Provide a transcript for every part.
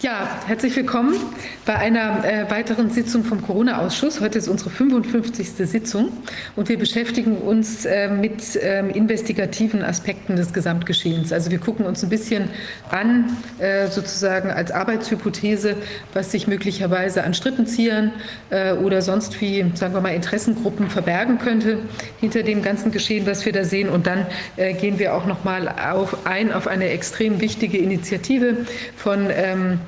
Ja, herzlich willkommen bei einer äh, weiteren Sitzung vom Corona-Ausschuss. Heute ist unsere 55. Sitzung und wir beschäftigen uns äh, mit ähm, investigativen Aspekten des Gesamtgeschehens. Also wir gucken uns ein bisschen an, äh, sozusagen als Arbeitshypothese, was sich möglicherweise an Strippenziehern äh, oder sonst wie, sagen wir mal, Interessengruppen verbergen könnte hinter dem ganzen Geschehen, was wir da sehen. Und dann äh, gehen wir auch noch mal auf, ein auf eine extrem wichtige Initiative von ähm, äh,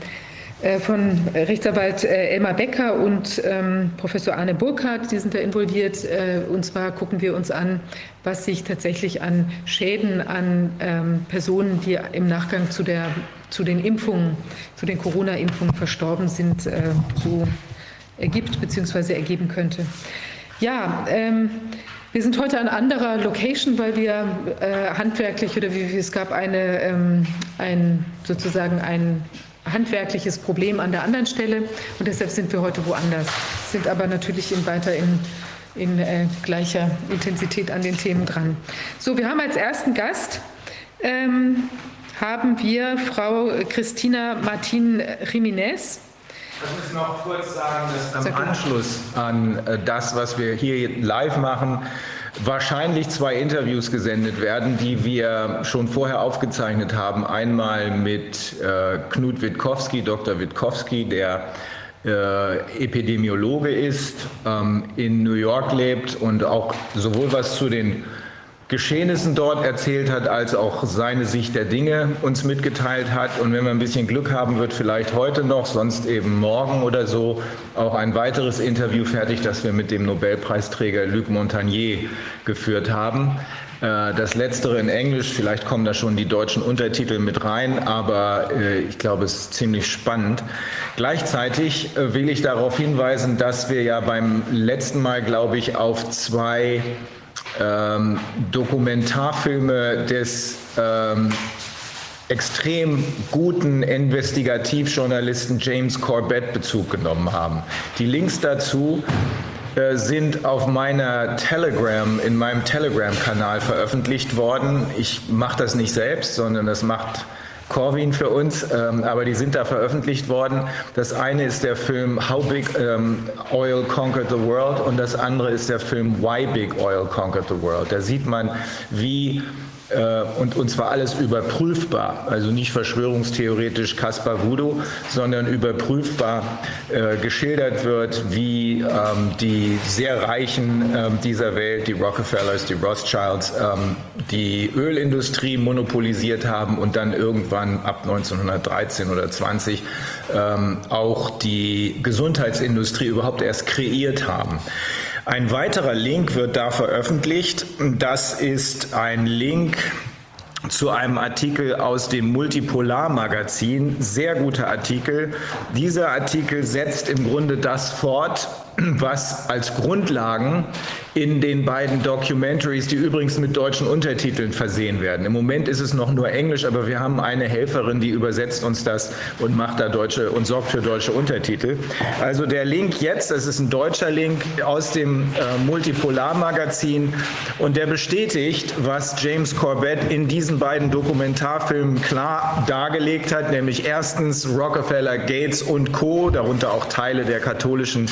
von Rechtsanwalt äh, Elmar Becker und ähm, Professor Arne Burkhardt, die sind da involviert. Äh, und zwar gucken wir uns an, was sich tatsächlich an Schäden an ähm, Personen, die im Nachgang zu, der, zu den Impfungen, zu den Corona-Impfungen verstorben sind, äh, so ergibt bzw. ergeben könnte. Ja, ähm, wir sind heute an anderer Location, weil wir äh, handwerklich oder wie, es gab eine, ähm, ein, sozusagen ein handwerkliches Problem an der anderen Stelle und deshalb sind wir heute woanders, sind aber natürlich in weiter in, in äh, gleicher Intensität an den Themen dran. So, wir haben als ersten Gast ähm, haben wir Frau Christina Martin Jiménez. Ich muss noch kurz sagen, dass am Anschluss an äh, das, was wir hier live machen, wahrscheinlich zwei Interviews gesendet werden, die wir schon vorher aufgezeichnet haben. Einmal mit äh, Knut Witkowski, Dr. Witkowski, der äh, Epidemiologe ist, ähm, in New York lebt und auch sowohl was zu den Geschehnissen dort erzählt hat, als auch seine Sicht der Dinge uns mitgeteilt hat. Und wenn wir ein bisschen Glück haben, wird vielleicht heute noch, sonst eben morgen oder so, auch ein weiteres Interview fertig, das wir mit dem Nobelpreisträger Luc Montagnier geführt haben. Äh, das letztere in Englisch, vielleicht kommen da schon die deutschen Untertitel mit rein, aber äh, ich glaube, es ist ziemlich spannend. Gleichzeitig äh, will ich darauf hinweisen, dass wir ja beim letzten Mal, glaube ich, auf zwei ähm, Dokumentarfilme des ähm, extrem guten Investigativjournalisten James Corbett Bezug genommen haben. Die Links dazu äh, sind auf meiner Telegram, in meinem Telegram-Kanal veröffentlicht worden. Ich mache das nicht selbst, sondern das macht Corwin für uns, ähm, aber die sind da veröffentlicht worden. Das eine ist der Film How Big ähm, Oil Conquered the World und das andere ist der Film Why Big Oil Conquered the World. Da sieht man, wie und, und zwar alles überprüfbar, also nicht verschwörungstheoretisch Kaspar Voodoo, sondern überprüfbar äh, geschildert wird, wie ähm, die sehr Reichen äh, dieser Welt, die Rockefellers, die Rothschilds, ähm, die Ölindustrie monopolisiert haben und dann irgendwann ab 1913 oder 20 ähm, auch die Gesundheitsindustrie überhaupt erst kreiert haben. Ein weiterer Link wird da veröffentlicht. Das ist ein Link zu einem Artikel aus dem Multipolar-Magazin. Sehr guter Artikel. Dieser Artikel setzt im Grunde das fort, was als Grundlagen in den beiden Documentaries, die übrigens mit deutschen Untertiteln versehen werden. Im Moment ist es noch nur Englisch, aber wir haben eine Helferin, die übersetzt uns das und macht da deutsche und sorgt für deutsche Untertitel. Also der Link jetzt, das ist ein deutscher Link aus dem äh, Multipolar-Magazin und der bestätigt, was James Corbett in diesen beiden Dokumentarfilmen klar dargelegt hat, nämlich erstens Rockefeller, Gates und Co., darunter auch Teile der katholischen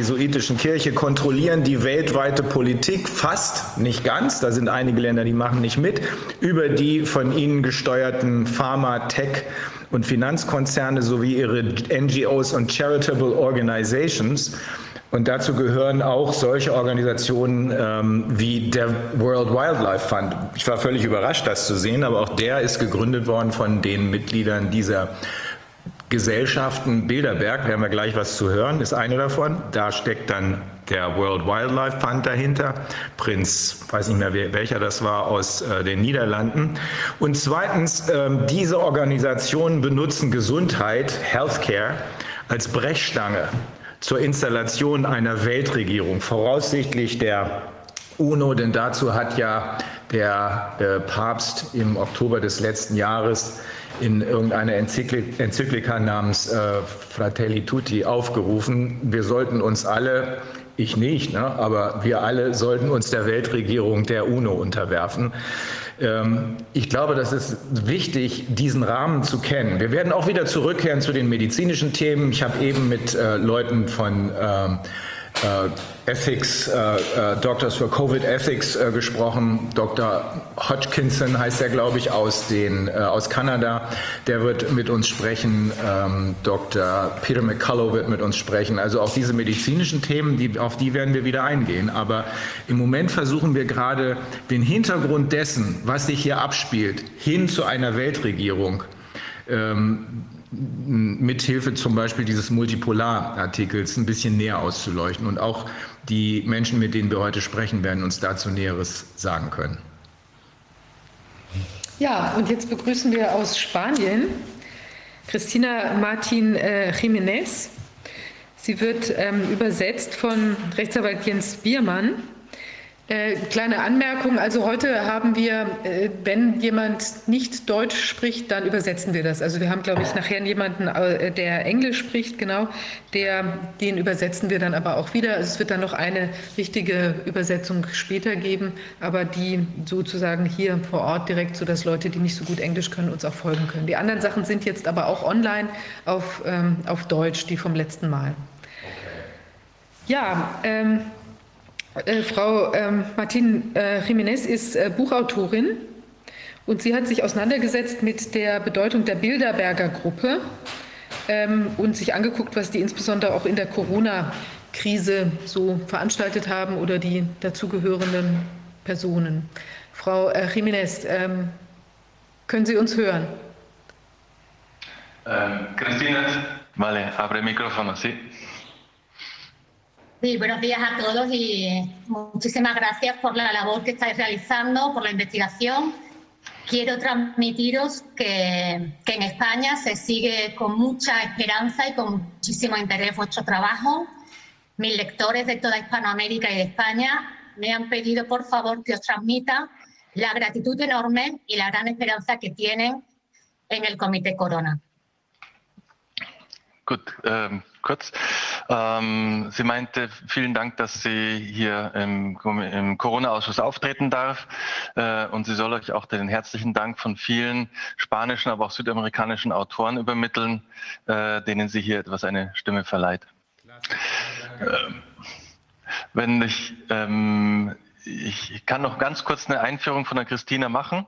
jesuitischen Kirche kontrollieren die weltweite Politik fast, nicht ganz, da sind einige Länder, die machen nicht mit, über die von ihnen gesteuerten Pharma, Tech und Finanzkonzerne sowie ihre NGOs und Charitable Organizations. Und dazu gehören auch solche Organisationen ähm, wie der World Wildlife Fund. Ich war völlig überrascht, das zu sehen, aber auch der ist gegründet worden von den Mitgliedern dieser Gesellschaften Bilderberg, werden wir gleich was zu hören, ist eine davon. Da steckt dann der World Wildlife Fund dahinter, Prinz, weiß nicht mehr welcher das war, aus äh, den Niederlanden. Und zweitens, äh, diese Organisationen benutzen Gesundheit, Healthcare, als Brechstange zur Installation einer Weltregierung, voraussichtlich der UNO, denn dazu hat ja der äh, Papst im Oktober des letzten Jahres in irgendeiner Enzyklika namens äh, Fratelli Tutti aufgerufen, wir sollten uns alle, ich nicht, ne, aber wir alle sollten uns der Weltregierung der UNO unterwerfen. Ähm, ich glaube, das ist wichtig, diesen Rahmen zu kennen. Wir werden auch wieder zurückkehren zu den medizinischen Themen. Ich habe eben mit äh, Leuten von äh, Ethics, äh, äh, Doctors for Covid Ethics äh, gesprochen. Dr. Hodgkinson heißt er, glaube ich, aus, den, äh, aus Kanada. Der wird mit uns sprechen. Ähm, Dr. Peter McCullough wird mit uns sprechen. Also auch diese medizinischen Themen, die, auf die werden wir wieder eingehen. Aber im Moment versuchen wir gerade den Hintergrund dessen, was sich hier abspielt, hin zu einer Weltregierung ähm, mithilfe zum Beispiel dieses Multipolar-Artikels ein bisschen näher auszuleuchten. Und auch die Menschen, mit denen wir heute sprechen, werden uns dazu Näheres sagen können. Ja, und jetzt begrüßen wir aus Spanien Christina Martin äh, Jiménez. Sie wird ähm, übersetzt von Rechtsanwalt Jens Biermann. Äh, kleine Anmerkung, also heute haben wir, äh, wenn jemand nicht Deutsch spricht, dann übersetzen wir das. Also wir haben, glaube ich, nachher jemanden, äh, der Englisch spricht, genau, der, den übersetzen wir dann aber auch wieder. Also es wird dann noch eine richtige Übersetzung später geben, aber die sozusagen hier vor Ort direkt, sodass Leute, die nicht so gut Englisch können, uns auch folgen können. Die anderen Sachen sind jetzt aber auch online auf, ähm, auf Deutsch, die vom letzten Mal. Okay. Ja, ähm, äh, Frau ähm, Martin äh, Jiménez ist äh, Buchautorin und sie hat sich auseinandergesetzt mit der Bedeutung der Bilderberger Gruppe ähm, und sich angeguckt, was die insbesondere auch in der Corona-Krise so veranstaltet haben oder die dazugehörenden Personen. Frau äh, Jiménez, ähm, können Sie uns hören? Ähm, Christina, vale, abre micrófono, sí. Buenos días a todos y muchísimas gracias por la labor que estáis realizando, por la investigación. Quiero transmitiros que, en España se sigue con mucha esperanza y con muchísimo interés vuestro trabajo. Mis lectores de toda Hispanoamérica y de España me han pedido, por favor, que os transmita la gratitud enorme y la gran esperanza que tienen en el Comité Corona. Ähm, kurz. Ähm, sie meinte, vielen Dank, dass sie hier im, im Corona-Ausschuss auftreten darf. Äh, und sie soll euch auch den herzlichen Dank von vielen spanischen, aber auch südamerikanischen Autoren übermitteln, äh, denen sie hier etwas eine Stimme verleiht. Ähm, wenn ich, ähm, ich kann noch ganz kurz eine Einführung von der Christina machen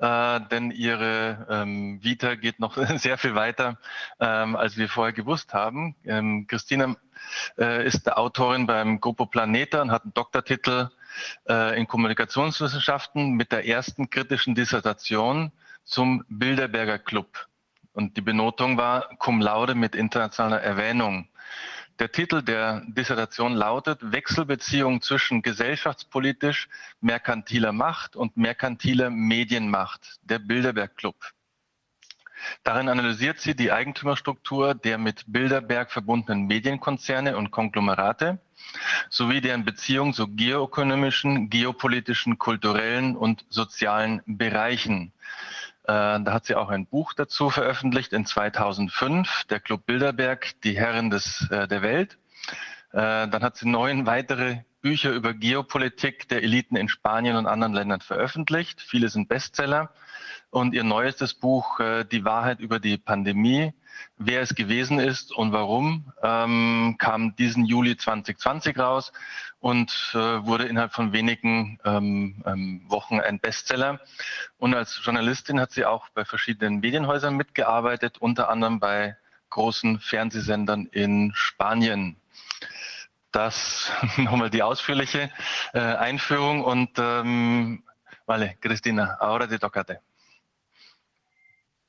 äh, denn ihre ähm, Vita geht noch sehr viel weiter, ähm, als wir vorher gewusst haben. Ähm, Christina äh, ist Autorin beim Grupo Planeta und hat einen Doktortitel äh, in Kommunikationswissenschaften mit der ersten kritischen Dissertation zum Bilderberger Club. Und die Benotung war cum laude mit internationaler Erwähnung. Der Titel der Dissertation lautet Wechselbeziehung zwischen gesellschaftspolitisch merkantiler Macht und merkantiler Medienmacht, der Bilderberg Club. Darin analysiert sie die Eigentümerstruktur der mit Bilderberg verbundenen Medienkonzerne und Konglomerate sowie deren Beziehung zu geoökonomischen, geopolitischen, kulturellen und sozialen Bereichen. Äh, da hat sie auch ein Buch dazu veröffentlicht in 2005, der Club Bilderberg, die Herren des, äh, der Welt. Äh, dann hat sie neun weitere Bücher über Geopolitik der Eliten in Spanien und anderen Ländern veröffentlicht. Viele sind Bestseller. Und ihr neuestes Buch, Die Wahrheit über die Pandemie, wer es gewesen ist und warum, ähm, kam diesen Juli 2020 raus und äh, wurde innerhalb von wenigen ähm, ähm, Wochen ein Bestseller. Und als Journalistin hat sie auch bei verschiedenen Medienhäusern mitgearbeitet, unter anderem bei großen Fernsehsendern in Spanien. Das nochmal die ausführliche äh, Einführung und ähm, vale, Cristina, ahora te tocate.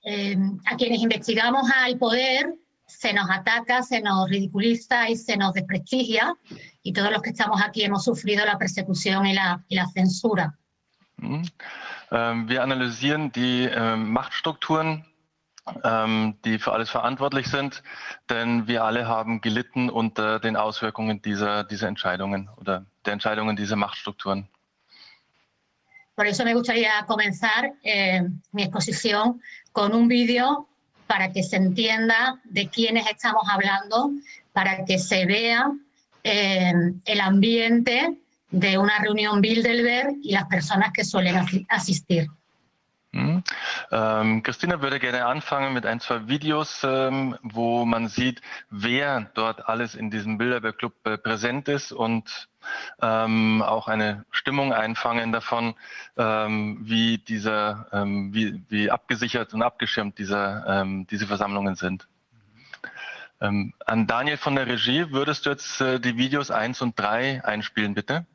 eh, a quienes investigamos al poder se nos ataca, se nos ridiculiza y se nos desprestigia. Y todos los que estamos aquí hemos sufrido la persecución y la, y la censura. Mhm. Ähm, wir analysieren die ähm, Machtstrukturen, ähm, die für alles verantwortlich sind, denn wir alle haben gelitten unter den Auswirkungen dieser, dieser Entscheidungen oder der Entscheidungen dieser Machtstrukturen. Por eso me gustaría comenzar eh, mi exposición con un vídeo para que se entienda de quiénes estamos hablando, para que se vea eh, el ambiente de una reunión Bilderberg y las personas que suelen asistir. Hm. Ähm, Christina würde gerne anfangen mit ein, zwei Videos, ähm, wo man sieht, wer dort alles in diesem Bilderberg-Club äh, präsent ist und ähm, auch eine Stimmung einfangen davon, ähm, wie, dieser, ähm, wie, wie abgesichert und abgeschirmt dieser, ähm, diese Versammlungen sind. an Daniel von der Regie, würdest du jetzt äh, die Videos 1 und 3 einspielen, bitte?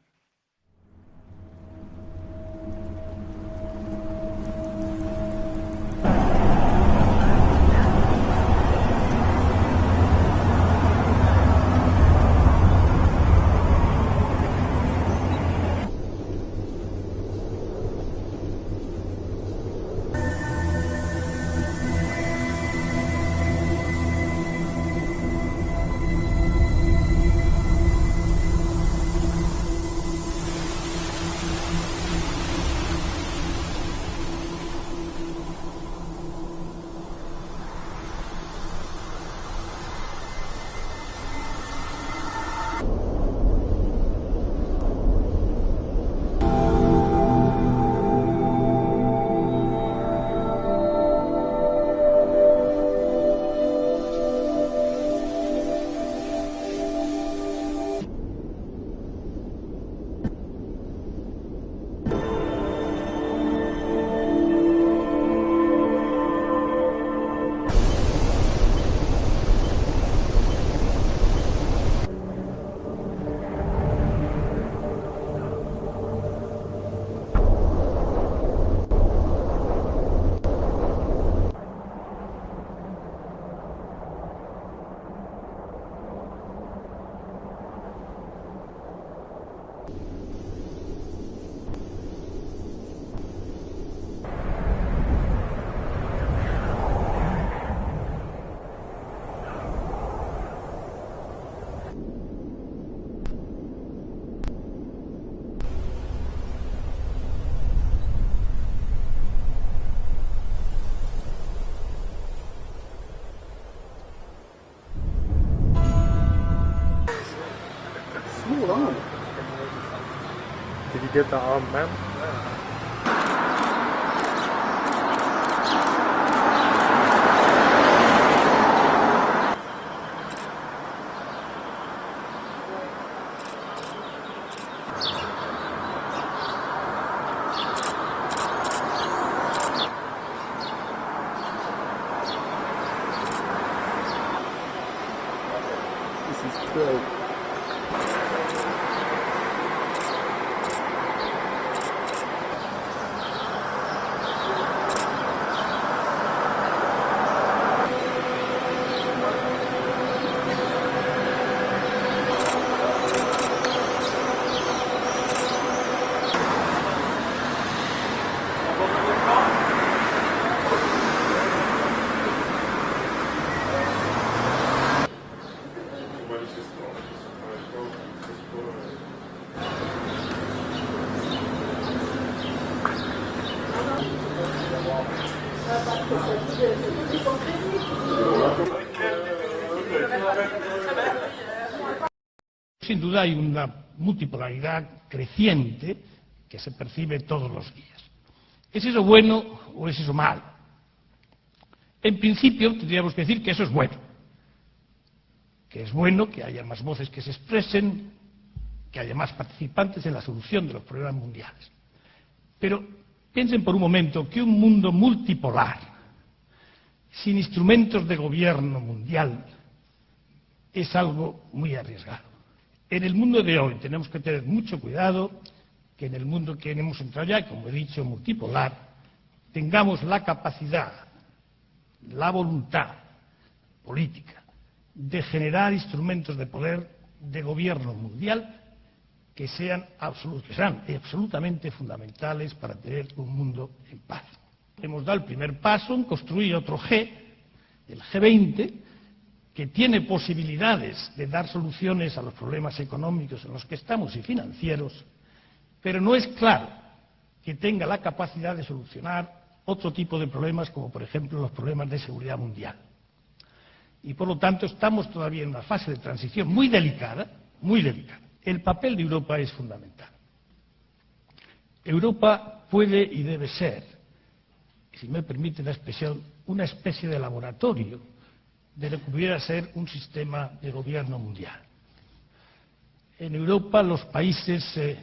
The um, hay una multipolaridad creciente que se percibe todos los días. ¿Es eso bueno o es eso malo? En principio tendríamos que decir que eso es bueno, que es bueno que haya más voces que se expresen, que haya más participantes en la solución de los problemas mundiales. Pero piensen por un momento que un mundo multipolar, sin instrumentos de gobierno mundial, es algo muy arriesgado. En el mundo de hoy tenemos que tener mucho cuidado que en el mundo que hemos entrado ya, como he dicho, multipolar, tengamos la capacidad, la voluntad política de generar instrumentos de poder de gobierno mundial que sean, que sean absolutamente fundamentales para tener un mundo en paz. Hemos dado el primer paso en construir otro G, el G20, que tiene posibilidades de dar soluciones a los problemas económicos en los que estamos y financieros, pero no es claro que tenga la capacidad de solucionar otro tipo de problemas, como por ejemplo los problemas de seguridad mundial. Y por lo tanto estamos todavía en una fase de transición muy delicada, muy delicada. El papel de Europa es fundamental. Europa puede y debe ser si me permite la expresión, una especie de laboratorio de lo que pudiera ser un sistema de gobierno mundial. En Europa los países eh,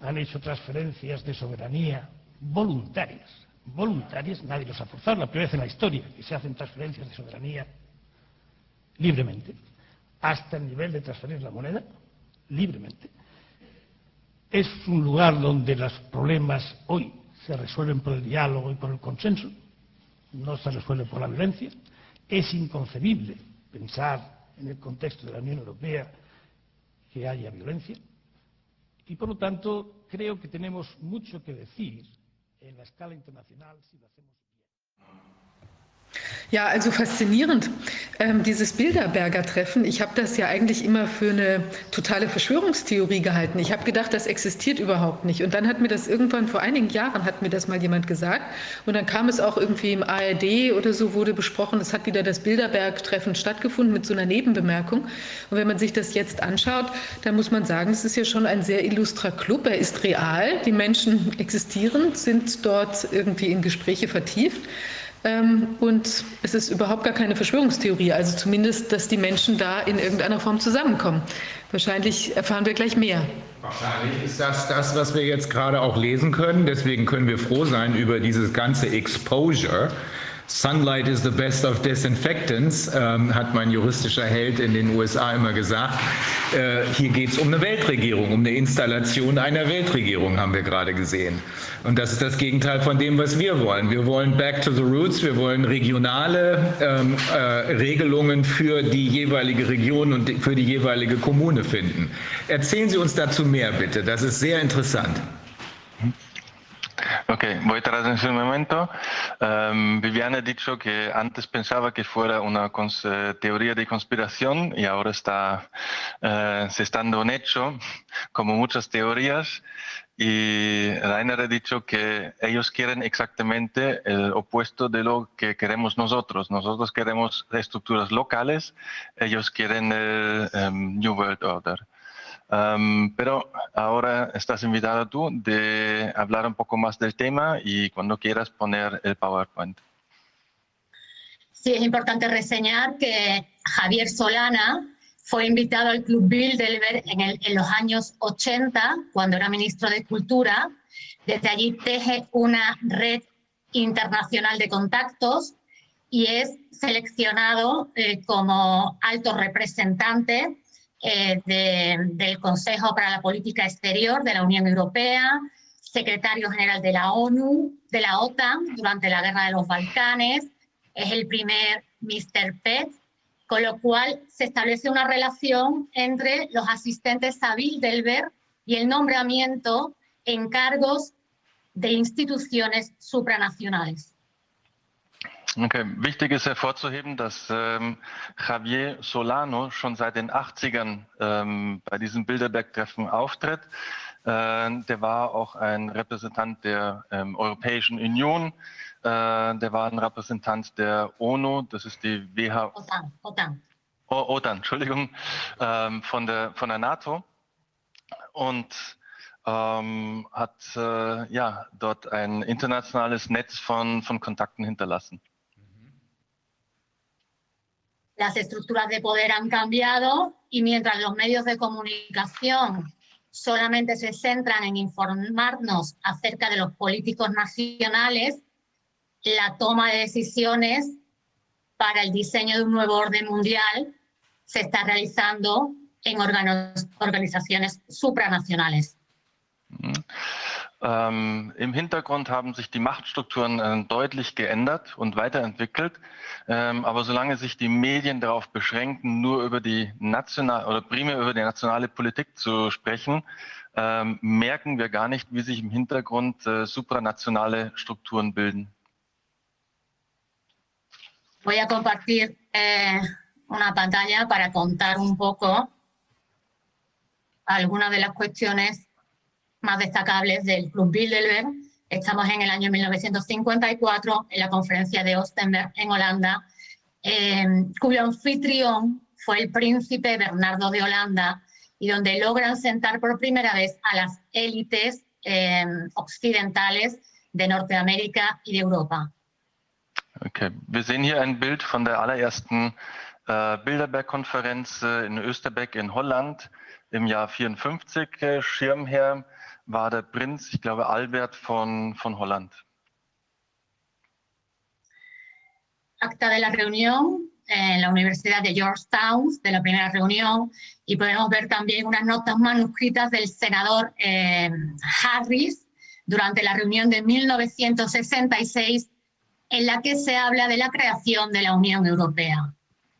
han hecho transferencias de soberanía voluntarias, voluntarias, nadie los ha forzado, la primera vez en la historia que se hacen transferencias de soberanía libremente, hasta el nivel de transferir la moneda, libremente. Es un lugar donde los problemas hoy se resuelven por el diálogo y por el consenso, no se resuelven por la violencia. Es inconcebible pensar en el contexto de la Unión Europea que haya violencia. Y, por lo tanto, creo que tenemos mucho que decir en la escala internacional si lo hacemos Ja, also faszinierend, ähm, dieses Bilderberger Treffen. Ich habe das ja eigentlich immer für eine totale Verschwörungstheorie gehalten. Ich habe gedacht, das existiert überhaupt nicht. Und dann hat mir das irgendwann vor einigen Jahren hat mir das mal jemand gesagt. Und dann kam es auch irgendwie im ARD oder so wurde besprochen, es hat wieder das Bilderberg Treffen stattgefunden mit so einer Nebenbemerkung. Und wenn man sich das jetzt anschaut, dann muss man sagen, es ist ja schon ein sehr illustrer Club. Er ist real. Die Menschen existieren, sind dort irgendwie in Gespräche vertieft. Ähm, und es ist überhaupt gar keine Verschwörungstheorie, also zumindest, dass die Menschen da in irgendeiner Form zusammenkommen. Wahrscheinlich erfahren wir gleich mehr. Wahrscheinlich ist das das, was wir jetzt gerade auch lesen können. Deswegen können wir froh sein über dieses ganze Exposure Sunlight is the best of disinfectants, ähm, hat mein juristischer Held in den USA immer gesagt. Äh, hier geht es um eine Weltregierung, um eine Installation einer Weltregierung, haben wir gerade gesehen. Und das ist das Gegenteil von dem, was wir wollen. Wir wollen Back to the Roots, wir wollen regionale ähm, äh, Regelungen für die jeweilige Region und für die jeweilige Kommune finden. Erzählen Sie uns dazu mehr, bitte. Das ist sehr interessant. Ok, voy a traducir un momento. Um, Viviana ha dicho que antes pensaba que fuera una uh, teoría de conspiración y ahora está uh, se está dando un hecho, como muchas teorías. Y Rainer ha dicho que ellos quieren exactamente el opuesto de lo que queremos nosotros. Nosotros queremos estructuras locales, ellos quieren el um, New World Order. Um, pero ahora estás invitada tú de hablar un poco más del tema y cuando quieras poner el PowerPoint. Sí, es importante reseñar que Javier Solana fue invitado al Club Bilderberg en, en los años 80, cuando era ministro de Cultura. Desde allí teje una red internacional de contactos y es seleccionado eh, como alto representante eh, del Consejo para la Política Exterior de la Unión Europea, secretario general de la ONU, de la OTAN durante la Guerra de los Balcanes, es el primer Mr. Pet, con lo cual se establece una relación entre los asistentes a Bilderberg y el nombramiento en cargos de instituciones supranacionales. Okay. Wichtig ist hervorzuheben, dass ähm, Javier Solano schon seit den 80ern ähm, bei diesem Bilderberg-Treffen auftritt. Äh, der war auch ein Repräsentant der ähm, Europäischen Union. Äh, der war ein Repräsentant der ONU, das ist die WHO. OTAN. OTAN. Oh, OTAN, Entschuldigung, ähm, von, der, von der NATO. Und ähm, hat äh, ja, dort ein internationales Netz von, von Kontakten hinterlassen. Las estructuras de poder han cambiado y mientras los medios de comunicación solamente se centran en informarnos acerca de los políticos nacionales, la toma de decisiones para el diseño de un nuevo orden mundial se está realizando en organizaciones supranacionales. Mm. Ähm, Im Hintergrund haben sich die Machtstrukturen äh, deutlich geändert und weiterentwickelt. Ähm, aber solange sich die Medien darauf beschränken, nur über die nationale oder primär über die nationale Politik zu sprechen, ähm, merken wir gar nicht, wie sich im Hintergrund äh, supranationale Strukturen bilden. Voy a compartir eh, una pantalla para contar un poco algunas de las cuestiones más destacables del Club Bilderberg. Estamos en el año 1954, en la conferencia de Ostenberg en Holanda, eh, cuyo anfitrión fue el príncipe Bernardo de Holanda y donde logran sentar por primera vez a las élites eh, occidentales de Norteamérica y de Europa. Okay, wir sehen hier ein Bild von der allerersten äh, Bilderberg-Konferenz äh, in Österbeck in Holland im Jahr 54. Äh, Schirmherr war der Prinz, ich glaube, Albert von, von Holland. Acta de la reunión en la Universidad de Georgetown, de la primera reunión, y podemos ver también unas notas manuscritas del senador eh, Harris durante la reunión de 1966, en la que se habla de la creación de la Unión Europea.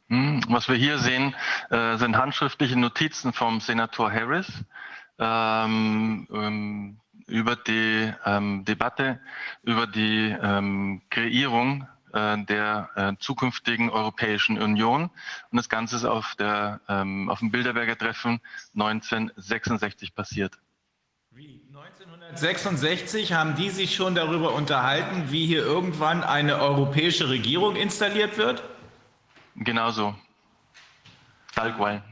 Hm, Was wir hier sehen, äh, sind handschriftliche Notizen vom Senator Harris ähm, ähm, über die ähm, Debatte über die ähm, Kreierung äh, der äh, zukünftigen Europäischen Union. Und das Ganze ist auf, der, ähm, auf dem Bilderberger Treffen 1966 passiert. Wie 1966 haben die sich schon darüber unterhalten, wie hier irgendwann eine europäische Regierung installiert wird? Genauso. Tal cual.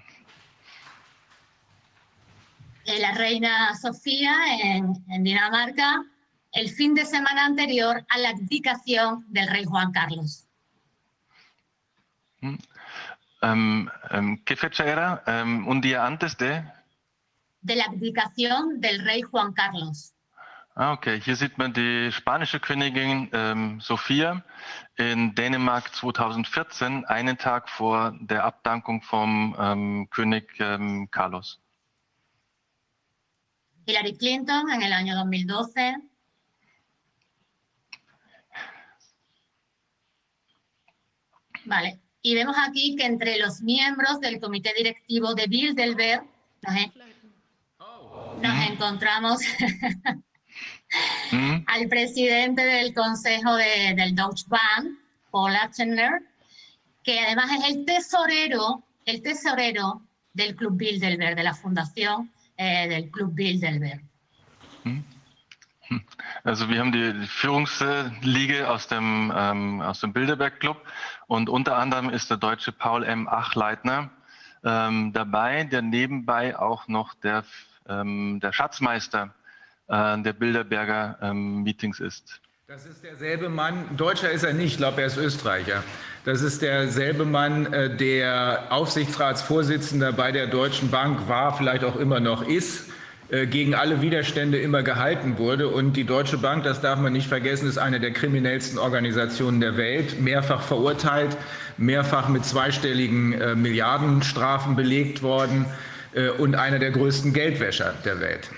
Eh, la reina Sofía en, en Dinamarca el fin de semana anterior a la abdicación del rey Juan Carlos. Ähm, ähm, ¿Qué fecha era? Ähm, un día antes de. De la abdicación del rey Juan Carlos. Ah, okay. Hier sieht man die spanische Königin ähm, Sophia in Dänemark 2014, einen Tag vor der Abdankung vom ähm, König ähm, Carlos. Hillary Clinton en el año 2012. Vale. Y vemos aquí que entre los miembros del comité directivo de Bilderberg nos, en- nos encontramos Hm? al presidente del consejo de- del Deutsche Bank, Paul Achener, que además es el tesorero, el tesorero del Club Bilderberg, de la fundación eh, del Club Bilderberg. Also wir haben die die Führungsliege aus dem, ähm, aus dem Bilderberg Club und unter anderem ist der deutsche Paul M. Achleitner ähm, dabei, der nebenbei auch noch der, ähm, der Schatzmeister äh, der Bilderberger ähm, Meetings ist. Das ist derselbe Mann, Deutscher ist er nicht, ich glaube, er ist Österreicher. Das ist derselbe Mann, äh, der Aufsichtsratsvorsitzender bei der Deutschen Bank war, vielleicht auch immer noch ist, äh, gegen alle Widerstände immer gehalten wurde. Und die Deutsche Bank, das darf man nicht vergessen, ist eine der kriminellsten Organisationen der Welt, mehrfach verurteilt, mehrfach mit zweistelligen äh, Milliardenstrafen belegt worden und einer der größten Geldwäscher der Welt.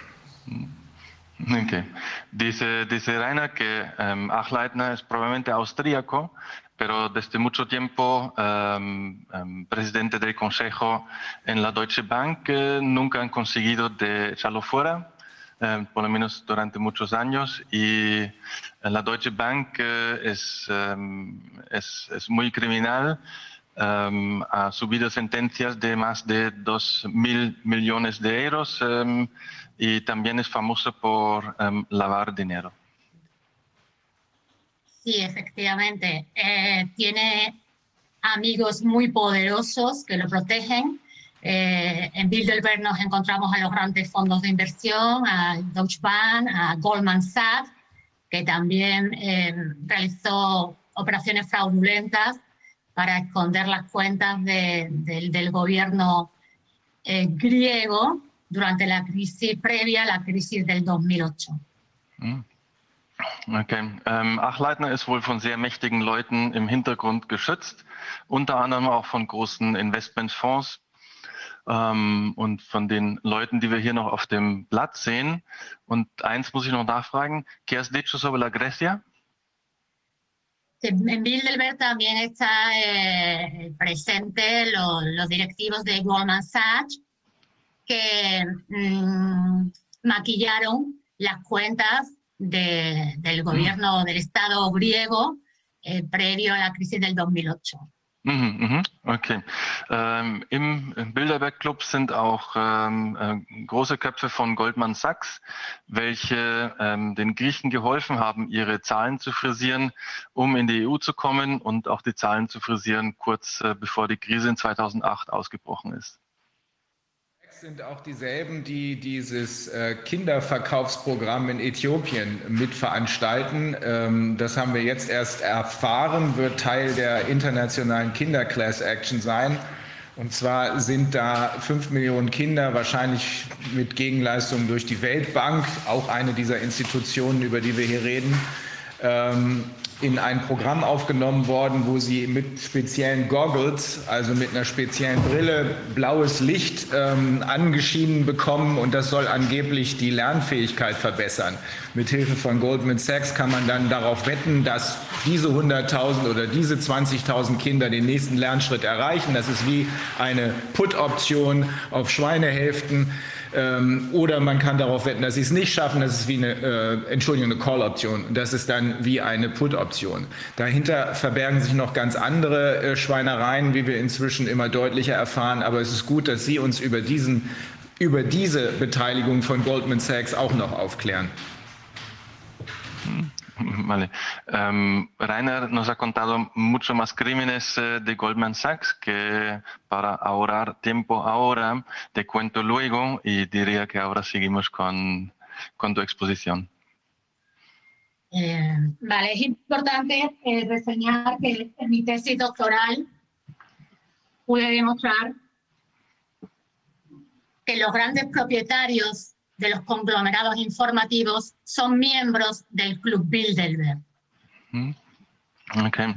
Okay. Dice, dice Rainer que em, Achleitner es probablemente austríaco, pero desde mucho tiempo em, em, presidente del Consejo en la Deutsche Bank, eh, nunca han conseguido de echarlo fuera, em, por lo menos durante muchos años, y en la Deutsche Bank eh, es, es, es muy criminal. ha subido sentencias de más de 2 mil millones de euros y también es famoso por em, lavar dinero. Sí, efectivamente. Eh, tiene amigos muy poderosos que lo protegen. Eh, en Bilderberg nos encontramos a los grandes fondos de inversión, a Deutsche Bank, a Goldman Sachs, que también eh, realizó operaciones fraudulentas para esconder las cuentas de- del- del gobierno eh, griego durante la crisis previa a la crisis del 2008. Okay. Ähm, Achleitner ist wohl von sehr mächtigen Leuten im Hintergrund geschützt, unter anderem auch von großen Investmentfonds ähm, und von den Leuten, die wir hier noch auf dem Blatt sehen. Und eins muss ich noch nachfragen, ¿qué has dicho sobre la Grecia? en Bilderberg también está eh, presente lo- los directivos de Goldman Sachs que mm, maquillaron las cuentas de- del gobierno del Estado griego eh, previo a la crisis del 2008. Mhm, mhm, okay. Ähm, Im Bilderberg Club sind auch ähm, äh, große Köpfe von Goldman Sachs, welche ähm, den Griechen geholfen haben, ihre Zahlen zu frisieren, um in die EU zu kommen und auch die Zahlen zu frisieren, kurz äh, bevor die Krise in 2008 ausgebrochen ist. Sind auch dieselben, die dieses äh, Kinderverkaufsprogramm in Äthiopien mitveranstalten. Ähm, das haben wir jetzt erst erfahren, wird Teil der internationalen Kinderclass Action sein. Und zwar sind da fünf Millionen Kinder, wahrscheinlich mit Gegenleistungen durch die Weltbank, auch eine dieser Institutionen, über die wir hier reden, ähm, in ein Programm aufgenommen worden, wo sie mit speziellen Goggles, also mit einer speziellen Brille, blaues Licht ähm, angeschienen bekommen und das soll angeblich die Lernfähigkeit verbessern. Mit Hilfe von Goldman Sachs kann man dann darauf wetten, dass diese 100.000 oder diese 20.000 Kinder den nächsten Lernschritt erreichen. Das ist wie eine Put-Option auf Schweinehälften. Ähm, oder man kann darauf wetten, dass sie es nicht schaffen. Das ist wie eine, äh, Entschuldigung, eine Call-Option. Das ist dann wie eine Put-Option. Dahinter verbergen sich noch ganz andere äh, Schweinereien, wie wir inzwischen immer deutlicher erfahren. Aber es ist gut, dass Sie uns über, diesen, über diese Beteiligung von Goldman Sachs auch noch aufklären. Vale. Um, Rainer nos ha contado mucho más crímenes eh, de Goldman Sachs que para ahorrar tiempo ahora te cuento luego y diría que ahora seguimos con, con tu exposición. Eh, vale, es importante eh, reseñar que en mi tesis doctoral pude demostrar que los grandes propietarios de los conglomerados informativos son miembros del Club Bilderberg. Hm. Okay.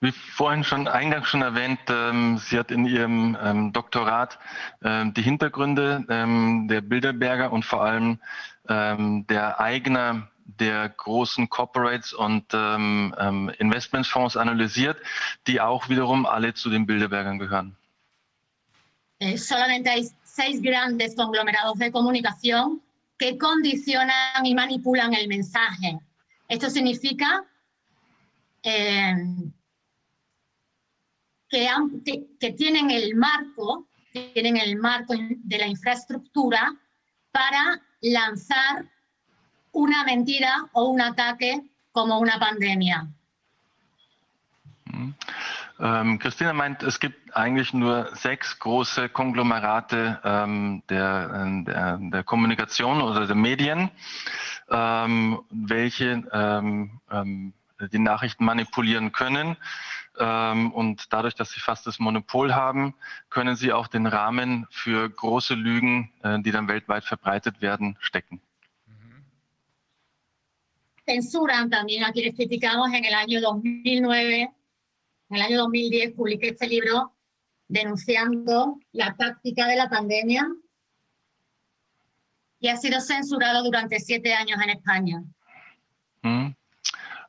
Wie vorhin schon eingangs schon erwähnt, ähm, sie hat in ihrem ähm, Doktorat ähm, die Hintergründe ähm, der Bilderberger und vor allem ähm, der Eigner der großen Corporates und ähm, Investmentfonds analysiert, die auch wiederum alle zu den Bilderbergern gehören. Eh, solamente hay seis grandes conglomerados de comunicación que condicionan y manipulan el mensaje. Esto significa eh, que, tienen el marco, tienen el marco de la infraestructura para lanzar una mentira o un ataque como una pandemia. Ähm, Christina meint, es gibt eigentlich nur sechs große Konglomerate ähm, der, der, der, Kommunikation oder der Medien, ähm, welche ähm, ähm, die Nachrichten manipulieren können. Ähm, und dadurch, dass sie fast das Monopol haben, können sie auch den Rahmen für große Lügen, äh, die dann weltweit verbreitet werden, stecken. Censuran también a quienes criticamos en el año 2009 en el año 2010 publiqué este libro denunciando la táctica de la pandemia y ha sido censurado durante siete años en España. Hm.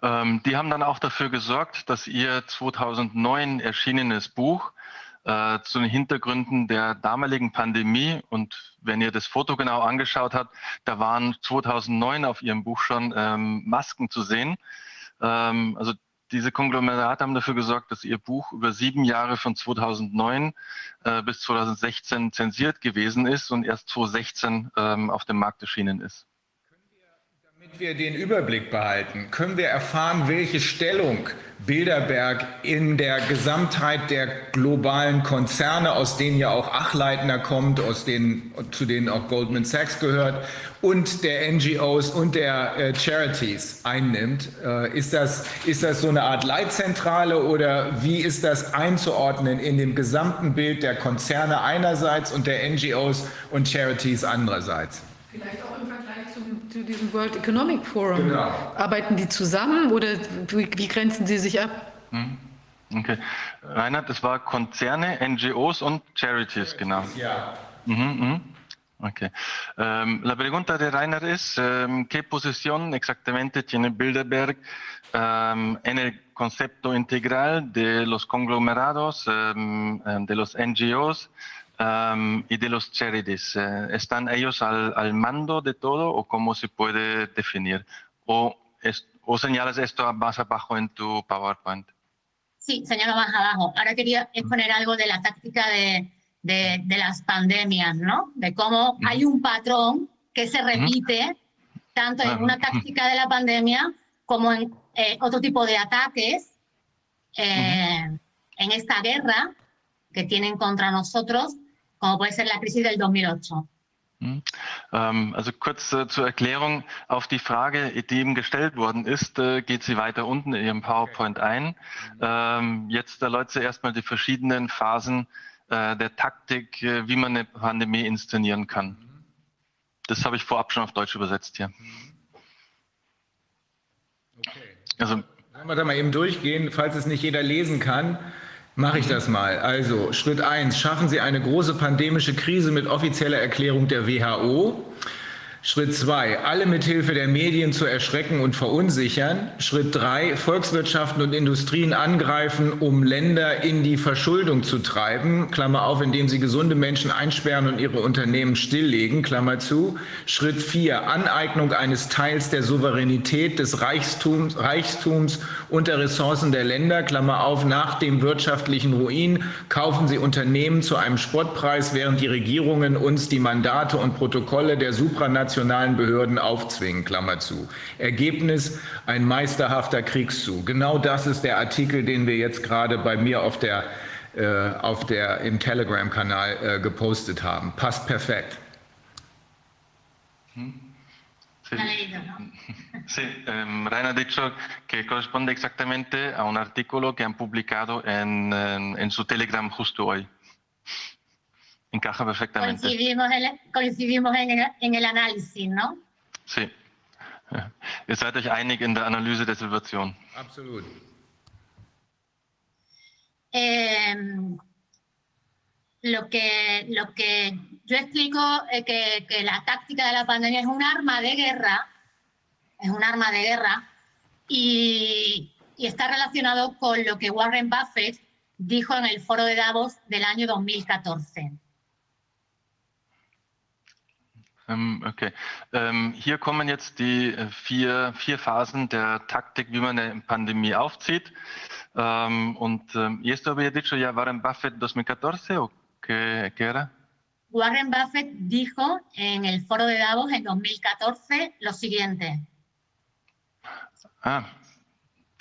Ähm, die haben dann auch dafür gesorgt, dass ihr 2009 erschienenes Buch äh, zu den Hintergründen der damaligen Pandemie und wenn ihr das Foto genau angeschaut habt, da waren 2009 auf ihrem Buch schon ähm, Masken zu sehen. Ähm, also diese Konglomerate haben dafür gesorgt, dass ihr Buch über sieben Jahre von 2009 äh, bis 2016 zensiert gewesen ist und erst 2016 ähm, auf dem Markt erschienen ist. Damit wir den Überblick behalten, können wir erfahren, welche Stellung Bilderberg in der Gesamtheit der globalen Konzerne, aus denen ja auch Achleitner kommt, aus denen, zu denen auch Goldman Sachs gehört, und der NGOs und der äh, Charities einnimmt. Äh, ist, das, ist das so eine Art Leitzentrale oder wie ist das einzuordnen in dem gesamten Bild der Konzerne einerseits und der NGOs und Charities andererseits? Vielleicht auch im zu diesem World Economic Forum. Genau. Arbeiten die zusammen oder wie, wie grenzen sie sich ab? Hm. Okay. Reinhard, das war Konzerne, NGOs und Charities, genau. Ja. Mhm, mh. Ok. Um, la pregunta de Rainer es, um, ¿qué posición exactamente tiene Bilderberg um, en el concepto integral de los conglomerados, de los NGOs um, y de los charities. Uh, ¿Están ellos al, al, mando de todo o cómo se puede definir? ¿O, es, ¿O, señalas esto más abajo en tu PowerPoint? Sí, señalo más abajo. Ahora quería exponer algo de la táctica de, de, de las pandemias, ¿no? De cómo hay un patrón que se repite tanto en una táctica de la pandemia como en eh, otro tipo de ataques eh, en esta guerra que tienen contra nosotros como puede ser la crisis del 2008. Ähm, also kurz äh, zur Erklärung auf die Frage, die eben gestellt worden ist, äh, geht sie weiter unten in Ihrem PowerPoint ein. Ähm, jetzt erläutert sie erstmal die verschiedenen Phasen äh, der Taktik, wie man eine Pandemie inszenieren kann. Das habe ich vorab schon auf Deutsch übersetzt hier. Okay. Also, Wollen wir da mal eben durchgehen, falls es nicht jeder lesen kann. Mache ich das mal. Also Schritt 1, schaffen Sie eine große pandemische Krise mit offizieller Erklärung der WHO. Schritt zwei, alle mithilfe der Medien zu erschrecken und verunsichern. Schritt drei, Volkswirtschaften und Industrien angreifen, um Länder in die Verschuldung zu treiben. Klammer auf, indem sie gesunde Menschen einsperren und ihre Unternehmen stilllegen. Klammer zu. Schritt vier, Aneignung eines Teils der Souveränität des Reichtums, Reichtums und der Ressourcen der Länder. Klammer auf, nach dem wirtschaftlichen Ruin kaufen sie Unternehmen zu einem Spottpreis, während die Regierungen uns die Mandate und Protokolle der supranationalen nationalen Behörden aufzwingen, Klammer zu. Ergebnis, ein meisterhafter Kriegszug. Genau das ist der Artikel, den wir jetzt gerade bei mir auf der, äh, auf der, im Telegram-Kanal äh, gepostet haben. Passt perfekt. Hm. Sí. Sí, um, Ryan ha dicho que corresponde exactamente a un artículo que han publicado en, en, en su Telegram justo hoy. Encaja perfectamente. Coincidimos en, coincidimos en, el, en el análisis, ¿no? Sí. Ihr seid euch einig in der Analyse der Situation. Absolut. Eh, lo, que, lo que yo explico es que, que, la táctica de la pandemia es un arma de guerra, es un arma de guerra, y, y está relacionado con lo que Warren Buffett dijo en el foro de Davos del año 2014. Ähm, okay. Ähm, hier kommen jetzt die äh, vier, vier Phasen der Taktik, wie man eine Pandemie aufzieht. Um, und ¿y esto había dicho ya Warren Buffett 2014 o qué, qué era? Warren Buffett dijo en el foro de Davos en 2014 lo siguiente. Ah,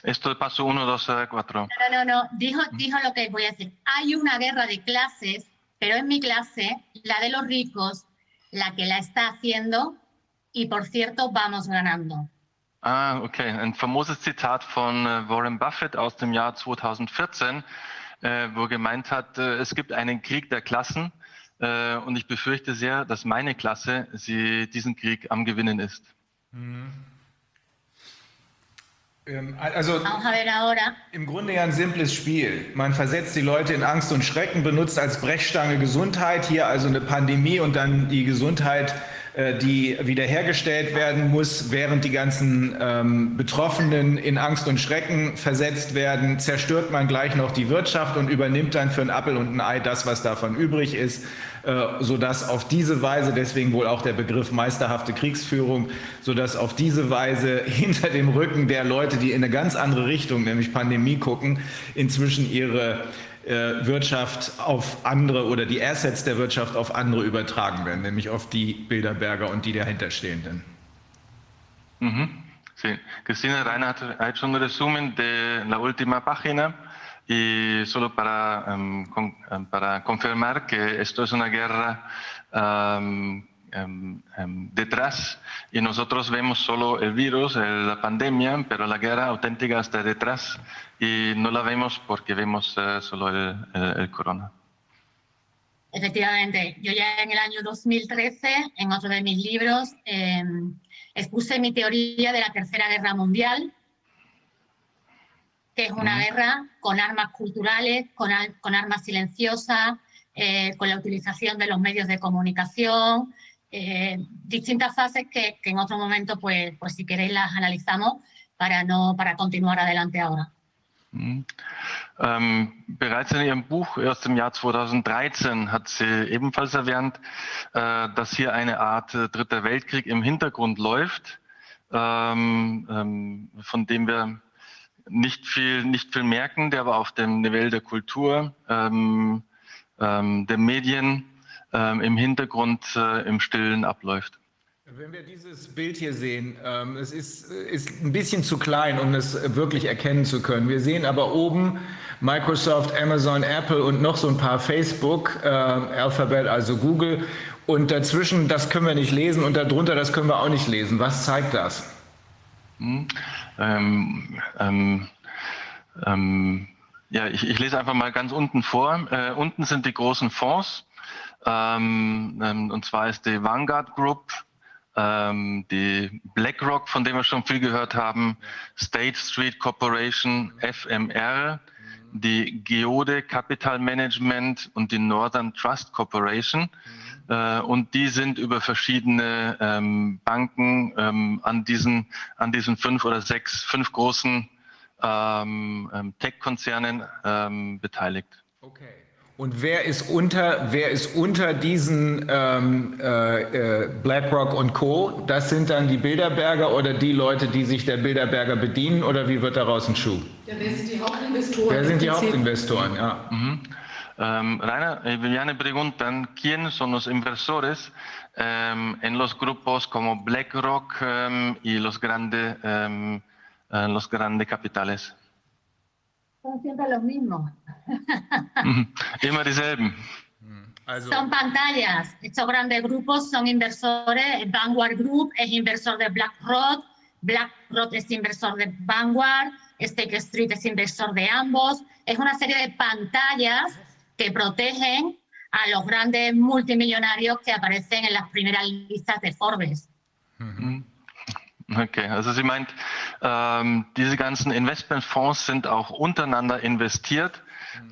esto es paso 1, 2, 4. No, no, no, dijo, dijo lo que voy a decir. Hay una guerra de clases, pero en mi clase, la de los ricos, la que la está haciendo y por cierto vamos ganando. Ah, okay. Ein famoses Zitat von äh, Warren Buffett aus dem Jahr 2014, äh, wo er gemeint hat, äh, es gibt einen Krieg der Klassen äh, und ich befürchte sehr, dass meine Klasse sie diesen Krieg am Gewinnen ist. Mhm. Ähm, also im Grunde ja ein simples Spiel. Man versetzt die Leute in Angst und Schrecken, benutzt als Brechstange Gesundheit, hier also eine Pandemie und dann die Gesundheit die wiederhergestellt werden muss, während die ganzen ähm, Betroffenen in Angst und Schrecken versetzt werden, zerstört man gleich noch die Wirtschaft und übernimmt dann für ein Appel und ein Ei das, was davon übrig ist, äh, sodass auf diese Weise, deswegen wohl auch der Begriff meisterhafte Kriegsführung, sodass auf diese Weise hinter dem Rücken der Leute, die in eine ganz andere Richtung, nämlich Pandemie gucken, inzwischen ihre äh, Wirtschaft auf andere oder die Assets der Wirtschaft auf andere übertragen werden, nämlich auf die Bilderberger und die dahinterstehenden. Mhm. Sí. Cristina Reina ha hecho un resumen de la última página y solo para, um, con, para confirmar que esto es una guerra um, detrás y nosotros vemos solo el virus, la pandemia, pero la guerra auténtica está detrás y no la vemos porque vemos uh, solo el, el, el, corona. Efectivamente, yo ya en el año 2013, en otro de mis libros, eh, expuse mi teoría de la Tercera Guerra Mundial, que es una guerra con armas culturales, con, con armas silenciosas, eh, con la utilización de los medios de comunicación, eh, distintas fases que, que, en otro momento, pues, pues si queréis las analizamos para, no, para continuar adelante ahora. Mhm. Ähm, bereits in ihrem Buch aus dem Jahr 2013 hat sie ebenfalls erwähnt, äh, dass hier eine Art äh, Dritter Weltkrieg im Hintergrund läuft, ähm, ähm, von dem wir nicht viel, nicht viel merken, der aber auf dem Niveau der Kultur, ähm, ähm, der Medien im Hintergrund äh, im Stillen abläuft. Wenn wir dieses Bild hier sehen, ähm, es ist, ist ein bisschen zu klein, um es wirklich erkennen zu können. Wir sehen aber oben Microsoft, Amazon, Apple und noch so ein paar Facebook, äh, Alphabet, also Google. Und dazwischen, das können wir nicht lesen und darunter, das können wir auch nicht lesen. Was zeigt das? Hm, ähm, ähm, ähm, ja, ich, ich, lese einfach mal ganz unten vor. Äh, unten sind die großen Fonds. Ähm, ähm, und zwar ist die Vanguard Group, ähm, die BlackRock, von dem wir schon viel gehört haben, State Street Corporation, FMR, die Geode Capital Management und die Northern Trust Corporation. Äh, und die sind über verschiedene ähm, Banken ähm, an, diesen, an diesen fünf oder sechs, fünf großen ähm, Tech-Konzernen beteiligt. Okay. Und wer ist unter, wer ist unter diesen ähm, äh, äh, BlackRock und Co.? Das sind dann die Bilderberger oder die Leute, die sich der Bilderberger bedienen oder wie wird daraus ein Schuh? Ja, wer sind die Hauptinvestoren? Wer sind die Hauptinvestoren, ja. Mhm. Um, Rainer, Viviane preguntan quién son los inversores um, en los grupos como BlackRock um, y los grandes uh, los grandes capitales. Son siempre los mismos. Immer dieselben. Also. Son pantallas. Estos grandes grupos son inversores. Vanguard Group es inversor de BlackRock. BlackRock es inversor de Vanguard. Stake Street es inversor de ambos. Es una serie de pantallas que protegen a los grandes multimillonarios que aparecen en las primeras listas de Forbes. Mhm. Okay, also sie meint, ähm, diese ganzen Investmentfonds sind auch untereinander investiert.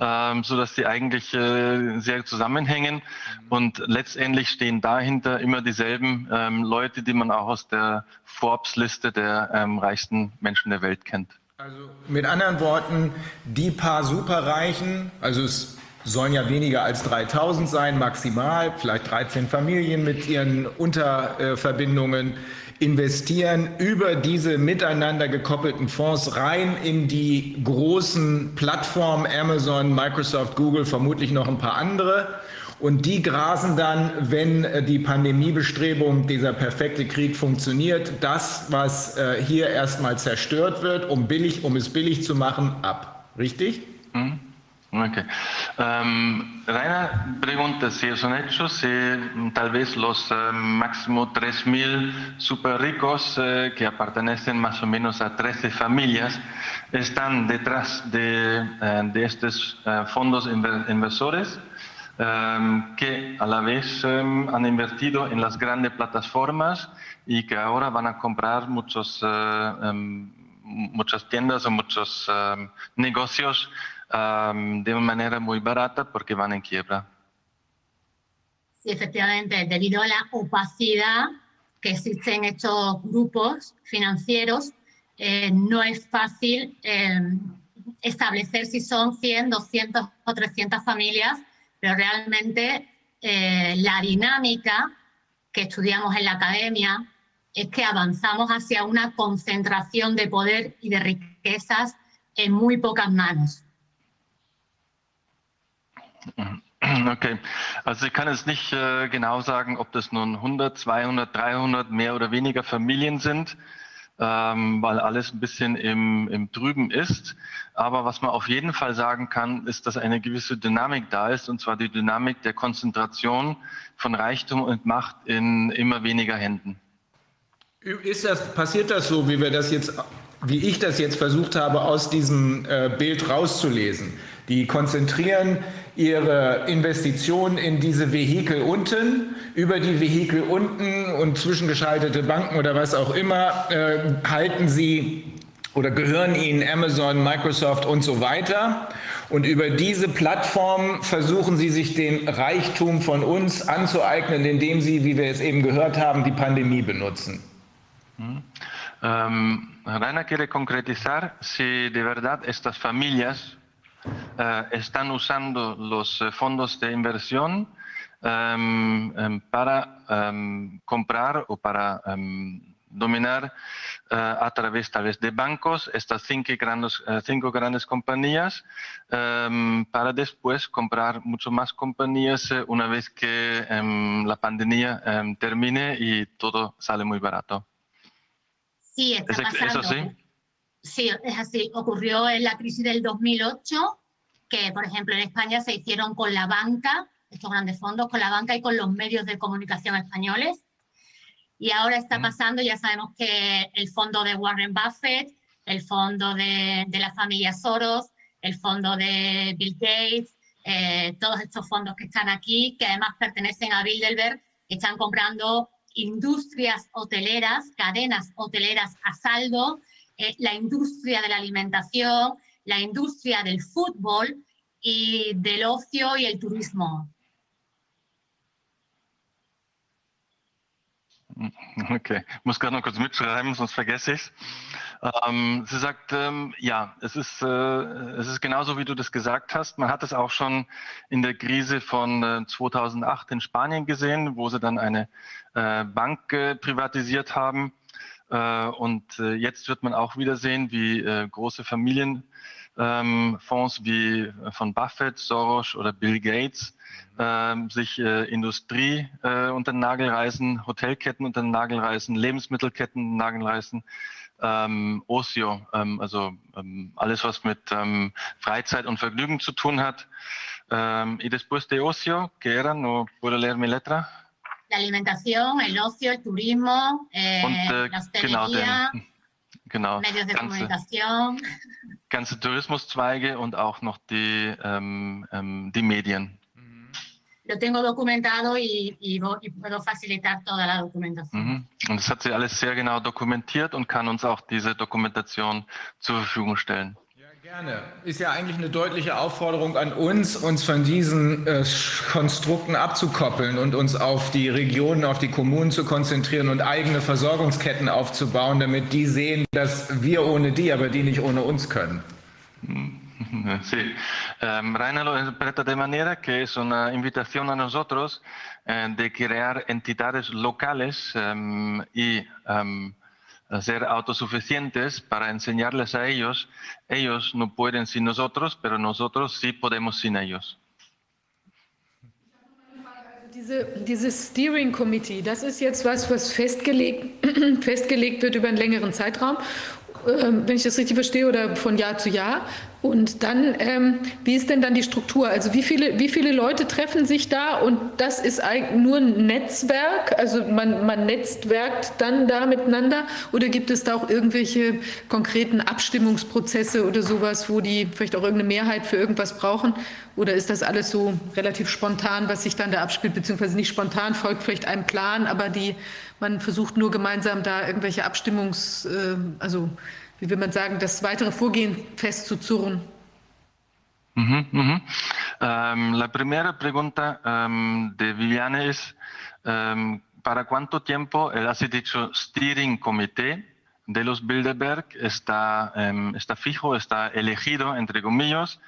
Ähm, so dass die eigentlich äh, sehr zusammenhängen und letztendlich stehen dahinter immer dieselben ähm, Leute, die man auch aus der Forbes-Liste der ähm, reichsten Menschen der Welt kennt. Also mit anderen Worten, die paar Superreichen, also es sollen ja weniger als 3000 sein, maximal, vielleicht 13 Familien mit ihren Unterverbindungen investieren über diese miteinander gekoppelten Fonds rein in die großen Plattformen Amazon, Microsoft, Google, vermutlich noch ein paar andere. Und die grasen dann, wenn die Pandemiebestrebung, dieser perfekte Krieg funktioniert, das, was äh, hier erstmal zerstört wird, um, billig, um es billig zu machen, ab. Richtig? Mhm. Okay. Um, Raina pregunta si es un hecho, si tal vez los uh, máximo 3.000 super ricos uh, que pertenecen más o menos a 13 familias están detrás de, de estos fondos inver inversores um, que a la vez um, han invertido en las grandes plataformas y que ahora van a comprar muchos, muchas tiendas o muchos negocios de manera muy barata porque van en quiebra. Sí, efectivamente, debido a la opacidad que existen estos grupos financieros, eh, no es fácil eh, establecer si son 100, 200 o 300 familias, pero realmente eh, la dinámica que estudiamos en la academia es que avanzamos hacia una concentración de poder y de riquezas en muy pocas manos. Okay, also ich kann jetzt nicht äh, genau sagen, ob das nun 100, 200, 300 mehr oder weniger Familien sind, ähm, weil alles ein bisschen im, im Trüben ist. Aber was man auf jeden Fall sagen kann, ist, dass eine gewisse Dynamik da ist, und zwar die Dynamik der Konzentration von Reichtum und Macht in immer weniger Händen. Ist das, passiert das so, wie wir das jetzt, wie ich das jetzt versucht habe, aus diesem äh, Bild rauszulesen? Die konzentrieren ihre Investitionen in diese Vehikel unten. Über die Vehikel unten und zwischengeschaltete Banken oder was auch immer äh, halten sie oder gehören ihnen Amazon, Microsoft und so weiter. Und über diese Plattform versuchen sie sich den Reichtum von uns anzueignen, indem sie, wie wir es eben gehört haben, die Pandemie benutzen. Mhm. Um, Rainer quiere concretizar si de verdad estas familias uh, están usando los eh, fondos de inversión um, um, para comprar o para dominar uh, a través tal vez de bancos estas cinco grandes, uh, cinco grandes compañías um, para después comprar mucho más compañías uh, una vez que um, la pandemia um, termine y todo sale muy barato. Sí, está ¿Es, pasando. ¿Eso sí? Sí, es así. Ocurrió en la crisis del 2008, que por ejemplo en España se hicieron con la banca, estos grandes fondos, con la banca y con los medios de comunicación españoles. Y ahora está pasando, ya sabemos que el fondo de Warren Buffett, el fondo de, de la familia Soros, el fondo de Bill Gates, eh, todos estos fondos que están aquí, que además pertenecen a Bilderberg, están comprando industrias hoteleras, cadenas hoteleras a saldo, eh, la industria de la alimentación, la industria del fútbol y del ocio y el turismo. Okay, ich muss gerade noch kurz mitschreiben, sonst vergesse ich es. Ähm, sie sagt, ähm, ja, es ist, äh, es ist genauso, wie du das gesagt hast. Man hat es auch schon in der Krise von äh, 2008 in Spanien gesehen, wo sie dann eine äh, Bank äh, privatisiert haben. Äh, und äh, jetzt wird man auch wieder sehen, wie äh, große Familienfonds ähm, wie von Buffett, Soros oder Bill Gates ähm, sich Industrie unter den Nagel reißen, Hotelketten unter den Nagel reißen, Lebensmittelketten unter den Nagel reißen, ähm, Ocio, ähm, also ähm, alles, was mit ähm, Freizeit und Vergnügen zu tun hat. Y después de Ocio, que era, no puedo leer mi letra. La alimentación, el ocio, el turismo, eh, Und äh, la genau, hostelería, den, genau, medios de ganze, comunicación. ganze Tourismuszweige und auch noch die, ähm, ähm, die Medien. Lo tengo documentado y, y y puedo facilitar toda la documentación. Mhm. Und das hat sie alles sehr genau dokumentiert und kann uns auch diese Dokumentation zur Verfügung stellen. Gerne. Ist ja eigentlich eine deutliche Aufforderung an uns, uns von diesen äh, Konstrukten abzukoppeln und uns auf die Regionen, auf die Kommunen zu konzentrieren und eigene Versorgungsketten aufzubauen, damit die sehen, dass wir ohne die, aber die nicht ohne uns können. Sí, Em, Raina lo interpreta de manera que es una invitación a nosotros eh, de crear entidades locales em, y em, ser autosuficientes para enseñarles a ellos. Ellos no pueden sin nosotros, pero nosotros sí podemos sin ellos. Diese, dieses Steering Committee, das ist jetzt was, was festgelegt, festgelegt wird über einen längeren Zeitraum, ähm, wenn ich das richtig verstehe, oder von Jahr zu Jahr. Und dann, ähm, wie ist denn dann die Struktur? Also wie viele, wie viele Leute treffen sich da? Und das ist eigentlich nur ein Netzwerk? Also man, man netzwerkt dann da miteinander? Oder gibt es da auch irgendwelche konkreten Abstimmungsprozesse oder sowas, wo die vielleicht auch irgendeine Mehrheit für irgendwas brauchen? Oder ist das alles so relativ spontan, was sich dann da abspielt, beziehungsweise nicht spontan, folgt vielleicht einem Plan, aber die, man versucht nur gemeinsam da irgendwelche Abstimmungs, äh, also wie will man sagen, das weitere Vorgehen festzuzurren? Ujú, ujú. Em, la primera pregunta em, de Viviane es, em, ¿para cuánto tiempo el así dicho steering comité de los Bilderberg está, em, está fijo, está elegido, entre comillas?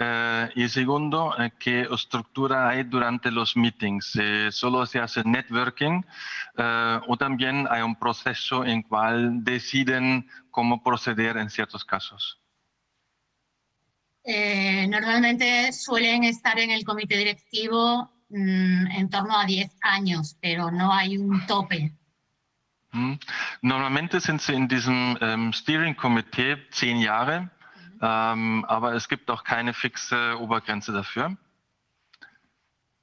Eh, y segundo, eh, ¿qué estructura hay durante los meetings? Eh, ¿Solo se hace networking eh, o también hay un proceso en cual deciden cómo proceder en ciertos casos? Normalmente suelen estar en el comité directivo mm, en torno a 10 años, pero no hay un tope. Hm. Normalmente sind sie in diesem ähm, Steering Committee zehn Jahre, ähm, aber es gibt auch keine fixe Obergrenze dafür.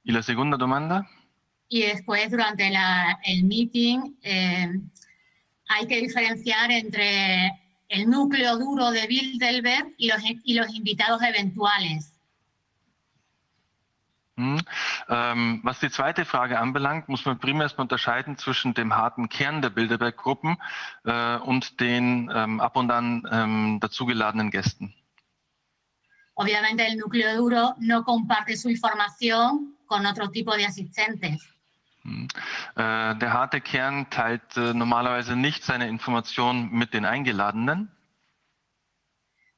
Y la segunda demanda? Y después, durante la- el meeting, eh, hay que diferenciar entre el núcleo duro de Bilderberg y los, y los invitados eventuales. Hm. Ähm, was die zweite Frage anbelangt, muss man primär erstmal unterscheiden zwischen dem harten Kern der Bilderberg-Gruppen äh, und den ähm, ab und an ähm, dazugeladenen Gästen. Obviamente el núcleo duro no comparte su información con otro tipo de asistentes. Hm. Äh, der harte Kern teilt äh, normalerweise nicht seine Informationen mit den Eingeladenen.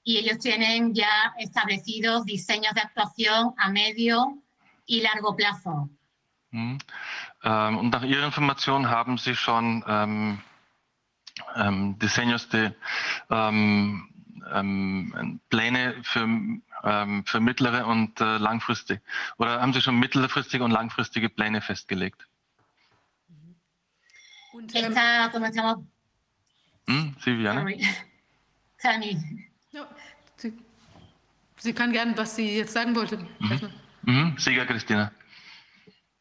y ellos tienen ya establecidos diseños de actuación a medio y largo plazo. Hm. Ähm, und nach Ihrer Information haben Sie schon ähm, ähm, diseños de ähm, ähm, Pläne für, ähm, für mittlere und äh, langfristig? Oder haben Sie schon mittelfristige und langfristige Pläne festgelegt? Und, ähm, Esta, como estamos, Hm, Silvia, ne? sorry. Me. ja, Sie, Sie kann gerne, was Sie jetzt sagen wollte. Mhm. Siga, Cristina.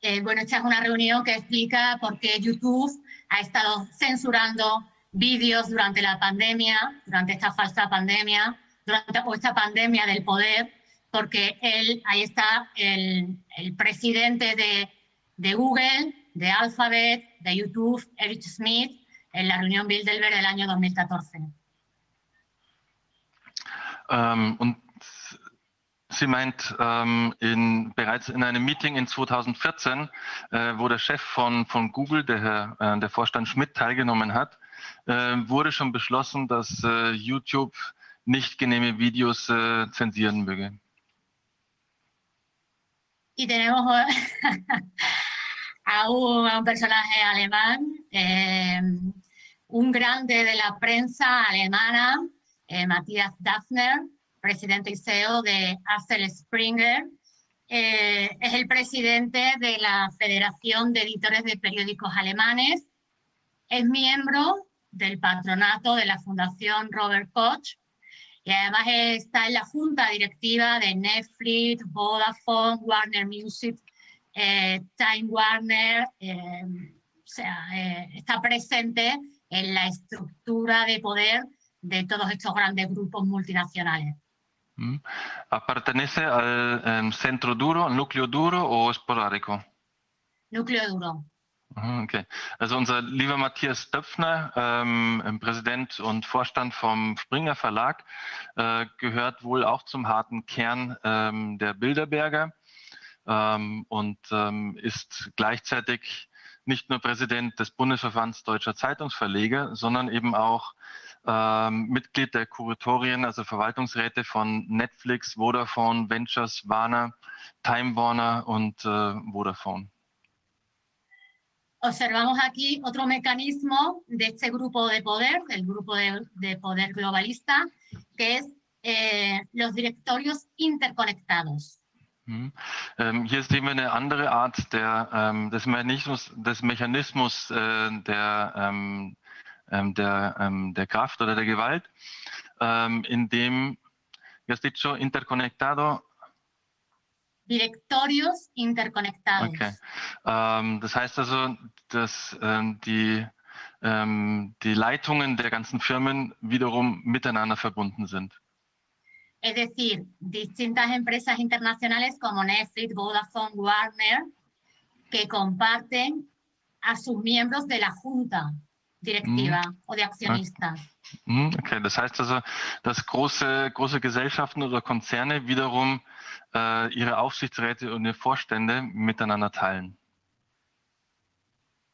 Eh, bueno, esta es una reunión que explica por qué YouTube ha estado censurando vídeos durante la pandemia, durante esta falsa pandemia, durante o esta pandemia del poder, porque él, ahí está el, el presidente de, de Google, de Alphabet, de YouTube, Eric Smith, en la reunión Bilderberg del año 2014. Ähm, und sie meint, ähm, in, bereits in einem Meeting in 2014, äh, wo der Chef von, von Google, der, Herr, äh, der Vorstand Schmidt, teilgenommen hat, äh, wurde schon beschlossen, dass äh, YouTube nicht genehme Videos äh, zensieren möge. Y tenemos a un, a un personaje alemán, eh, un grande de la prensa alemana, eh, Matthias Daphner, presidente y CEO de Axel Springer. Eh, es el presidente de la Federación de Editores de Periódicos Alemanes. Es miembro del patronato de la Fundación Robert Koch y además está en la junta directiva de Netflix, Vodafone, Warner Music, eh, Time Warner, eh, o sea, está presente en la estructura de poder de todos estos grandes grupos multinacionales. Hm. ¿Pertenece al ähm, centro duro, al núcleo duro o esporádico? Núcleo duro. Aha, Okay. Also unser lieber Matthias Döpfner, ähm, Präsident und Vorstand vom Springer Verlag, äh, gehört wohl auch zum harten Kern ähm, der Bilderberger ähm, und ähm, ist gleichzeitig nicht nur Präsident des Bundesverbands Deutscher Zeitungsverleger, sondern eben auch ähm, Mitglied der Kuratorien, also Verwaltungsräte von Netflix, Vodafone, Ventures, Warner, Time Warner und äh, Vodafone. Observamos aquí otro mecanismo de este grupo de poder, del grupo de, de poder globalista, que es eh, los directorios interconectados. Mhm. Ähm, hier sehen wir eine andere Art der, ähm, des Mechanismus, des Mechanismus äh, der, ähm, der, ähm, der Kraft oder der Gewalt, ähm, in dem, ¿qué has dicho? Interconectado. Directorios interconectados. Okay. Ähm, das heißt also, dass ähm, die, ähm, die Leitungen der ganzen Firmen wiederum miteinander verbunden sind. Es decir, distintas empresas internacionales como Netflix, Vodafone, Warner, que comparten a sus miembros de la junta directiva o de accionistas. Mhm, Okay, das heißt also, dass große, große Gesellschaften oder Konzerne wiederum äh, ihre Aufsichtsräte und ihre Vorstände miteinander teilen.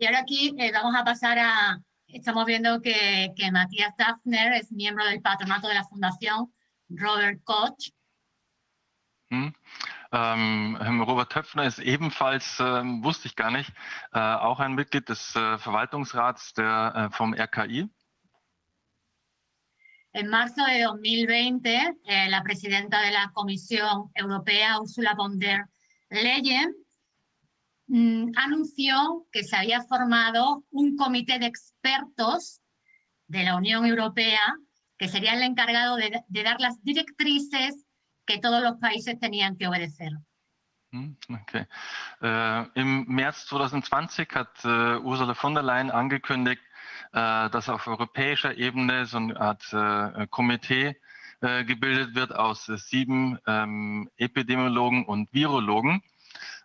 Y ahora aquí eh, vamos a pasar a, estamos viendo que, que Matías Daphner es miembro del patronato de la Fundación Robert Koch. Hm? Ähm, Robert Töpfner ist ebenfalls, ähm, wusste ich gar nicht, äh, auch ein Mitglied des äh, Verwaltungsrats der, äh, vom RKI. En marzo de 2020, eh, la presidenta de la Comisión Europea, Ursula von der Leyen, mm, anunció que se había formado un comité de expertos de la Unión Europea que sería el encargado de, de dar las directrices que todos los países tenían que obedecer. Hm, Okay. Äh, Im März 2020 hat äh, Ursula von der Leyen angekündigt, äh, dass auf europäischer Ebene so eine Art äh, Komitee äh, gebildet wird aus äh, sieben ähm, Epidemiologen und Virologen.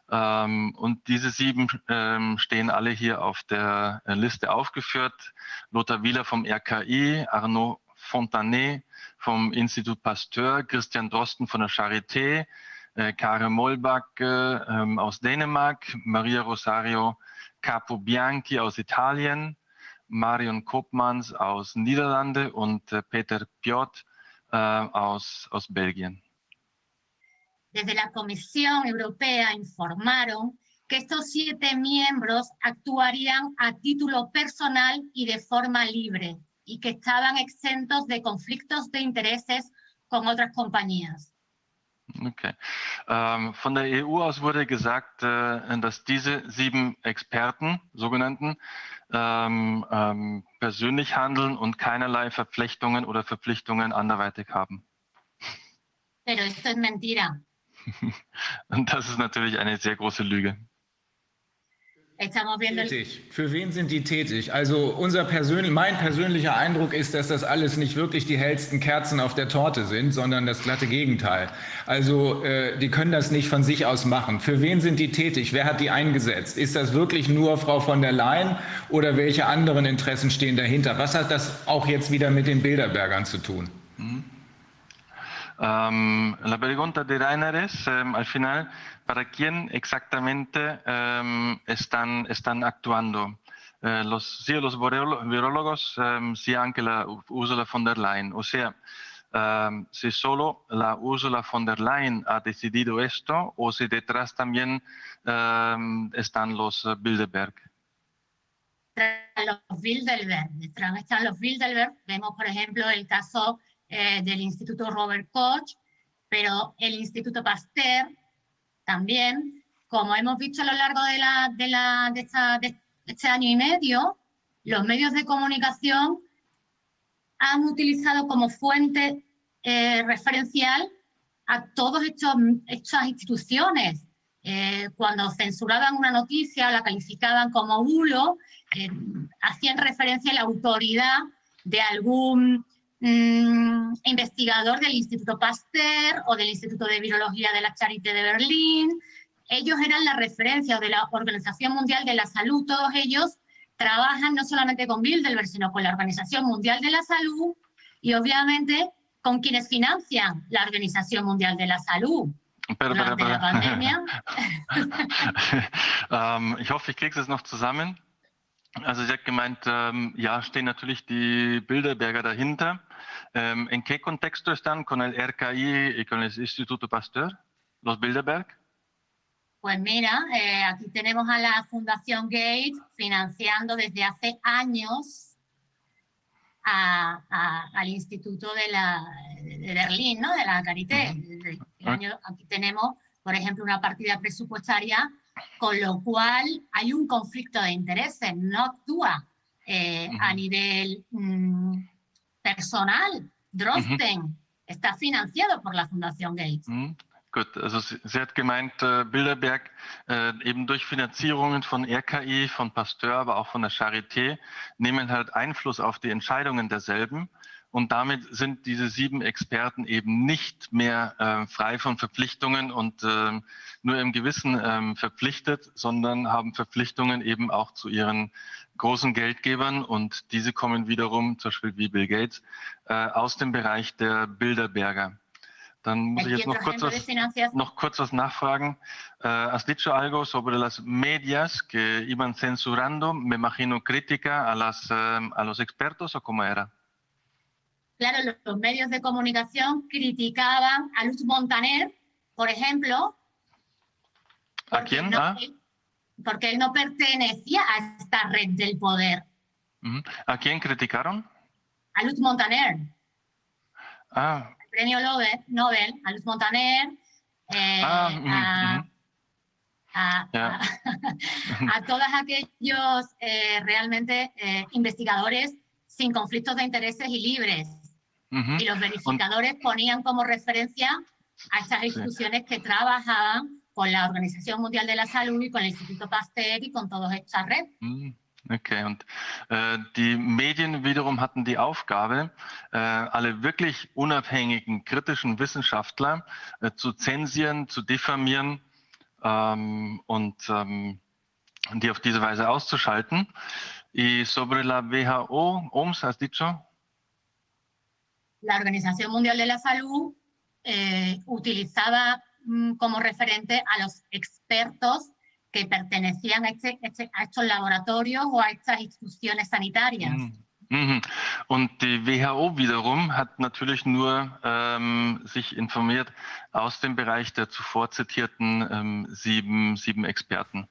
Ähm, und diese sieben ähm, stehen alle hier auf der Liste aufgeführt. Lothar Wieler vom RKI, Arnaud Fontanet vom Institut Pasteur, Christian Drosten von der Charité, äh, Kare Molbach äh, ähm, aus Dänemark, Maria Rosario Capo Bianchi aus Italien, Marion Koopmans aus Niederlande und äh, Peter Piot äh, aus, aus Belgien. Desde la Comisión Europea informaron que estos siete miembros actuarían a título personal y de forma libre, y que estaban exentos de conflictos de intereses con otras compañías. Okay. Ähm, von der EU aus wurde gesagt, äh, dass diese sieben Experten, sogenannten, ähm, ähm, persönlich handeln und keinerlei Verflechtungen oder Verpflichtungen anderweitig haben. Pero esto es mentira. und das ist natürlich eine sehr große Lüge. Estamos viendo el- Tätig. Für wen sind die tätig? Also unser persönlich, mein persönlicher Eindruck ist, dass das alles nicht wirklich die hellsten Kerzen auf der Torte sind, sondern das glatte Gegenteil. Also äh, die können das nicht von sich aus machen. Für wen sind die tätig? Wer hat die eingesetzt? Ist das wirklich nur Frau von der Leyen oder welche anderen Interessen stehen dahinter? Was hat das auch jetzt wieder mit den Bilderbergern zu tun? Um, la pregunta de Rainer es, um, al final, ¿para quién exactamente um, están, están actuando? Uh, los, sí, los virólogos, um, sí, anche la Ursula von der Leyen. O sea, si solo la Ursula von der Leyen ha decidido esto o si detrás también están los uh, Bilderberg. los Bilderberg. Detrás están los Bilderberg. Vemos, por ejemplo, el caso eh, del Instituto Robert Koch, pero el Instituto Pasteur también, como hemos visto a lo largo de, la, de, la, de, este año y medio, los medios de comunicación han utilizado como fuente eh, referencial a todas estas instituciones. Eh, cuando censuraban una noticia, la calificaban como bulo, hacían referencia a la autoridad de algún mm, investigador del Instituto Pasteur o del Instituto de Virología de la Charité de Berlín. Ellos eran la referencia de la Organización Mundial de la Salud. Todos ellos trabajan no solamente con Bilderberg, sino con la Organización Mundial de la Salud y obviamente con quienes financian la Organización Mundial de la Salud. Pero, pero, la pero. pandemia ähm, ich hoffe, ich kriege es noch zusammen. Also sie hat gemeint, ähm, ja, stehen natürlich die Bilderberger dahinter. Ähm, ¿En qué contexto están con el RKI y con el Instituto Pasteur, los Bilderberg? Pues mira, eh, aquí tenemos a la Fundación Gates financiando desde hace años a- a- al Instituto de, la, de Berlín, ¿no? de la Carité. Año- aquí tenemos, por ejemplo, una partida presupuestaria, con lo cual hay un conflicto de intereses, no actúa eh, a nivel mm, personal. Drosten está financiado por la Fundación Gates. Hm, Gut, also sie, sie hat gemeint, äh, Bilderberg äh, eben durch Finanzierungen von RKI, von Pasteur, aber auch von der Charité nehmen halt Einfluss auf die Entscheidungen derselben. Und damit sind diese sieben Experten eben nicht mehr äh, frei von Verpflichtungen und ähm, nur im Gewissen ähm, verpflichtet, sondern haben Verpflichtungen eben auch zu ihren großen Geldgebern. Und diese kommen wiederum, zum Beispiel wie Bill Gates, äh, aus dem Bereich der Bilderberger. Dann muss ich jetzt noch kurz was noch kurz was nachfragen. Eh, has dicho algo sobre las medias que iban censurando, me imagino crítica a, las, eh, a los expertos o cómo era? Claro, los, los medios de comunicación criticaban a Luz Montaner, por ejemplo. ¿A quién? no- Ah. Porque él no pertenecía a esta red del poder. ¿A quién criticaron? A Luz Montaner, Ah, el premio Nobel, Nobel a Luz Montaner, eh, ah, a, ujú. a- a todos aquellos eh, realmente eh, investigadores sin conflictos de intereses y libres. Ujú. Y los verificadores ponían como referencia a estas instituciones que trabajaban con la Organización Mundial de la Salud y con el Instituto Pasteur y con toda esta red. Hm, Okay, und äh, die Medien wiederum hatten die Aufgabe, äh, alle wirklich unabhängigen, kritischen Wissenschaftler äh, zu zensieren, zu diffamieren ähm, und ähm, die auf diese Weise auszuschalten. Y sobre la WHO, OMS, has dicho? La Organización Mundial de la Salud eh, utilizaba mm, como referente a los expertos que pertenecían a, este- este- a estos laboratorios o a estas instituciones sanitarias. Mhm. Mhm. Und die WHO wiederum hat natürlich nur ähm, sich informiert aus dem Bereich der zuvor zitierten ähm, sieben, sieben Experten,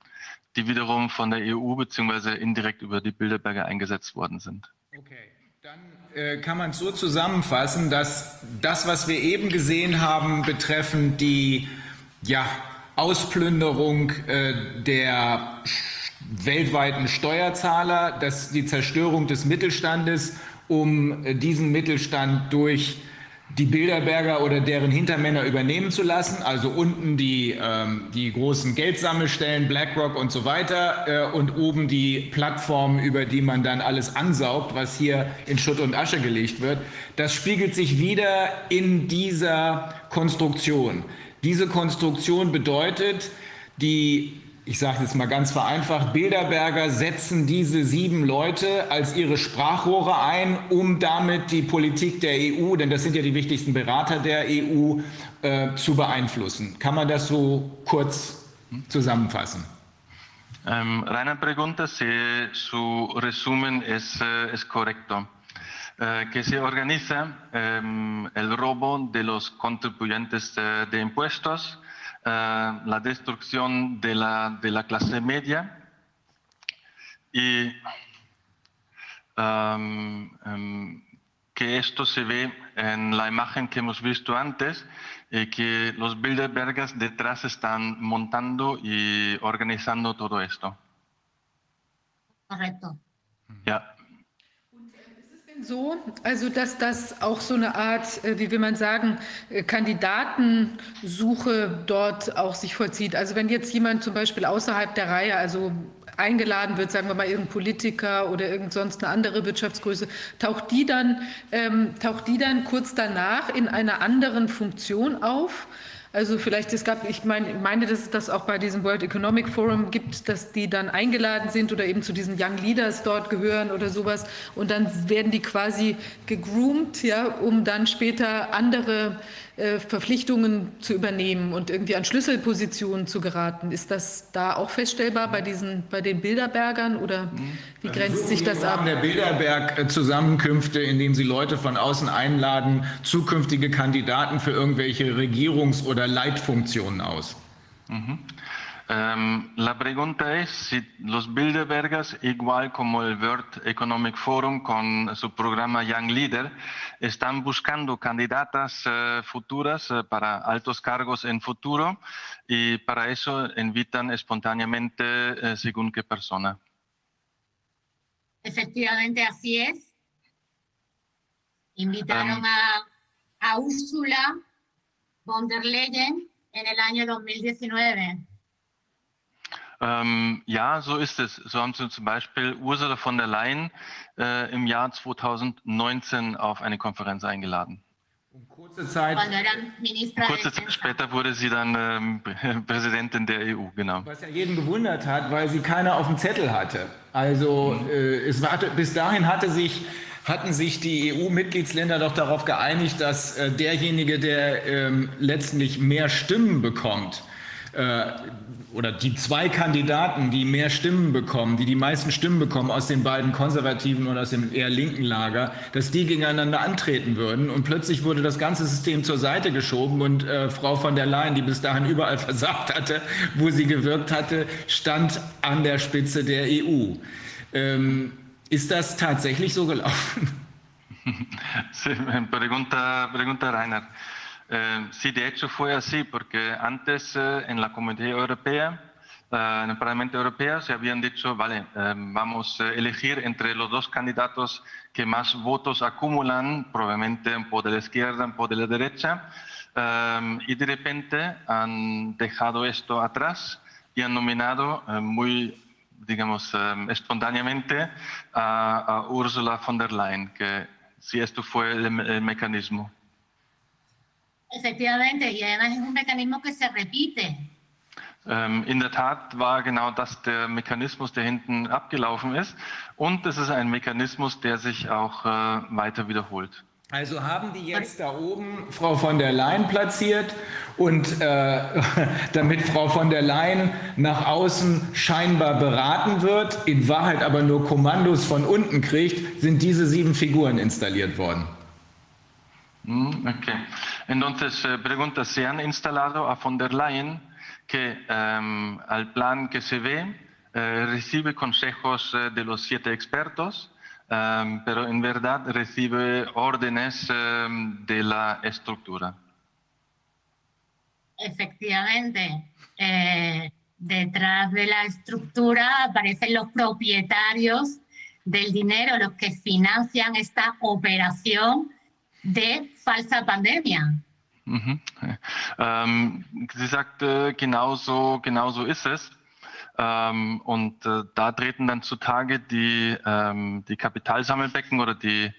die wiederum von der EU beziehungsweise indirekt über die Bilderberger eingesetzt worden sind. Okay. Dann äh, kann man es so zusammenfassen, dass das, was wir eben gesehen haben, betreffend die ja, Ausplünderung äh, der weltweiten Steuerzahler, dass die Zerstörung des Mittelstandes, um äh, diesen Mittelstand durch die Bilderberger oder deren Hintermänner übernehmen zu lassen, also unten die, ähm, die großen Geldsammelstellen, BlackRock und so weiter äh, und oben die Plattformen, über die man dann alles ansaugt, was hier in Schutt und Asche gelegt wird. Das spiegelt sich wieder in dieser Konstruktion. Diese Konstruktion bedeutet, die ich sage jetzt mal ganz vereinfacht, Bilderberger setzen diese sieben Leute als ihre Sprachrohre ein, um damit die Politik der EU, denn das sind ja die wichtigsten Berater der EU, äh, zu beeinflussen. Kann man das so kurz zusammenfassen? Um, Rainer pregunta si su resumen es, uh, es correcto. Uh, que se organiza um, el robo de los contribuyentes uh, de impuestos uh, la destrucción de la, de la, clase media y um, um, que esto se ve en la imagen que hemos visto antes, y que los Bilderbergers detrás están montando y organizando todo esto. Correcto. Ja. So, also dass das auch so eine Art, äh, wie will man sagen, äh, Kandidatensuche dort auch sich vollzieht. Also wenn jetzt jemand zum Beispiel außerhalb der Reihe, also eingeladen wird, sagen wir mal irgendein Politiker oder irgend sonst eine andere Wirtschaftsgröße, taucht die dann, ähm, taucht die dann kurz danach in einer anderen Funktion auf? Also vielleicht, es gab, ich meine, meine, dass es das auch bei diesem World Economic Forum gibt, dass die dann eingeladen sind oder eben zu diesen Young Leaders dort gehören oder sowas. Und dann werden die quasi gegroomt, ja, um dann später andere äh, Verpflichtungen zu übernehmen und irgendwie an Schlüsselpositionen zu geraten. Ist das da auch feststellbar bei, diesen, bei den Bilderbergern oder wie also grenzt sich das ab? der Bilderberg Zusammenkünfte, in denen sie Leute von außen einladen, zukünftige Kandidaten für irgendwelche Regierungs- oder Leitfunktionen aus. Mhm. Um, la pregunta es si los Bilderbergers, igual como el World Economic Forum con su programa Young Leader, están buscando candidatas uh, futuras uh, para altos cargos en futuro y para eso invitan espontáneamente uh, según qué persona. Efectivamente, así es. Invitaron um, a, a Ursula von der Leyen en el año 2019. Ähm, ja, so ist es. So haben Sie zum Beispiel Ursula von der Leyen äh, im Jahr 2019 auf eine Konferenz eingeladen. Und kurze Zeit, kurze Zeit später wurde sie dann ähm, Präsidentin der EU, genau. Was ja jeden gewundert hat, weil sie keiner auf dem Zettel hatte. Also mhm. äh, es war, bis dahin hatte sich hatten sich die EU-Mitgliedsländer doch darauf geeinigt, dass äh, derjenige, der ähm, letztlich mehr Stimmen bekommt, äh, oder die zwei Kandidaten, die mehr Stimmen bekommen, die die meisten Stimmen bekommen aus den beiden konservativen und aus dem eher linken Lager, dass die gegeneinander antreten würden. Und plötzlich wurde das ganze System zur Seite geschoben und äh, Frau von der Leyen, die bis dahin überall versagt hatte, wo sie gewirkt hatte, stand an der Spitze der EU. Ähm, ist das tatsächlich so gelaufen? pregunta, pregunta Rainer. Eh, sí, de hecho fue así, porque antes eh, en la Comunidad Europea, eh, en el Parlamento Europeo, se habían dicho, vale, eh, vamos a elegir entre los dos candidatos que más votos acumulan, probablemente un poco de la izquierda, un poco de la derecha, eh, y de repente han dejado esto atrás y han nominado muy digamos, espontáneamente a, a, Ursula von der Leyen, que si esto fue el, el mecanismo. Efectivamente, y además es un mecanismo que se repite. Ähm, in der Tat war genau das der Mechanismus, der hinten abgelaufen ist. Und es ist ein Mechanismus, der sich auch äh, weiter wiederholt. Also haben die jetzt da oben Frau von der Leyen platziert und äh, damit Frau von der Leyen nach außen scheinbar beraten wird, in Wahrheit aber nur Kommandos von unten kriegt, sind diese sieben Figuren installiert worden. Mm, ok. Entonces, eh, pregunta, ¿se han instalado a von der Leyen que um, al plan que se ve eh, recibe consejos eh, de los siete expertos em, pero en verdad recibe órdenes em, de la estructura. Efectivamente, detrás de la estructura aparecen los propietarios del dinero, los que financian esta operación de falsa pandemia. Mhm. Ähm, sie sagte, genauso, genauso ist es. Ähm, und äh, da treten dann zutage die, ähm, die Kapitalsammelbecken oder die,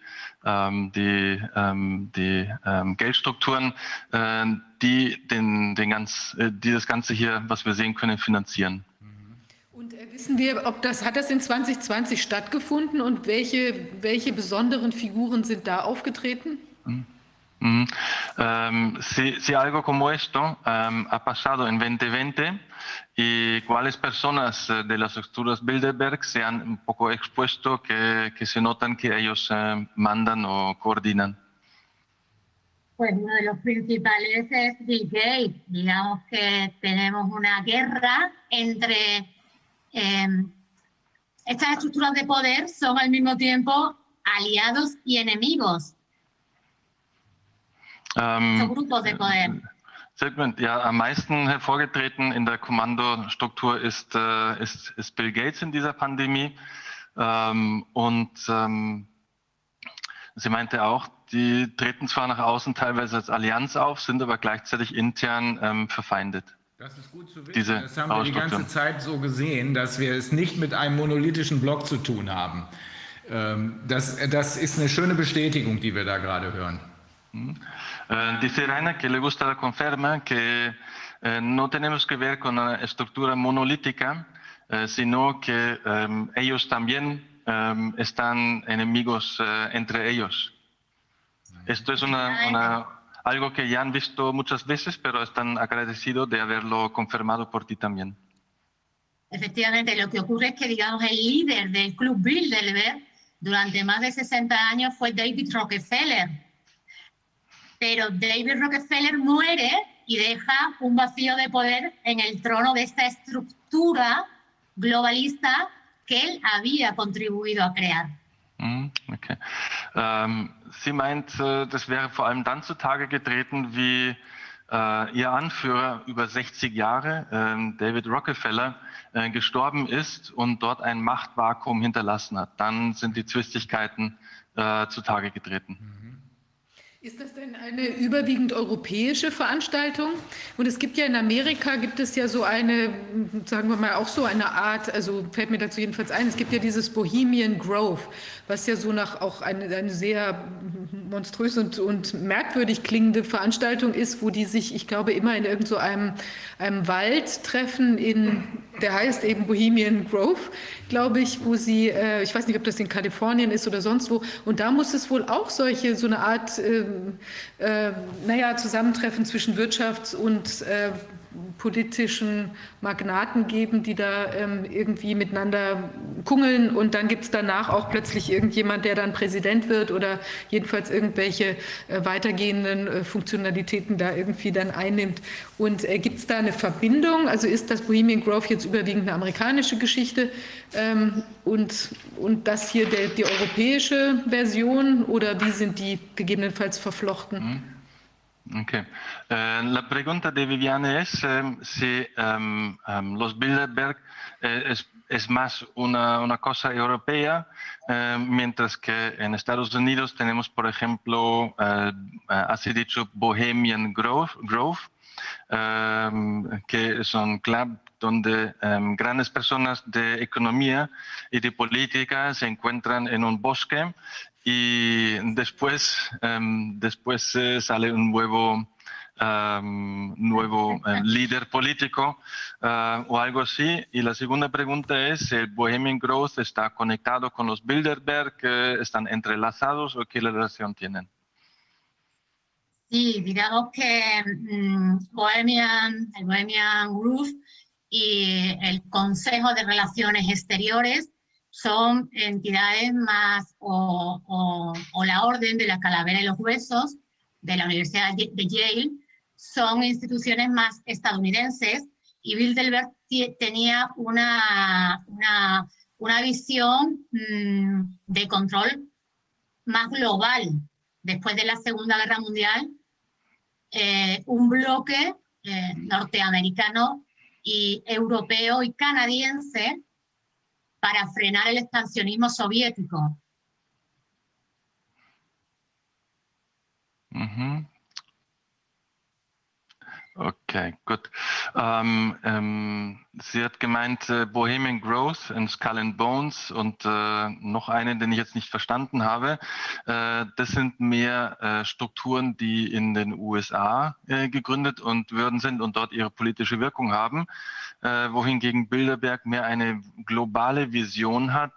ähm, die, ähm, die ähm, Geldstrukturen, äh, die, den, den ganz, äh, die das Ganze hier, was wir sehen können, finanzieren. Und äh, wissen wir, ob das, hat das in 2020 stattgefunden und welche, welche besonderen Figuren sind da aufgetreten? Um, si, si, algo como esto um, ha pasado en 2020 y cuáles personas uh, de las estructuras Bilderberg se han un poco expuesto que, que se notan que ellos uh, mandan o coordinan. Pues uno de los principales es Bill Gates. Digamos que tenemos una guerra entre eh, estas estructuras de poder, son al mismo tiempo aliados y enemigos. Ähm. Segment, ja, am meisten hervorgetreten in der Kommandostruktur ist, äh, ist, ist Bill Gates in dieser Pandemie. Ähm, und ähm, sie meinte auch, die treten zwar nach außen teilweise als Allianz auf, sind aber gleichzeitig intern ähm, verfeindet. Das ist gut zu wissen. Diese das haben wir die ganze Zeit so gesehen, dass wir es nicht mit einem monolithischen Block zu tun haben. Ähm, das, das ist eine schöne Bestätigung, die wir da gerade hören. Uh, dice Raina que le gusta la conferma que uh, no tenemos que ver con una estructura monolítica, uh, sino que um, ellos también um, están enemigos entre ellos. Esto es una, una, algo que ya han visto muchas veces, pero están agradecidos de haberlo confirmado por ti también. Efectivamente, lo que ocurre es que, digamos, el líder del Club Bilderberg durante más de 60 años fue David Rockefeller pero David Rockefeller muere y deja un vacío de poder en el trono de esta estructura globalista que él había contribuido a crear. Mm, okay. Ähm, sie meint, äh, das wäre vor allem dann zutage getreten, wie äh, ihr Anführer über 60 Jahre, äh, David Rockefeller, äh, gestorben ist und dort ein Machtvakuum hinterlassen hat. Dann sind die Zwistigkeiten äh, zutage getreten. Ist das denn eine überwiegend europäische Veranstaltung? Und es gibt ja in Amerika, gibt es ja so eine, sagen wir mal, auch so eine Art, also fällt mir dazu jedenfalls ein, es gibt ja dieses Bohemian Grove, was ja so nach auch eine, eine sehr monströs und, und merkwürdig klingende Veranstaltung ist, wo die sich, ich glaube, immer in irgend so einem, Wald treffen, in, der heißt eben Bohemian Grove, glaube ich, wo sie, äh, ich weiß nicht, ob das in Kalifornien ist oder sonst wo, und da muss es wohl auch solche, so eine Art, äh, äh, naja, Zusammentreffen zwischen Wirtschafts- und äh, politischen Magnaten geben, die da ähm, irgendwie miteinander kungeln und dann gibt es danach auch plötzlich irgendjemand, der dann Präsident wird oder jedenfalls irgendwelche äh, weitergehenden äh, Funktionalitäten da irgendwie dann einnimmt. Und äh, gibt es da eine Verbindung? Also ist das Bohemian Grove jetzt überwiegend eine amerikanische Geschichte ähm, und, und das hier der, die europäische Version oder wie sind die gegebenenfalls verflochten? Mhm. Okay. Eh, la pregunta de Viviane es eh, si um, los Bilderberg eh, es, más una, cosa europea, mientras que en Estados Unidos tenemos, por ejemplo, así dicho, Bohemian Grove, Grove que es un club donde grandes personas de economía y de política se encuentran en un bosque y después, um, después eh, sale un nuevo, um, nuevo um, líder político uh, o algo así. Y la segunda pregunta es, ¿el Bohemian Growth está conectado con los Bilderberg? ¿Están entrelazados o qué relación tienen? Sí, digamos que um, Bohemian, el Bohemian Growth y el Consejo de Relaciones Exteriores son entidades más, o, o, o, la Orden de la Calavera y los Huesos de la Universidad de Yale, son instituciones más estadounidenses y Bilderberg tenía una, una, una visión mmm, de control más global. Después de la Segunda Guerra Mundial, eh, un bloque eh, norteamericano y europeo y canadiense para frenar el expansionismo soviético. Okay, gut. Ähm, ähm, sie hat gemeint äh, Bohemian Growth und Skull and Bones und äh, noch einen, den ich jetzt nicht verstanden habe. Äh, das sind mehr äh, Strukturen, die in den USA äh, gegründet und würden sind und dort ihre politische Wirkung haben, äh, wohingegen Bilderberg mehr eine globale Vision hat,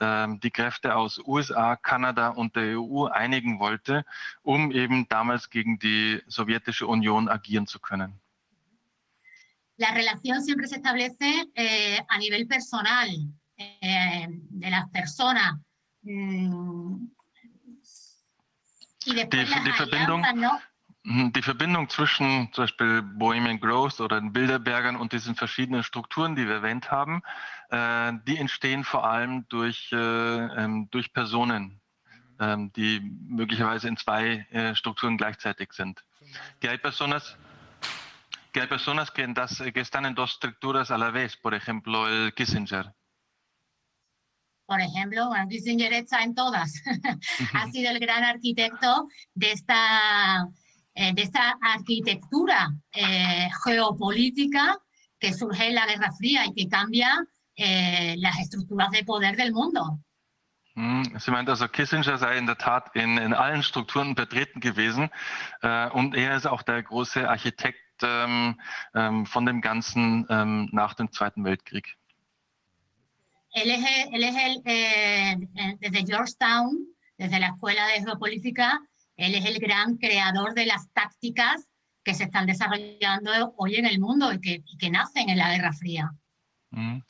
ähm, die Kräfte aus USA, Kanada und der EU einigen wollte, um eben damals gegen die sowjetische Union agieren zu können. La relación siempre se establece eh, a nivel personal, eh, de las personas. Mm, y después Die, las die Verbindung, ¿no? Mhm, Die Verbindung zwischen zum Beispiel Bohemian Growth oder den Bilderbergern und diesen verschiedenen Strukturen, die wir erwähnt haben, äh, die entstehen vor allem durch, äh, ähm, durch Personen, ähm, die möglicherweise in zwei äh, Strukturen gleichzeitig sind. Que hay personas, que hay personas que, en das, que están en dos estructuras a la vez, por ejemplo, el Kissinger. Por ejemplo, bueno, Kissinger está en todas. ha sido el gran arquitecto de esta, eh, de esta arquitectura eh, geopolítica que surge en la Guerra Fría y que cambia eh, las estructuras de poder del mundo. Mhm, Sie meint also, Kissinger sei in der Tat in, in allen Strukturen vertreten gewesen äh, und er ist auch der große Architekt ähm, ähm, von dem Ganzen ähm, nach dem Zweiten Weltkrieg. Él es, él es el, eh, eh, desde Georgetown, desde la Escuela de Geopolítica, él es el gran creador de las tácticas que se están desarrollando hoy en el mundo y que, y que nacen en la Guerra Fría. Mhm.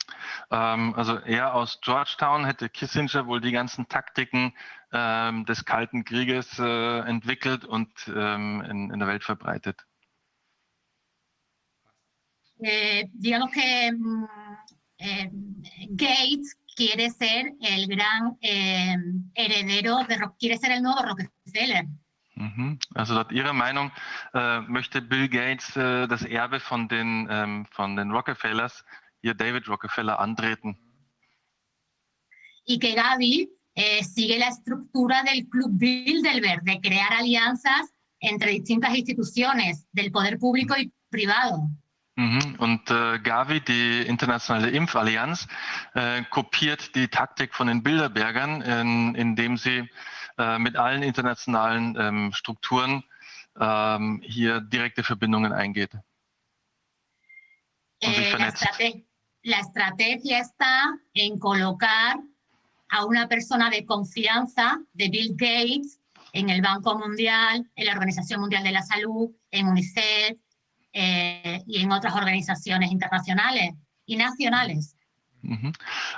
Ähm, also er aus Georgetown hätte Kissinger wohl die ganzen Taktiken ähm, des Kalten Krieges äh, entwickelt und ähm, in, in der Welt verbreitet. Eh, digamos que mm, eh, Gates quiere ser el gran eh, heredero, de, quiere ser el nuevo Rockefeller. Mhm. Also laut Ihrer Meinung äh, möchte Bill Gates äh, das Erbe von den, ähm, von den Rockefellers, hier David Rockefeller, antreten. y que Gaby eh, sigue la estructura del Club Bilderberg, de crear alianzas entre distintas instituciones del poder público y privado. Mhm. Und äh, Gavi, die internationale Impfallianz, äh, kopiert die Taktik von den Bilderbergern, in, indem sie äh, mit allen internationalen ähm, Strukturen ähm, hier direkte Verbindungen eingeht. Und sich Eh, la, vernetzt. estrate- la estrategia está en colocar a una persona de confianza de Bill Gates en el Banco Mundial, en la Organización Mundial de la Salud, en UNICEF eh, y en otras organizaciones internacionales y nacionales. Mhm.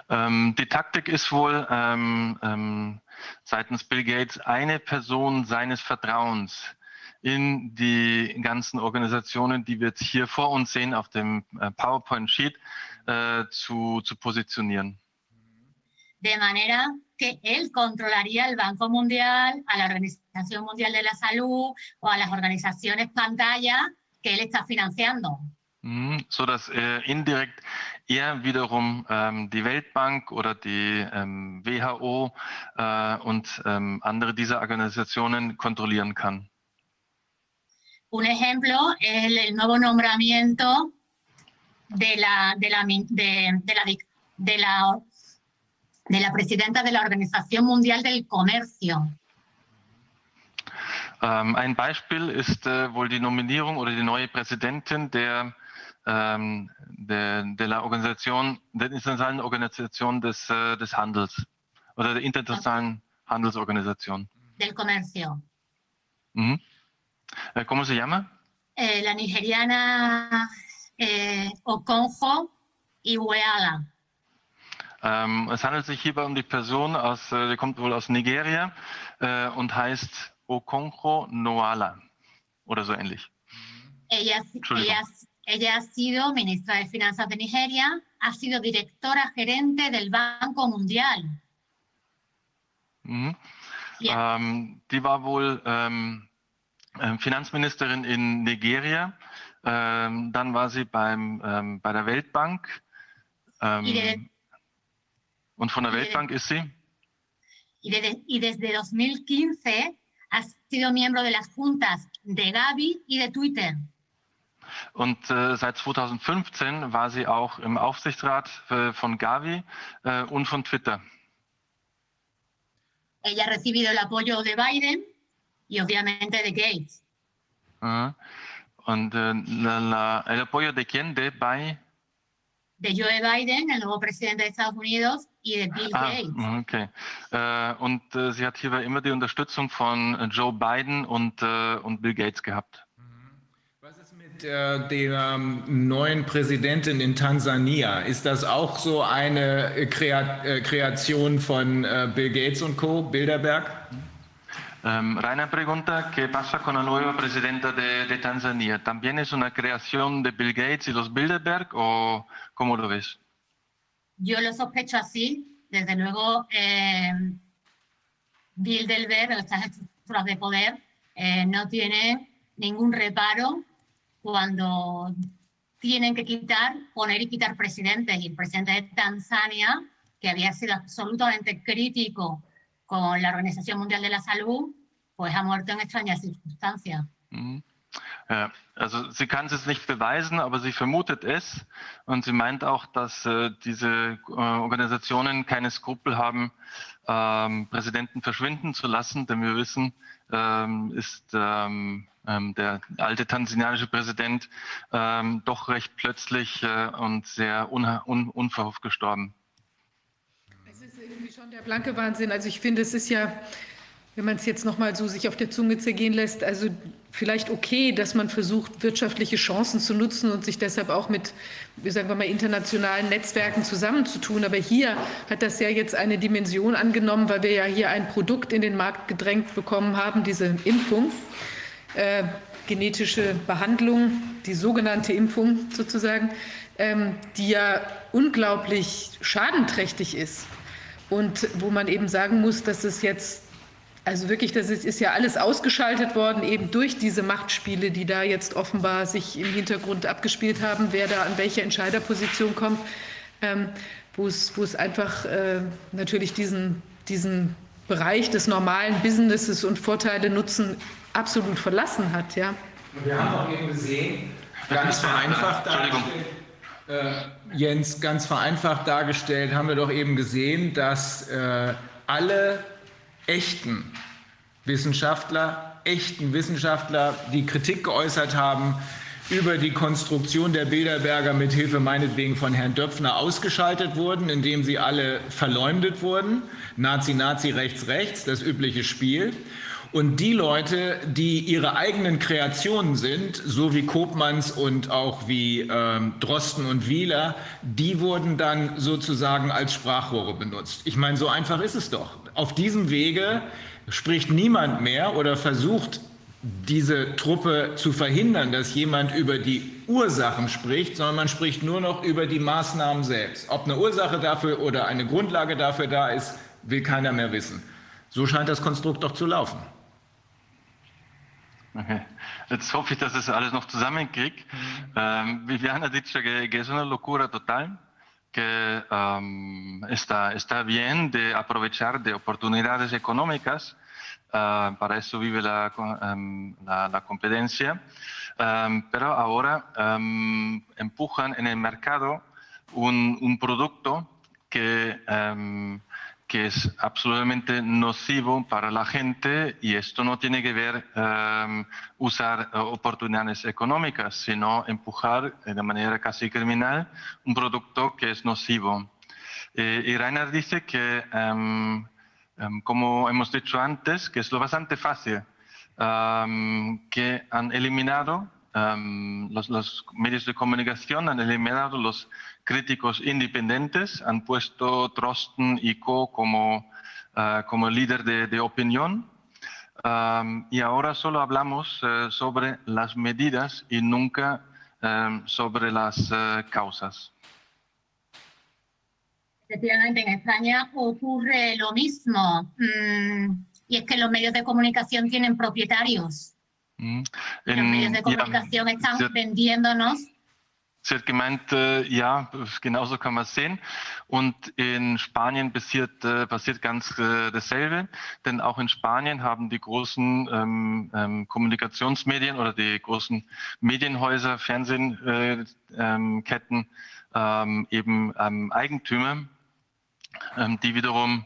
Ähm, die Taktik ist wohl ähm, ähm, seitens Bill Gates eine Person seines Vertrauens in die ganzen Organisationen, die wir jetzt hier vor uns sehen auf dem äh, PowerPoint-Sheet, äh, zu, zu positionieren. de manera que él controlaría el Banco Mundial, a la Organización Mundial de la Salud o a las organizaciones pantalla que él está financiando. Mhm, so dass äh, indirekt er wiederum ähm, die Weltbank oder die ähm, WHO äh, und ähm, andere dieser Organisationen kontrollieren kann. Un ejemplo es el, el nuevo nombramiento de la, de, la, de, de la, de, la, de la presidenta de la Organización Mundial del Comercio. Ähm, ein Beispiel ist äh, wohl die Nominierung oder die neue Präsidentin der, ähm, der, der Organisation, der internationalen Organisation des, äh, des Handels oder der internationalen Handelsorganisation. del comercio. Mhm. Äh, ¿Cómo se llama? Eh, la nigeriana eh, Okonjo Iweala. Ähm, es handelt sich hierbei um die Person aus, äh, die kommt wohl aus Nigeria äh, und heißt Okonkwo Noala oder so ähnlich. Ella, ella, ella ha sido ministra de Finanzas de Nigeria, ha sido directora gerente del Banco Mundial. Mhm. Ja. Ähm, die war wohl ähm, ähm, Finanzministerin in Nigeria. Ähm, dann war sie beim, ähm, bei der Weltbank. Ähm, und von der Weltbank ist sie? y desde 2015 ha sido miembro de las juntas de Gavi y de Twitter. Und äh, seit 2015 war sie auch im Aufsichtsrat äh, von Gavi äh, und von Twitter. Ella ha recibido el apoyo de Biden y obviamente de Gates. Äh, und äh, la, la, el apoyo de quién? De bei? De Joe Biden, el nuevo presidente de Estados Unidos, y de Bill Ah, Gates. okay. Äh, und äh, sie hat hierbei immer die Unterstützung von äh, Joe Biden und, äh, und Bill Gates gehabt. Was ist mit äh, der ähm, neuen Präsidentin in Tansania? Ist das auch so eine äh, Krea äh, Kreation von äh, Bill Gates und Co., Bilderberg? Rainer pregunta qué pasa con la nueva presidenta de, de Tanzania. ¿También es una creación de Bill Gates y los Bilderberg o cómo lo ves? Yo lo sospecho así. Desde luego, eh, Bilderberg, estas estructuras de poder, eh, no tiene ningún reparo cuando tienen que quitar, poner y quitar presidentes. Y el presidente de Tanzania, que había sido absolutamente crítico con la Organización Mundial de la Salud, pues ha muerto en extrañas circunstancias. Mhm. Also sie kann es nicht beweisen, aber sie vermutet es und sie meint auch, dass äh, diese äh, Organisationen keine Skrupel haben, ähm, Präsidenten verschwinden zu lassen, denn wir wissen, ähm, ist ähm, ähm, der alte tanzanianische Präsident ähm, doch recht plötzlich äh, und sehr unha- un unverhofft gestorben. Irgendwie schon der blanke Wahnsinn. Also ich finde, es ist ja, wenn man es jetzt noch mal so sich auf der Zunge zergehen lässt, also vielleicht okay, dass man versucht, wirtschaftliche Chancen zu nutzen und sich deshalb auch mit, sagen wir mal, internationalen Netzwerken zusammenzutun. Aber hier hat das ja jetzt eine Dimension angenommen, weil wir ja hier ein Produkt in den Markt gedrängt bekommen haben, diese Impfung. Äh, genetische Behandlung, die sogenannte Impfung sozusagen, ähm, die ja unglaublich schadenträchtig ist. Und wo man eben sagen muss, dass es jetzt, also wirklich, das ist, ist ja alles ausgeschaltet worden, eben durch diese Machtspiele, die da jetzt offenbar sich im Hintergrund abgespielt haben, wer da an welche Entscheiderposition kommt, ähm, wo, es, wo es einfach äh, natürlich diesen, diesen Bereich des normalen Businesses und Vorteile nutzen absolut verlassen hat. Ja. Wir haben auch eben gesehen, ganz vereinfacht Entschuldigung. äh, Jens, ganz vereinfacht dargestellt, haben wir doch eben gesehen, dass äh, alle echten Wissenschaftler, echten Wissenschaftler, die Kritik geäußert haben, über die Konstruktion der Bilderberger mit Hilfe meinetwegen von Herrn Döpfner ausgeschaltet wurden, indem sie alle verleumdet wurden. Nazi, Nazi, rechts, rechts, das übliche Spiel. Und die Leute, die ihre eigenen Kreationen sind, so wie Kopmanns und auch wie ähm, Drosten und Wieler, die wurden dann sozusagen als Sprachrohre benutzt. Ich meine, so einfach ist es doch. Auf diesem Wege spricht niemand mehr oder versucht diese Truppe zu verhindern, dass jemand über die Ursachen spricht, sondern man spricht nur noch über die Maßnahmen selbst. Ob eine Ursache dafür oder eine Grundlage dafür da ist, will keiner mehr wissen. So scheint das Konstrukt doch zu laufen. Okay. Jetzt hoffe ich, dass ich das alles noch zusammenkriege. Ähm, Viviana ha dicho que, que es una locura total, que um, está, está bien de aprovechar de oportunidades económicas, uh, para eso vive la, em, la, la competencia, Em, pero ahora em, empujan en el mercado un, un producto que, em, que es absolutamente nocivo para la gente y esto no tiene que ver em, usar oportunidades económicas, sino empujar eh, de manera casi criminal un producto que es nocivo. Eh, y Rainer dice que, em, em, como hemos dicho antes, que es lo bastante fácil, que han eliminado los, los medios de comunicación, han eliminado los críticos independientes, han puesto Drosten y Co. como, eh, como líder de, de opinión. Um, y ahora solo hablamos eh, sobre las medidas y nunca eh, sobre las eh, causas. Efectivamente, en España ocurre lo mismo. Mm, y es que los medios de comunicación tienen propietarios. Mhm. Los In- medios de comunicación están sie, hat- vendiéndonos sie hat gemeint, äh, ja, genauso kann man es sehen. Und in Spanien passiert, äh, passiert ganz äh, dasselbe, denn auch in Spanien haben die großen ähm, ähm, Kommunikationsmedien oder die großen Medienhäuser, Fernsehketten äh, ähm, ähm, eben ähm, Eigentümer, ähm, die wiederum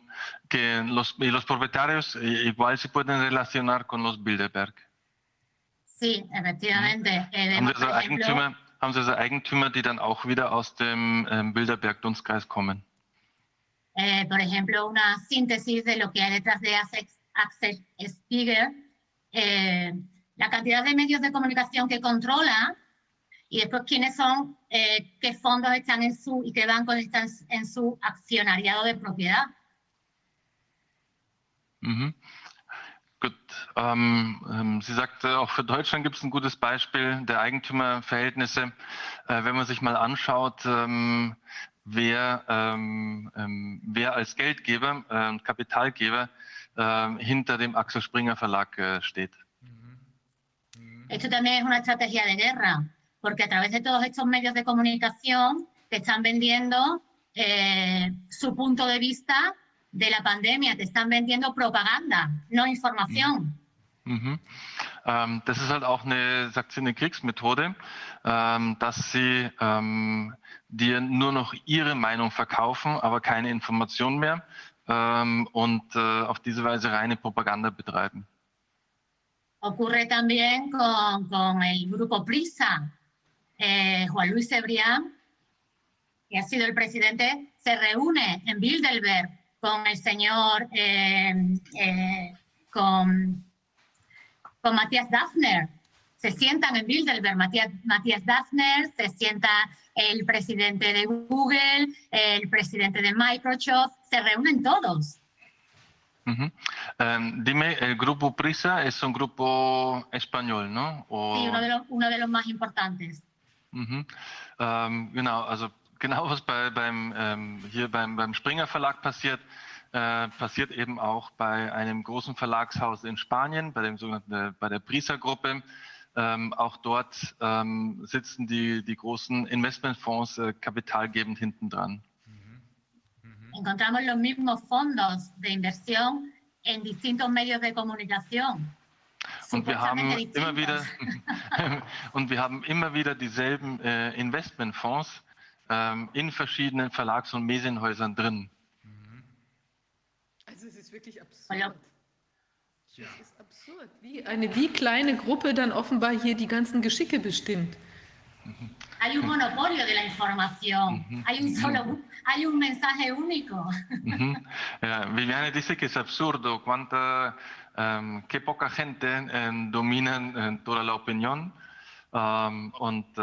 que los, los propietarios eh, igual se pueden relacionar con los Bilderberg. Sí, efectivamente. Eh, also por ejemplo, Eigentümer, haben Sie also Eigentümer, die dann auch wieder aus dem ähm, Bilderberg-Dunstkreis kommen? eh, por ejemplo, una síntesis de lo que hay detrás de Axel, Spiegel, eh, la cantidad de medios de comunicación que controla y después quiénes son, eh, qué fondos están en su y qué bancos están en su accionariado de propiedad. Mhm. Ähm, ähm, sie sagte, auch für Deutschland gibt es ein gutes Beispiel der Eigentümerverhältnisse. Äh, wenn man sich mal anschaut, ähm, wer, ähm, ähm, wer als Geldgeber äh, Kapitalgeber ähm, hinter dem Axel Springer Verlag äh, steht. Esto también es una estrategia de guerra, porque a través de todos estos medios de comunicación te están vendiendo eh, su punto de vista de la pandemia, te están vendiendo propaganda, no información. Mhm. Ähm, das ist halt auch eine, sagt sie, eine Kriegsmethode, ähm, dass sie ähm, dir nur noch ihre Meinung verkaufen, aber keine Information mehr ähm, und äh, auf diese Weise reine Propaganda betreiben. Ocurre también con, con el grupo Prisa. Eh, Juan Luis Cebrián, que ha sido el presidente, se reúne en Bilderberg con el señor, eh, eh, con, con Matías Dafner. Se sientan en Bilderberg, Matías, Matías Dafner, se sienta el presidente de Google, el presidente de Microsoft, se reúnen todos. Mhm. Ähm, dime, el grupo Prisa es un grupo español, ¿no? O- Sí, uno de los, uno de los más importantes. Mhm. Ähm, genau, also genau was bei, beim, ähm, hier beim, beim Springer Verlag passiert, äh, passiert eben auch bei einem großen Verlagshaus in Spanien, bei dem sogenannten, äh, bei der Prisa-Gruppe. Ähm, auch dort ähm, sitzen die, die großen Investmentfonds äh, kapitalgebend hinten dran. encontramos los mismos fondos de inversión en distintos medios de comunicación. Und wir haben immer wieder und wir haben immer wieder dieselben äh, Investmentfonds ähm, in verschiedenen Verlags- und Medienhäusern drin. Es ist wirklich absurd. Hola. Es ist absurd, wie eine wie kleine Gruppe dann offenbar hier die ganzen Geschicke bestimmt. Hay un monopolio de la información, hay un solo, hay un mensaje único. Mhm. Ja, Viviane dice que es absurdo cuánta, ähm, qué poca gente dominan äh, toda la opinión. Ähm, und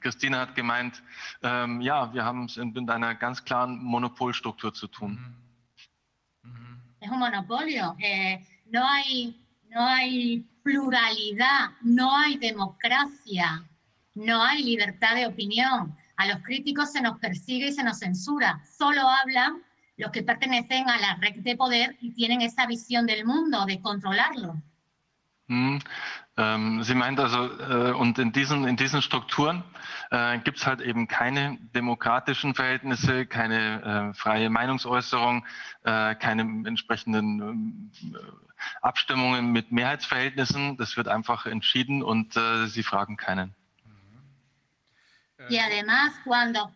Christina hat gemeint, ja, wir haben es mit einer ganz klaren Monopolstruktur zu tun. Es un monopolio. eh, no, hay, no hay pluralidad, no hay democracia, no hay libertad de opinión. A los críticos se nos persigue y se nos censura. Solo hablan los que pertenecen a la red de poder y tienen esa visión del mundo, de controlarlo. Mhm. Ähm, sie meint also, äh, und in diesen, in diesen Strukturen äh, gibt es halt eben keine demokratischen Verhältnisse, keine äh, freie Meinungsäußerung, äh, keine entsprechenden äh, Abstimmungen mit Mehrheitsverhältnissen. Das wird einfach entschieden und äh, sie fragen keinen. Y además, cuando,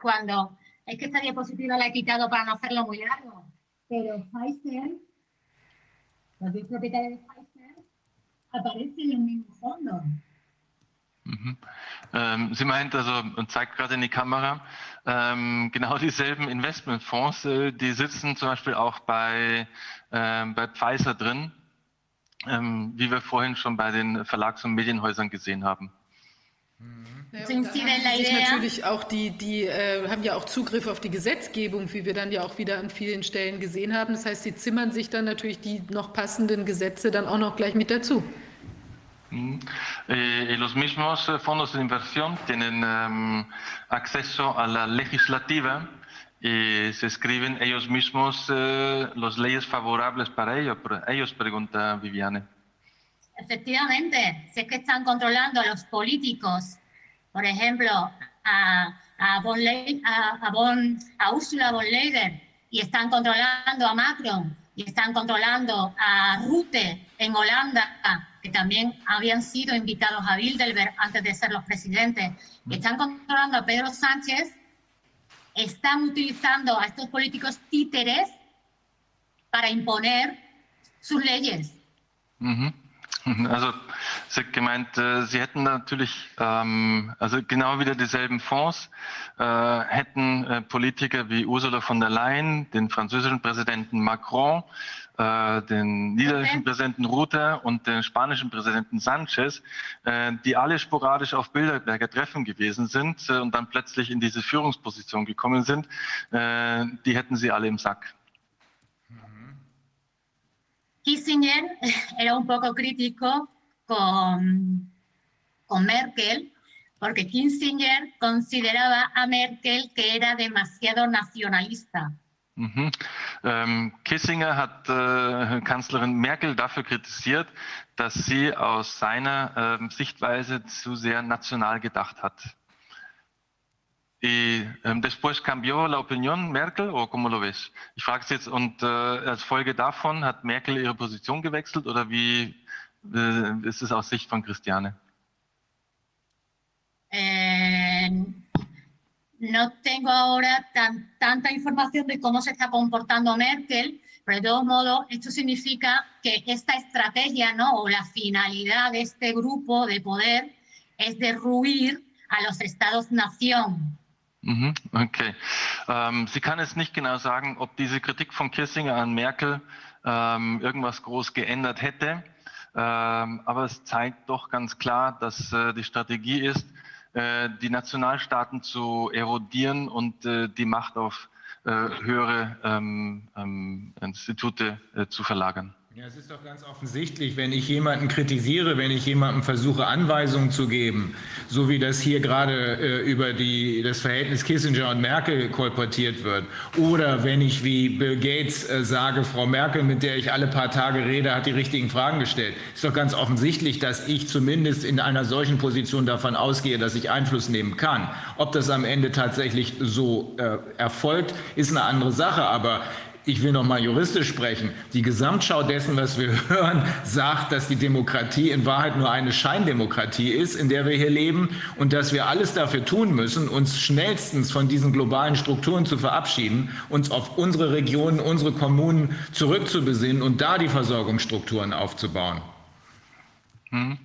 cuando, es que esta diapositiva la he quitado para no hacerlo muy largo, pero Pfizer, los propietarios de Pfizer, aparecen en. Mhm. Ähm, sie meint also und zeigt gerade in die Kamera, ähm, genau dieselben Investmentfonds, äh, die sitzen zum Beispiel auch bei, ähm, bei Pfizer drin, ähm, wie wir vorhin schon bei den Verlags- und Medienhäusern gesehen haben. Ja, Sind Sie haben denn natürlich auch die, die äh, haben ja auch Zugriff auf die Gesetzgebung, wie wir dann ja auch wieder an vielen Stellen gesehen haben. Das heißt, sie zimmern sich dann natürlich die noch passenden Gesetze dann auch noch gleich mit dazu. Mm. Eh, y los mismos eh, fondos de inversión tienen um, acceso a la legislativa y se escriben ellos mismos uh, las leyes favorables para ellos. Ellos, pregunta Viviane. Efectivamente, si es que están controlando a los políticos, por ejemplo, a, a, von a, a, von, a Ursula von Leyen y están controlando a Macron y están controlando a Rutte en Holanda, que también habían sido invitados a Bilderberg antes de ser los presidentes, y están controlando a Pedro Sánchez, están utilizando a estos políticos títeres para imponer sus leyes. Mhm. Also Sie hat gemeint, äh, Sie hätten natürlich ähm, also genau wieder dieselben Fonds, äh, hätten äh, Politiker wie Ursula von der Leyen, den französischen Präsidenten Macron, äh, den niederländischen Präsidenten Rutter und den spanischen Präsidenten Sanchez, äh, die alle sporadisch auf Bilderberger Treffen gewesen sind äh, und dann plötzlich in diese Führungsposition gekommen sind, die hätten sie alle im Sack. Kissinger era un poco crítico con, con Merkel, porque Kissinger consideraba a Merkel que era demasiado nacionalista. Mhm. Ähm, Kissinger hat äh, Kanzlerin Merkel dafür kritisiert, dass sie aus seiner äh, Sichtweise zu sehr national gedacht hat. Y ähm, después cambió la opinión Merkel o cómo lo ves? Ich frage es jetzt und äh, als Folge davon hat Merkel ihre Position gewechselt oder wie äh, ist es aus Sicht von Christiane? Eh, no tengo ahora tan, tanta información de cómo se está comportando Merkel, pero de todos modos esto significa que esta estrategia ¿no? o la finalidad de este grupo de poder es derruir a los estados-nación. Mhm, okay. Ähm, Sie kann es nicht genau sagen, ob diese Kritik von Kissinger an Merkel ähm, irgendwas groß geändert hätte. Ähm, aber es zeigt doch ganz klar, dass äh, die Strategie ist, äh, die Nationalstaaten zu erodieren und äh, die Macht auf höhere Institute zu verlagern. Ja, es ist doch ganz offensichtlich, wenn ich jemanden kritisiere, wenn ich jemandem versuche, Anweisungen zu geben, so wie das hier gerade äh, über die, das Verhältnis Kissinger und Merkel kolportiert wird, oder wenn ich wie Bill Gates äh, sage, Frau Merkel, mit der ich alle paar Tage rede, hat die richtigen Fragen gestellt, ist doch ganz offensichtlich, dass ich zumindest in einer solchen Position davon ausgehe, dass ich Einfluss nehmen kann. Ob das am Ende tatsächlich so äh, erfolgt, ist eine andere Sache, aber ich will noch mal juristisch sprechen, die Gesamtschau dessen, was wir hören, sagt, dass die Demokratie in Wahrheit nur eine Scheindemokratie ist, in der wir hier leben und dass wir alles dafür tun müssen, uns schnellstens von diesen globalen Strukturen zu verabschieden, uns auf unsere Regionen, unsere Kommunen zurückzubesinnen und da die Versorgungsstrukturen aufzubauen. Hm.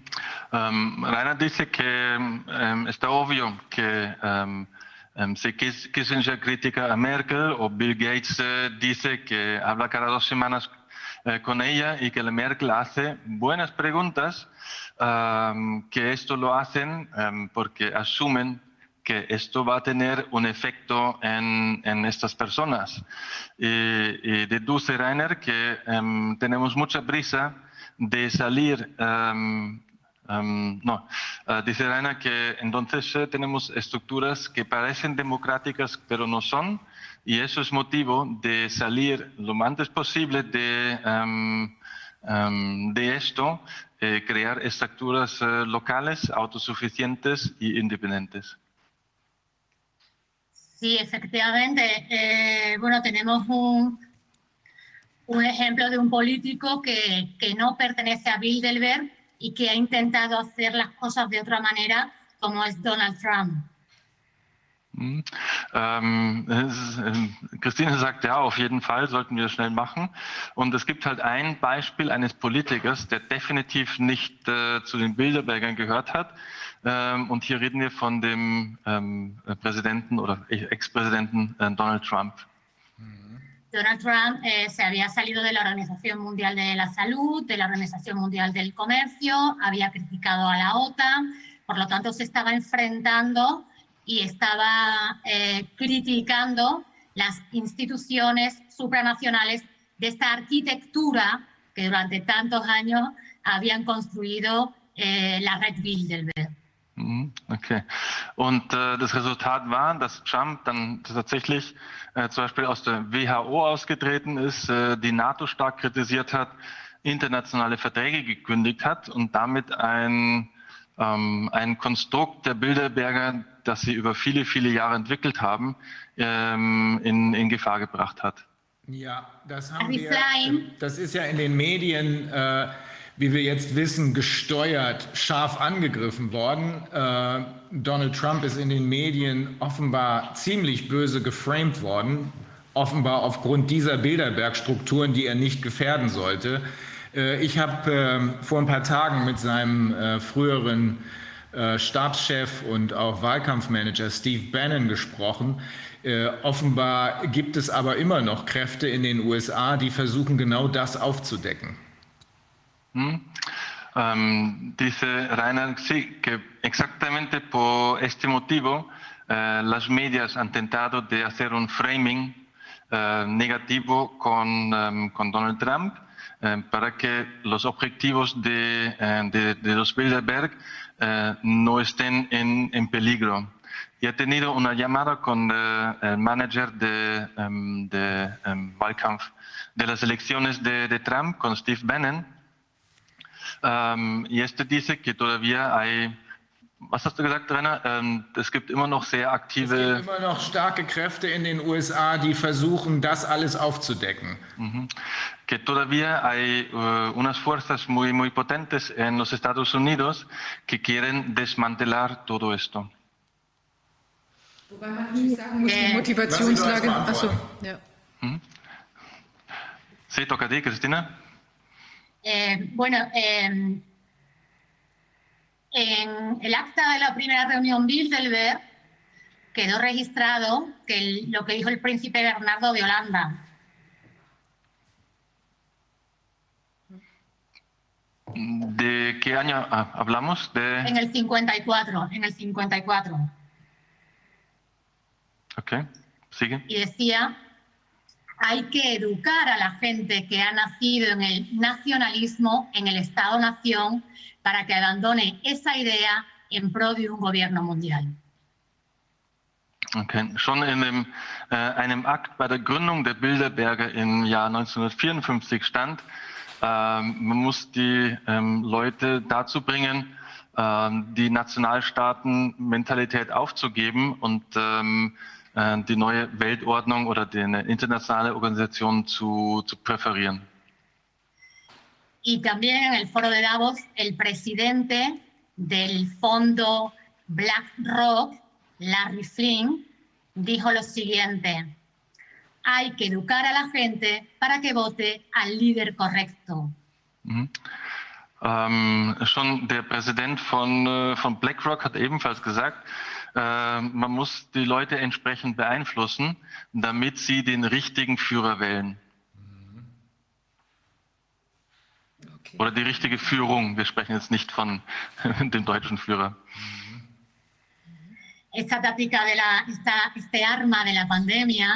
Um, Rainer dice que um, está obvio que um, Um, si Kissinger critica a Merkel o Bill Gates eh, dice que habla cada dos semanas eh, con ella y que la Merkel hace buenas preguntas, um, que esto lo hacen um, porque asumen que esto va a tener un efecto en, en estas personas. Y, y, deduce Rainer que tenemos mucha prisa de salir No, uh, dice Raina que entonces uh, tenemos estructuras que parecen democráticas pero no son y eso es motivo de salir lo antes posible de, um, de esto, eh, crear estructuras uh, locales, autosuficientes y independientes. Sí, efectivamente. Eh, bueno, tenemos un, un ejemplo de un político que, que no pertenece a Bilderberg, y que ha intentado hacer las cosas de otra manera, como es Donald Trump. Mhm. Ähm, ist, äh, Christine sagt, ja, auf jeden Fall sollten wir schnell machen. Und es gibt halt ein Beispiel eines Politikers, der definitiv nicht äh, zu den Bilderbergern gehört hat. Ähm, und hier reden wir von dem ähm, Präsidenten oder Ex-Präsidenten äh, Donald Trump. Donald Trump eh, se había salido de la Organización Mundial de la Salud, de la Organización Mundial del Comercio, había criticado a la OTAN, por lo tanto se estaba enfrentando y estaba eh, criticando las instituciones supranacionales de esta arquitectura que durante tantos años habían construido eh, la red Bilderberg. Mhm, Okay. Und äh, das Resultat war, dass Trump dann tatsächlich äh, zum Beispiel aus der WHO ausgetreten ist, äh, die NATO stark kritisiert hat, internationale Verträge gekündigt hat und damit ein, ähm, ein Konstrukt der Bilderberger, das sie über viele, viele Jahre entwickelt haben, ähm, in, in Gefahr gebracht hat. Ja, das haben wir. Das ist ja in den Medien, äh, wie wir jetzt wissen, gesteuert, scharf angegriffen worden. Äh, Donald Trump ist in den Medien offenbar ziemlich böse geframed worden, offenbar aufgrund dieser Bilderbergstrukturen, die er nicht gefährden sollte. Äh, ich habe äh, vor ein paar Tagen mit seinem äh, früheren äh, Stabschef und auch Wahlkampfmanager Steve Bannon gesprochen. Äh, offenbar gibt es aber immer noch Kräfte in den USA, die versuchen, genau das aufzudecken. ¿Mm? Um, dice Rainer, sí, que exactamente por este motivo eh, las medias han tentado de hacer un framing eh, negativo con, em, con Donald Trump eh, para que los objetivos de, eh, de- los Bilderberg no estén en, en peligro. Y he tenido una llamada con el manager de, em, de em, Wahlkampf de las elecciones de, de Trump, con Steve Bannon, ähm, este dice que todavía hay, was hast du gesagt, Rainer? Ähm, es gibt immer noch sehr Es aktive, gibt immer noch starke Kräfte in den USA, die versuchen, das alles aufzudecken. Ujú. que todavía hay eh, unas fuerzas muy, muy potentes en los Estados Unidos que quieren desmantelar todo esto. Wobei man natürlich sagen muss, die Äh, Motivationslage. Achso, ja. Sí, toca a ti, Cristina. Eh, bueno, eh, en el acta de la primera reunión Bilderberg quedó registrado que el- lo que dijo el príncipe Bernardo de Holanda. ¿De qué año hablamos? En De... el 54, en el 54. Ok, sigue. Y decía, hay que educar a la gente que ha nacido en el nacionalismo, en el Estado-nación, para que abandone esa idea en pro de un gobierno mundial. Okay. Schon in dem, äh, einem Akt bei der Gründung der Bilderberger im Jahr 1954 stand, ähm, man muss die ähm, Leute dazu bringen, ähm, die Nationalstaaten-Mentalität aufzugeben und ähm, äh, die neue Weltordnung oder die internationale Organisation zu, zu präferieren. Y también en el foro de Davos, el presidente del fondo BlackRock, Larry Flynn, dijo lo siguiente, hay que educar a la gente para que vote al líder correcto. Mhm. Ähm, schon der Präsident von, äh, von BlackRock hat ebenfalls gesagt, äh, man muss die Leute entsprechend beeinflussen, damit sie den richtigen Führer wählen. Okay. Oder die richtige Führung. Wir sprechen jetzt nicht von dem deutschen Führer. esta táctica de la, esta, este arma de la pandemia,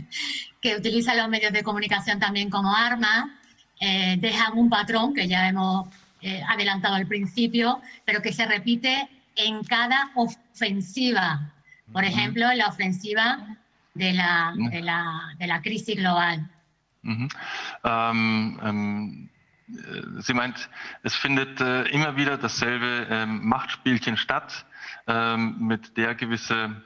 que utiliza los medios de comunicación también como arma, eh, dejan un patrón que ya hemos eh, adelantado al principio, pero que se repite en cada ofensiva. Por ejemplo, la ofensiva de la, de la, de la crisis global. Mhm. Ähm, ähm, äh, sie meint, es findet äh, immer wieder dasselbe ähm, Machtspielchen statt, ähm, mit der gewisse,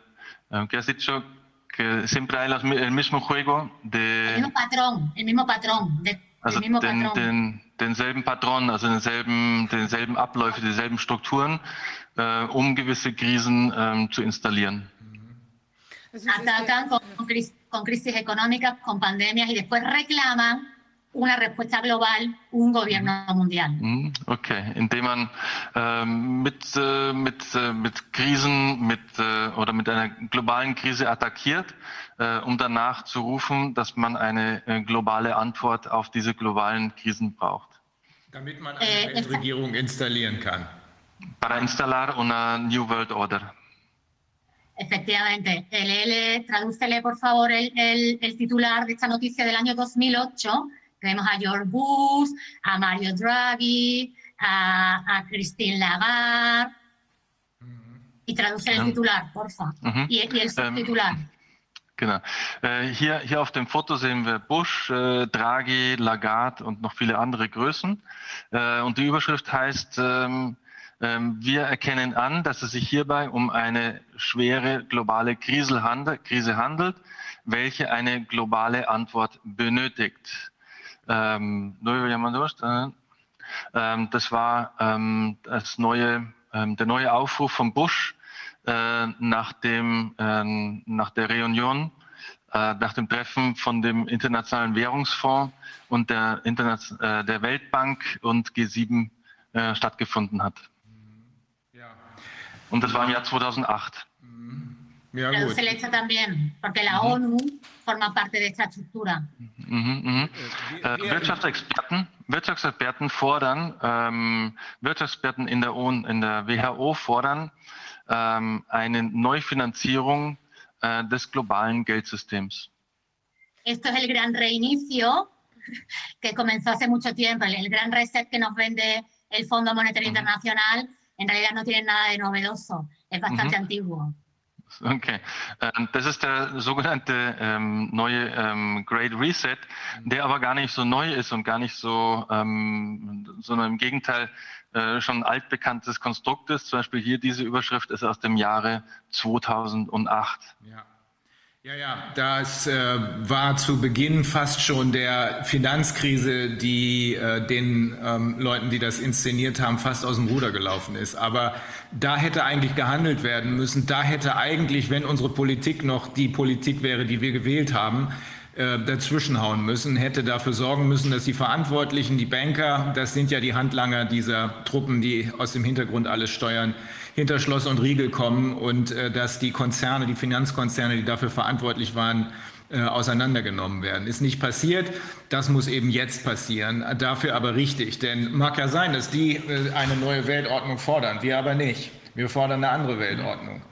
äh, ¿qué has dicho? Que siempre hay las el mismo juego El de, mismo patrón, el mismo patrón, de- also el mismo den, patrón. den, denselben Patron, also denselben, denselben Abläufe, dieselben Strukturen, äh, um gewisse Krisen ähm, zu installieren. Atacan con, con cris- con crisis económicas, con pandemias y después reclaman una respuesta global, un gobierno mundial. Okay, indem man ähm, mit, äh, mit, äh, mit Krisen mit, äh, oder mit einer globalen Krise attackiert, äh, um danach zu rufen, dass man eine äh, globale Antwort auf diese globalen Krisen braucht. Damit man Äh, eine Weltregierung installieren kann. Para instalar una New World Order. Efectivamente. Léele, tradúcele por favor el, el- el titular de esta noticia del año 2008. que Vemos a George Bush, a Mario Draghi, a, a Christine Lagarde. Y traduce el titular, porfa. Mhm. Y, y el subtitular. Genau. Äh, hier, hier auf dem Foto sehen wir Bush, äh, Draghi, Lagarde und noch viele andere Größen. Äh, und die Überschrift heißt, ähm, wir erkennen an, dass es sich hierbei um eine schwere globale Krise handelt, welche eine globale Antwort benötigt. Ähm, äh, ähm, das war ähm, das neue, ähm, der neue Aufruf von Bush äh, nach, dem, ähm, nach der Reunion, äh, nach dem Treffen von dem Internationalen Währungsfonds und der, Interna- der Weltbank und G7 äh, stattgefunden hat. Und das war im Jahr 2008. ja gut. Traduce el hecho también, porque la ONU forma parte de esta estructura. Mhm, mhm. Äh, Wirtschaftsexperten, Wirtschaftsexperten fordern, ähm, Wirtschaftsexperten in der, ON, in der WHO fordern ähm, eine Neufinanzierung äh, des globalen Geldsystems. Esto es el gran reinicio que comenzó hace mucho tiempo, el, gran reset que nos vende el Fondo Monetario. Internacional, en realidad no tiene nada de novedoso, es bastante Ujú. antiguo. Okay, das ist der sogenannte ähm, neue ähm, Great Reset, der aber gar nicht so neu ist und gar nicht so, ähm, sondern im Gegenteil äh, schon ein altbekanntes Konstrukt ist. Zum Beispiel hier diese Überschrift ist aus dem Jahre 2008. Ja. Ja, ja, das äh, war zu Beginn fast schon der Finanzkrise, die äh, den ähm, Leuten, die das inszeniert haben, fast aus dem Ruder gelaufen ist. Aber da hätte eigentlich gehandelt werden müssen. Da hätte eigentlich, wenn unsere Politik noch die Politik wäre, die wir gewählt haben, äh, dazwischenhauen müssen, hätte dafür sorgen müssen, dass die Verantwortlichen, die Banker, das sind ja die Handlanger dieser Truppen, die aus dem Hintergrund alles steuern, hinter Schloss und Riegel kommen und äh, dass die Konzerne, die Finanzkonzerne, die dafür verantwortlich waren, äh, auseinandergenommen werden. Ist nicht passiert. Das muss eben jetzt passieren. Dafür aber richtig. Denn mag ja sein, dass die äh, eine neue Weltordnung fordern. Wir aber nicht. Wir fordern eine andere Weltordnung.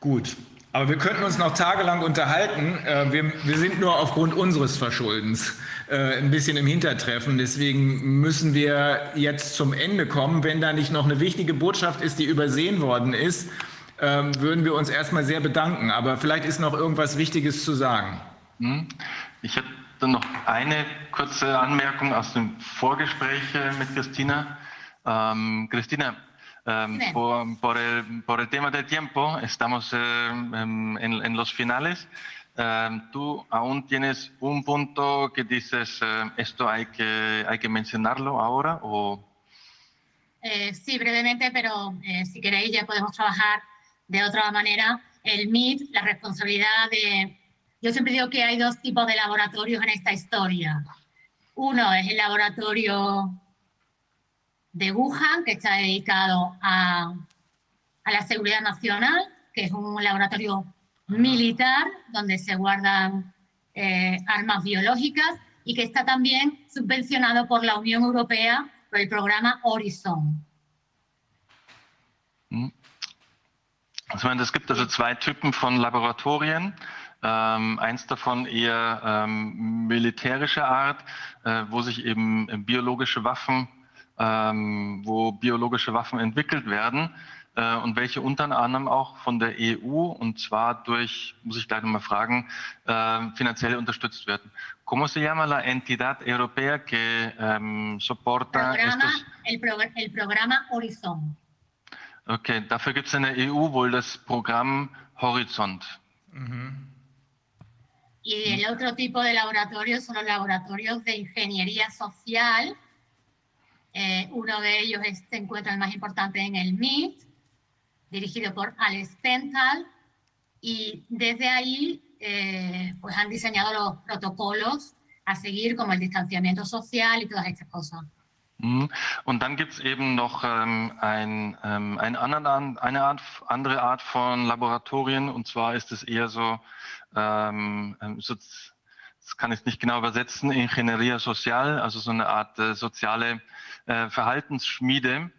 Gut. Aber wir könnten uns noch tagelang unterhalten. Äh, Wir, wir sind nur aufgrund unseres Verschuldens äh, ein bisschen im Hintertreffen. Deswegen müssen wir jetzt zum Ende kommen. Wenn da nicht noch eine wichtige Botschaft ist, die übersehen worden ist, ähm, würden wir uns erstmal sehr bedanken. Aber vielleicht ist noch irgendwas Wichtiges zu sagen. Hm? Ich hätte noch eine kurze Anmerkung aus dem Vorgespräch äh, mit Christina. Ähm, Cristina, ähm, Dime. por, por, el, por el tema del tiempo, estamos eh, en, en los finales. Tú aún tienes un punto que dices, esto hay que, hay que mencionarlo ahora o... Eh, sí, brevemente, pero eh, si queréis ya podemos trabajar de otra manera. El MIT, la responsabilidad de... Yo siempre digo que hay dos tipos de laboratorios en esta historia. Uno es el laboratorio de Wuhan, que está dedicado a, a la seguridad nacional, que es un laboratorio militar donde se guardan eh, armas biológicas y que está también subvencionado por la Unión Europea por el programa Horizon. Also, ich meine, es gibt also zwei Typen von Laboratorien. Ähm, eins davon eher ähm, militärischer Art, äh, wo sich eben äh, biologische Waffen, ähm, wo biologische Waffen entwickelt werden äh, und welche unter anderem auch von der EU und zwar durch, muss ich gleich nochmal fragen, äh, finanziell unterstützt werden. ¿Cómo se llama la entidad europea que ähm, soporta Programa, estos? el, progr- el programa Horizon. Okay, dafür gibt es in der EU wohl das Programm Horizont. Y el otro tipo de laboratorios son los laboratorios de ingeniería social. Eh, uno de ellos es- se encuentra el más importante en el MIT, dirigido por Alex Pental. Y desde ahí eh, pues han diseñado los protocolos a seguir, como el distanciamiento social y todas estas cosas. Mhm. Und dann gibt es eben noch ähm, ein, ähm, ein anderen, eine Art, andere Art von Laboratorien und zwar ist es eher so, ähm, ähm, so das kann ich nicht genau übersetzen, Ingeniería Social, also so eine Art äh, soziale äh, Verhaltensschmiede,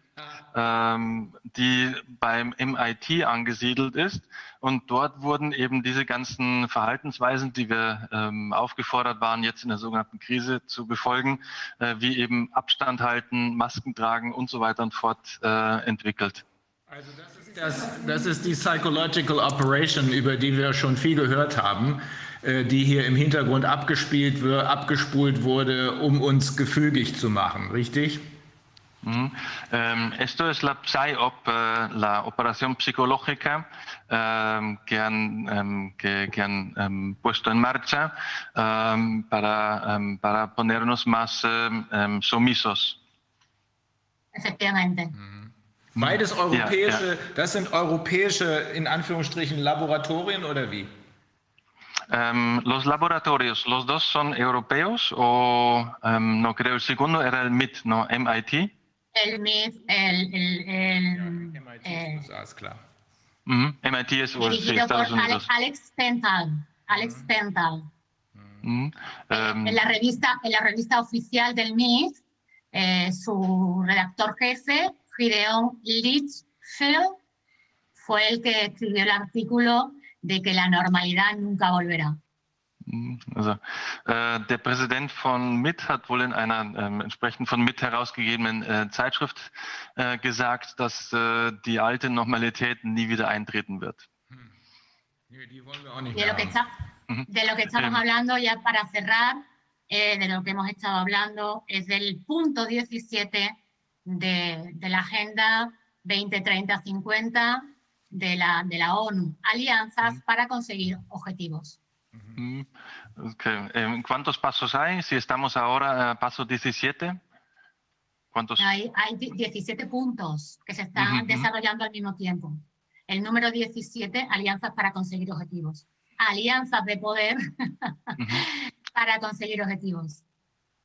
ähm, die beim MIT angesiedelt ist. Und dort wurden eben diese ganzen Verhaltensweisen, die wir ähm, aufgefordert waren, jetzt in der sogenannten Krise zu befolgen, äh, wie eben Abstand halten, Masken tragen und so weiter und fort äh, entwickelt. Also das ist, das, das ist die Psychological Operation, über die wir schon viel gehört haben, äh, die hier im Hintergrund abgespielt, abgespult wurde, um uns gefügig zu machen, richtig? Mm. Um, esto es la PSYOP, uh, la operación psicológica um, que han, um, que, que han puesto en marcha para, para ponernos más sumisos. Efectivamente. Mhm. Beides europäische, ja, ja. das sind europäische, in Anführungsstrichen, Laboratorien oder wie? los laboratorios, los dos son europeos o no creo, el segundo era el MIT, ¿no? MIT. El MIT, el, el, el MIT es klar. Mm -hmm. MIT es dirigido por Alex, Alex Pental. Alex mm. Pental. Mm -hmm. um, en, la revista, en la revista oficial del MIT, eh, su redactor jefe, Gideon Litchfield, fue el que escribió el artículo de que la normalidad nunca volverá. Also, äh, der Präsident von MIT hat wohl in einer äh, entsprechend von MIT herausgegebenen äh, Zeitschrift äh, gesagt, dass äh, die alte Normalität nie wieder eintreten wird. Hm. Die wollen wir auch nicht de, lo que está, mhm. de lo que estamos hablando, ya para cerrar, eh, de lo que hemos estado hablando, es del punto 17 de, de la Agenda 2030-50 de la, de la ONU, alianzas mm. para conseguir objetivos. Okay. Eh, ¿Cuántos pasos hay? Si estamos ahora a paso 17. ¿Cuántos? Hay, hay 17 puntos que se están uh -huh. desarrollando al mismo tiempo. El número 17, alianzas para conseguir objetivos. Alianzas de poder uh -huh. para conseguir objetivos.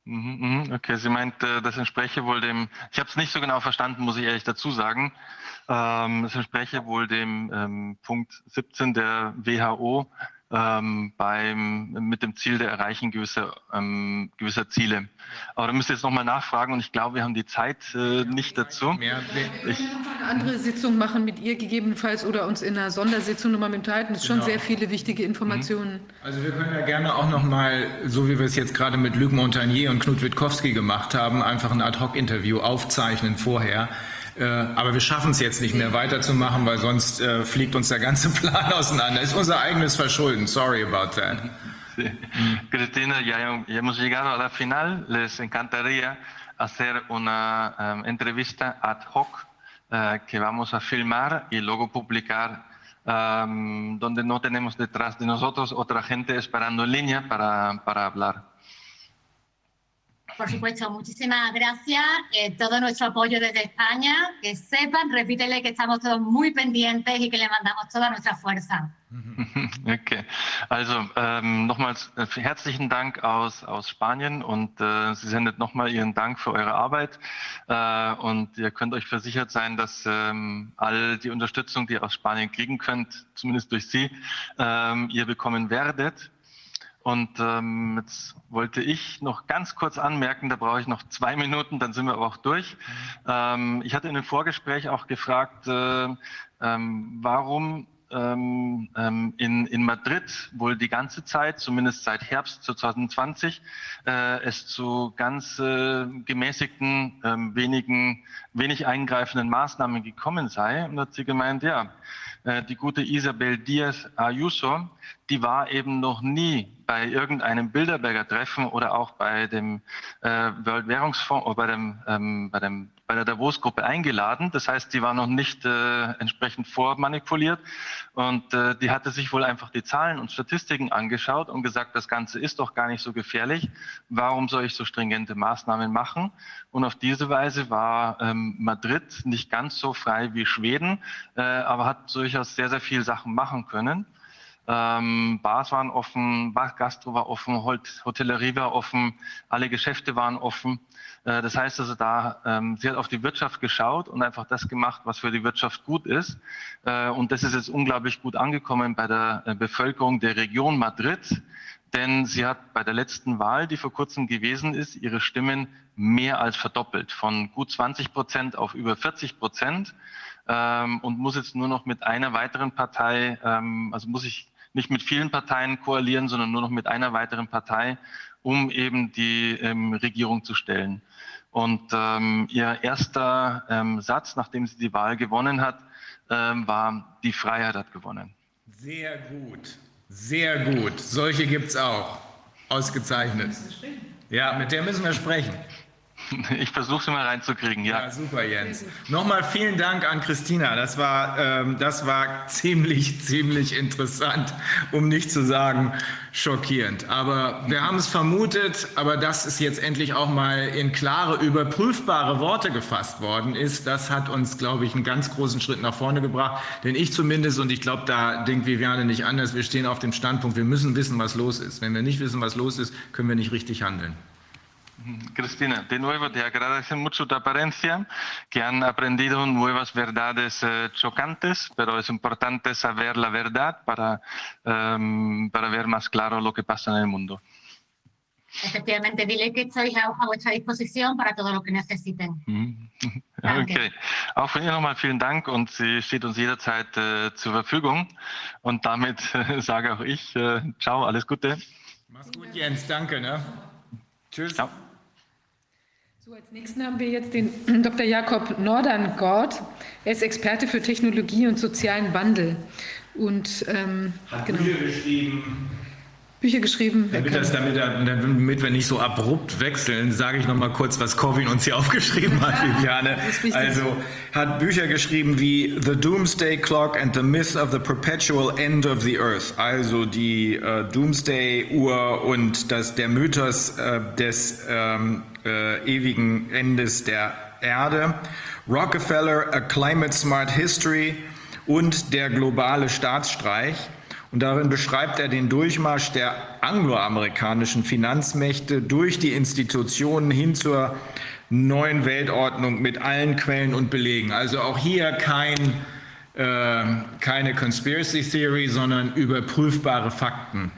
Okay, sie meint, das entspräche wohl dem, ich habe es nicht so genau verstanden, muss ich ehrlich dazu sagen, ähm, das entspräche wohl dem ähm, Punkt 17 der WHO, ähm, beim, mit dem Ziel der Erreichen gewisser, ähm, gewisser Ziele. Aber da müsst ihr jetzt nochmal nachfragen und ich glaube, wir haben die Zeit äh, nicht dazu. Wir können eine andere Sitzung machen mit ihr gegebenenfalls oder uns in einer Sondersitzung nochmal mit unterhalten. Es sind genau. schon sehr viele wichtige Informationen. Mhm. Also wir können ja gerne auch nochmal, so wie wir es jetzt gerade mit Luc Montagnier und Knut Witkowski gemacht haben, einfach ein Ad-Hoc-Interview aufzeichnen vorher äh, aber wir schaffen es jetzt nicht mehr weiterzumachen, weil sonst äh, fliegt uns der ganze Plan auseinander. Ist unser eigenes Verschulden. Sorry about that. Sí. Cristina, ya, ya, hemos llegado a la final. Les encantaría hacer una um, entrevista ad hoc uh, que vamos a filmar y luego publicar um, donde no tenemos detrás de nosotros otra gente esperando en línea para, para hablar. Por supuesto, muchísimas gracias. Eh, todo nuestro apoyo desde España. Que sepan, repítele que estamos todos muy pendientes y que le mandamos toda nuestra fuerza. Okay, also ähm, nochmals äh, herzlichen Dank aus, aus Spanien und äh, sie sendet nochmal ihren Dank für eure Arbeit äh, und ihr könnt euch versichert sein, dass ähm, all die Unterstützung, die ihr aus Spanien kriegen könnt, zumindest durch sie, ähm, ihr bekommen werdet. Und ähm, jetzt wollte ich noch ganz kurz anmerken, da brauche ich noch zwei Minuten, dann sind wir aber auch durch. Ähm, ich hatte in dem Vorgespräch auch gefragt, äh, ähm, warum ähm, ähm, in, in Madrid wohl die ganze Zeit, zumindest seit Herbst 2020, äh, es zu ganz äh, gemäßigten, äh, wenigen, wenig eingreifenden Maßnahmen gekommen sei. Und hat sie gemeint, ja, die gute Isabel Diaz Ayuso, die war eben noch nie bei irgendeinem Bilderberger Treffen oder auch bei dem äh, Weltwährungsfonds oder bei dem, ähm, bei dem bei der Davos-Gruppe eingeladen. Das heißt, die war noch nicht äh, entsprechend vormanipuliert und äh, die hatte sich wohl einfach die Zahlen und Statistiken angeschaut und gesagt, das Ganze ist doch gar nicht so gefährlich. Warum soll ich so stringente Maßnahmen machen? Und auf diese Weise war ähm, Madrid nicht ganz so frei wie Schweden, äh, aber hat durchaus sehr, sehr viel Sachen machen können. Ähm, Bars waren offen, Gastro war offen, Hotellerie war offen, alle Geschäfte waren offen. Äh, das heißt also, da ähm, sie hat auf die Wirtschaft geschaut und einfach das gemacht, was für die Wirtschaft gut ist. Äh, und das ist jetzt unglaublich gut angekommen bei der äh, Bevölkerung der Region Madrid. denn sie hat bei der letzten Wahl, die vor kurzem gewesen ist, ihre Stimmen mehr als verdoppelt, von gut 20 Prozent auf über 40 Prozent ähm, und muss jetzt nur noch mit einer weiteren Partei, ähm, also muss ich nicht mit vielen Parteien koalieren, sondern nur noch mit einer weiteren Partei, um eben die ähm, Regierung zu stellen. Und ähm, ihr erster ähm, Satz, nachdem sie die Wahl gewonnen hat, ähm, war, die Freiheit hat gewonnen. Sehr gut, sehr gut. Solche gibt es auch. Ausgezeichnet. Ja, mit der müssen wir sprechen. Ich versuche sie mal reinzukriegen, ja. Ja, super, Jens. Nochmal vielen Dank an Christina. Das war, ähm, das war ziemlich, ziemlich interessant, um nicht zu sagen schockierend. Aber wir haben es vermutet, aber dass es jetzt endlich auch mal in klare, überprüfbare Worte gefasst worden ist, das hat uns, glaube ich, einen ganz großen Schritt nach vorne gebracht. Denn ich zumindest, und ich glaube, da denkt Viviane nicht anders, wir stehen auf dem Standpunkt, wir müssen wissen, was los ist. Wenn wir nicht wissen, was los ist, können wir nicht richtig handeln. Cristina, de nuevo te agradecen mucho tu apariencia, que han aprendido nuevas verdades eh, chocantes, pero es importante saber la verdad para, em, para ver más claro lo que pasa en el mundo. Efectivamente, dile que estoy a, a vuestra disposición para todo lo que necesiten. Danke. Okay. Auch von ihr nochmal vielen Dank und sie steht uns jederzeit äh, zur Verfügung. Und damit äh, sage auch ich, äh, ciao, alles Gute. Mach's gut, Jens. Danke. Ne? Tschüss. Ciao. So, als nächsten haben wir jetzt den Dr. Jakob Norderngott. Er ist Experte für Technologie und sozialen Wandel und ähm, Hat genau, Bücher geschrieben. Bücher geschrieben. Damit, das, damit, damit wir nicht so abrupt wechseln, sage ich noch mal kurz, was Corwin uns hier aufgeschrieben hat, Viviane. Also hat Bücher geschrieben wie The Doomsday Clock and the Myth of the Perpetual End of the Earth. Also die äh, Doomsday-Uhr und das, der Mythos äh, des ähm, äh, ewigen Endes der Erde. Rockefeller, A Climate Smart History und der globale Staatsstreich. Und darin beschreibt er den Durchmarsch der angloamerikanischen Finanzmächte durch die Institutionen hin zur neuen Weltordnung mit allen Quellen und Belegen. Also auch hier kein, äh, keine Conspiracy Theory, sondern überprüfbare Fakten.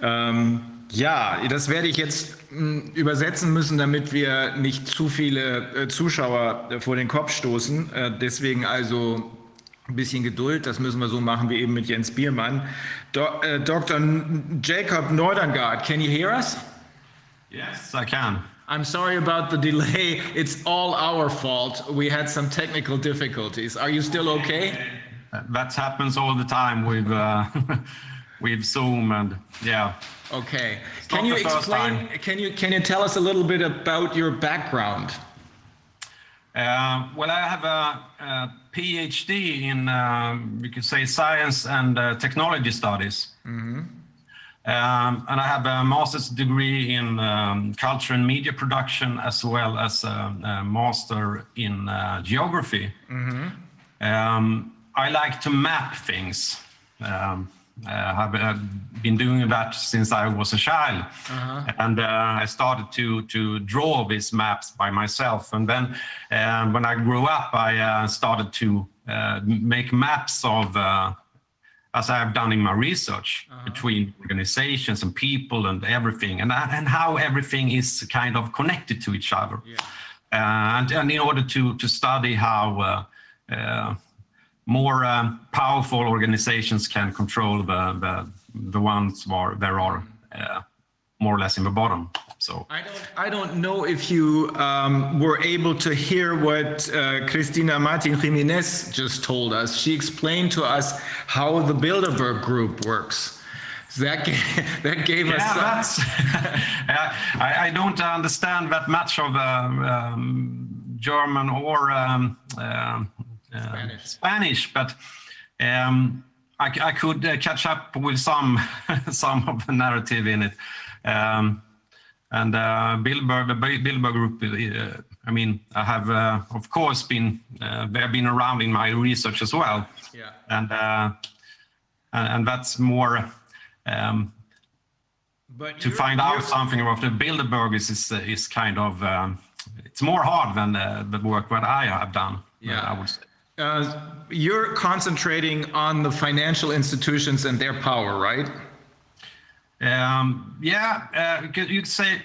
Ähm, ja, das werde ich jetzt mh, übersetzen müssen, damit wir nicht zu viele äh, Zuschauer äh, vor den Kopf stoßen. Äh, deswegen also ein bisschen Geduld, das müssen wir so machen wie eben mit Jens Biermann. Do, äh, Dr. Jacob Nordergaard, can you hear us? Yes, I can. I'm sorry about the delay. It's all our fault. We had some technical difficulties. Are you still okay? Uh, That happens all the time with uh, with Zoom and yeah. Okay. It's Can you explain? Can you can you tell us a little bit about your background? Uh, well, I have a, a PhD in uh, you could say science and uh, technology studies. Um, and I have a master's degree in um, culture and media production, as well as a, a master in uh, geography. Um, I like to map things. Uh, I've uh, been doing that since I was a child, and uh, I started to to draw these maps by myself. And then, when I grew up, I uh, started to uh, make maps of. Uh, as I have done in my research between organizations and people and everything, and and how everything is kind of connected to each other, uh, and and in order to to study how uh, uh, more um, powerful organizations can control the the, the ones where there are uh, more or less in the bottom. So I don't, I don't know if you um, were able to hear what uh, Cristina Martin Jimenez just told us. She explained to us how the Bilderberg Group works. That gave, that gave us. Yeah, some- that's. I, I don't understand that much of um, um, German or um, um, uh, Spanish. Spanish, but um, I, I could uh, catch up with some some of the narrative in it. Um, and uh, Bilderberg, the Bil- Bilderberg Group. Uh, I mean, I have uh, of course been uh, they have been around in my research as well, Yeah. and uh, and, that's more. Um, But to find out something about the Bilderberg is is, kind of um, it's more hard than uh, the work that I have done. Yeah. I would say. Uh, you're concentrating on the financial institutions and their power, right? Um, yeah, uh, you could say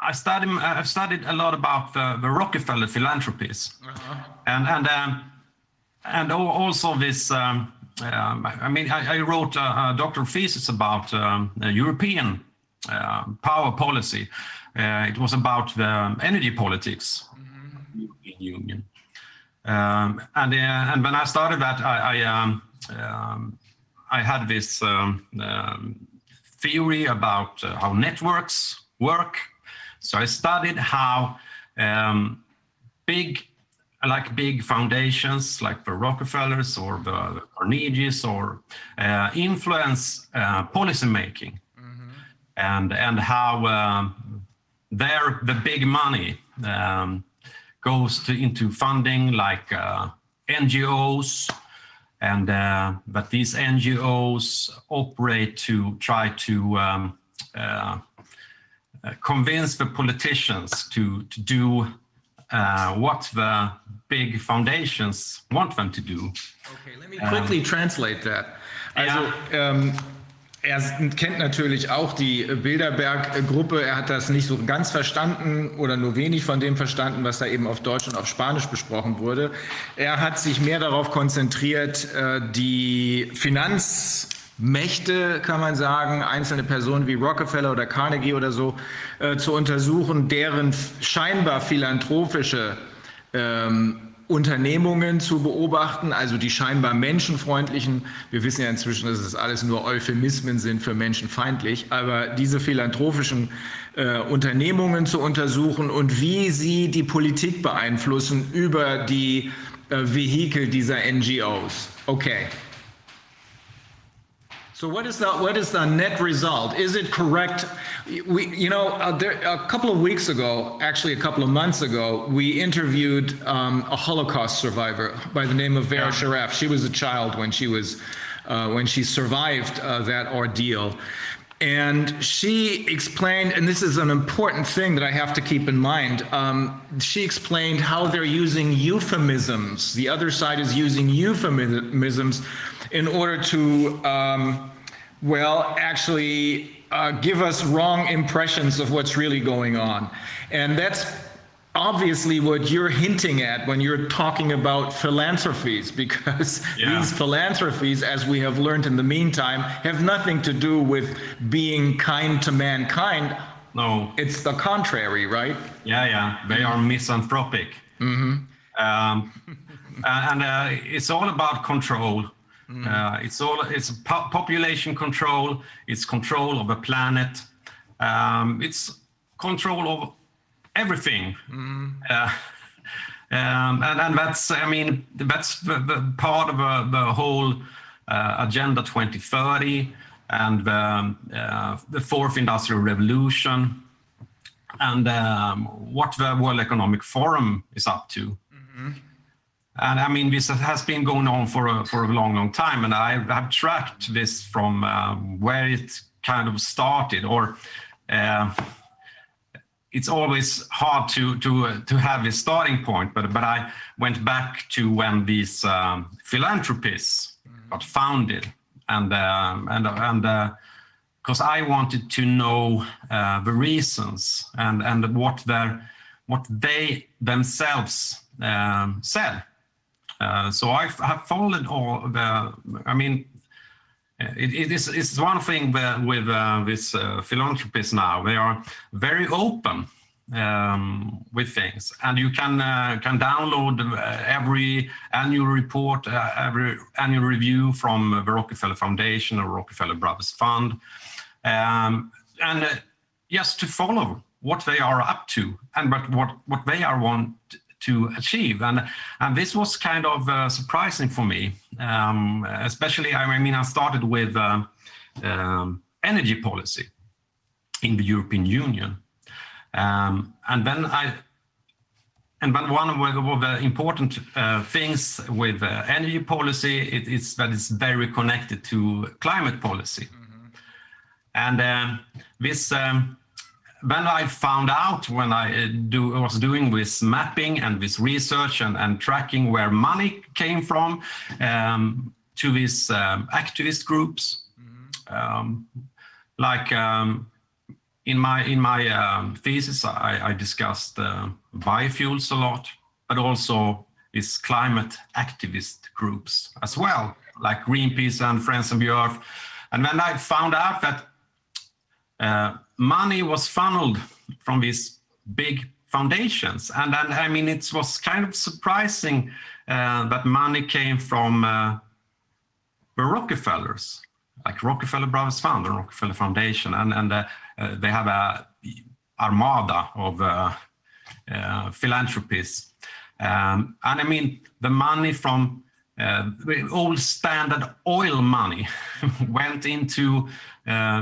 I studied. I've studied a lot about the, the Rockefeller philanthropies, and and um, and also this. Um, um, I mean, I, I wrote a, a doctoral thesis about um, European uh, power policy. Uh, it was about the energy politics, European Union. Um, and uh, and when I started that, I I, um, um, I had this um, um, theory about uh, how networks work. So I studied how um, big, like big foundations, like the Rockefellers or the Carnegies, or uh, influence uh, policy making, and and how um, their the big money um, goes to into funding like uh, NGOs, and uh, but these NGOs operate to try to um, uh, convince the politicians to to do uh, what the big foundations want them to do. Okay, let me quickly translate that. Also, ähm, er kennt natürlich auch die Bilderberg-Gruppe. Er hat das nicht so ganz verstanden oder nur wenig von dem verstanden, was da eben auf Deutsch und auf Spanisch besprochen wurde. Er hat sich mehr darauf konzentriert, äh, die Finanzmächte, kann man sagen, einzelne Personen wie Rockefeller oder Carnegie oder so, äh, zu untersuchen, deren scheinbar philanthropische ähm, Unternehmungen zu beobachten, also die scheinbar menschenfreundlichen. Wir wissen ja inzwischen, dass es alles nur Euphemismen sind für menschenfeindlich, aber diese philanthropischen äh, Unternehmungen zu untersuchen und wie sie die Politik beeinflussen über die äh, Vehikel dieser NGOs. Okay. So what is the what is the net result? Is it correct? We, you know, uh, there, a couple of weeks ago, actually a couple of months ago, we interviewed um, a Holocaust survivor by the name of Vera Sharaf. She was a child when she was uh, when she survived uh, that ordeal. And she explained, and this is an important thing that I have to keep in mind. Um, she explained how they're using euphemisms. The other side is using euphemisms in order to, um, well, actually uh, give us wrong impressions of what's really going on. And that's obviously what you're hinting at when you're talking about philanthropies, because Yeah. these philanthropies, as we have learned in the meantime, have nothing to do with being kind to mankind. No, It's the contrary, right? Yeah, yeah, they are misanthropic. Um, and and uh, it's all about control. Uh, it's all it's po- population control. It's control of a planet. Um, it's control of everything. Uh, um, and, and that's I mean that's the, the part of the, the whole uh, agenda 2030 and the, um, uh, the fourth industrial revolution and um, what the World Economic Forum is up to. And I mean, this has been going on for a, for a long, long time, and I have tracked this from um, where it kind of started, or uh, it's always hard to to uh, to have a starting point. But but I went back to when these um, philanthropies got founded, and um, and and because I wanted to know uh, the reasons and and what their what they themselves um, said. Uh, so I have followed all the. I mean, it, it is it's one thing that with uh, this uh, philanthropists now. They are very open um, with things, and you can uh, can download uh, every annual report, uh, every annual review from the Rockefeller Foundation or Rockefeller Brothers Fund, um, and uh, just to follow what they are up to and but what what they are want to achieve. And and this was kind of uh, surprising for me. Um, especially i mean i started with um, um, energy policy in the european union. Um, and then i and then one of the, important uh, things with uh, energy policy it, is that it's very connected to climate policy. And um, this um, when I found out when I uh, do, was doing this mapping and this research and, and tracking where money came from um, to these um, activist groups, Um, like um, in my in my um, thesis, I, I discussed uh, biofuels a lot, but also these climate activist groups as well, like Greenpeace and Friends of the Earth. And then I found out that uh, money was funneled from these big foundations, and then I mean it was kind of surprising uh, that money came from uh, the Rockefellers, like Rockefeller Brothers Fund and Rockefeller Foundation, and and uh, uh, they have a armada of uh, uh, philanthropists. Um, and I mean, the money from the old standard oil money went into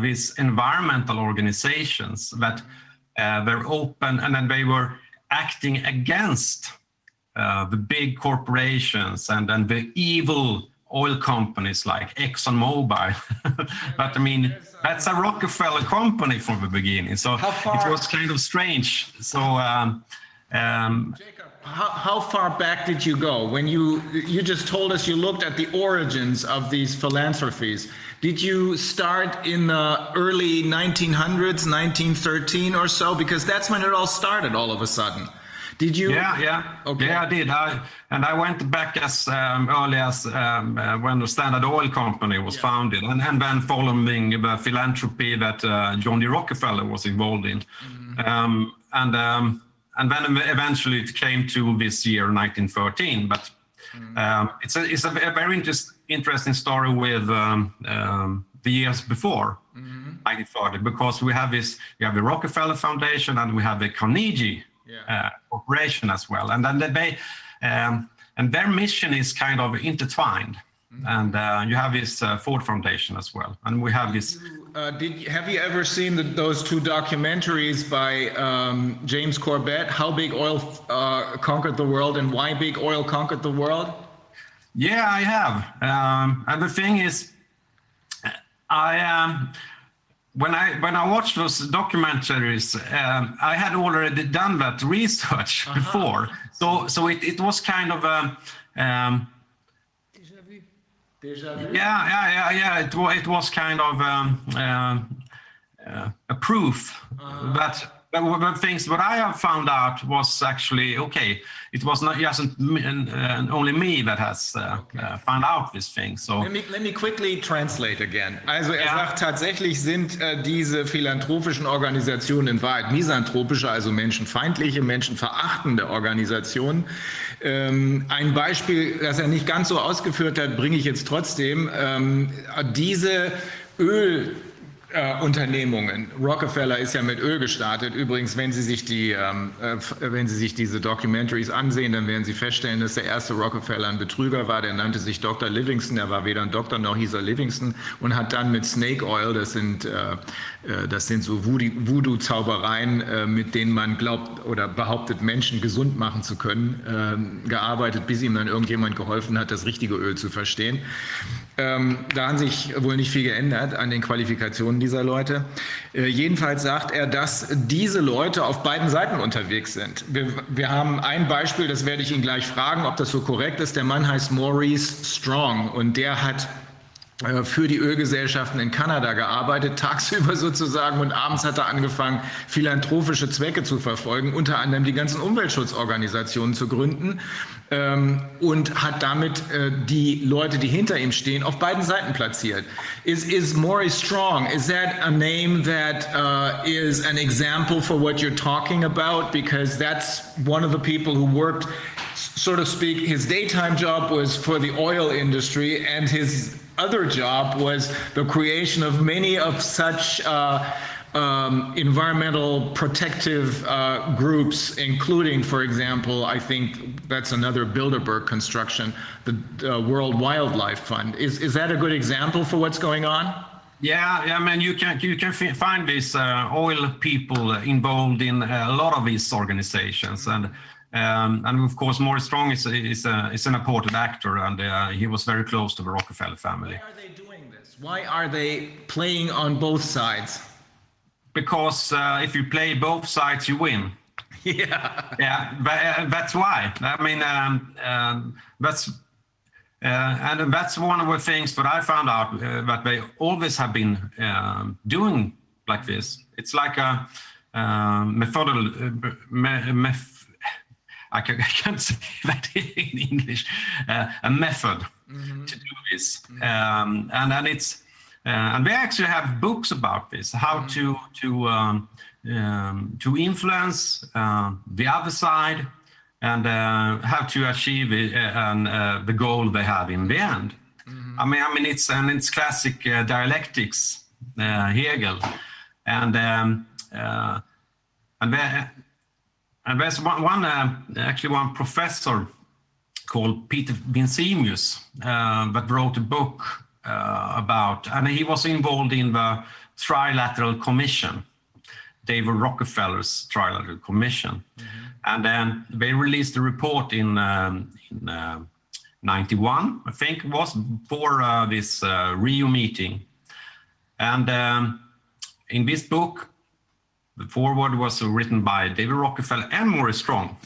these environmental organizations that uh, they're open and then they were acting against uh, the big corporations and, and the evil oil companies like ExxonMobil. but I mean, that's a Rockefeller company from the beginning. So it was kind of strange. So um, um, How, how far back did you go? When you you just told us you looked at the origins of these philanthropies. Did you start in the early 1900s, 1913 or so? Because that's when it all started all of a sudden. Did you? Yeah, yeah, Okay. yeah, I did. I, and I went back as um, early as um, uh, when the Standard Oil Company was founded, and, and then following the philanthropy that uh, John D. Rockefeller was involved in, Mm-hmm. um, and um, and then eventually it came to this year, 1913. But um, it's a it's a very interest, interesting story with um, um, the years before. Mm-hmm. 1940 because we have this we have the Rockefeller Foundation and we have the Carnegie Yeah. uh, Corporation as well, and then they um, and their mission is kind of intertwined. And uh, you have this uh, Ford Foundation as well, and we have this. Uh, did have you ever seen the, those two documentaries by um, James Corbett? How big oil uh, conquered the world and why big oil conquered the world? Yeah, I have. Um, and the thing is, I um, when I when I watched those documentaries, um, I had already done that research before. So so it, it was kind of a. Um, Deja vu. Yeah, yeah, yeah, yeah. It was it was kind of um, um, uh, a proof that that the things what I have found out was actually okay. It was not just uh, only me that has uh, uh, found out this thing. So Let me, let me quickly translate again. Also er Ja. sagt, tatsächlich sind äh, diese philanthropischen Organisationen in Wahrheit misanthropische, also menschenfeindliche, menschenverachtende Organisationen. Ähm, ein Beispiel, das er nicht ganz so ausgeführt hat, bringe ich jetzt trotzdem. Ähm, diese Öl äh, Unternehmungen. Rockefeller ist ja mit Öl gestartet. Übrigens, wenn Sie sich die, ähm, äh, wenn Sie sich diese Documentaries ansehen, dann werden Sie feststellen, dass der erste Rockefeller ein Betrüger war. Der nannte sich Dr. Livingston. Er war weder ein Doktor noch hieß er Livingston und hat dann mit Snake Oil, das sind, äh, das sind so Voodoo- Voodoo-Zaubereien, äh, mit denen man glaubt oder behauptet, Menschen gesund machen zu können, ähm, gearbeitet, bis ihm dann irgendjemand geholfen hat, das richtige Öl zu verstehen. Ähm, da hat sich wohl nicht viel geändert an den Qualifikationen dieser Leute. Äh, jedenfalls sagt er, dass diese Leute auf beiden Seiten unterwegs sind. Wir, wir haben ein Beispiel, das werde ich ihn gleich fragen, ob das so korrekt ist. Der Mann heißt Maurice Strong und der hat äh, für die Ölgesellschaften in Kanada gearbeitet, tagsüber sozusagen und abends hat er angefangen, philanthropische Zwecke zu verfolgen, unter anderem die ganzen Umweltschutzorganisationen zu gründen ähm, und hat damit äh, die Leute, die hinter ihm stehen, auf beiden Seiten platziert. Is, is Maurice Strong, is that a name that uh, is an example for what you're talking about? Because that's one of the people who worked, so to speak, his daytime job was for the oil industry and his other job was the creation of many of such uh, um, environmental protective uh, groups, including, for example, I think that's another Bilderberg construction, the uh, World Wildlife Fund. Is, is that a good example for what's going on? yeah, yeah, mean, you can you can find these uh, oil people involved in a lot of these organizations and. Um, and of course, Morris Strong is, is, a, is an important actor, and uh, he was very close to the Rockefeller family. Why are they doing this? Why are they playing on both sides? Because uh, if you play both sides, you win. Yeah. Yeah, but, uh, that's why. I mean, um, um, that's Uh, and that's one of the things that I found out uh, that they always have been um, doing like this. It's like a um, methodol, uh, me, meth, I, can, I can't say that in English, uh, a method to do this. Um, and, and it's, uh, and they actually have books about this, how to, to, um, um, to influence uh, the other side and uh, how to achieve it, uh, and, uh, the goal they have in the end. I mean, I mean, it's and it's classic uh, dialectics, uh, Hegel, and um, uh, and there, and there's one, one uh, actually one professor called Peter Vincemius uh, that wrote a book uh, about, and he was involved in the Trilateral Commission, David Rockefeller's Trilateral Commission. And then they released a report in, um, in uh, 91, I think it was, for uh, this uh, Rio meeting. And um, in this book, the foreword was written by David Rockefeller and Maurice Strong.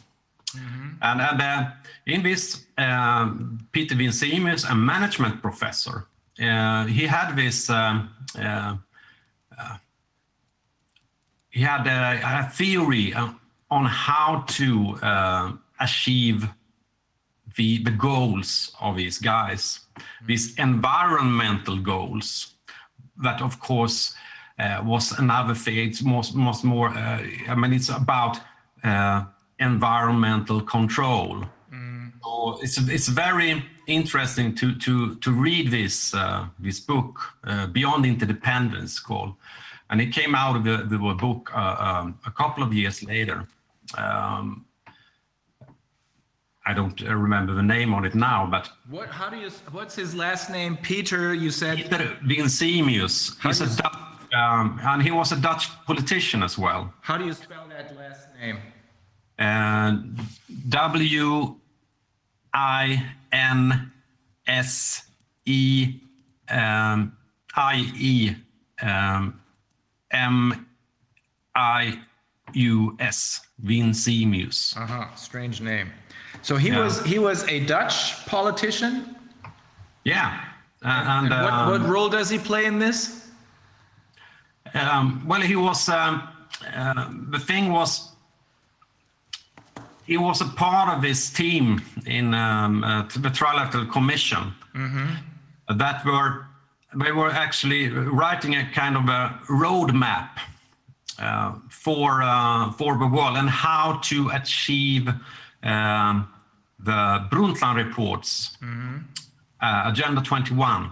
And, and uh, in this, um, Peter Vincemius, a management professor, uh, he had this, um, uh, uh, he had a, a theory uh, on how to uh, achieve the, the goals of these guys, these environmental goals, that of course was another thing. It's most, most more, uh, I mean, it's about uh, environmental control. So it's, it's very interesting to, to, to read this, uh, this book, uh, Beyond Interdependence, called. And it came out of the, the book uh, um, a couple of years later. Um, I don't uh, remember the name on it now, but What, how do you, what's his last name? Peter, you said? Peter Vincemius, he's a um, and he was a Dutch politician as well. How do you spell that last name? And W I N S E um, I E um, M I U S, Vincemius. Uh-huh, strange name. So he Yeah. was, he was a Dutch politician? Yeah. Uh, and And what, um, what role does he play in this? Um, well, he was. Um, uh, the thing was, he was a part of this team in um, uh, the Trilateral Commission that were they were actually writing a kind of a roadmap uh, for uh, for the world and how to achieve um, the Brundtland reports uh, Agenda 21.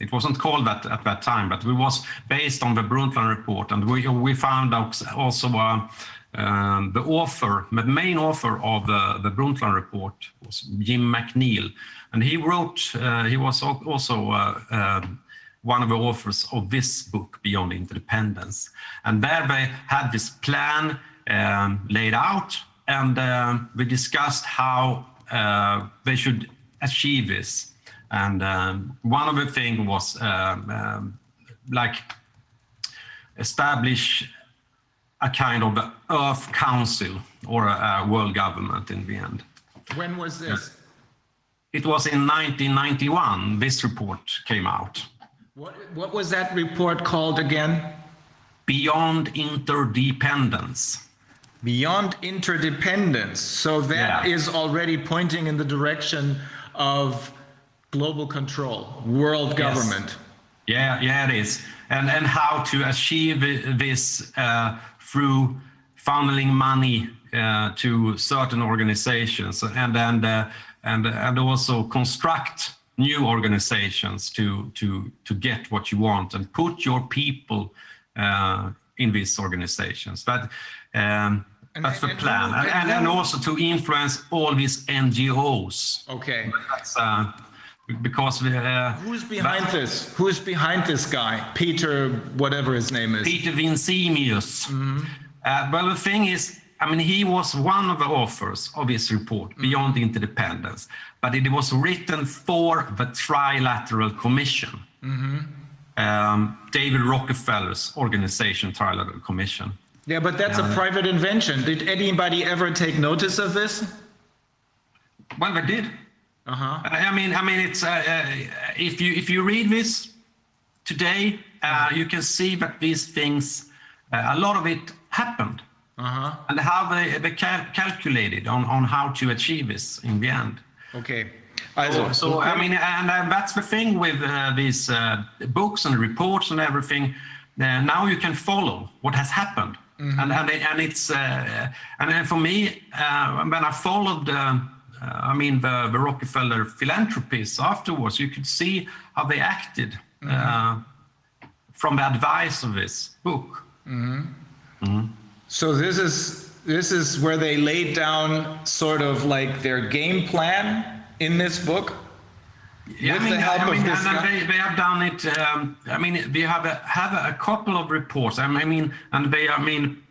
It wasn't called that at that time, but it was based on the Brundtland report. And we, we found out also uh, um, the author, the main author of the, the Brundtland report was Jim McNeil. And he wrote, uh, he was also uh, um, one of the authors of this book, Beyond Interdependence. And there they had this plan um, laid out, and um we discussed how uh, they should achieve this. And um, one of the things was um, um, like establish a kind of Earth Council or a, a world government in the end. When was this? It was in 1991 this report came out. What, what was that report called again? Beyond Interdependence. Beyond interdependence. So that Yeah. is already pointing in the direction of global control, world government. Yeah, yeah, it is. And and how to achieve this uh, through funneling money uh, to certain organizations, and and uh, and and also construct new organizations to to to get what you want and put your people uh, in these organizations. That. Um, And- that's the plan, and, and, and also to influence all these NGOs. Okay. That's uh, because uh, Who's behind this? Who's behind this guy? Peter, whatever his name is. Peter Vincemius. Uh, well, the thing is, I mean, he was one of the authors of this report, Beyond Interdependence, but it was written for the Trilateral Commission. Um, David Rockefeller's organization, Trilateral Commission. Yeah, but that's a private invention. Did anybody ever take notice of this? Well, they did. Uh-huh. I mean, I mean, it's uh, uh, if you if you read this today, uh, you can see that these things, uh, a lot of it happened, Uh-huh. and how they they cal- calculated on on how to achieve this in the end. Okay. Also, So I mean, and that's the thing with uh, these uh, books and reports and everything. Uh, now you can follow what has happened, and and, and it's uh, and then for me uh, when I followed. I mean, the, the Rockefeller philanthropists afterwards, you could see how they acted uh, from the advice of this book. so this is this is where they laid down sort of like their game plan in this book. Yeah, With I mean, the help I of mean, this and guy? they, they have done it. Um, I mean, they have a, have a, couple of reports. I mean, and they, I mean,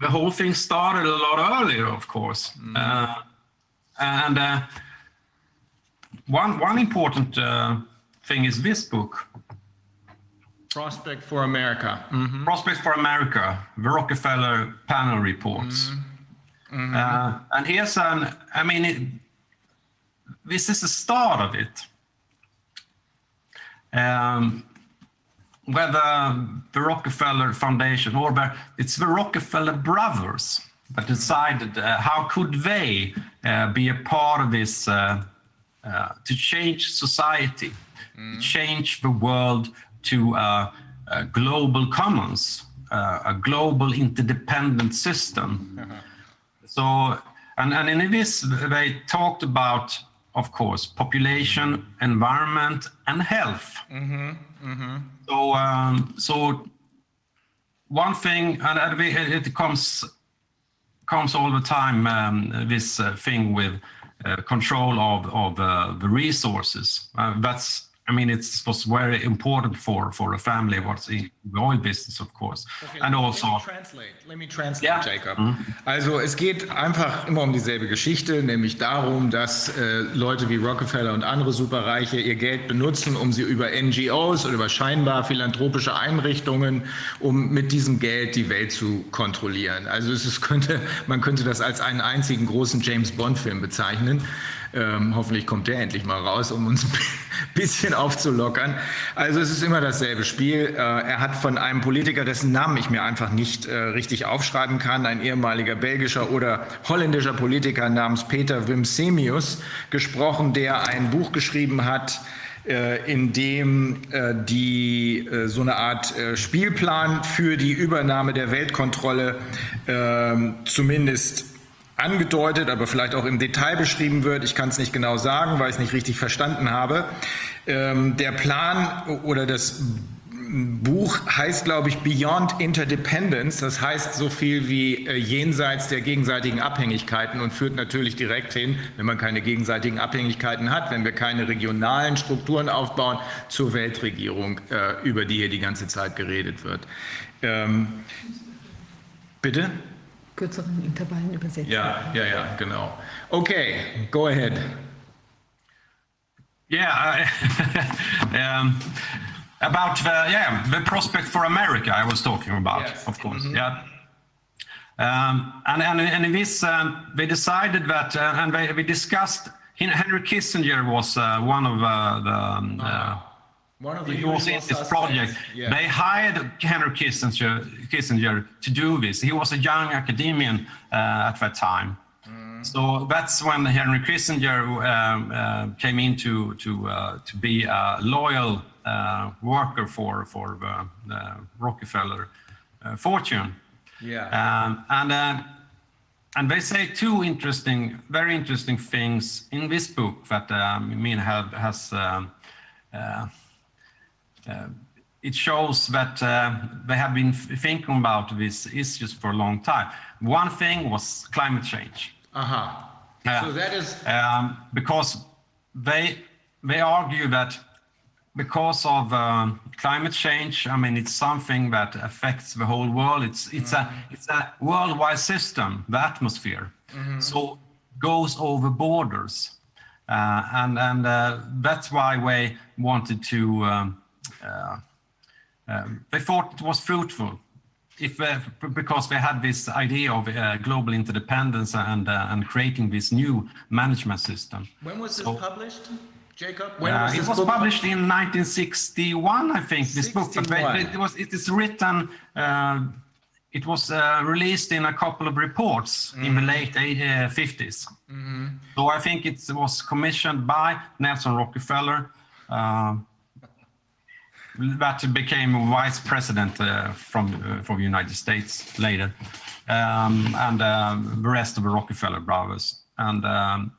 the whole thing started a lot earlier, of course. Mm. Uh, and uh, one one important uh, thing is this book, Prospect for America. Mhm. Prospects for America: The Rockefeller Panel Reports. Mm-hmm. Uh, and here's an. I mean, it, this is the start of it. Um, whether the Rockefeller Foundation or the, it's the Rockefeller brothers that decided uh, how could they uh, be a part of this uh, uh, to change society, to change the world to uh, a global commons, uh, a global interdependent system. So, and, and in this, they talked about, of course, population, environment, and health. So, um, so one thing, and it comes comes all the time. Um, this uh, thing with uh, control of of uh, the resources. Uh, that's. I mean, it was very important for for a family. What's in the oil business, of course, and also. Let me translate, let me translate Ja. Jacob. Also es geht einfach immer um dieselbe Geschichte, nämlich darum, dass äh, Leute wie Rockefeller und andere Superreiche ihr Geld benutzen, um sie über NGOs oder über scheinbar philanthropische Einrichtungen, um mit diesem Geld die Welt zu kontrollieren. Also es ist, könnte, man könnte das als einen einzigen großen James Bond-Film bezeichnen. Ähm, hoffentlich kommt der endlich mal raus, um uns ein bisschen aufzulockern. Also es ist immer dasselbe Spiel. Äh, er hat von einem Politiker, dessen Namen ich mir einfach nicht äh, richtig aufschreiben kann, ein ehemaliger belgischer oder holländischer Politiker namens Peter Wim Semius gesprochen, der ein Buch geschrieben hat, äh, in dem äh, die äh, so eine Art äh, Spielplan für die Übernahme der Weltkontrolle ähm, zumindest angedeutet, aber vielleicht auch im Detail beschrieben wird. Ich kann es nicht genau sagen, weil ich es nicht richtig verstanden habe. Ähm, der Plan oder das Buch heißt, glaube ich, Beyond Interdependence. Das heißt so viel wie äh, jenseits der gegenseitigen Abhängigkeiten und führt natürlich direkt hin, wenn man keine gegenseitigen Abhängigkeiten hat, wenn wir keine regionalen Strukturen aufbauen, zur Weltregierung, äh, über die hier die ganze Zeit geredet wird. Ähm, bitte? Kürzeren Intervallen übersetzen. Ja, ja, ja, genau. Okay, go ahead. Yeah, I- um, about the yeah the prospect for America I was talking about, Yes. of course. Yeah. Um, and, and and in this um, they decided that uh, and they, we discussed. Henry Kissinger was uh, one of uh, the. Um, uh, One of the he was in usual this project. Yeah. They hired Henry Kissinger, Kissinger to do this. He was a young academician uh, at that time. So that's when Henry Kissinger um, uh, came in to to uh, to be a loyal uh, worker for for the, the Rockefeller uh, fortune. Yeah. Um, and uh, and they say two interesting, very interesting things in this book that um, mean have has. Uh, uh, it shows that uh, they have been thinking about these issues for a long time. One thing was climate change. Aha. Yeah. So that is Um, because they they argue that because of um, climate change, I mean, it's something that affects the whole world. It's it's a it's a worldwide system, the atmosphere, so goes over borders, uh, and and uh, that's why we wanted to. Um, uh, um, they thought it was fruitful if uh, because they had this idea of uh, global interdependence and uh, and creating this new management system. When was this So- published, Jacob? When Uh, was it was book published in 1961, I think. This book, but they- 61. it was it is written. Uh, it was uh, released in a couple of reports in the late uh, 50s. So I think it was commissioned by Nelson Rockefeller, uh, that became vice president uh, from uh, from the United States later, um, and um, the rest of the Rockefeller brothers. And um,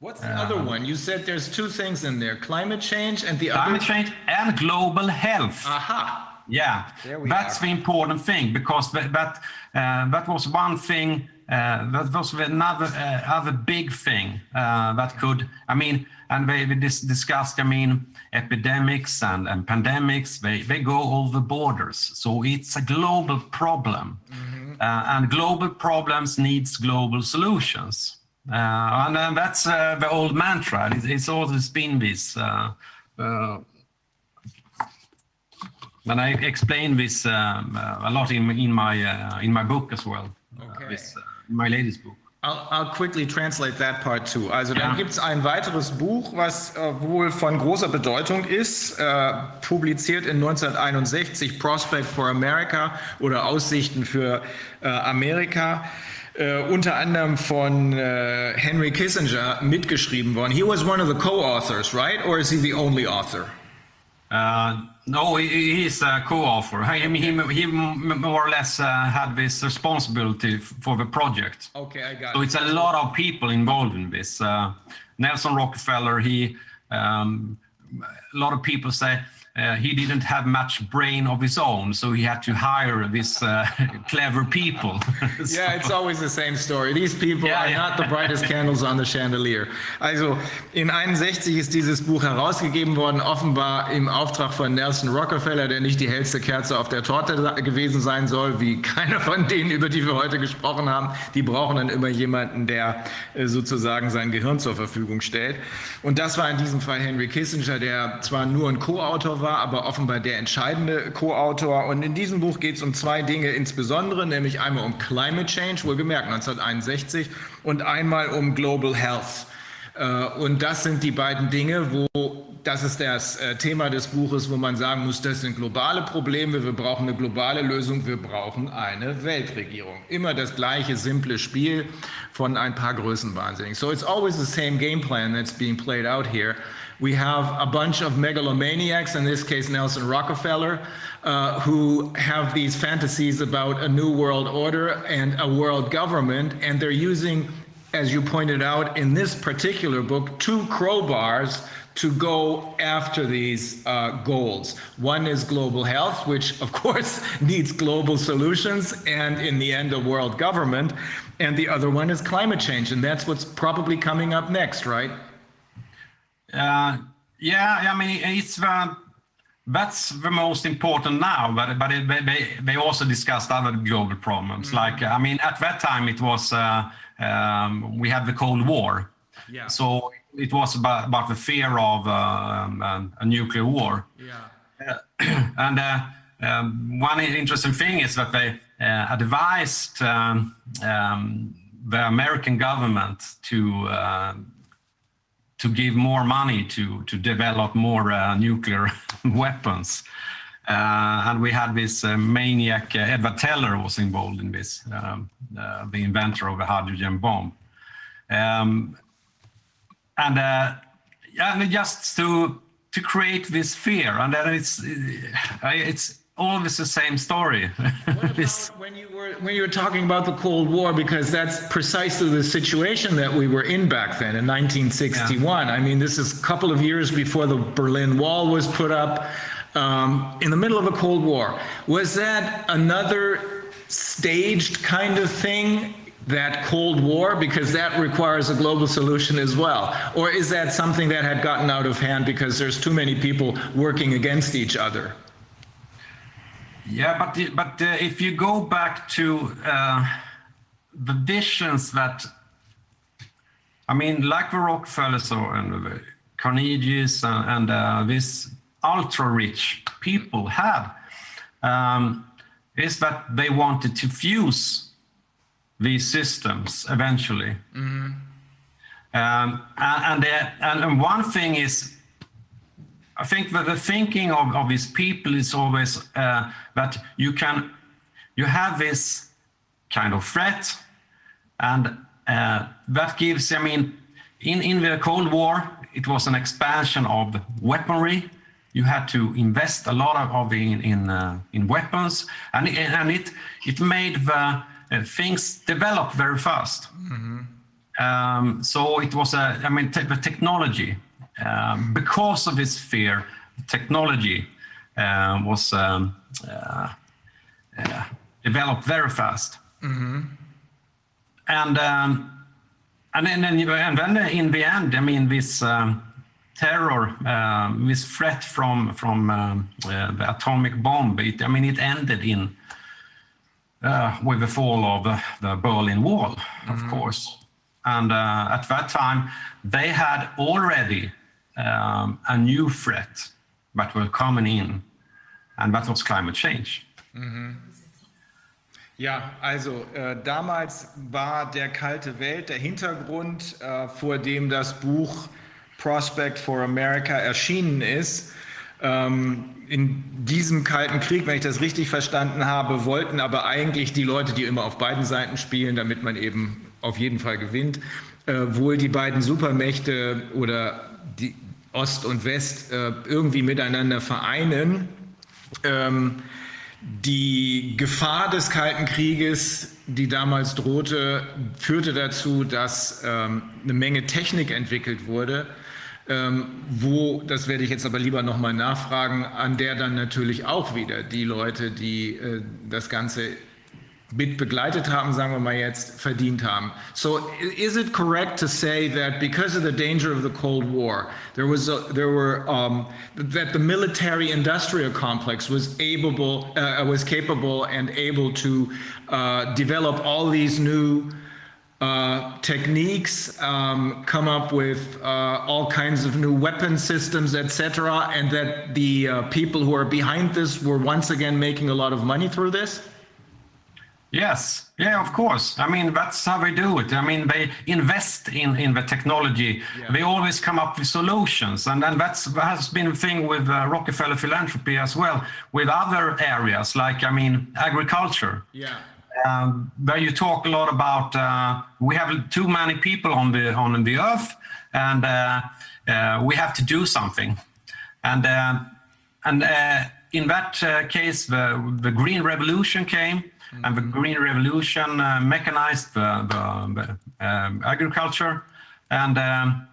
What's the other one? You said there's two things in there: climate change and the climate other. change and global health. Aha. Yeah, that's are. the important thing because that that, uh, that was one thing. Uh, that was another uh, other big thing uh, that could. I mean, and they, we dis- discussed. I mean, epidemics and, and pandemics. They they go over borders, so it's a global problem, Mm-hmm. uh, and global problems needs global solutions. Uh, and uh, that's uh, the old mantra. It's, it's always been this. Uh, uh, and I explain this um, uh, a lot in, in my uh, in my book as well. Okay. This, my latest book. I'll, I'll quickly translate that part too. Also dann Ja. gibt es ein weiteres Buch, was äh, wohl von großer Bedeutung ist, äh, publiziert in 1961, Prospect for America oder Aussichten für äh, Amerika. Äh, unter anderem von äh, Henry Kissinger mitgeschrieben worden. He was one of the co-authors, right? Or is he the only author? Uh, no, he's a co-author. I mean, he, he more or less uh, had this responsibility for the project. Okay, I got So it. it's a lot of people involved in this. Uh, Nelson Rockefeller, he, um, a lot of people say uh, he didn't have much brain of his own, so he had to hire these uh, clever people. So- Yeah, it's always the same story. These people Ja, are ja. not the brightest candles on the chandelier. Also in 61 ist dieses Buch herausgegeben worden, offenbar im Auftrag von Nelson Rockefeller, der nicht die hellste Kerze auf der Torte gewesen sein soll, wie keiner von denen, über die wir heute gesprochen haben. Die brauchen dann immer jemanden, der äh, sozusagen sein Gehirn zur Verfügung stellt. Und das war in diesem Fall Henry Kissinger, der zwar nur ein Co-Autor war, aber offenbar der entscheidende Co-Autor. Und in diesem Buch geht es um zwei Dinge insbesondere, nämlich einmal um Climate Change, wohlgemerkt 1961, und einmal um Global Health. Äh, Und das sind die beiden Dinge, wo das ist das äh, Thema des Buches, wo man sagen muss, das sind globale Probleme, wir brauchen eine globale Lösung, wir brauchen eine Weltregierung. Immer das gleiche simple Spiel von ein paar Größenwahnsinnigen. So it's always the same game plan that's being played out here. We have a bunch of megalomaniacs, in this case Nelson Rockefeller, uh, who have these fantasies about a new world order and a world government, and they're using as you pointed out in this particular book, two crowbars to go after these uh, goals. One is global health, which of course needs global solutions and in the end, a world government. And the other one is climate change. And that's what's probably coming up next, right? Uh, yeah, I mean, it's the, that's the most important now, but but it, they, they also discussed other global problems. Like, I mean, at that time it was uh, um, we had the Cold War, Yeah. so it was about, about the fear of uh, um, a nuclear war. Yeah. and uh, um, one interesting thing is that they uh, advised um, um, the American government to uh, to give more money to to develop more uh, nuclear weapons. Uh, and we had this uh, maniac, uh, Edward Teller was involved in this, um, uh, the inventor of the hydrogen bomb. Um, and uh, and just to to create this fear, and then it's it's always the same story. When you were when you were talking about the Cold War, because that's precisely the situation that we were in back then in 1961. I mean, this is a couple of years before the Berlin Wall was put up, um, in the middle of a Cold War. Was that another staged kind of thing? That Cold War, because that requires a global solution as well? Or is that something that had gotten out of hand because there's too many people working against each other? Yeah, but the- but uh, if you go back to uh, the visions that, I mean, like the Rockefellers or and the Carnegies and, and uh, this ultra rich people had, um, is that they wanted to fuse these systems eventually. Um, and, and, the- and and one thing is, I think that the thinking of, of these people is always uh, that you can, you have this kind of threat, and uh, that gives, I mean, in, in the Cold War, it was an expansion of weaponry. You had to invest a lot of, of in in, uh, in weapons, and it- and it it made the uh, things develop very fast. Um, so it was a, I mean, the technology, um, because of this fear, technology uh, was um, uh, uh, developed very fast. And um, and then and then in the end, I mean, this um, terror, um, this threat from from uh, the atomic bomb, it, I mean, it ended in uh, with the fall of the, the Berlin Wall, of course. And uh, at that time, they had already um, a new threat that were coming in, and that was climate change. Ja, also äh, damals war der kalte Welt der Hintergrund, äh, vor dem das Buch Prospect for America erschienen ist. Ähm, in diesem kalten Krieg, wenn ich das richtig verstanden habe, wollten aber eigentlich die Leute, die immer auf beiden Seiten spielen, damit man eben auf jeden Fall gewinnt, äh, wohl die beiden Supermächte oder die Ost und West äh, irgendwie miteinander vereinen. Ähm, die Gefahr des Kalten Krieges, die damals drohte, führte dazu, dass ähm, eine Menge Technik entwickelt wurde, ähm, wo, das werde ich jetzt aber lieber nochmal nachfragen, an der dann natürlich auch wieder die Leute, die äh, das Ganze mit begleitet haben, sagen wir mal jetzt, verdient haben. So is it correct to say that because of the danger of the Cold War, there was a, there were um, that the military industrial complex was able uh, was capable and able to uh, develop all these new uh, techniques, um, come up with uh, all kinds of new weapon systems, etc., and that the uh, people who are behind this were once again making a lot of money through this? Yes, yeah, of course. I mean, that's how they do it. I mean, they invest in, in the technology. They always come up with solutions. And then that's, that has been a thing with uh, Rockefeller philanthropy as well, with other areas like, I mean, agriculture. Yeah. um, where you talk a lot about uh, we have too many people on the on the earth and uh, uh, we have to do something and uh, and uh, in that uh, case the the green revolution came and the green revolution uh, mechanized the, the, the um, agriculture and um,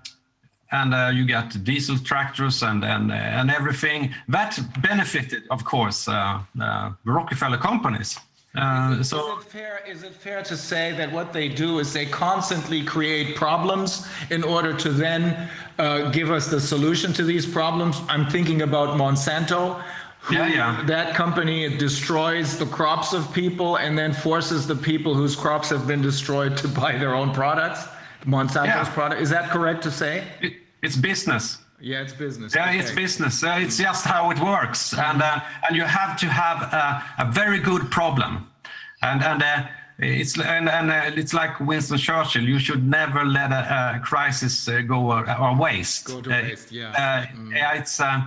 and uh, you get diesel tractors and and and everything that benefited of course uh, uh, the Rockefeller companies uh, so is it fair? Is it fair to say that what they do is they constantly create problems in order to then uh, give us the solution to these problems? I'm thinking about Monsanto. Yeah, yeah. That company destroys the crops of people and then forces the people whose crops have been destroyed to buy their own products. Monsanto's Yeah. product. Is that correct to say? it, it's business. Yeah, it's business. Yeah, it's business. Uh, it's just how it works, and uh, and you have to have a, a very good problem, and and uh, it's and, and uh, it's like Winston Churchill. You should never let a, a crisis uh, go or, or waste. Go to Uh, waste, yeah. Uh, yeah, it's uh, uh,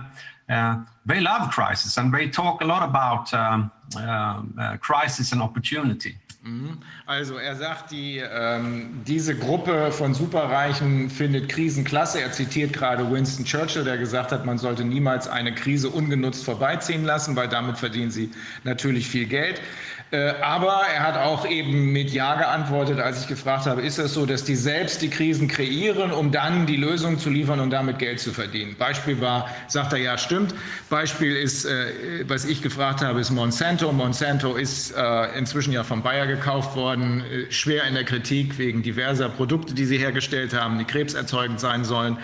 they love crisis, and they talk a lot about um, um, uh, crisis and opportunity. Also er sagt, die, ähm, diese Gruppe von Superreichen findet Krisen klasse. Er zitiert gerade Winston Churchill, der gesagt hat, man sollte niemals eine Krise ungenutzt vorbeiziehen lassen, weil damit verdienen sie natürlich viel Geld. Äh, aber er hat auch eben mit Ja geantwortet, als ich gefragt habe, ist es so, dass die selbst die Krisen kreieren, um dann die Lösung zu liefern und damit Geld zu verdienen. Beispiel war, sagt er, ja, stimmt. Beispiel ist, äh, was ich gefragt habe, ist Monsanto. Monsanto ist äh, inzwischen ja von Bayer gekauft worden, schwer in der Kritik wegen diverser Produkte, die sie hergestellt haben, die krebserzeugend sein sollen.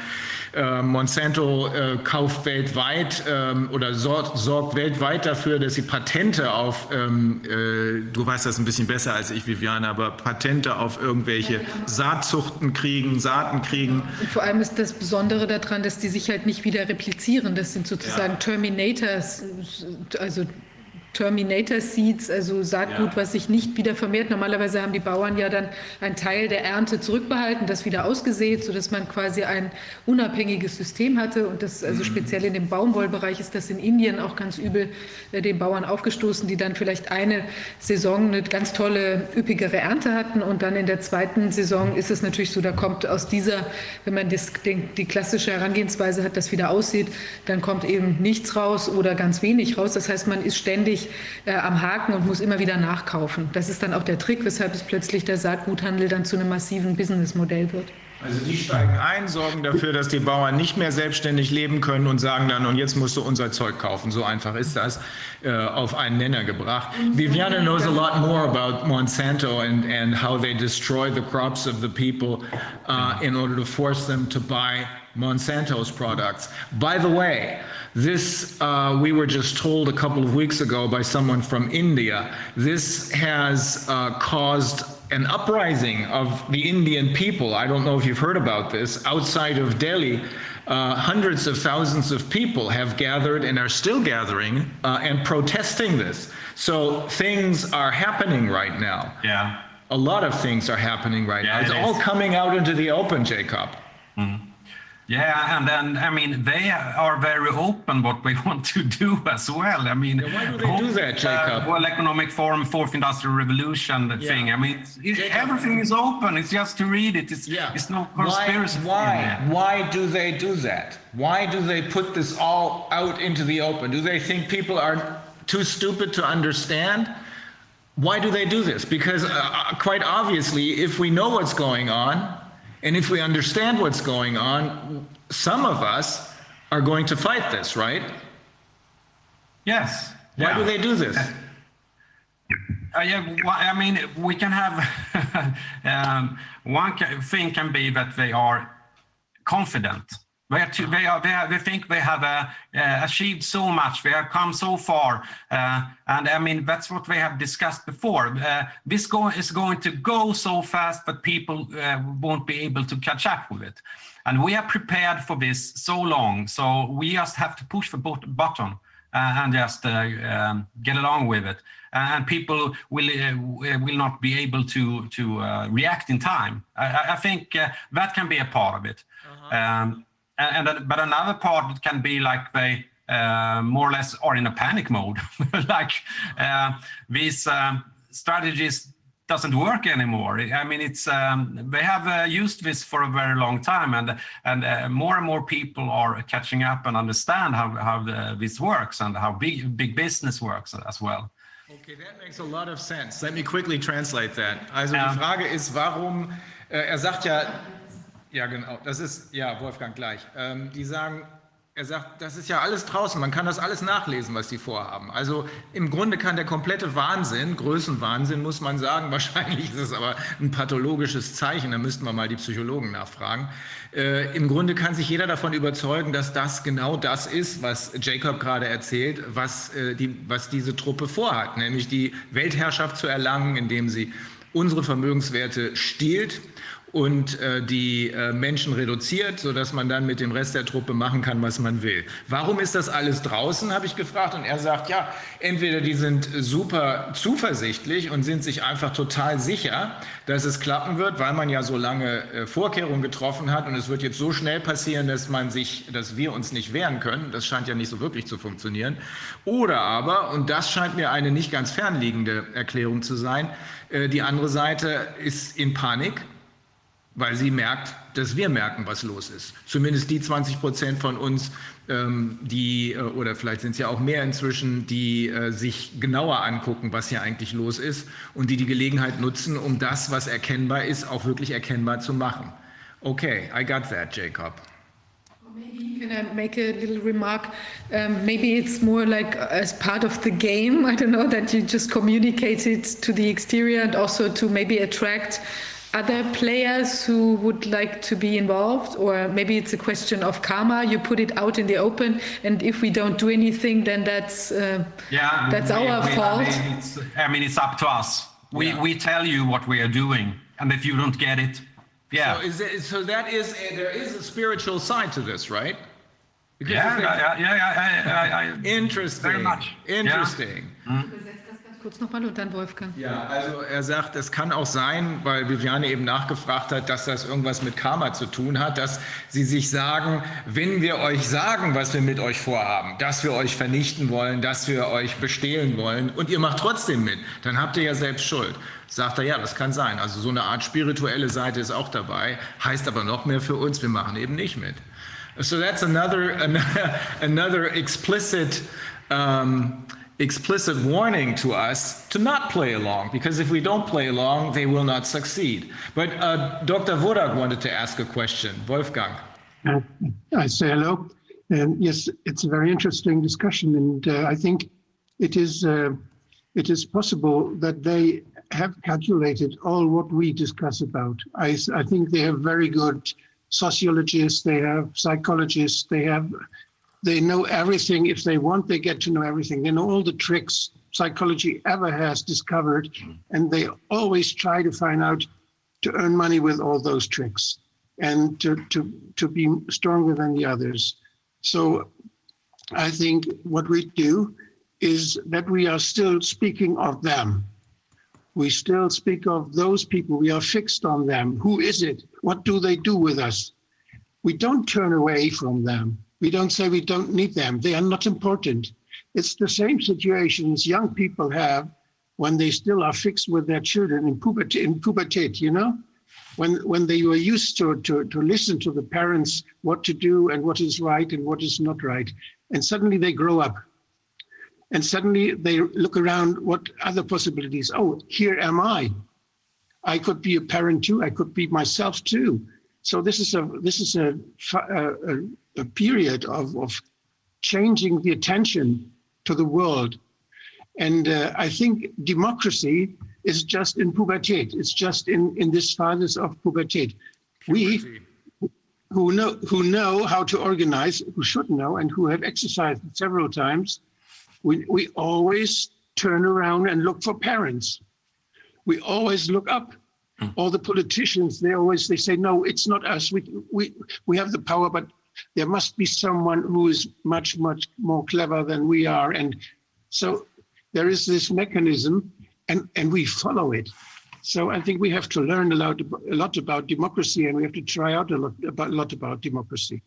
Äh, Monsanto äh, kauft weltweit ähm, oder sorgt, sorgt weltweit dafür, dass sie Patente auf, ähm, äh, du weißt das ein bisschen besser als ich, Viviane, aber Patente auf irgendwelche Saatzuchten kriegen, Saaten kriegen. Und vor allem ist das Besondere daran, dass die sich halt nicht wieder replizieren. Das sind sozusagen Ja. Terminators, also Terminator Seeds, also Saatgut, Ja. was sich nicht wieder vermehrt. Normalerweise haben die Bauern ja dann einen Teil der Ernte zurückbehalten, das wieder ausgesät, sodass man quasi ein unabhängiges System hatte. Und das, also speziell in dem Baumwollbereich ist das in Indien auch ganz übel äh, den Bauern aufgestoßen, die dann vielleicht eine Saison eine ganz tolle, üppigere Ernte hatten und dann in der zweiten Saison ist es natürlich so, da kommt aus dieser, wenn man das, den, die klassische Herangehensweise hat, das wieder aussieht, dann kommt eben nichts raus oder ganz wenig raus. Das heißt, man ist ständig äh, am Haken und muss immer wieder nachkaufen. Das ist dann auch der Trick, weshalb es plötzlich der Saatguthandel dann zu einem massiven Businessmodell wird. Also die steigen ein, sorgen dafür, dass die Bauern nicht mehr selbstständig leben können und sagen dann, und jetzt musst du unser Zeug kaufen. So einfach ist das äh, auf einen Nenner gebracht. Viviana knows a lot more about Monsanto and, and how they destroy the crops of the people uh, in order to force them to buy Monsanto's products. By the way, this uh, we were just told a couple of weeks ago by someone from India. This has uh, caused an uprising of the Indian people. I don't know if you've heard about this. Outside of Delhi, uh, hundreds of thousands of people have gathered and are still gathering uh, and protesting this. So things are happening right now. Yeah. A lot of things are happening right Yeah, now. It's it all coming out into the open, Jacob. Yeah, and then I mean they are very open what we want to do as well. I mean, why do they do that, Jacob? Uh, World Economic Forum, Fourth Industrial Revolution thing. I mean, it's, it, everything is open. It's just to read it. It's it's no conspiracy. Why, why, why do they do that? Why do they put this all out into the open? Do they think people are too stupid to understand? Why do they do this? Because uh, uh, quite obviously, if we know what's going on, and if we understand what's going on, some of us are going to fight this, right? Yes. Why yeah. do they do this? Uh, yeah, why- I mean, we can have um, one thing can be that they are confident. They, are too, they, are, they, are, they think they have uh, uh, achieved so much. They have come so far, uh, and I mean that's what we have discussed before. Uh, this go, is going to go so fast that people uh, won't be able to catch up with it, and we are prepared for this so long. So we just have to push the button uh, and just uh, um, get along with it. And people will uh, will not be able to to uh, react in time. I, I- think uh, that can be a part of it. Um, and, and but another part can be like they uh, more or less are in a panic mode, like uh, these um, strategies doesn't work anymore. I mean, it's um, they have uh, used this for a very long time, and and uh, more and more people are catching up and understand how how the, this works and how big big business works as well. Okay, that makes a lot of sense. Let me quickly translate that. Also die Frage ist, warum, äh, er sagt ja, ja genau, das ist, ja Wolfgang gleich, ähm, die sagen, er sagt, das ist ja alles draußen, man kann das alles nachlesen, was die vorhaben. Also im Grunde kann der komplette Wahnsinn, Größenwahnsinn muss man sagen, wahrscheinlich ist es aber ein pathologisches Zeichen, da müssten wir mal die Psychologen nachfragen. Äh, Im Grunde kann sich jeder davon überzeugen, dass das genau das ist, was Jacob gerade erzählt, was, äh, die, was diese Truppe vorhat, nämlich die Weltherrschaft zu erlangen, indem sie unsere Vermögenswerte stiehlt und äh, die äh, Menschen reduziert, sodass man dann mit dem Rest der Truppe machen kann, was man will. Warum ist das alles draußen, habe ich gefragt. Und er sagt, ja, entweder die sind super zuversichtlich und sind sich einfach total sicher, dass es klappen wird, weil man ja so lange äh, Vorkehrungen getroffen hat und es wird jetzt so schnell passieren, dass man sich, dass wir uns nicht wehren können. Das scheint ja nicht so wirklich zu funktionieren. Oder aber, und das scheint mir eine nicht ganz fernliegende Erklärung zu sein, äh, die andere Seite ist in Panik weil sie merkt, dass wir merken, was los ist. Zumindest die 20 Prozent von uns, ähm, die, äh, oder vielleicht sind es ja auch mehr inzwischen, die äh, sich genauer angucken, was hier eigentlich los ist und die die Gelegenheit nutzen, um das, was erkennbar ist, auch wirklich erkennbar zu machen. Okay, I got that, Jacob. Can I make a little remark? Um, maybe it's more like as part of the game. I don't know that you just communicate it to the exterior and also to maybe attract other players who would like to be involved, or maybe it's a question of karma. You put it out in the open, and if we don't do anything, then that's uh, Yeah, that's we- our we- fault. I mean, it's, I mean, it's up to us. We Yeah. we tell you what we are doing, and if you don't get it, yeah, So, is it, so that is, a, there is a spiritual side to this, right? Because yeah, if they- yeah, yeah, yeah, I, I, I, Interesting. Very much. Interesting. Übersetzt das ganz kurz nochmal und dann Wolfgang. Ja, also er sagt, es kann auch sein, weil Viviane eben nachgefragt hat, dass das irgendwas mit Karma zu tun hat, dass sie sich sagen, wenn wir euch sagen, was wir mit euch vorhaben, dass wir euch vernichten wollen, dass wir euch bestehlen wollen und ihr macht trotzdem mit, dann habt ihr ja selbst Schuld. Sagt er, ja, das kann sein. Also so eine Art spirituelle Seite ist auch dabei, heißt aber noch mehr für uns, wir machen eben nicht mit. So that's another, another explicit um, explicit warning to us to not play along, because if we don't play along, they will not succeed. But uh, Dr. Vodak wanted to ask a question. Wolfgang. Uh, I say hello. Um, yes, it's a very interesting discussion, and uh, I think it is uh, it is possible that they have calculated all what we discuss about. I, I think they have very good sociologists, they have psychologists, they have they know everything. If they want, they get to know everything. They know all the tricks psychology ever has discovered, mm-hmm. and they always try to find out to earn money with all those tricks and to, to, to be stronger than the others. So I think what we do is that we are still speaking of them. We still speak of those people. We are fixed on them. Who is it? What do they do with us? We don't turn away from them. We don't say we don't need them. They are not important. It's the same situations young people have when they still are fixed with their children in puberty, in puberty you know? When, when they were used to, to, to listen to the parents what to do and what is right and what is not right. And suddenly they grow up. And suddenly they look around what other possibilities. Oh, here am I. I could be a parent too. I could be myself too. So this is a this is a, a, a period of, of changing the attention to the world. And uh, I think democracy is just in pubertate. It's just in, in this phase of pubertate. We who know who know how to organize, who should know, and who have exercised several times, we, we always turn around and look for parents. We always look up. All the politicians, they always they say, no, it's not us. We we we have the power, but there must be someone who is much, much more clever than we are. And so there is this mechanism and, and we follow it. So I think we have to learn a lot, a lot about democracy and we have to try out a lot about, a lot about democracy.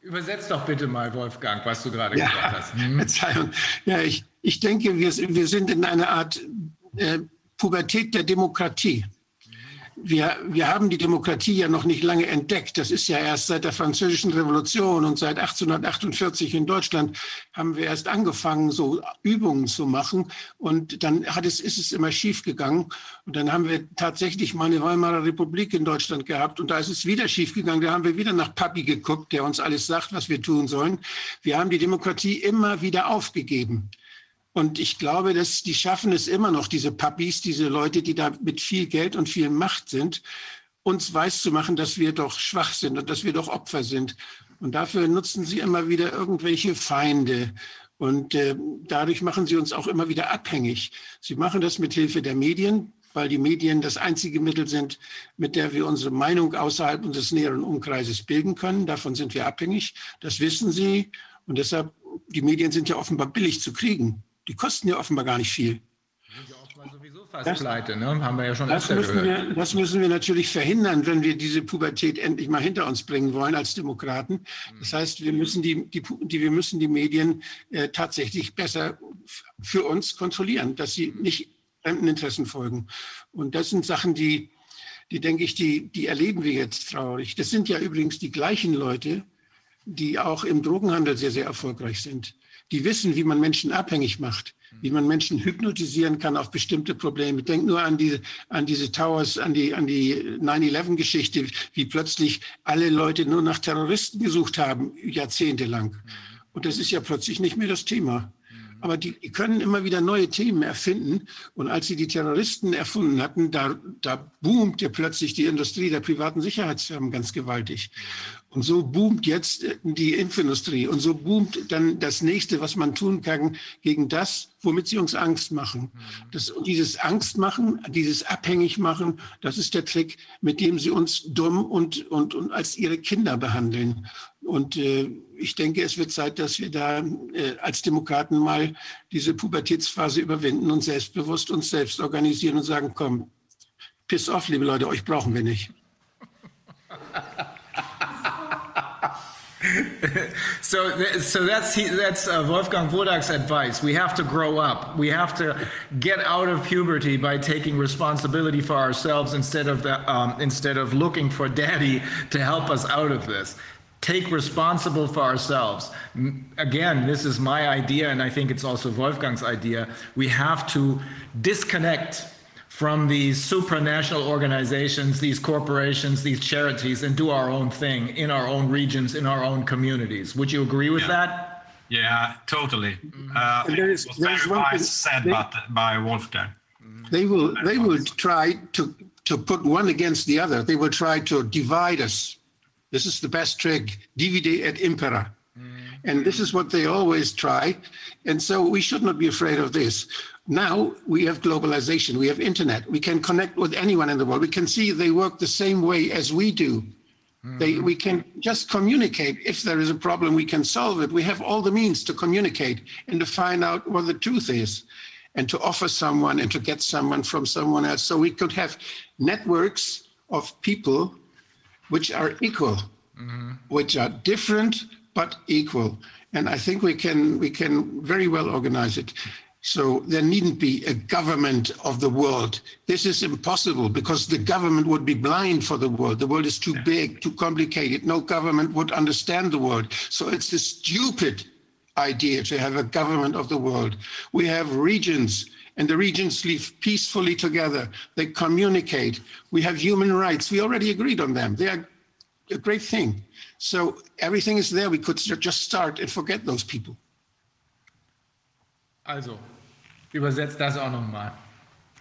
Übersetz doch bitte mal, Wolfgang, was du gerade ja, gesagt hast. Hm? Verzeihung. Ja, ich, ich denke, wir, wir sind in einer Art äh, Pubertät der Demokratie. Wir, wir haben die Demokratie ja noch nicht lange entdeckt. Das ist ja erst seit der Französischen Revolution und seit 1848 in Deutschland haben wir erst angefangen, so Übungen zu machen. Und dann hat es, ist es immer schief gegangen. Und dann haben wir tatsächlich mal eine Weimarer Republik in Deutschland gehabt. Und da ist es wieder schief gegangen. Da haben wir wieder nach Papi geguckt, der uns alles sagt, was wir tun sollen. Wir haben die Demokratie immer wieder aufgegeben. Und ich glaube, dass die schaffen es immer noch, diese Puppies, diese Leute, die da mit viel Geld und viel Macht sind, uns weiß zu machen, dass wir doch schwach sind und dass wir doch Opfer sind. Und dafür nutzen sie immer wieder irgendwelche Feinde. Und äh, dadurch machen sie uns auch immer wieder abhängig. Sie machen das mit Hilfe der Medien, weil die Medien das einzige Mittel sind, mit der wir unsere Meinung außerhalb unseres näheren Umkreises bilden können. Davon sind wir abhängig. Das wissen sie. Und deshalb, die Medien sind ja offenbar billig zu kriegen. Die kosten ja offenbar gar nicht viel. Das, pleite, ne? haben wir ja schon das müssen gehört. Wir, das müssen wir natürlich verhindern, wenn wir diese Pubertät endlich mal hinter uns bringen wollen als Demokraten. Das heißt, wir müssen die, die, die wir müssen die Medien äh, tatsächlich besser für uns kontrollieren, dass sie nicht fremden Interessen folgen. Und das sind Sachen, die, die denke ich, die, die erleben wir jetzt traurig. Das sind ja übrigens die gleichen Leute, die auch im Drogenhandel sehr, sehr erfolgreich sind die wissen, wie man Menschen abhängig macht, wie man Menschen hypnotisieren kann auf bestimmte Probleme. Denk nur an diese, an diese Towers, an die, an die 9-11-Geschichte, wie plötzlich alle Leute nur nach Terroristen gesucht haben, jahrzehntelang. Und das ist ja plötzlich nicht mehr das Thema. Aber die, die können immer wieder neue Themen erfinden. Und als sie die Terroristen erfunden hatten, da, da boomte plötzlich die Industrie der privaten Sicherheitsfirmen ganz gewaltig. Und so boomt jetzt die Impfindustrie. Und so boomt dann das nächste, was man tun kann gegen das, womit sie uns Angst machen. Das, dieses Angstmachen, dieses Abhängigmachen, das ist der Trick, mit dem sie uns dumm und, und, und als ihre Kinder behandeln. Und äh, ich denke, es wird Zeit, dass wir da äh, als Demokraten mal diese Pubertätsphase überwinden und selbstbewusst uns selbst organisieren und sagen, komm, piss off, liebe Leute, euch brauchen wir nicht. so, so that's that's uh, Wolfgang Wodak's advice. We have to grow up. We have to get out of puberty by taking responsibility for ourselves instead of the, um, instead of looking for daddy to help us out of this. Take responsible for ourselves. Again, this is my idea, and I think it's also Wolfgang's idea. We have to disconnect from these supranational organizations, these corporations, these charities, and do our own thing in our own regions, in our own communities. Would you agree with yeah. that? Yeah, totally. Mm-hmm. Uh, there is, it was very wise said they, by, by Wolfgang. Mm-hmm. They will, they will try to, to put one against the other. They will try to divide us. This is the best trick, divide et impera. Mm-hmm. And this is what they always try. And so we should not be afraid of this. Now we have globalization, we have internet, we can connect with anyone in the world. We can see they work the same way as we do. Mm-hmm. They, we can just communicate. If there is a problem, we can solve it. We have all the means to communicate and to find out what the truth is and to offer someone and to get someone from someone else. So we could have networks of people which are equal, mm-hmm. which are different but equal. And I think we can we can very well organize it. So there needn't be a government of the world. This is impossible because the government would be blind for the world. The world is too big, too complicated. No government would understand the world. So it's a stupid idea to have a government of the world. We have regions and the regions live peacefully together. They communicate. We have human rights. We already agreed on them. They are a great thing. So everything is there. We could just start and forget those people. Also, Übersetzt das auch nochmal.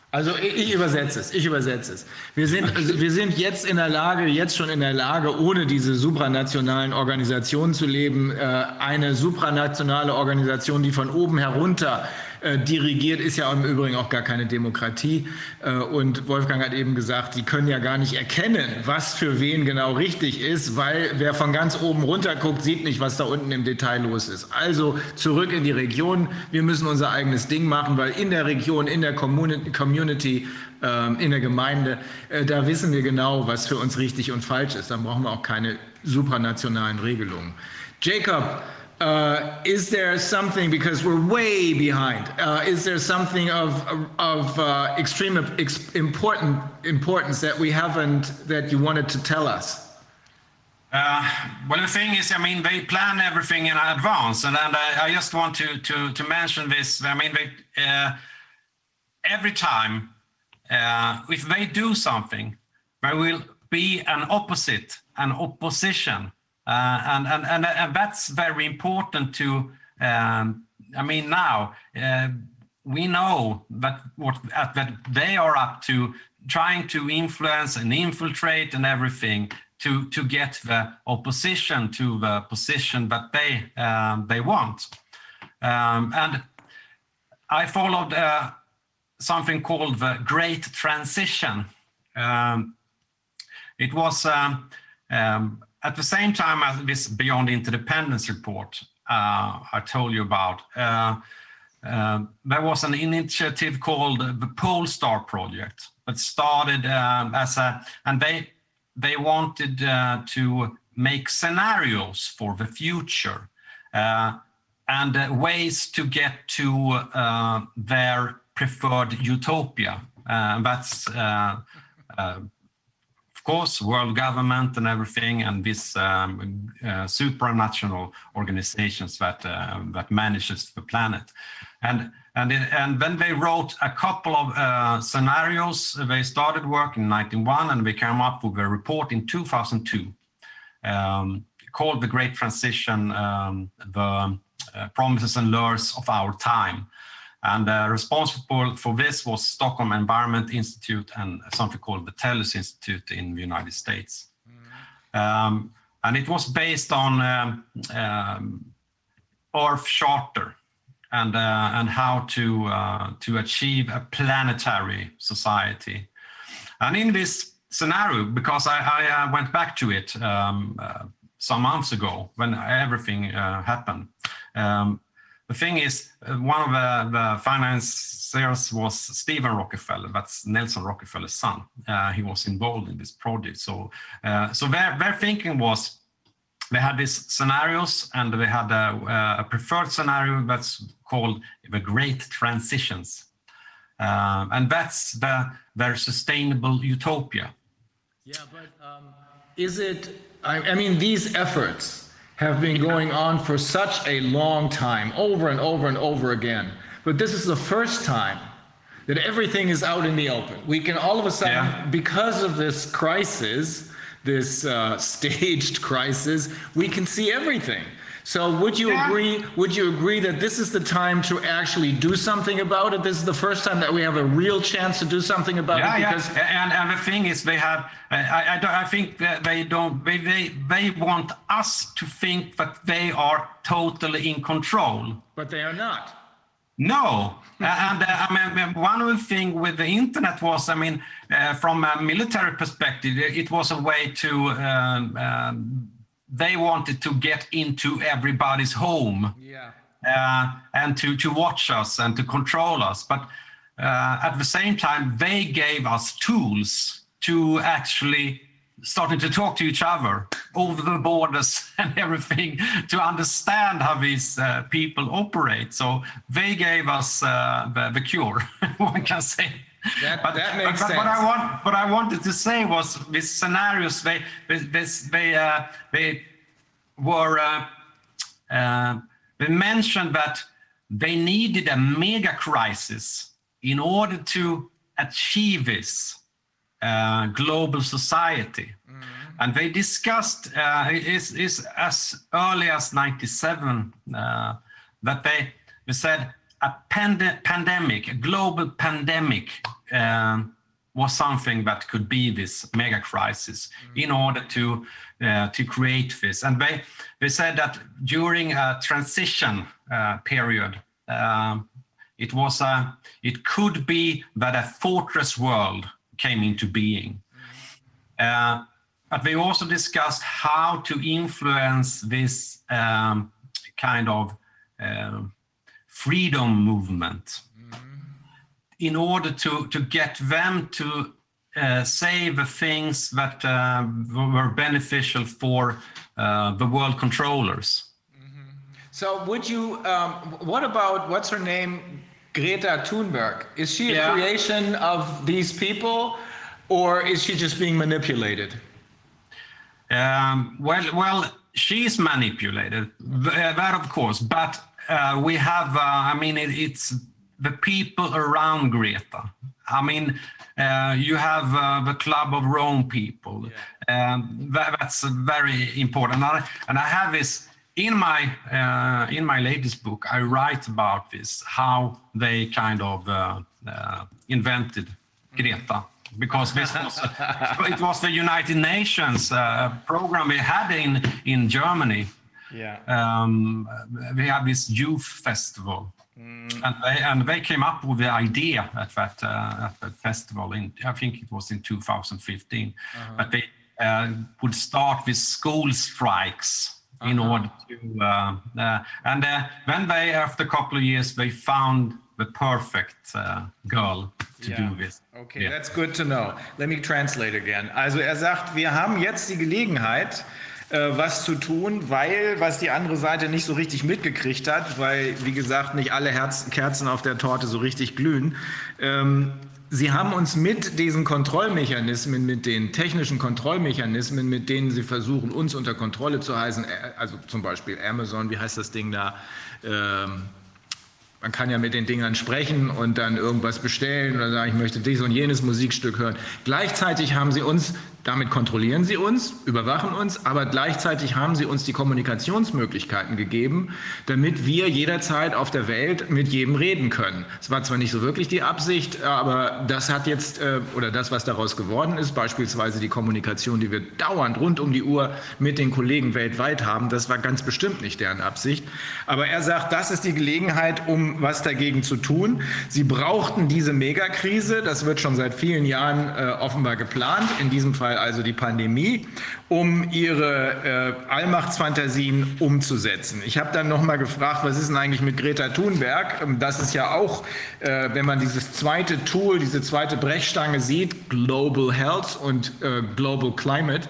Also ich, übersetze es, ich übersetze es. Wir sind, also wir sind jetzt in der Lage, jetzt schon in der Lage, ohne diese supranationalen Organisationen zu leben, äh, eine supranationale Organisation, die von oben herunter äh, dirigiert, ist ja im Übrigen auch gar keine Demokratie. Äh, und Wolfgang hat eben gesagt, sie können ja gar nicht erkennen, was für wen genau richtig ist, weil wer von ganz oben runter guckt, sieht nicht, was da unten im Detail los ist. Also zurück in die Region. Wir müssen unser eigenes Ding machen, weil in der Region, in der Community, ähm, in der Gemeinde, äh, da wissen wir genau, was für uns richtig und falsch ist. Dann brauchen wir auch keine supranationalen Regelungen. Jacob, Uh, is there something because we're way behind? Uh, is there something of of uh, extreme ex important importance that we haven't that you wanted to tell us? Uh, well, the thing is, I mean, they plan everything in advance, and, and I, I just want to to to mention this. I mean, they, uh, every time uh, if they do something, there will be an opposite, an opposition and, and, and, and that's very important to, um, I mean, now uh, we know that what that they are up to trying to influence and infiltrate and everything to, to get the opposition to the position that they, um, they want. Um, and I followed uh, something called the Great Transition. Um, it was um, um, at the same time as this Beyond Interdependence report uh, I told you about, uh, uh, there was an initiative called the Polestar Project that started um, as a, and they they wanted uh, to make scenarios for the future uh, and uh, ways to get to their preferred utopia. that's course, world government and everything, and these um, uh, supranational organizations that uh, that manages the planet. And and and then they wrote a couple of uh, scenarios. They started work in 1991, and they came up with a report in 2002 um, called "The Great Transition: um, The uh, Promises and Lures of Our Time." And uh, responsible for this was Stockholm Environment Institute and something called the TELUS Institute in the United States. Mm. Um, and it was based on um, um, Earth Charter and, uh, and how to, uh, to achieve a planetary society. And in this scenario, because I, I uh, went back to it um, uh, some months ago when everything uh, happened. Um, the thing is, uh, one of the, the, financiers was Stephen Rockefeller. That's Nelson Rockefeller's son. Uh, he was involved in this project. So, uh, so their, their thinking was they had these scenarios and they had a, a preferred scenario that's called the Great Transitions. Um, and that's the their sustainable utopia. Yeah, but um, is it? I, I mean, these efforts have been going on for such a long time, over and over and over again. But this is the first time that everything is out in the open. We can all of a sudden, yeah. because of this crisis, this uh, staged crisis, we can see everything. So would you yeah. agree? Would you agree that this is the time to actually do something about it? This is the first time that we have a real chance to do something about yeah, it. Because yeah, and, and the thing is, they have. I, I, I think that they don't. They, they they want us to think that they are totally in control. But they are not. No, and uh, I mean one of the things with the internet was, I mean, uh, from a military perspective, it was a way to. Um, um, they wanted to get into everybody's home yeah. uh, and to, to watch us and to control us. But uh, at the same time, they gave us tools to actually starting to talk to each other over the borders and everything to understand how these uh, people operate. So they gave us uh, the, the cure, one can say. That, but, that makes but, sense. What I want, what I wanted to say was these scenarios. They, they, they, uh, they were. Uh, uh, they mentioned that they needed a mega crisis in order to achieve this uh, global society. Mm. And they discussed uh, is is as early as '97 uh, that they they said a pand- pandemic, a global pandemic, um, was something that could be this mega crisis mm. in order to uh, to create this. And they they said that during a transition uh, period, um, it was a it could be that a fortress world came into being. Mm. Uh, but they also discussed how to influence this um, kind of um, freedom movement. In order to, to get them to uh, say the things that uh, were beneficial for uh, the world controllers. Mm-hmm. So, would you? Um, what about what's her name, Greta Thunberg? Is she a creation of these people, or is she just being manipulated? Um, well, well, she's manipulated. That, of course, but uh, we have, uh, I mean, it, it's the people around Greta. I mean, uh, you have uh, the Club of Rome people. Yeah. Um, that, that's very important. And I, and I have this in my uh, in my latest book. I write about this how they kind of uh, invented Greta because this was it was the United Nations program we had in in Germany yeah. Um, we have this youth festival. Mm. And, they, and they came up with the idea at that, uh, at that festival in I think it was in 2015 uh-huh. that they uh, would start with school strikes uh-huh. in order to uh, uh and uh, then they after a couple of years they found the perfect uh, girl to yeah. do this. Okay, yeah. that's good to know. Let me translate again. Also er sagt, wir haben jetzt die Gelegenheit, was zu tun, weil was die andere Seite nicht so richtig mitgekriegt hat, weil, wie gesagt, nicht alle Herz Kerzen auf der Torte so richtig glühen. Ähm, Sie haben uns mit diesen Kontrollmechanismen, mit den technischen Kontrollmechanismen, mit denen Sie versuchen, uns unter Kontrolle zu heißen, äh, also zum Beispiel Amazon, wie heißt das Ding da? Ähm, man kann ja mit den Dingern sprechen und dann irgendwas bestellen oder sagen, ich möchte dies und jenes Musikstück hören. Gleichzeitig haben sie uns damit kontrollieren sie uns, überwachen uns, aber gleichzeitig haben sie uns die Kommunikationsmöglichkeiten gegeben, damit wir jederzeit auf der Welt mit jedem reden können. Es war zwar nicht so wirklich die Absicht, aber das hat jetzt, äh, oder das, was daraus geworden ist, beispielsweise die Kommunikation, die wir dauernd rund um die Uhr mit den Kollegen weltweit haben, das war ganz bestimmt nicht deren Absicht. Aber er sagt, das ist die Gelegenheit, um was dagegen zu tun. Sie brauchten diese Megakrise, das wird schon seit vielen Jahren äh, offenbar geplant, in diesem Fall Fall also die Pandemie, um ihre äh, Allmachtsfantasien umzusetzen. Ich habe dann noch mal gefragt, was ist denn eigentlich mit Greta Thunberg? Ähm, das ist ja auch, äh, wenn man dieses zweite Tool, diese zweite Brechstange sieht, Global Health und äh, Global Climate,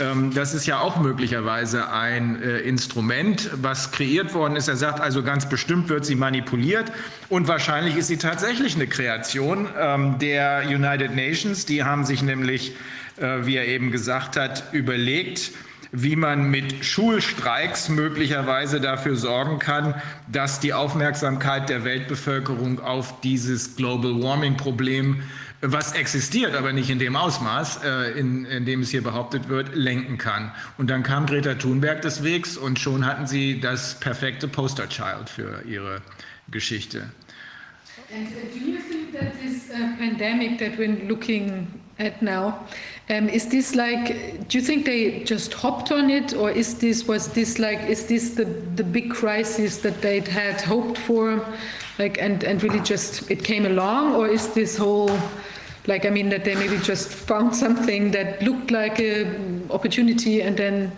ähm, das ist ja auch möglicherweise ein äh, Instrument, was kreiert worden ist. Er sagt also, ganz bestimmt wird sie manipuliert und wahrscheinlich ist sie tatsächlich eine Kreation ähm, der United Nations. Die haben sich nämlich, wie er eben gesagt hat, überlegt, wie man mit Schulstreiks möglicherweise dafür sorgen kann, dass die Aufmerksamkeit der Weltbevölkerung auf dieses Global Warming Problem was existiert, aber nicht in dem Ausmaß, äh, in, in, dem es hier behauptet wird, lenken kann. Und dann kam Greta Thunberg des Wegs und schon hatten sie das perfekte Posterchild für ihre Geschichte. And uh, do you think that this uh, pandemic that we're looking at now um, is this like? Do you think they just hopped on it, or is this was this like? Is this the the big crisis that they had hoped for, like and and really just it came along, or is this whole like I mean that they maybe just found something that looked like an opportunity and then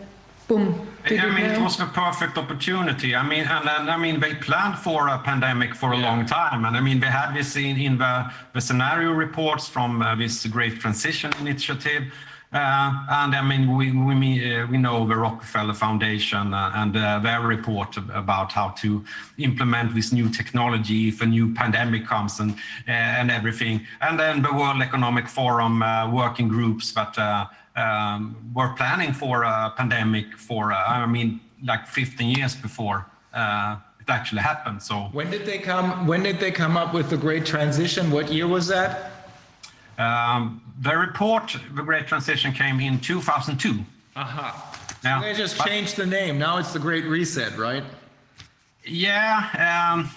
boom. I mean, it was a perfect opportunity. I mean, and, and I mean, they planned for a pandemic for a yeah. long time, and I mean, they had this in, in the, the scenario reports from uh, this Great Transition Initiative. Uh, and I mean, we we, uh, we know the Rockefeller Foundation uh, and uh, their report about how to implement this new technology if a new pandemic comes and uh, and everything. And then the World Economic Forum uh, working groups that um, were planning for a pandemic for I mean, like 15 years before it actually happened. So when did they come? When did they come up with the Great Transition? What year was that? Um, the report, the Great Transition, came in 2002. Aha. Yeah, so they just but, changed the name. Now it's the Great Reset, right? Yeah. Um,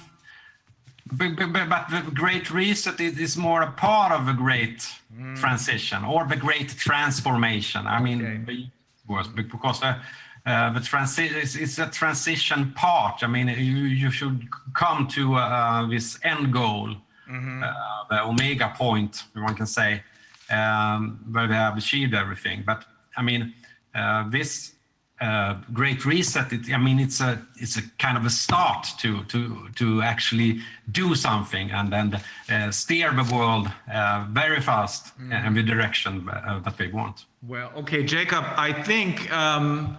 but, but, but, the Great Reset is more a part of a Great mm. Transition or the Great Transformation. I mean, okay. because the, uh, the transi- it's, it's, a transition part. I mean, you, you should come to uh, this end goal mm-hmm. uh, the omega point, one can say, um, where they have achieved everything. But I mean, uh, this uh, great reset. It, I mean, it's a it's a kind of a start to to to actually do something and then uh, steer the world uh, very fast mm. in the direction uh, that they want. Well, okay, Jacob. I think um,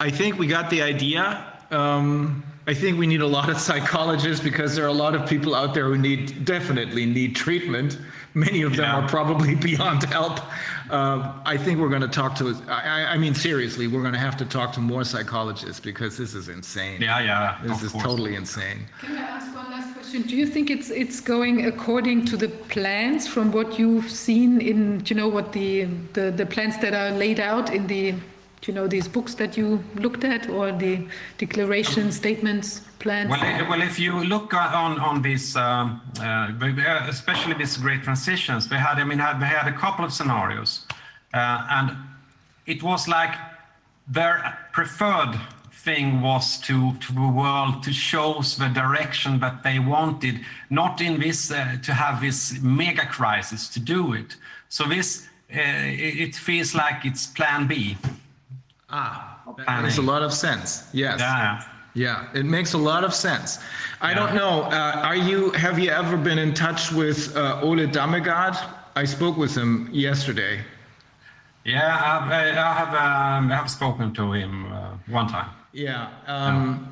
I think we got the idea. Um, I think we need a lot of psychologists because there are a lot of people out there who need definitely need treatment. Many of them yeah. are probably beyond help. Uh, I think we're going to talk to. I, I mean, seriously, we're going to have to talk to more psychologists because this is insane. Yeah, yeah. This is course. totally insane. Can I ask one last question? Do you think it's it's going according to the plans from what you've seen in you know what the the, the plans that are laid out in the you know these books that you looked at or the declaration statements plans? Well, well if you look on on these um, uh, especially these great transitions they had i mean they had a couple of scenarios uh, and it was like their preferred thing was to to the world to show the direction that they wanted not in this uh, to have this mega crisis to do it. So this uh, it feels like it's plan b Ah, that makes a lot of sense. Yes. Yeah. Yeah, it makes a lot of sense. I yeah. don't know. Uh, are you? Have you ever been in touch with uh, Ole Damegard? I spoke with him yesterday. Yeah, I've, I have. Um, I have spoken to him uh, one time. Yeah. Um,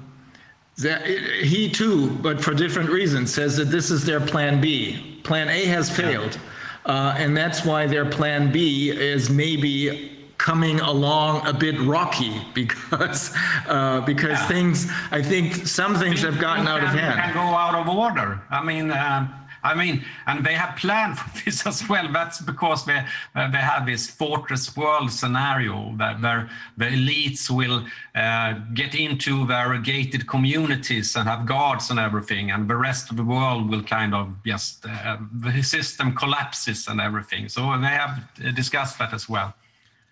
that, he too, but for different reasons, says that this is their plan B. Plan A has failed, yeah. Uh, and that's why their plan B is maybe coming along a bit rocky because uh, because yeah. things I think some things have gotten out of hand. Can go out of order. I mean. Uh, I mean, and they have planned for this as well. That's because they uh, they have this fortress world scenario that where the elites will uh, get into their gated communities and have guards and everything, and the rest of the world will kind of just uh, the system collapses and everything. So they have discussed that as well.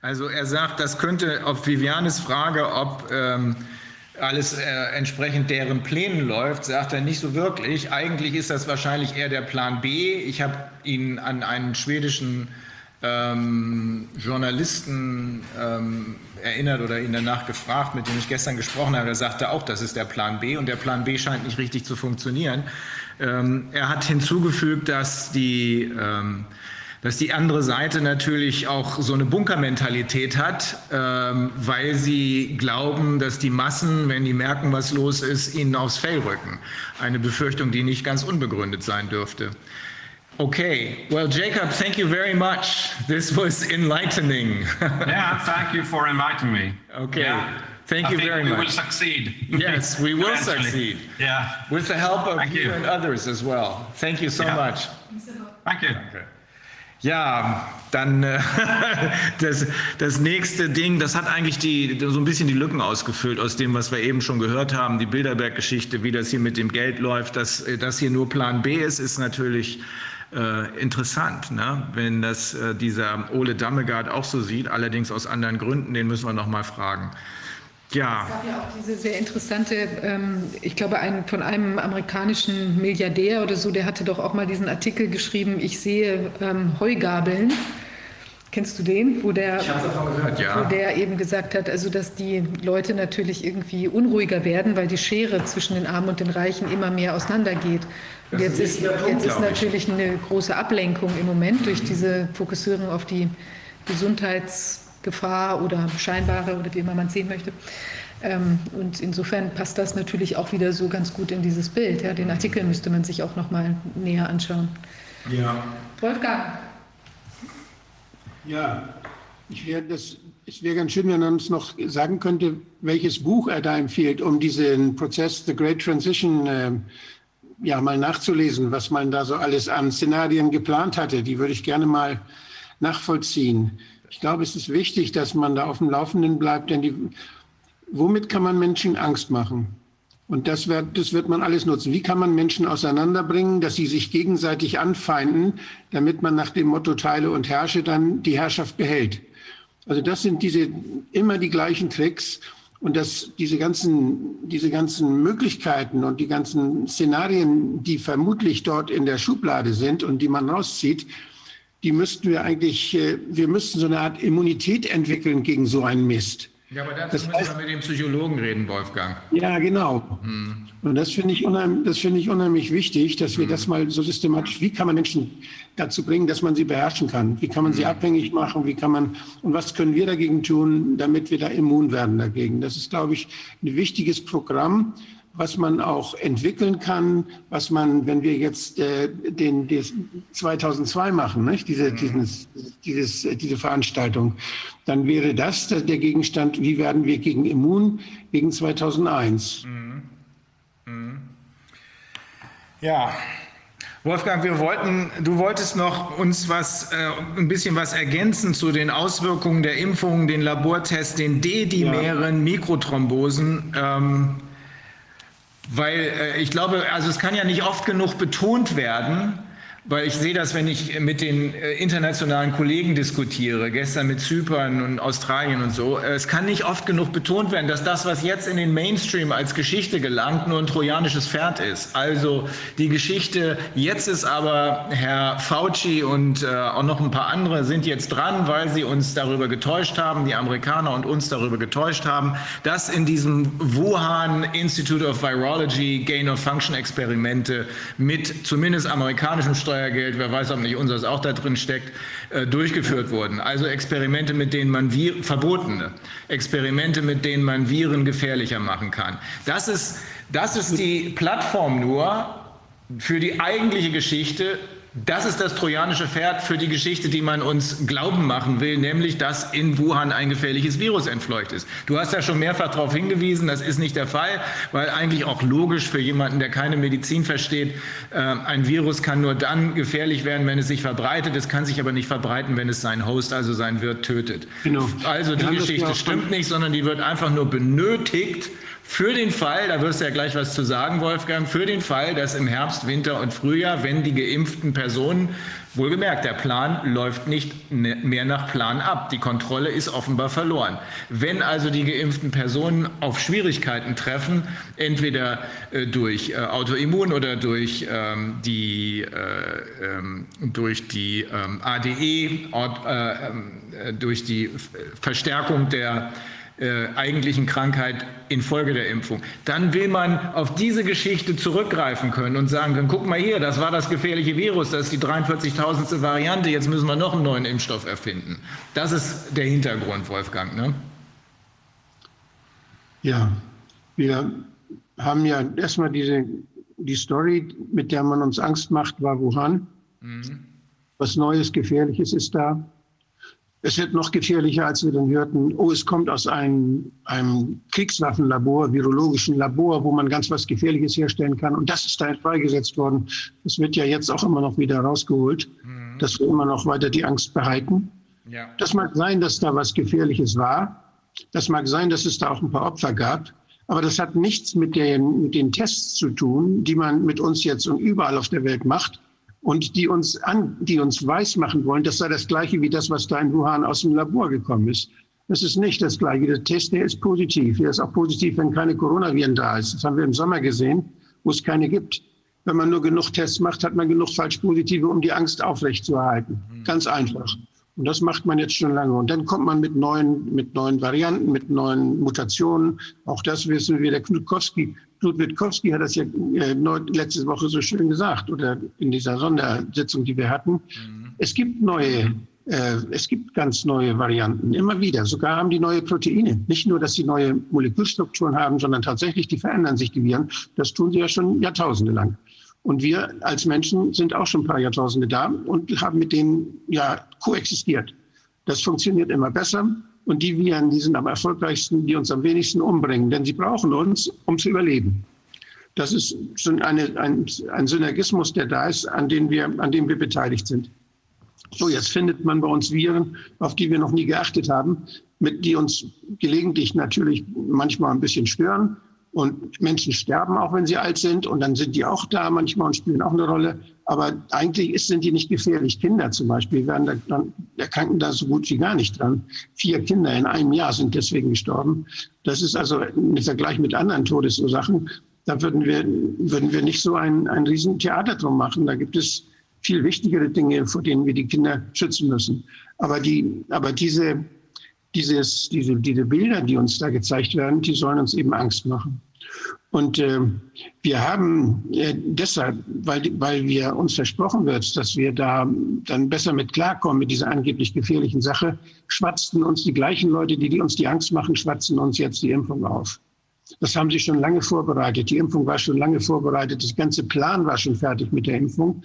Also er sagt, das könnte auf Vivianes Frage, ob ähm, alles äh, entsprechend deren Plänen läuft, sagt er nicht so wirklich. Eigentlich ist das wahrscheinlich eher der Plan B. Ich habe ihn an einen schwedischen ähm, Journalisten ähm, erinnert oder ihn danach gefragt, mit dem ich gestern gesprochen habe. Er sagte auch, das ist der Plan B und der Plan B scheint nicht richtig zu funktionieren. Ähm, er hat hinzugefügt, dass die, ähm, dass die andere Seite natürlich auch so eine Bunkermentalität hat, ähm, weil sie glauben, dass die Massen, wenn die merken, was los ist, ihnen aufs Fell rücken. Eine Befürchtung, die nicht ganz unbegründet sein dürfte. Okay, well, Jacob, thank you very much. This was enlightening. yeah, thank you for inviting me. Okay. Yeah. Thank I you think very we much. will succeed. Yes, we will Eventually. succeed. Yeah. With the help of you. you. and others as well. Thank you so Yeah. much. Thank you. Ja, dann äh, das, das nächste Ding, das hat eigentlich die, so ein bisschen die Lücken ausgefüllt aus dem, was wir eben schon gehört haben. Die Bilderberg-Geschichte, wie das hier mit dem Geld läuft, dass äh, das hier nur Plan B ist, ist natürlich äh, interessant, ne? wenn das äh, dieser Ole Dammegaard auch so sieht, allerdings aus anderen Gründen, den müssen wir noch mal fragen. Ja, Es gab ja auch diese sehr interessante, ähm, ich glaube, ein, von einem amerikanischen Milliardär oder so, der hatte doch auch mal diesen Artikel geschrieben, ich sehe ähm, Heugabeln. Kennst du den? Wo der, gehört, wo ja. der eben gesagt hat, also dass die Leute natürlich irgendwie unruhiger werden, weil die Schere zwischen den Armen und den Reichen immer mehr auseinandergeht. Und jetzt ist ist, Punkt, jetzt ist glaube ich. natürlich eine große Ablenkung im Moment durch diese Fokussierung auf die Gesundheitsgefahr oder scheinbare oder wie immer man es sehen möchte. Ähm, Und insofern passt das natürlich auch wieder so ganz gut in dieses Bild. Ja, den Artikel müsste man sich auch noch mal näher anschauen. ja. Wolfgang. Ja, ich wär, das, es wäre ganz schön, wenn er uns noch sagen könnte, welches Buch er da empfiehlt, um diesen Prozess The Great Transition äh, ja mal nachzulesen, was man da so alles an Szenarien geplant hatte. Die würde ich gerne mal nachvollziehen. Ich glaube, es ist wichtig, dass man da auf dem Laufenden bleibt, denn die, womit kann man Menschen Angst machen? Und das wird, das wird man alles nutzen. Wie kann man Menschen auseinanderbringen, dass sie sich gegenseitig anfeinden, damit man nach dem Motto Teile und Herrsche dann die Herrschaft behält? Also das sind diese immer die gleichen Tricks und dass diese ganzen, diese ganzen Möglichkeiten und die ganzen Szenarien, die vermutlich dort in der Schublade sind und die man rauszieht, die müssten wir eigentlich, äh, wir müssten so eine Art Immunität entwickeln gegen so einen Mist. Ja, aber dazu Das müssen heißt- wir mit dem Psychologen reden, Wolfgang. Ja, genau. Und das finde ich, unheim, das finde ich unheimlich wichtig, dass wir das mal so systematisch, wie kann man Menschen dazu bringen, dass man sie beherrschen kann? Wie kann man sie abhängig machen? Wie kann man, und was können wir dagegen tun, damit wir da immun werden dagegen? Das ist, glaube ich, ein wichtiges Programm, was man auch entwickeln kann, was man, wenn wir jetzt äh, den, des 2002 machen, nicht? Diese, dieses, dieses, äh, diese Veranstaltung, dann wäre das der Gegenstand, wie werden wir gegen immun, gegen 2001. Ja. Wolfgang, wir wollten, du wolltest noch uns was, äh, ein bisschen was ergänzen zu den Auswirkungen der Impfungen, den Labortests, den dedimeren Mikrothrombosen. Ähm, weil äh, ich glaube, also es kann ja nicht oft genug betont werden, weil ich sehe das, wenn ich mit den äh, internationalen Kollegen diskutiere, gestern mit Zypern und Australien und so. Äh, es kann nicht oft genug betont werden, dass das, was jetzt in den Mainstream als Geschichte gelangt, nur ein trojanisches Pferd ist. Also die Geschichte, jetzt ist aber Herr Fauci und äh, auch noch ein paar andere sind jetzt dran, weil sie uns darüber getäuscht haben, die Amerikaner und uns darüber getäuscht haben, dass in diesem Wuhan Institute of Virology Gain of Function Experimente mit zumindest amerikanischem Steuergeld, wer weiß, ob nicht unseres auch da drin steckt, äh, durchgeführt wurden. Also Experimente, mit denen man Vir verbotene Experimente, mit denen man Viren gefährlicher machen kann. Das ist, das ist die Plattform nur für die eigentliche Geschichte. Das ist das trojanische Pferd für die Geschichte, die man uns glauben machen will, nämlich, dass in Wuhan ein gefährliches Virus entfleucht ist. Du hast ja schon mehrfach darauf hingewiesen, das ist nicht der Fall, weil eigentlich auch logisch für jemanden, der keine Medizin versteht, äh, ein Virus kann nur dann gefährlich werden, wenn es sich verbreitet. Es kann sich aber nicht verbreiten, wenn es seinen Host, also seinen Wirt, tötet. Genau. Also die Geschichte stimmt nicht, sondern die wird einfach nur benötigt für den Fall, da wirst du ja gleich was zu sagen, Wolfgang, für den Fall, dass im Herbst, Winter und Frühjahr, wenn die geimpften Personen, wohlgemerkt, der Plan läuft nicht mehr nach Plan ab, die Kontrolle ist offenbar verloren. Wenn also die geimpften Personen auf Schwierigkeiten treffen, entweder äh, durch äh, Autoimmun oder durch ähm, die, äh, ähm, durch die ähm, ADE, äh, ähm, äh, durch die Verstärkung der äh, eigentlichen Krankheit infolge der Impfung. Dann will man auf diese Geschichte zurückgreifen können und sagen können, guck mal hier, das war das gefährliche Virus, das ist die 43.000. Variante, jetzt müssen wir noch einen neuen Impfstoff erfinden. Das ist der Hintergrund, Wolfgang. Ne? Ja, wir haben ja erstmal diese, die Story, mit der man uns Angst macht, war Wuhan. Mhm. Was Neues, Gefährliches ist da. Es wird noch gefährlicher, als wir dann hörten, oh, es kommt aus einem, einem Kriegswaffenlabor, virologischen Labor, wo man ganz was Gefährliches herstellen kann. Und das ist da freigesetzt worden. Das wird ja jetzt auch immer noch wieder rausgeholt, mhm. dass wir immer noch weiter die Angst behalten. Ja. Das mag sein, dass da was Gefährliches war. Das mag sein, dass es da auch ein paar Opfer gab. Aber das hat nichts mit den, mit den Tests zu tun, die man mit uns jetzt und überall auf der Welt macht und die uns an, die uns weismachen wollen, das sei das Gleiche wie das, was da in Wuhan aus dem Labor gekommen ist. Das ist nicht das Gleiche. Der Test, der ist positiv. Der ist auch positiv, wenn keine Coronaviren da ist. Das haben wir im Sommer gesehen, wo es keine gibt. Wenn man nur genug Tests macht, hat man genug Falschpositive, um die Angst aufrechtzuerhalten. Mhm. Ganz einfach. Und das macht man jetzt schon lange. Und dann kommt man mit neuen, mit neuen Varianten, mit neuen Mutationen. Auch das wissen wir. Der Knutkowski Knut Witkowski hat das ja äh, letzte Woche so schön gesagt oder in dieser Sondersitzung, die wir hatten. Mhm. Es gibt neue, äh, es gibt ganz neue Varianten, immer wieder. Sogar haben die neue Proteine. Nicht nur, dass sie neue Molekülstrukturen haben, sondern tatsächlich, die verändern sich, die Viren. Das tun sie ja schon Jahrtausende lang. Und wir als Menschen sind auch schon ein paar Jahrtausende da und haben mit denen ja koexistiert. Das funktioniert immer besser. Und die Viren, die sind am erfolgreichsten, die uns am wenigsten umbringen, denn sie brauchen uns, um zu überleben. Das ist eine, ein, ein Synergismus, der da ist, an, den wir, an dem wir beteiligt sind. So, jetzt findet man bei uns Viren, auf die wir noch nie geachtet haben, mit, die uns gelegentlich natürlich manchmal ein bisschen stören, und Menschen sterben auch, wenn sie alt sind. Und dann sind die auch da manchmal und spielen auch eine Rolle. Aber eigentlich sind die nicht gefährlich. Kinder zum Beispiel werden da, dann, erkranken da so gut wie gar nicht dran. Vier Kinder in einem Jahr sind deswegen gestorben. Das ist also im Vergleich mit anderen Todesursachen. Da würden wir, würden wir nicht so ein, ein Riesentheater drum machen. Da gibt es viel wichtigere Dinge, vor denen wir die Kinder schützen müssen. Aber, die, aber diese, dieses, diese, diese Bilder, die uns da gezeigt werden, die sollen uns eben Angst machen. Und äh, wir haben äh, deshalb, weil, weil wir uns versprochen wird, dass wir da dann besser mit klarkommen mit dieser angeblich gefährlichen Sache, schwatzten uns die gleichen Leute, die, die uns die Angst machen, schwatzen uns jetzt die Impfung auf. Das haben sie schon lange vorbereitet. Die Impfung war schon lange vorbereitet. Das ganze Plan war schon fertig mit der Impfung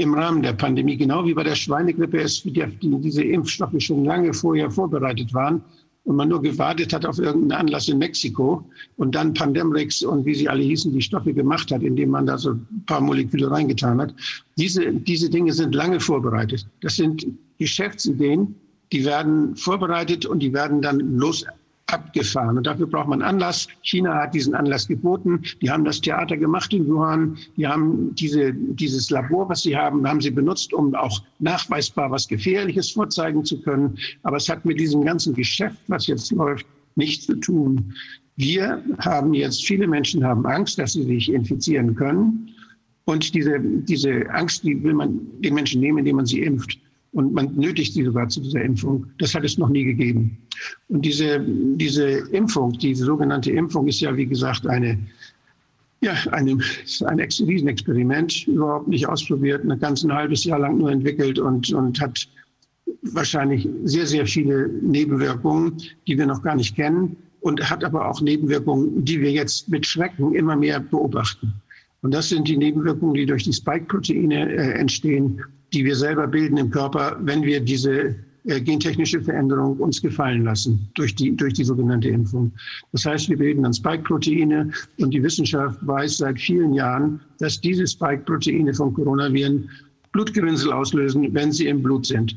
im Rahmen der Pandemie, genau wie bei der Schweinegrippe die diese Impfstoffe schon lange vorher vorbereitet waren und man nur gewartet hat auf irgendeinen Anlass in Mexiko und dann Pandemrix und wie sie alle hießen, die Stoffe gemacht hat, indem man da so ein paar Moleküle reingetan hat. Diese, diese Dinge sind lange vorbereitet. Das sind Geschäftsideen, die werden vorbereitet und die werden dann los abgefahren. Und dafür braucht man Anlass. China hat diesen Anlass geboten. Die haben das Theater gemacht in Wuhan. Die haben diese, dieses Labor, was sie haben, haben sie benutzt, um auch nachweisbar was Gefährliches vorzeigen zu können. Aber es hat mit diesem ganzen Geschäft, was jetzt läuft, nichts zu tun. Wir haben jetzt, viele Menschen haben Angst, dass sie sich infizieren können. Und diese, diese Angst, die will man den Menschen nehmen, indem man sie impft. Und man nötigt sie sogar zu dieser Impfung. Das hat es noch nie gegeben. Und diese, diese Impfung, diese sogenannte Impfung ist ja, wie gesagt, eine, ja, eine, ein Riesenexperiment, überhaupt nicht ausprobiert, ein ganz ein halbes Jahr lang nur entwickelt und, und hat wahrscheinlich sehr, sehr viele Nebenwirkungen, die wir noch gar nicht kennen und hat aber auch Nebenwirkungen, die wir jetzt mit Schrecken immer mehr beobachten. Und das sind die Nebenwirkungen, die durch die Spike-Proteine äh, entstehen, die wir selber bilden im Körper, wenn wir diese äh, gentechnische Veränderung uns gefallen lassen durch die, durch die sogenannte Impfung. Das heißt, wir bilden dann Spike-Proteine und die Wissenschaft weiß seit vielen Jahren, dass diese Spike-Proteine von Coronaviren Blutgerinnsel auslösen, wenn sie im Blut sind.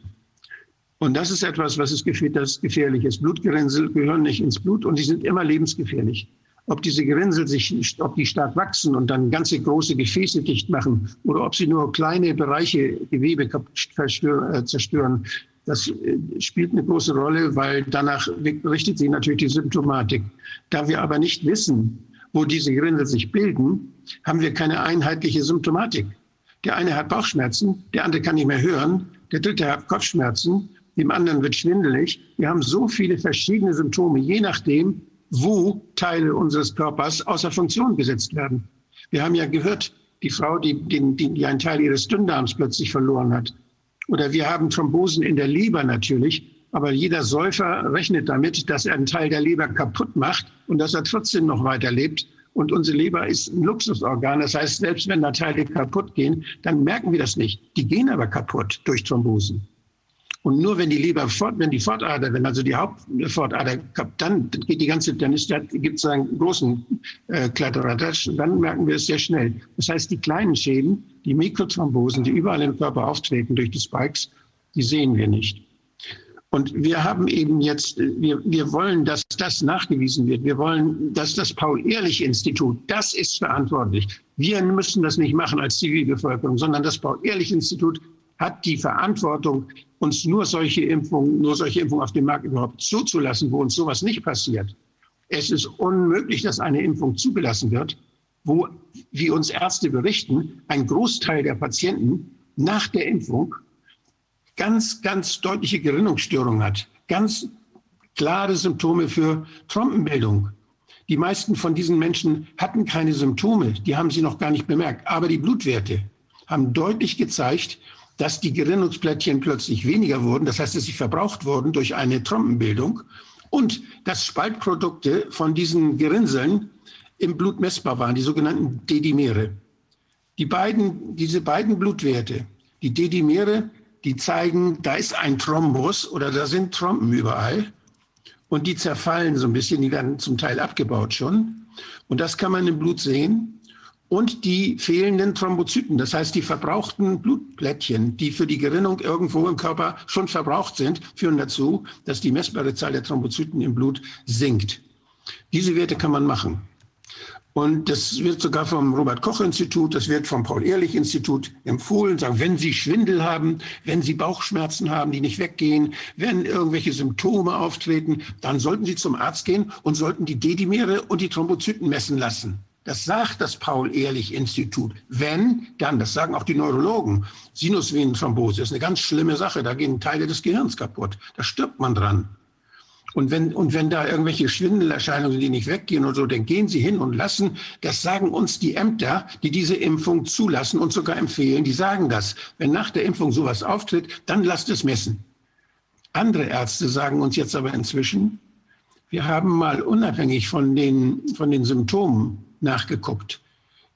Und das ist etwas, was ist gefährlich ist. Blutgerinnsel gehören nicht ins Blut und sie sind immer lebensgefährlich. Ob diese Gerinnsel sich, ob die stark wachsen und dann ganze große Gefäße dicht machen oder ob sie nur kleine Bereiche, Gewebe äh, zerstören, das äh, spielt eine große Rolle, weil danach richtet sich natürlich die Symptomatik. Da wir aber nicht wissen, wo diese Gerinnsel sich bilden, haben wir keine einheitliche Symptomatik. Der eine hat Bauchschmerzen, der andere kann nicht mehr hören, der dritte hat Kopfschmerzen, dem anderen wird schwindelig. Wir haben so viele verschiedene Symptome, je nachdem, wo Teile unseres Körpers außer Funktion gesetzt werden. Wir haben ja gehört, die Frau, die, die, die einen Teil ihres Dünndarms plötzlich verloren hat. Oder wir haben Thrombosen in der Leber natürlich. Aber jeder Säufer rechnet damit, dass er einen Teil der Leber kaputt macht und dass er trotzdem noch weiterlebt. Und unsere Leber ist ein Luxusorgan. Das heißt, selbst wenn da Teile kaputt gehen, dann merken wir das nicht. Die gehen aber kaputt durch Thrombosen. Und nur wenn die Leber fort, wenn die Fortader, wenn also die Hauptfortader, dann geht die ganze, dann ist, gibt es einen großen äh, Kladderadatsch dann merken wir es sehr schnell. Das heißt, die kleinen Schäden, die Mikrothrombosen, die überall im Körper auftreten durch die Spikes, die sehen wir nicht. Und wir haben eben jetzt, wir, wir wollen, dass das nachgewiesen wird. Wir wollen, dass das Paul-Ehrlich-Institut, das ist verantwortlich. Wir müssen das nicht machen als Zivilbevölkerung, sondern das Paul-Ehrlich-Institut hat die Verantwortung, uns nur solche Impfungen, nur solche Impfungen auf dem Markt überhaupt zuzulassen, wo uns sowas nicht passiert. Es ist unmöglich, dass eine Impfung zugelassen wird, wo, wie uns Ärzte berichten, ein Großteil der Patienten nach der Impfung ganz, ganz deutliche Gerinnungsstörungen hat, ganz klare Symptome für Trompenbildung. Die meisten von diesen Menschen hatten keine Symptome, die haben sie noch gar nicht bemerkt, aber die Blutwerte haben deutlich gezeigt, dass die Gerinnungsplättchen plötzlich weniger wurden, das heißt, dass sie verbraucht wurden durch eine Trompenbildung und dass Spaltprodukte von diesen Gerinnseln im Blut messbar waren, die sogenannten Dedimere. Die beiden, diese beiden Blutwerte, die Dedimere, die zeigen, da ist ein Thrombus oder da sind Trompen überall und die zerfallen so ein bisschen, die werden zum Teil abgebaut schon. Und das kann man im Blut sehen und die fehlenden Thrombozyten, das heißt die verbrauchten Blutplättchen, die für die Gerinnung irgendwo im Körper schon verbraucht sind, führen dazu, dass die messbare Zahl der Thrombozyten im Blut sinkt. Diese Werte kann man machen. Und das wird sogar vom Robert-Koch-Institut, das wird vom Paul-Ehrlich-Institut empfohlen, sagen, wenn Sie Schwindel haben, wenn Sie Bauchschmerzen haben, die nicht weggehen, wenn irgendwelche Symptome auftreten, dann sollten Sie zum Arzt gehen und sollten die Dedimere und die Thrombozyten messen lassen. Das sagt das Paul-Ehrlich-Institut. Wenn, dann, das sagen auch die Neurologen, Sinusvenenthrombose ist eine ganz schlimme Sache. Da gehen Teile des Gehirns kaputt. Da stirbt man dran. Und wenn, und wenn da irgendwelche Schwindelerscheinungen, die nicht weggehen oder so, dann gehen Sie hin und lassen, das sagen uns die Ämter, die diese Impfung zulassen und sogar empfehlen, die sagen das. Wenn nach der Impfung sowas auftritt, dann lasst es messen. Andere Ärzte sagen uns jetzt aber inzwischen, wir haben mal unabhängig von den, von den Symptomen nachgeguckt.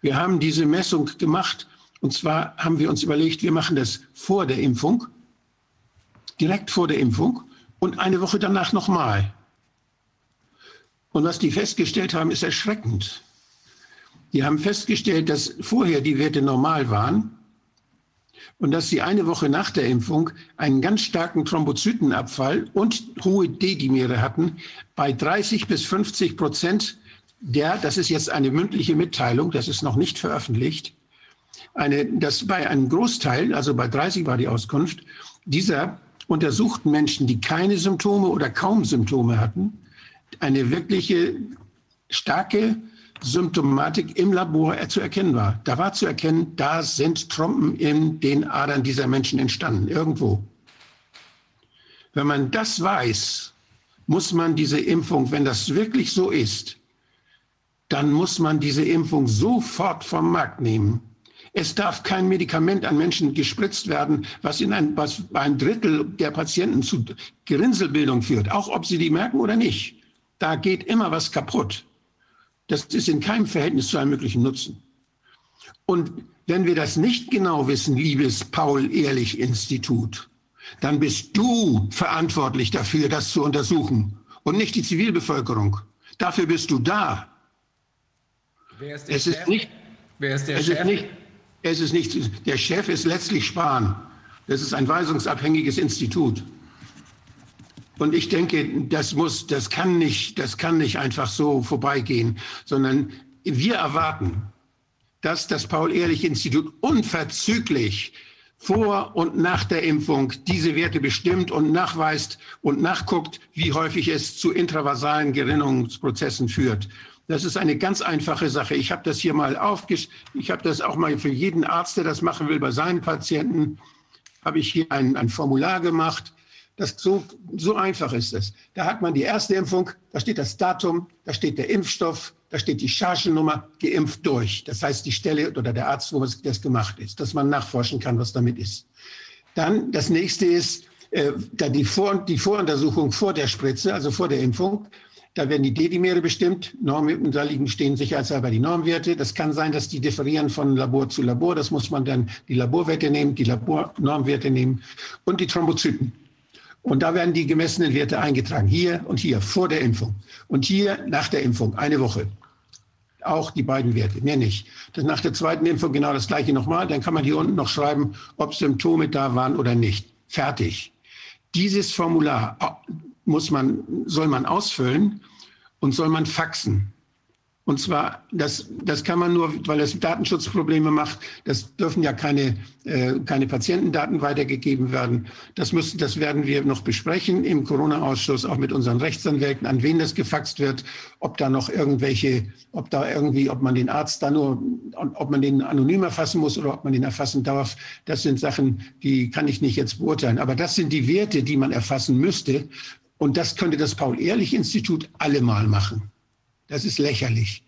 Wir haben diese Messung gemacht und zwar haben wir uns überlegt, wir machen das vor der Impfung, direkt vor der Impfung und eine Woche danach nochmal. Und was die festgestellt haben, ist erschreckend. Die haben festgestellt, dass vorher die Werte normal waren und dass sie eine Woche nach der Impfung einen ganz starken Thrombozytenabfall und hohe D-Dimere hatten bei 30 bis 50 Prozent der, das ist jetzt eine mündliche Mitteilung, das ist noch nicht veröffentlicht, eine, dass bei einem Großteil, also bei 30 war die Auskunft, dieser untersuchten Menschen, die keine Symptome oder kaum Symptome hatten, eine wirkliche starke Symptomatik im Labor zu erkennen war. Da war zu erkennen, da sind Trompen in den Adern dieser Menschen entstanden, irgendwo. Wenn man das weiß, muss man diese Impfung, wenn das wirklich so ist, dann muss man diese Impfung sofort vom Markt nehmen. Es darf kein Medikament an Menschen gespritzt werden, was in ein, was ein Drittel der Patienten zu Gerinnselbildung führt, auch ob sie die merken oder nicht. Da geht immer was kaputt. Das ist in keinem Verhältnis zu einem möglichen Nutzen. Und wenn wir das nicht genau wissen, liebes Paul-Ehrlich-Institut, dann bist du verantwortlich dafür, das zu untersuchen und nicht die Zivilbevölkerung. Dafür bist du da. Wer ist der es Chef? Ist nicht, Wer ist der es Chef? Ist nicht, es ist nicht, der Chef ist letztlich Spahn. Das ist ein weisungsabhängiges Institut. Und ich denke, das muss, das kann nicht, das kann nicht einfach so vorbeigehen, sondern wir erwarten, dass das Paul-Ehrlich-Institut unverzüglich vor und nach der Impfung diese Werte bestimmt und nachweist und nachguckt, wie häufig es zu intravasalen Gerinnungsprozessen führt. Das ist eine ganz einfache Sache. Ich habe das hier mal aufgesch, ich habe das auch mal für jeden Arzt, der das machen will, bei seinen Patienten, habe ich hier ein, ein Formular gemacht. Das, so, so einfach ist es. Da hat man die erste Impfung, da steht das Datum, da steht der Impfstoff, da steht die Chargennummer, geimpft durch. Das heißt die Stelle oder der Arzt, wo das gemacht ist, dass man nachforschen kann, was damit ist. Dann das nächste ist äh, da die, Vor die Voruntersuchung vor der Spritze, also vor der Impfung. Da werden die Dedimere bestimmt. Norm, da liegen, stehen sicherheitshalber die Normwerte. Das kann sein, dass die differieren von Labor zu Labor. Das muss man dann die Laborwerte nehmen, die Labornormwerte nehmen und die Thrombozyten. Und da werden die gemessenen Werte eingetragen. Hier und hier vor der Impfung. Und hier nach der Impfung, eine Woche. Auch die beiden Werte, mehr nicht. Das nach der zweiten Impfung genau das gleiche nochmal. Dann kann man hier unten noch schreiben, ob Symptome da waren oder nicht. Fertig. Dieses Formular muss man, soll man ausfüllen und soll man faxen. Und zwar, das, das kann man nur, weil es Datenschutzprobleme macht. Das dürfen ja keine, äh, keine Patientendaten weitergegeben werden. Das, müssen, das werden wir noch besprechen im Corona-Ausschuss, auch mit unseren Rechtsanwälten, an wen das gefaxt wird, ob da noch irgendwelche, ob da irgendwie, ob man den Arzt da nur, ob man den anonym erfassen muss oder ob man den erfassen darf. Das sind Sachen, die kann ich nicht jetzt beurteilen. Aber das sind die Werte, die man erfassen müsste, und das könnte das Paul-Ehrlich-Institut allemal machen. Das ist lächerlich.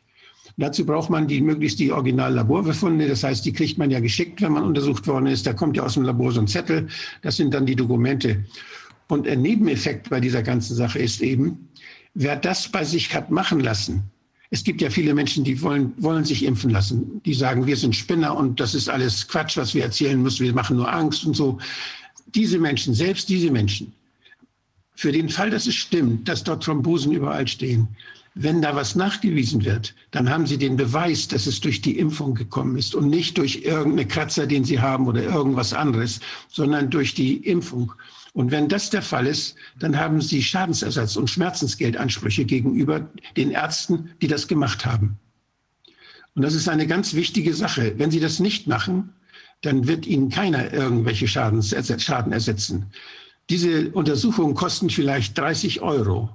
dazu braucht man die, möglichst die Original-Laborbefunde. Das heißt, die kriegt man ja geschickt, wenn man untersucht worden ist. Da kommt ja aus dem Labor so ein Zettel. Das sind dann die Dokumente. Und ein Nebeneffekt bei dieser ganzen Sache ist eben, wer das bei sich hat machen lassen, es gibt ja viele Menschen, die wollen, wollen sich impfen lassen. Die sagen, wir sind Spinner und das ist alles Quatsch, was wir erzählen müssen. Wir machen nur Angst und so. Diese Menschen, selbst diese Menschen, für den Fall, dass es stimmt, dass dort Thrombosen überall stehen, wenn da was nachgewiesen wird, dann haben Sie den Beweis, dass es durch die Impfung gekommen ist und nicht durch irgendeine Kratzer, den Sie haben oder irgendwas anderes, sondern durch die Impfung. Und wenn das der Fall ist, dann haben Sie Schadensersatz und Schmerzensgeldansprüche gegenüber den Ärzten, die das gemacht haben. Und das ist eine ganz wichtige Sache. Wenn Sie das nicht machen, dann wird Ihnen keiner irgendwelche Schaden ersetzen. Diese Untersuchungen kosten vielleicht 30 Euro.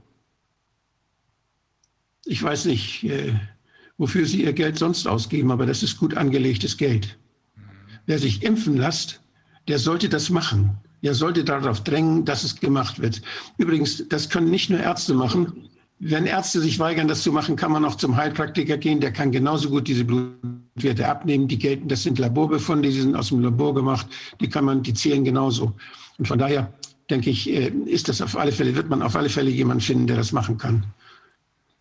Ich weiß nicht, äh, wofür Sie Ihr Geld sonst ausgeben, aber das ist gut angelegtes Geld. Wer sich impfen lässt, der sollte das machen. Er sollte darauf drängen, dass es gemacht wird. Übrigens, das können nicht nur Ärzte machen. Wenn Ärzte sich weigern, das zu machen, kann man auch zum Heilpraktiker gehen. Der kann genauso gut diese Blutwerte abnehmen. Die gelten, das sind Laborbefunde, die sind aus dem Labor gemacht. Die kann man, die zählen genauso. Und von daher denke ich, äh, ist das auf alle Fälle, wird man auf alle Fälle jemanden finden, der das machen kann.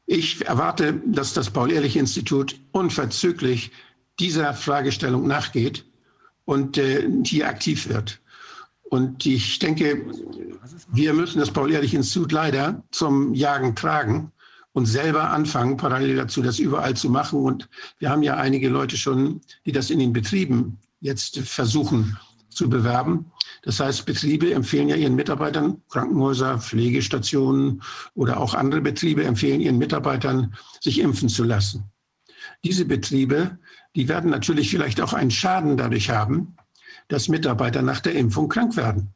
Ich erwarte, dass das Paul-Ehrlich-Institut unverzüglich dieser Fragestellung nachgeht und äh, hier aktiv wird. Und ich denke, wir müssen das Paul-Ehrlich-Institut leider zum Jagen tragen und selber anfangen, parallel dazu das überall zu machen. Und wir haben ja einige Leute schon, die das in den Betrieben jetzt versuchen zu bewerben. Das heißt, Betriebe empfehlen ja ihren Mitarbeitern, Krankenhäuser, Pflegestationen oder auch andere Betriebe empfehlen ihren Mitarbeitern, sich impfen zu lassen. Diese Betriebe, die werden natürlich vielleicht auch einen Schaden dadurch haben, dass Mitarbeiter nach der Impfung krank werden.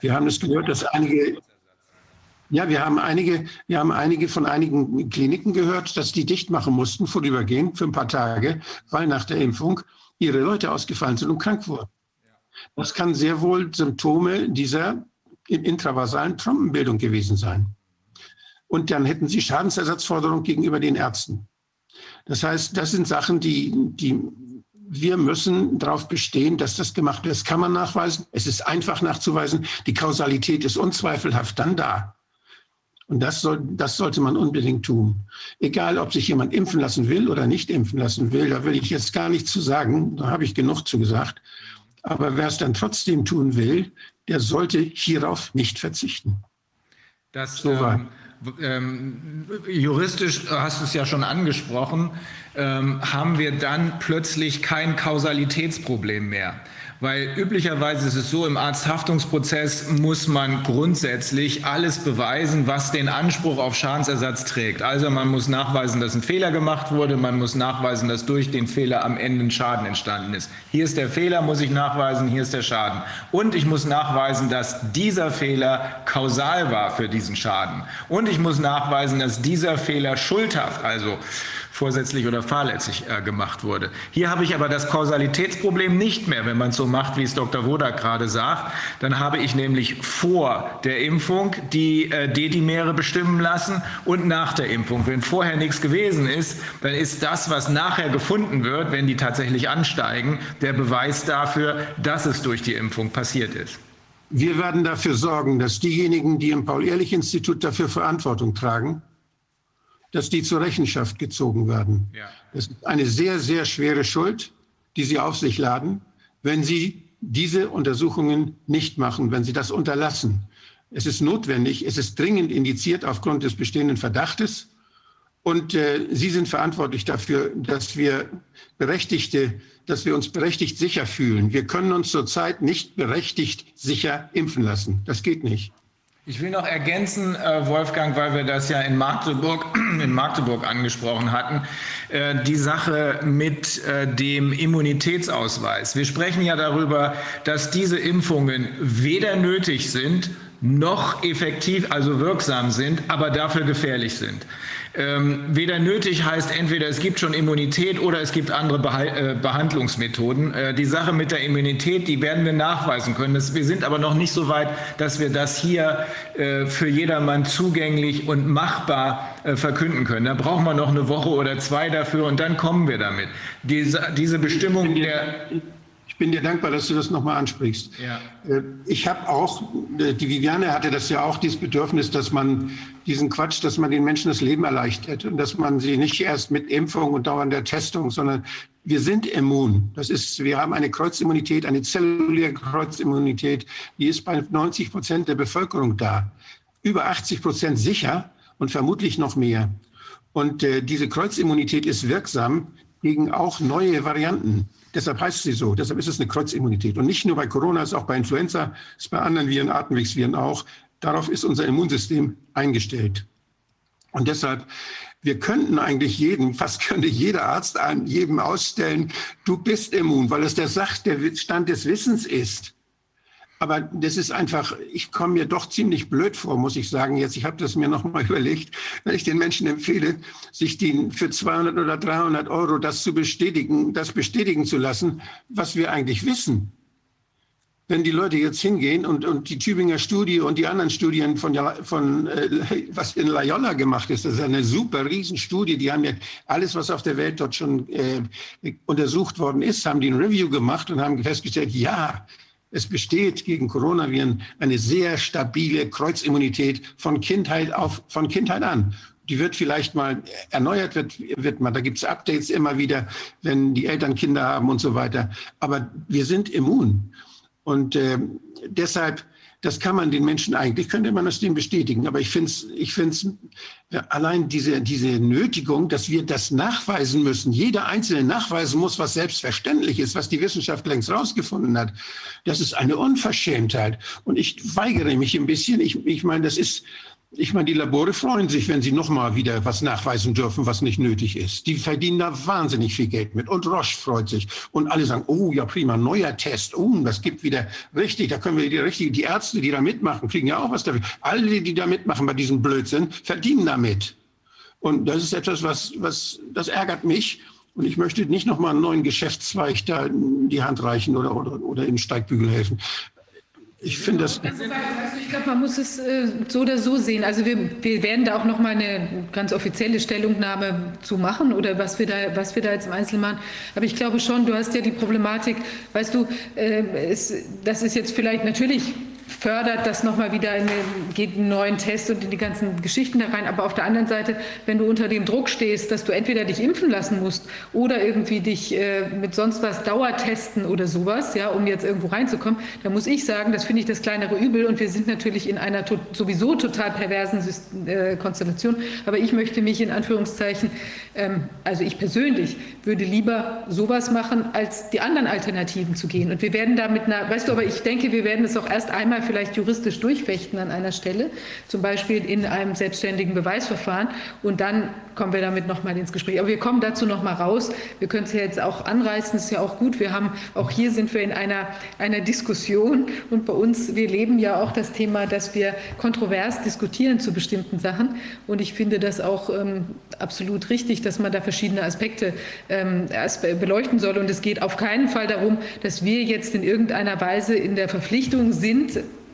Wir haben es gehört, dass einige ja, wir haben einige, wir haben einige von einigen Kliniken gehört, dass die dicht machen mussten, vorübergehend für ein paar Tage, weil nach der Impfung ihre Leute ausgefallen sind und krank wurden. Das kann sehr wohl Symptome dieser intravasalen Trompenbildung gewesen sein. Und dann hätten Sie Schadensersatzforderungen gegenüber den Ärzten. Das heißt, das sind Sachen, die, die wir müssen darauf bestehen, dass das gemacht wird. Das kann man nachweisen. Es ist einfach nachzuweisen. Die Kausalität ist unzweifelhaft dann da. Und das, soll, das sollte man unbedingt tun. Egal, ob sich jemand impfen lassen will oder nicht impfen lassen will, da will ich jetzt gar nichts zu sagen. Da habe ich genug zu gesagt. Aber wer es dann trotzdem tun will, der sollte hierauf nicht verzichten. Das, so ähm, ähm, juristisch hast du es ja schon angesprochen, ähm, haben wir dann plötzlich kein Kausalitätsproblem mehr Weil üblicherweise ist es so, im Arzthaftungsprozess muss man grundsätzlich alles beweisen, was den Anspruch auf Schadensersatz trägt. Also man muss nachweisen, dass ein Fehler gemacht wurde, man muss nachweisen, dass durch den Fehler am Ende ein Schaden entstanden ist. Hier ist der Fehler, muss ich nachweisen, hier ist der Schaden. Und ich muss nachweisen, dass dieser Fehler kausal war für diesen Schaden. Und ich muss nachweisen, dass dieser Fehler schuldhaft, also vorsätzlich oder fahrlässig äh, gemacht wurde. Hier habe ich aber das Kausalitätsproblem nicht mehr, wenn man es so macht, wie es Dr. Wodak gerade sagt. Dann habe ich nämlich vor der Impfung die äh, Dedimere bestimmen lassen und nach der Impfung. Wenn vorher nichts gewesen ist, dann ist das, was nachher gefunden wird, wenn die tatsächlich ansteigen, der Beweis dafür, dass es durch die Impfung passiert ist. Wir werden dafür sorgen, dass diejenigen, die im Paul-Ehrlich-Institut dafür Verantwortung tragen, dass die zur Rechenschaft gezogen werden. Ja. Das ist eine sehr, sehr schwere Schuld, die sie auf sich laden, wenn sie diese Untersuchungen nicht machen, wenn sie das unterlassen. Es ist notwendig, es ist dringend indiziert aufgrund des bestehenden Verdachtes. Und äh, Sie sind verantwortlich dafür, dass wir Berechtigte, dass wir uns berechtigt sicher fühlen. Wir können uns zurzeit nicht berechtigt sicher impfen lassen. Das geht nicht. Ich will noch ergänzen, äh, Wolfgang, weil wir das ja in Magdeburg, in Magdeburg angesprochen hatten, äh, die Sache mit äh, dem Immunitätsausweis. Wir sprechen ja darüber, dass diese Impfungen weder nötig sind, noch effektiv, also wirksam sind, aber dafür gefährlich sind. Ähm, weder nötig heißt entweder es gibt schon Immunität oder es gibt andere Behal äh, Behandlungsmethoden. Äh, die Sache mit der Immunität, die werden wir nachweisen können. Das, wir sind aber noch nicht so weit, dass wir das hier äh, für jedermann zugänglich und machbar äh, verkünden können. Da brauchen wir noch eine Woche oder zwei dafür und dann kommen wir damit. Diese, diese Bestimmung der ich bin dir dankbar, dass du das nochmal ansprichst. Ja. Äh, ich habe auch, äh, die Viviane hatte das ja auch, dieses Bedürfnis, dass man diesen Quatsch, dass man den Menschen das Leben erleichtert und dass man sie nicht erst mit Impfung und dauernder Testung, sondern wir sind immun. Das ist, wir haben eine Kreuzimmunität, eine zelluläre Kreuzimmunität, die ist bei 90 Prozent der Bevölkerung da. Über 80 Prozent sicher und vermutlich noch mehr. Und äh, diese Kreuzimmunität ist wirksam gegen auch neue Varianten. Deshalb heißt sie so. Deshalb ist es eine Kreuzimmunität. Und nicht nur bei Corona, es ist auch bei Influenza, es ist bei anderen Viren, Atemwegsviren auch. Darauf ist unser Immunsystem eingestellt. Und deshalb, wir könnten eigentlich jedem, fast könnte jeder Arzt an jedem ausstellen, du bist immun, weil es der Sach, der Stand des Wissens ist. Aber das ist einfach, ich komme mir doch ziemlich blöd vor, muss ich sagen. Jetzt, ich habe das mir noch mal überlegt, wenn ich den Menschen empfehle, sich die für 200 oder 300 Euro das zu bestätigen, das bestätigen zu lassen, was wir eigentlich wissen. Wenn die Leute jetzt hingehen und, und die Tübinger Studie und die anderen Studien von, von äh, was in Loyola gemacht ist, das ist eine super Riesenstudie. Die haben ja alles, was auf der Welt dort schon äh, untersucht worden ist, haben die ein Review gemacht und haben festgestellt, ja, es besteht gegen Coronaviren eine sehr stabile Kreuzimmunität von Kindheit auf, von Kindheit an. Die wird vielleicht mal erneuert, wird, wird mal, da gibt es Updates immer wieder, wenn die Eltern Kinder haben und so weiter. Aber wir sind immun. Und äh, deshalb das kann man den Menschen eigentlich, könnte man das denen bestätigen. Aber ich finde es, ich finde allein diese, diese Nötigung, dass wir das nachweisen müssen, jeder Einzelne nachweisen muss, was selbstverständlich ist, was die Wissenschaft längst rausgefunden hat. Das ist eine Unverschämtheit. Und ich weigere mich ein bisschen. Ich, ich meine, das ist, ich meine, die Labore freuen sich, wenn sie nochmal wieder was nachweisen dürfen, was nicht nötig ist. Die verdienen da wahnsinnig viel Geld mit. Und Roche freut sich. Und alle sagen, oh ja, prima, neuer Test. Oh, das gibt wieder richtig, da können wir die richtige, die Ärzte, die da mitmachen, kriegen ja auch was dafür. Alle, die da mitmachen bei diesem Blödsinn, verdienen damit. Und das ist etwas, was, was, das ärgert mich. Und ich möchte nicht nochmal einen neuen Geschäftszweig da in die Hand reichen oder, oder, oder in Steigbügel helfen. Ich finde das. Also, also ich glaube, man muss es äh, so oder so sehen. Also wir, wir werden da auch noch mal eine ganz offizielle Stellungnahme zu machen oder was wir da, was wir da jetzt im Einzelnen machen. Aber ich glaube schon, du hast ja die Problematik, weißt du, äh, es, das ist jetzt vielleicht natürlich fördert das nochmal wieder in den, geht einen neuen Test und in die ganzen Geschichten da rein. Aber auf der anderen Seite, wenn du unter dem Druck stehst, dass du entweder dich impfen lassen musst oder irgendwie dich äh, mit sonst was Dauertesten oder sowas, ja, um jetzt irgendwo reinzukommen, dann muss ich sagen, das finde ich das kleinere Übel und wir sind natürlich in einer to sowieso total perversen äh, Konstellation. Aber ich möchte mich in Anführungszeichen, ähm, also ich persönlich würde lieber sowas machen, als die anderen Alternativen zu gehen. Und wir werden da mit einer, weißt du, aber ich denke, wir werden es auch erst einmal vielleicht juristisch durchfechten an einer Stelle, zum Beispiel in einem selbstständigen Beweisverfahren. Und dann kommen wir damit nochmal ins Gespräch. Aber wir kommen dazu nochmal raus. Wir können es ja jetzt auch anreißen, ist ja auch gut. Wir haben, auch hier sind wir in einer, einer Diskussion und bei uns, wir leben ja auch das Thema, dass wir kontrovers diskutieren zu bestimmten Sachen. Und ich finde das auch ähm, absolut richtig, dass man da verschiedene Aspekte ähm, beleuchten soll. Und es geht auf keinen Fall darum, dass wir jetzt in irgendeiner Weise in der Verpflichtung sind,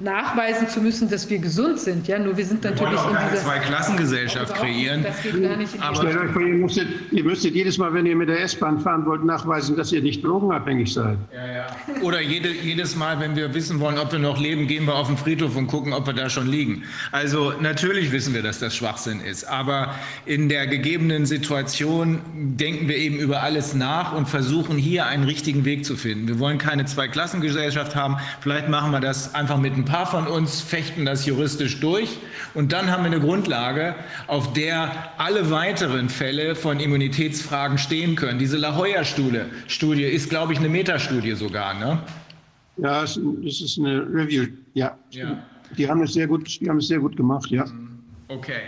nachweisen zu müssen, dass wir gesund sind. Ja, nur wir sind natürlich wir in dieser Zweiklassengesellschaft kreieren. Das geht gar nicht Aber ihr müsstet, ihr müsstet jedes Mal, wenn ihr mit der S-Bahn fahren wollt, nachweisen, dass ihr nicht drogenabhängig seid. Ja, ja. Oder jede, jedes Mal, wenn wir wissen wollen, ob wir noch leben, gehen wir auf den Friedhof und gucken, ob wir da schon liegen. Also natürlich wissen wir, dass das Schwachsinn ist. Aber in der gegebenen Situation denken wir eben über alles nach und versuchen hier einen richtigen Weg zu finden. Wir wollen keine Zweiklassengesellschaft haben. Vielleicht machen wir das einfach mit ein paar von uns fechten das juristisch durch und dann haben wir eine Grundlage, auf der alle weiteren Fälle von Immunitätsfragen stehen können. Diese La Jolla-Studie ist, glaube ich, eine Metastudie sogar, ne? Ja, es ist eine Review, ja. ja. Die haben es sehr gut, die haben es sehr gut gemacht, ja. Okay.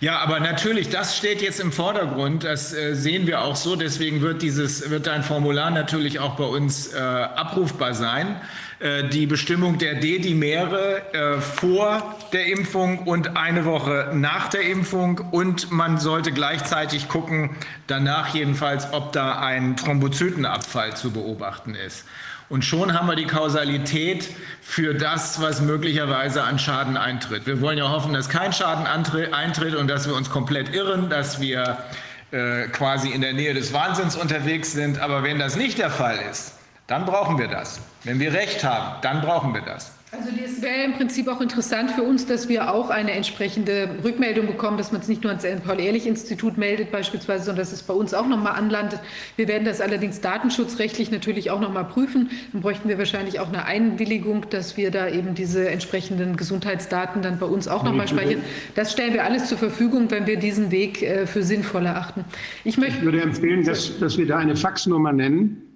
Ja, aber natürlich, das steht jetzt im Vordergrund. Das äh, sehen wir auch so. Deswegen wird dieses, wird ein Formular natürlich auch bei uns äh, abrufbar sein. Äh, die Bestimmung der D-Dimere äh, vor der Impfung und eine Woche nach der Impfung. Und man sollte gleichzeitig gucken, danach jedenfalls, ob da ein Thrombozytenabfall zu beobachten ist. Und schon haben wir die Kausalität für das, was möglicherweise an Schaden eintritt. Wir wollen ja hoffen, dass kein Schaden eintritt und dass wir uns komplett irren, dass wir äh, quasi in der Nähe des Wahnsinns unterwegs sind. Aber wenn das nicht der Fall ist, dann brauchen wir das. Wenn wir Recht haben, dann brauchen wir das. Also es wäre im Prinzip auch interessant für uns, dass wir auch eine entsprechende Rückmeldung bekommen, dass man es nicht nur ans Paul-Ehrlich-Institut meldet beispielsweise, sondern dass es bei uns auch nochmal anlandet. Wir werden das allerdings datenschutzrechtlich natürlich auch nochmal prüfen. Dann bräuchten wir wahrscheinlich auch eine Einwilligung, dass wir da eben diese entsprechenden Gesundheitsdaten dann bei uns auch nochmal speichern. Das stellen wir alles zur Verfügung, wenn wir diesen Weg äh, für sinnvoll erachten. Ich, möchte, ich würde empfehlen, dass, dass wir da eine Faxnummer nennen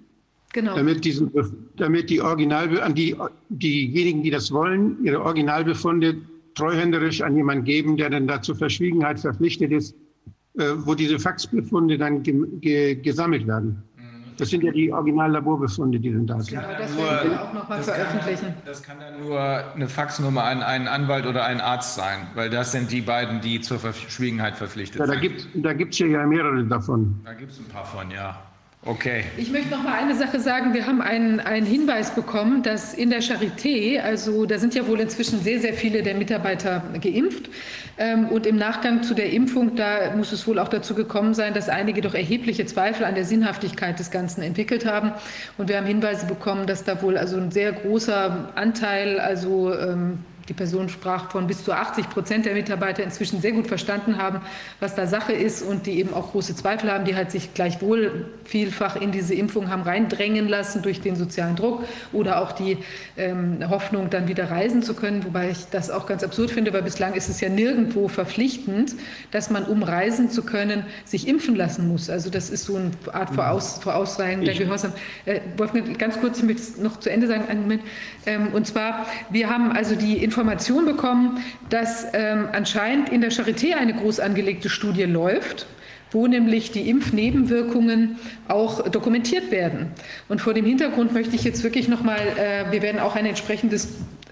Genau. Damit, diesen, damit die Original, an die, diejenigen, die das wollen, ihre Originalbefunde treuhänderisch an jemanden geben, der dann dazu Verschwiegenheit verpflichtet ist, äh, wo diese Faxbefunde dann ge ge gesammelt werden. Mhm. Das sind ja die Originallaborbefunde, die dann da sind. Ja, das werden wir auch nochmal veröffentlichen. Kann, das kann dann nur eine Faxnummer an einen Anwalt oder einen Arzt sein, weil das sind die beiden, die zur Verschwiegenheit verpflichtet ja, da sind. Gibt, da gibt es ja mehrere davon. Da gibt es ein paar von, ja. Okay. Ich möchte noch mal eine Sache sagen. Wir haben einen, einen Hinweis bekommen, dass in der Charité, also da sind ja wohl inzwischen sehr, sehr viele der Mitarbeiter geimpft. Ähm, und im Nachgang zu der Impfung, da muss es wohl auch dazu gekommen sein, dass einige doch erhebliche Zweifel an der Sinnhaftigkeit des Ganzen entwickelt haben. Und wir haben Hinweise bekommen, dass da wohl also ein sehr großer Anteil, also ähm, die Person sprach von bis zu 80 Prozent der Mitarbeiter inzwischen sehr gut verstanden haben, was da Sache ist und die eben auch große Zweifel haben, die halt sich gleichwohl vielfach in diese Impfung haben reindrängen lassen durch den sozialen Druck oder auch die ähm, Hoffnung, dann wieder reisen zu können. Wobei ich das auch ganz absurd finde, weil bislang ist es ja nirgendwo verpflichtend, dass man, um reisen zu können, sich impfen lassen muss. Also das ist so eine Art Voraus Vorausreihen der Gehorsam. Äh, Wolfgang, ganz kurz, ich möchte noch zu Ende sagen, einen Moment. Ähm, und zwar, wir haben also die Informationen Information bekommen, dass ähm, anscheinend in der Charité eine groß angelegte Studie läuft wo nämlich die Impfnebenwirkungen auch dokumentiert werden. Und vor dem Hintergrund möchte ich jetzt wirklich noch mal, äh, wir werden auch ein entsprechendes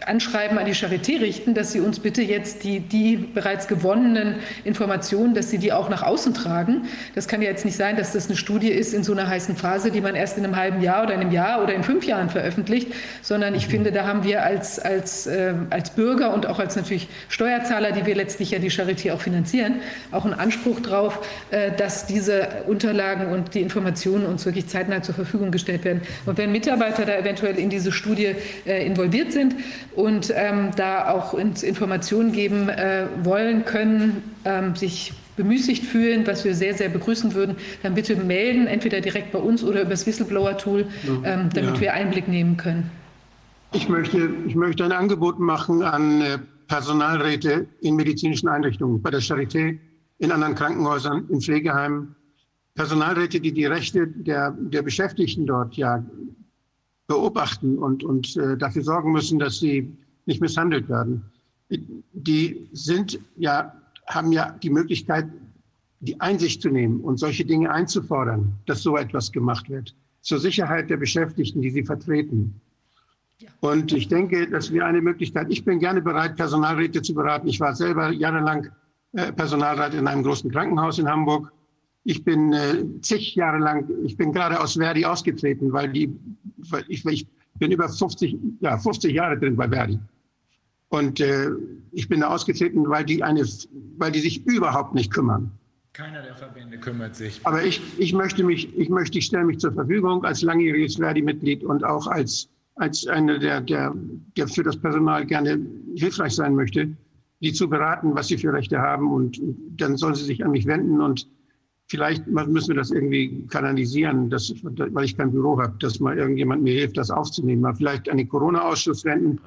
Anschreiben an die Charité richten, dass sie uns bitte jetzt die, die bereits gewonnenen Informationen, dass sie die auch nach außen tragen. Das kann ja jetzt nicht sein, dass das eine Studie ist in so einer heißen Phase, die man erst in einem halben Jahr oder einem Jahr oder in fünf Jahren veröffentlicht, sondern ich finde, da haben wir als, als, äh, als Bürger und auch als natürlich Steuerzahler, die wir letztlich ja die Charité auch finanzieren, auch einen Anspruch drauf, äh, dass diese Unterlagen und die Informationen uns wirklich zeitnah zur Verfügung gestellt werden. Und wenn Mitarbeiter da eventuell in diese Studie involviert sind und ähm, da auch uns Informationen geben wollen, können, ähm, sich bemüßigt fühlen, was wir sehr, sehr begrüßen würden, dann bitte melden, entweder direkt bei uns oder über das Whistleblower-Tool, ähm, damit ja. wir Einblick nehmen können. Ich möchte, ich möchte ein Angebot machen an äh, Personalräte in medizinischen Einrichtungen, bei der Charité, in anderen Krankenhäusern, in Pflegeheimen. Personalräte, die die Rechte der, der Beschäftigten dort ja beobachten und, und äh, dafür sorgen müssen, dass sie nicht misshandelt werden. Die sind ja haben ja die Möglichkeit, die Einsicht zu nehmen und solche Dinge einzufordern, dass so etwas gemacht wird, zur Sicherheit der Beschäftigten, die sie vertreten. Und ich denke, dass wir eine Möglichkeit, ich bin gerne bereit, Personalräte zu beraten. Ich war selber jahrelang Personalrat in einem großen Krankenhaus in Hamburg. Ich bin äh, zig Jahre lang, ich bin gerade aus Verdi ausgetreten, weil die, weil ich, ich bin über 50, ja, 50 Jahre drin bei Verdi. Und äh, ich bin da ausgetreten, weil die, eine, weil die sich überhaupt nicht kümmern. Keiner der Verbände kümmert sich. Aber ich, ich möchte mich, ich möchte, ich stelle mich zur Verfügung als langjähriges Verdi-Mitglied und auch als, als einer, der, der, der für das Personal gerne hilfreich sein möchte, die zu beraten, was sie für Rechte haben. Und dann sollen sie sich an mich wenden und vielleicht müssen wir das irgendwie kanalisieren, dass, weil ich kein Büro habe, dass mal irgendjemand mir hilft, das aufzunehmen. Mal vielleicht an den Corona-Ausschuss wenden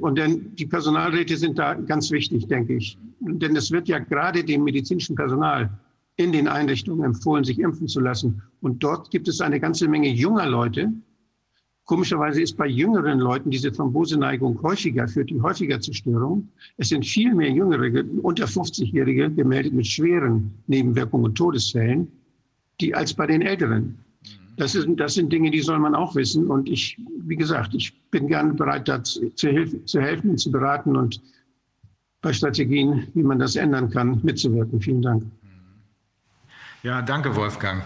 und denn die Personalräte sind da ganz wichtig, denke ich. Denn es wird ja gerade dem medizinischen Personal in den Einrichtungen empfohlen, sich impfen zu lassen. Und dort gibt es eine ganze Menge junger Leute. Komischerweise ist bei jüngeren Leuten diese Thromboseneigung häufiger, führt die häufiger zur Störung. Es sind viel mehr Jüngere, unter 50-Jährige, gemeldet mit schweren Nebenwirkungen und Todesfällen, die als bei den Älteren. Das, ist, das sind Dinge, die soll man auch wissen. Und ich, wie gesagt, ich bin gerne bereit, da zu, zu helfen und zu beraten und bei Strategien, wie man das ändern kann, mitzuwirken. Vielen Dank. Ja, danke, Wolfgang.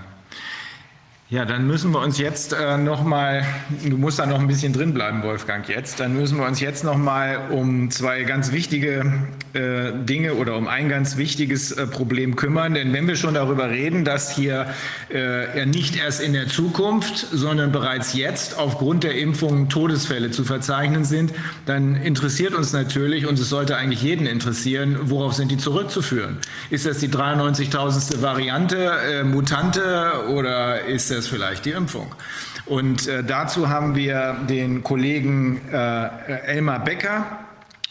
Ja, dann müssen wir uns jetzt äh, noch mal, du musst da noch ein bisschen drin bleiben, Wolfgang, jetzt. Dann müssen wir uns jetzt noch mal um zwei ganz wichtige äh, Dinge oder um ein ganz wichtiges äh, Problem kümmern. Denn wenn wir schon darüber reden, dass hier äh, nicht erst in der Zukunft, sondern bereits jetzt aufgrund der Impfungen Todesfälle zu verzeichnen sind, dann interessiert uns natürlich, und es sollte eigentlich jeden interessieren, worauf sind die zurückzuführen? Ist das die 93.000. Variante, äh, Mutante oder ist das es vielleicht die Impfung. Und äh, dazu haben wir den Kollegen äh, Elmar Becker,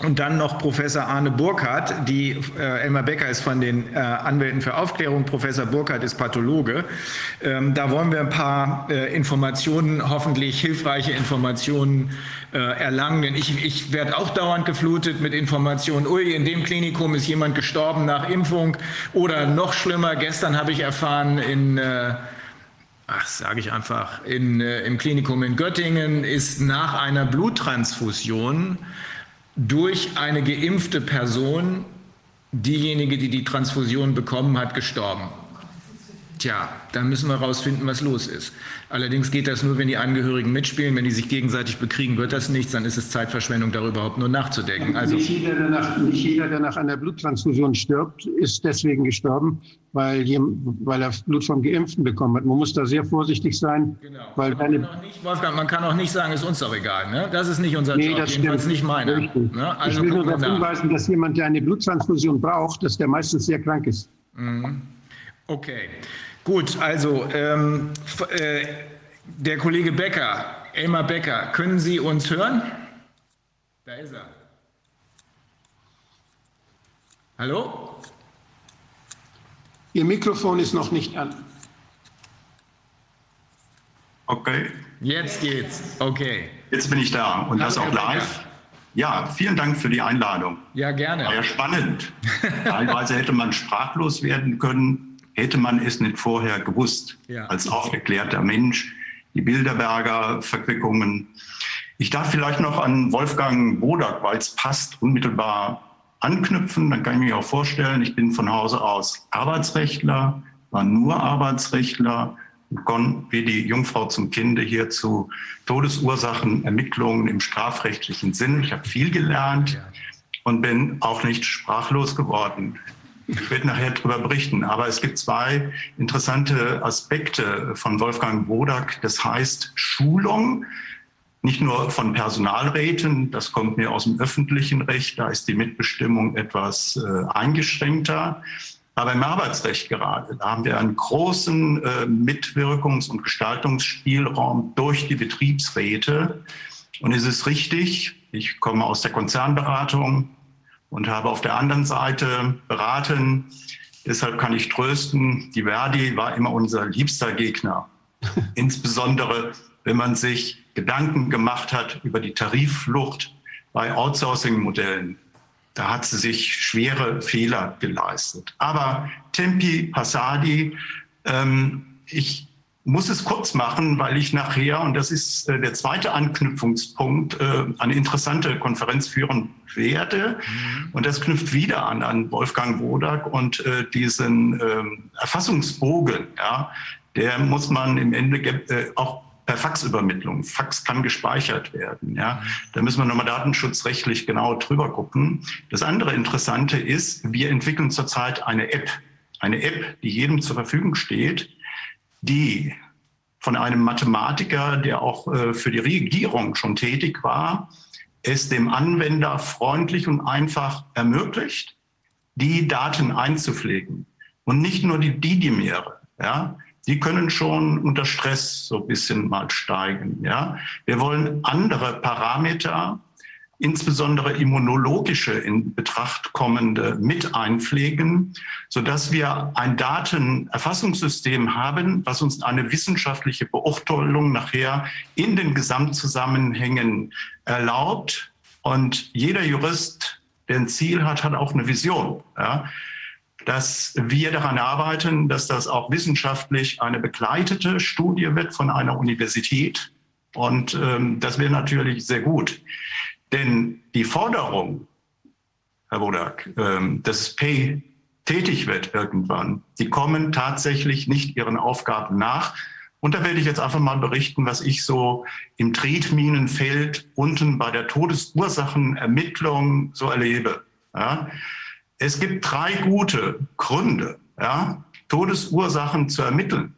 und dann noch Professor Arne Burkhardt. Die, äh, Elmar Becker ist von den äh, Anwälten für Aufklärung, Professor Burkhardt ist Pathologe. Ähm, da wollen wir ein paar äh, Informationen, hoffentlich hilfreiche Informationen äh, erlangen. Denn ich, ich werde auch dauernd geflutet mit Informationen, ui, in dem Klinikum ist jemand gestorben nach Impfung. Oder noch schlimmer, gestern habe ich erfahren, in äh, ach, sage ich einfach, in, äh, im Klinikum in Göttingen ist nach einer Bluttransfusion durch eine geimpfte Person diejenige, die die Transfusion bekommen hat, gestorben. Tja, dann müssen wir herausfinden, was los ist. Allerdings geht das nur, wenn die Angehörigen mitspielen. Wenn die sich gegenseitig bekriegen, wird das nichts. Dann ist es Zeitverschwendung, darüber überhaupt nur nachzudenken. Also nicht, jeder, der nach, nicht jeder, der nach einer Bluttransfusion stirbt, ist deswegen gestorben, weil, weil er Blut vom Geimpften bekommen hat. Man muss da sehr vorsichtig sein. Genau. Weil man, kann auch nicht, Wolfgang, man kann auch nicht sagen, ist uns doch egal. Ne? Das ist nicht unser nee, Job, das jedenfalls nicht meiner. Ne? Also ich will nur darauf hinweisen, dass jemand, der eine Bluttransfusion braucht, dass der meistens sehr krank ist. Mhm. Okay. Gut, also ähm, äh, der Kollege Becker, Elmar Becker, können Sie uns hören? Da ist er. Hallo? Ihr Mikrofon ist noch nicht an. Okay. Jetzt geht's. Okay. Jetzt bin ich da und Hallo, das auch live. Ja, vielen Dank für die Einladung. Ja, gerne. War ja spannend. Teilweise hätte man sprachlos werden können hätte man es nicht vorher gewusst, ja. als aufgeklärter Mensch, die Bilderberger Verquickungen. Ich darf vielleicht noch an Wolfgang Bodak, weil es passt, unmittelbar anknüpfen. Dann kann ich mir auch vorstellen, ich bin von Hause aus Arbeitsrechtler, war nur Arbeitsrechtler, begonnen wie die Jungfrau zum Kinde hier zu Todesursachenermittlungen im strafrechtlichen Sinn. Ich habe viel gelernt und bin auch nicht sprachlos geworden. Ich werde nachher darüber berichten. Aber es gibt zwei interessante Aspekte von Wolfgang Wodak. Das heißt Schulung, nicht nur von Personalräten, das kommt mir aus dem öffentlichen Recht, da ist die Mitbestimmung etwas äh, eingeschränkter. Aber im Arbeitsrecht gerade, da haben wir einen großen äh, Mitwirkungs- und Gestaltungsspielraum durch die Betriebsräte. Und es ist richtig, ich komme aus der Konzernberatung und habe auf der anderen Seite beraten. Deshalb kann ich trösten, die Verdi war immer unser liebster Gegner. Insbesondere, wenn man sich Gedanken gemacht hat über die Tarifflucht bei Outsourcing-Modellen. Da hat sie sich schwere Fehler geleistet. Aber Tempi Passadi, ähm, ich muss es kurz machen, weil ich nachher, und das ist äh, der zweite Anknüpfungspunkt, äh, eine interessante Konferenz führen werde. Mhm. Und das knüpft wieder an, an Wolfgang Wodak und äh, diesen ähm, Erfassungsbogen. Ja, der muss man im Ende äh, auch per Faxübermittlung. Fax kann gespeichert werden. Ja. Da müssen wir nochmal datenschutzrechtlich genau drüber gucken. Das andere Interessante ist, wir entwickeln zurzeit eine App. Eine App, die jedem zur Verfügung steht, die von einem Mathematiker, der auch äh, für die Regierung schon tätig war, es dem Anwender freundlich und einfach ermöglicht, die Daten einzupflegen. Und nicht nur die Didymere. Ja? die können schon unter Stress so ein bisschen mal steigen. Ja? Wir wollen andere Parameter, insbesondere immunologische in Betracht kommende, mit einpflegen, sodass wir ein Datenerfassungssystem haben, was uns eine wissenschaftliche Beurteilung nachher in den Gesamtzusammenhängen erlaubt. Und jeder Jurist, der ein Ziel hat, hat auch eine Vision. Ja? dass wir daran arbeiten, dass das auch wissenschaftlich eine begleitete Studie wird von einer Universität. Und ähm, das wäre natürlich sehr gut. Denn die Forderung, Herr Wodak, ähm, dass Pay tätig wird irgendwann, die kommen tatsächlich nicht ihren Aufgaben nach. Und da werde ich jetzt einfach mal berichten, was ich so im Tretminenfeld unten bei der Todesursachenermittlung so erlebe. Ja? Es gibt drei gute Gründe, ja, Todesursachen zu ermitteln.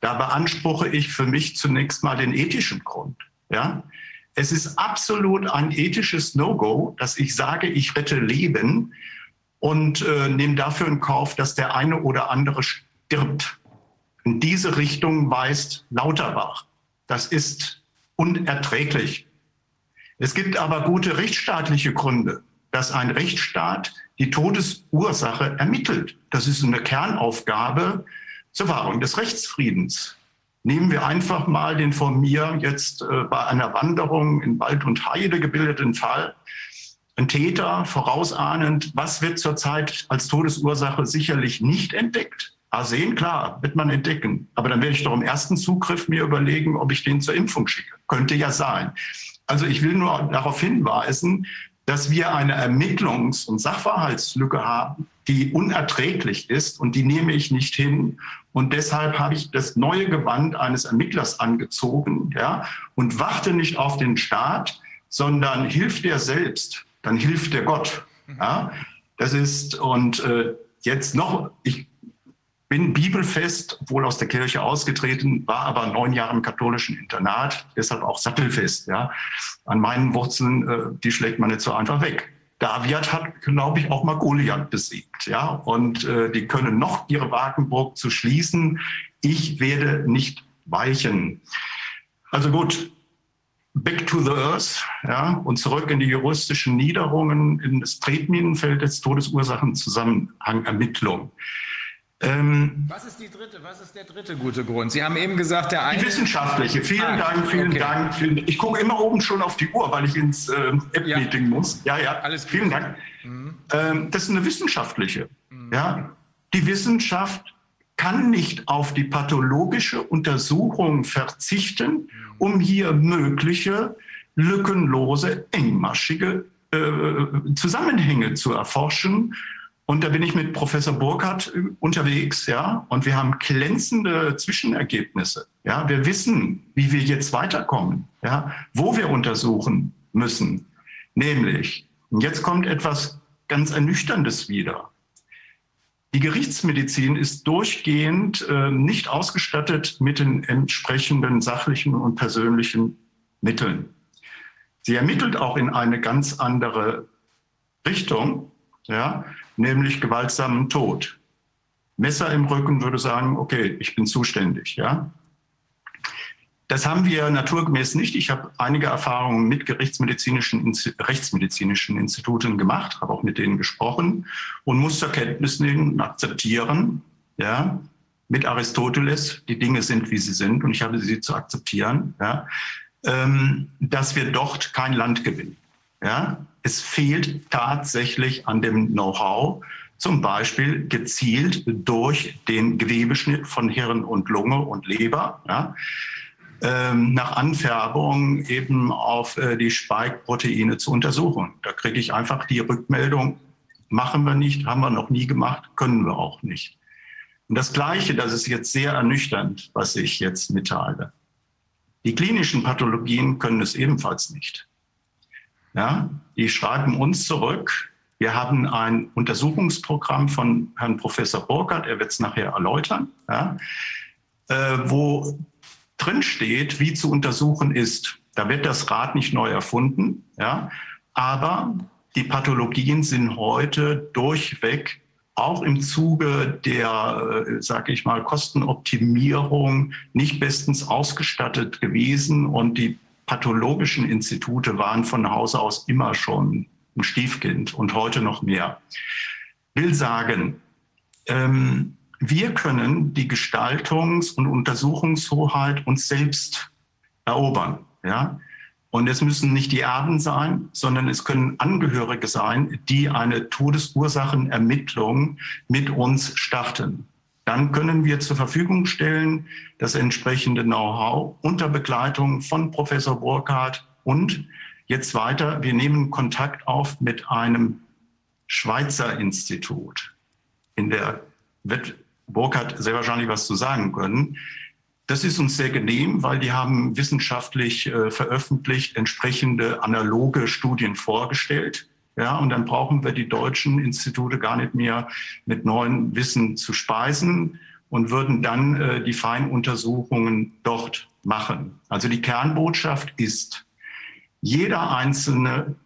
Da beanspruche ich für mich zunächst mal den ethischen Grund. Ja. Es ist absolut ein ethisches No-Go, dass ich sage, ich rette Leben und äh, nehme dafür in Kauf, dass der eine oder andere stirbt. In diese Richtung weist Lauterbach. Das ist unerträglich. Es gibt aber gute rechtsstaatliche Gründe, dass ein Rechtsstaat die Todesursache ermittelt. Das ist eine Kernaufgabe zur Wahrung des Rechtsfriedens. Nehmen wir einfach mal den von mir jetzt äh, bei einer Wanderung in Wald und Heide gebildeten Fall. Ein Täter, vorausahnend, was wird zurzeit als Todesursache sicherlich nicht entdeckt? Arsen, klar, wird man entdecken. Aber dann werde ich doch im ersten Zugriff mir überlegen, ob ich den zur Impfung schicke. Könnte ja sein. Also ich will nur darauf hinweisen, dass wir eine Ermittlungs- und Sachverhaltslücke haben, die unerträglich ist und die nehme ich nicht hin. Und deshalb habe ich das neue Gewand eines Ermittlers angezogen ja, und warte nicht auf den Staat, sondern hilft der selbst, dann hilft der Gott. Ja. Das ist, und äh, jetzt noch, ich bin bibelfest, obwohl aus der Kirche ausgetreten, war aber neun Jahre im katholischen Internat, deshalb auch sattelfest. Ja. An meinen Wurzeln, äh, die schlägt man nicht so einfach weg. Daviat hat, glaube ich, auch mal Goliath besiegt. Ja. Und äh, die können noch ihre Wagenburg zu schließen. Ich werde nicht weichen. Also gut, back to the earth ja, und zurück in die juristischen Niederungen, in das Tretminenfeld des Todesursachenzusammenhangermittlung. Ähm, was ist die dritte? Was ist der dritte gute Grund? Sie haben eben gesagt, der eine. Die wissenschaftliche. Vielen ah, Dank, vielen okay. Dank. Vielen, ich gucke immer oben schon auf die Uhr, weil ich ins äh, App-Meeting ja. muss. Ja, ja. Alles vielen Dank. Mhm. Ähm, das ist eine wissenschaftliche. Mhm. Ja, die Wissenschaft kann nicht auf die pathologische Untersuchung verzichten, mhm. um hier mögliche lückenlose, engmaschige äh, Zusammenhänge zu erforschen und da bin ich mit Professor Burkhardt äh, unterwegs, ja, und wir haben glänzende Zwischenergebnisse. Ja, wir wissen, wie wir jetzt weiterkommen, ja, wo wir untersuchen müssen. Nämlich, jetzt kommt etwas ganz Ernüchterndes wieder. Die Gerichtsmedizin ist durchgehend äh, nicht ausgestattet mit den entsprechenden sachlichen und persönlichen Mitteln. Sie ermittelt auch in eine ganz andere Richtung, ja, nämlich gewaltsamen Tod. Messer im Rücken würde sagen, okay, ich bin zuständig, ja. Das haben wir naturgemäß nicht. Ich habe einige Erfahrungen mit gerichtsmedizinischen, rechtsmedizinischen Instituten gemacht, habe auch mit denen gesprochen und muss zur Kenntnis nehmen und akzeptieren, ja, mit Aristoteles, die Dinge sind, wie sie sind und ich habe sie zu akzeptieren, ja, ähm, dass wir dort kein Land gewinnen. Ja. Es fehlt tatsächlich an dem Know-how, zum Beispiel gezielt durch den Gewebeschnitt von Hirn und Lunge und Leber. Ja ähm, nach Anfärbung eben auf äh, die Spike-Proteine zu untersuchen. Da kriege ich einfach die Rückmeldung, machen wir nicht, haben wir noch nie gemacht, können wir auch nicht. Und das Gleiche, das ist jetzt sehr ernüchternd, was ich jetzt mitteile. Die klinischen Pathologien können es ebenfalls nicht. Ja, die schreiben uns zurück. Wir haben ein Untersuchungsprogramm von Herrn Professor Burkhardt, er wird es nachher erläutern, ja, äh, wo drin steht, wie zu untersuchen ist. Da wird das Rad nicht neu erfunden, ja, aber die Pathologien sind heute durchweg auch im Zuge der, äh, sage ich mal, Kostenoptimierung nicht bestens ausgestattet gewesen und die pathologischen Institute waren von Hause aus immer schon ein Stiefkind und heute noch mehr. Will sagen, ähm, wir können die Gestaltungs- und Untersuchungshoheit uns selbst erobern. Ja? Und es müssen nicht die Erben sein, sondern es können Angehörige sein, die eine Todesursachenermittlung mit uns starten. Dann können wir zur Verfügung stellen das entsprechende Know-how unter Begleitung von Professor Burkhardt und jetzt weiter, wir nehmen Kontakt auf mit einem Schweizer Institut. In der wird Burkhardt sehr wahrscheinlich was zu sagen können. Das ist uns sehr genehm, weil die haben wissenschaftlich äh, veröffentlicht entsprechende analoge Studien vorgestellt. Ja, und dann brauchen wir die deutschen Institute gar nicht mehr mit neuen Wissen zu speisen und würden dann äh, die Feinuntersuchungen dort machen. Also die Kernbotschaft ist, jeder einzelne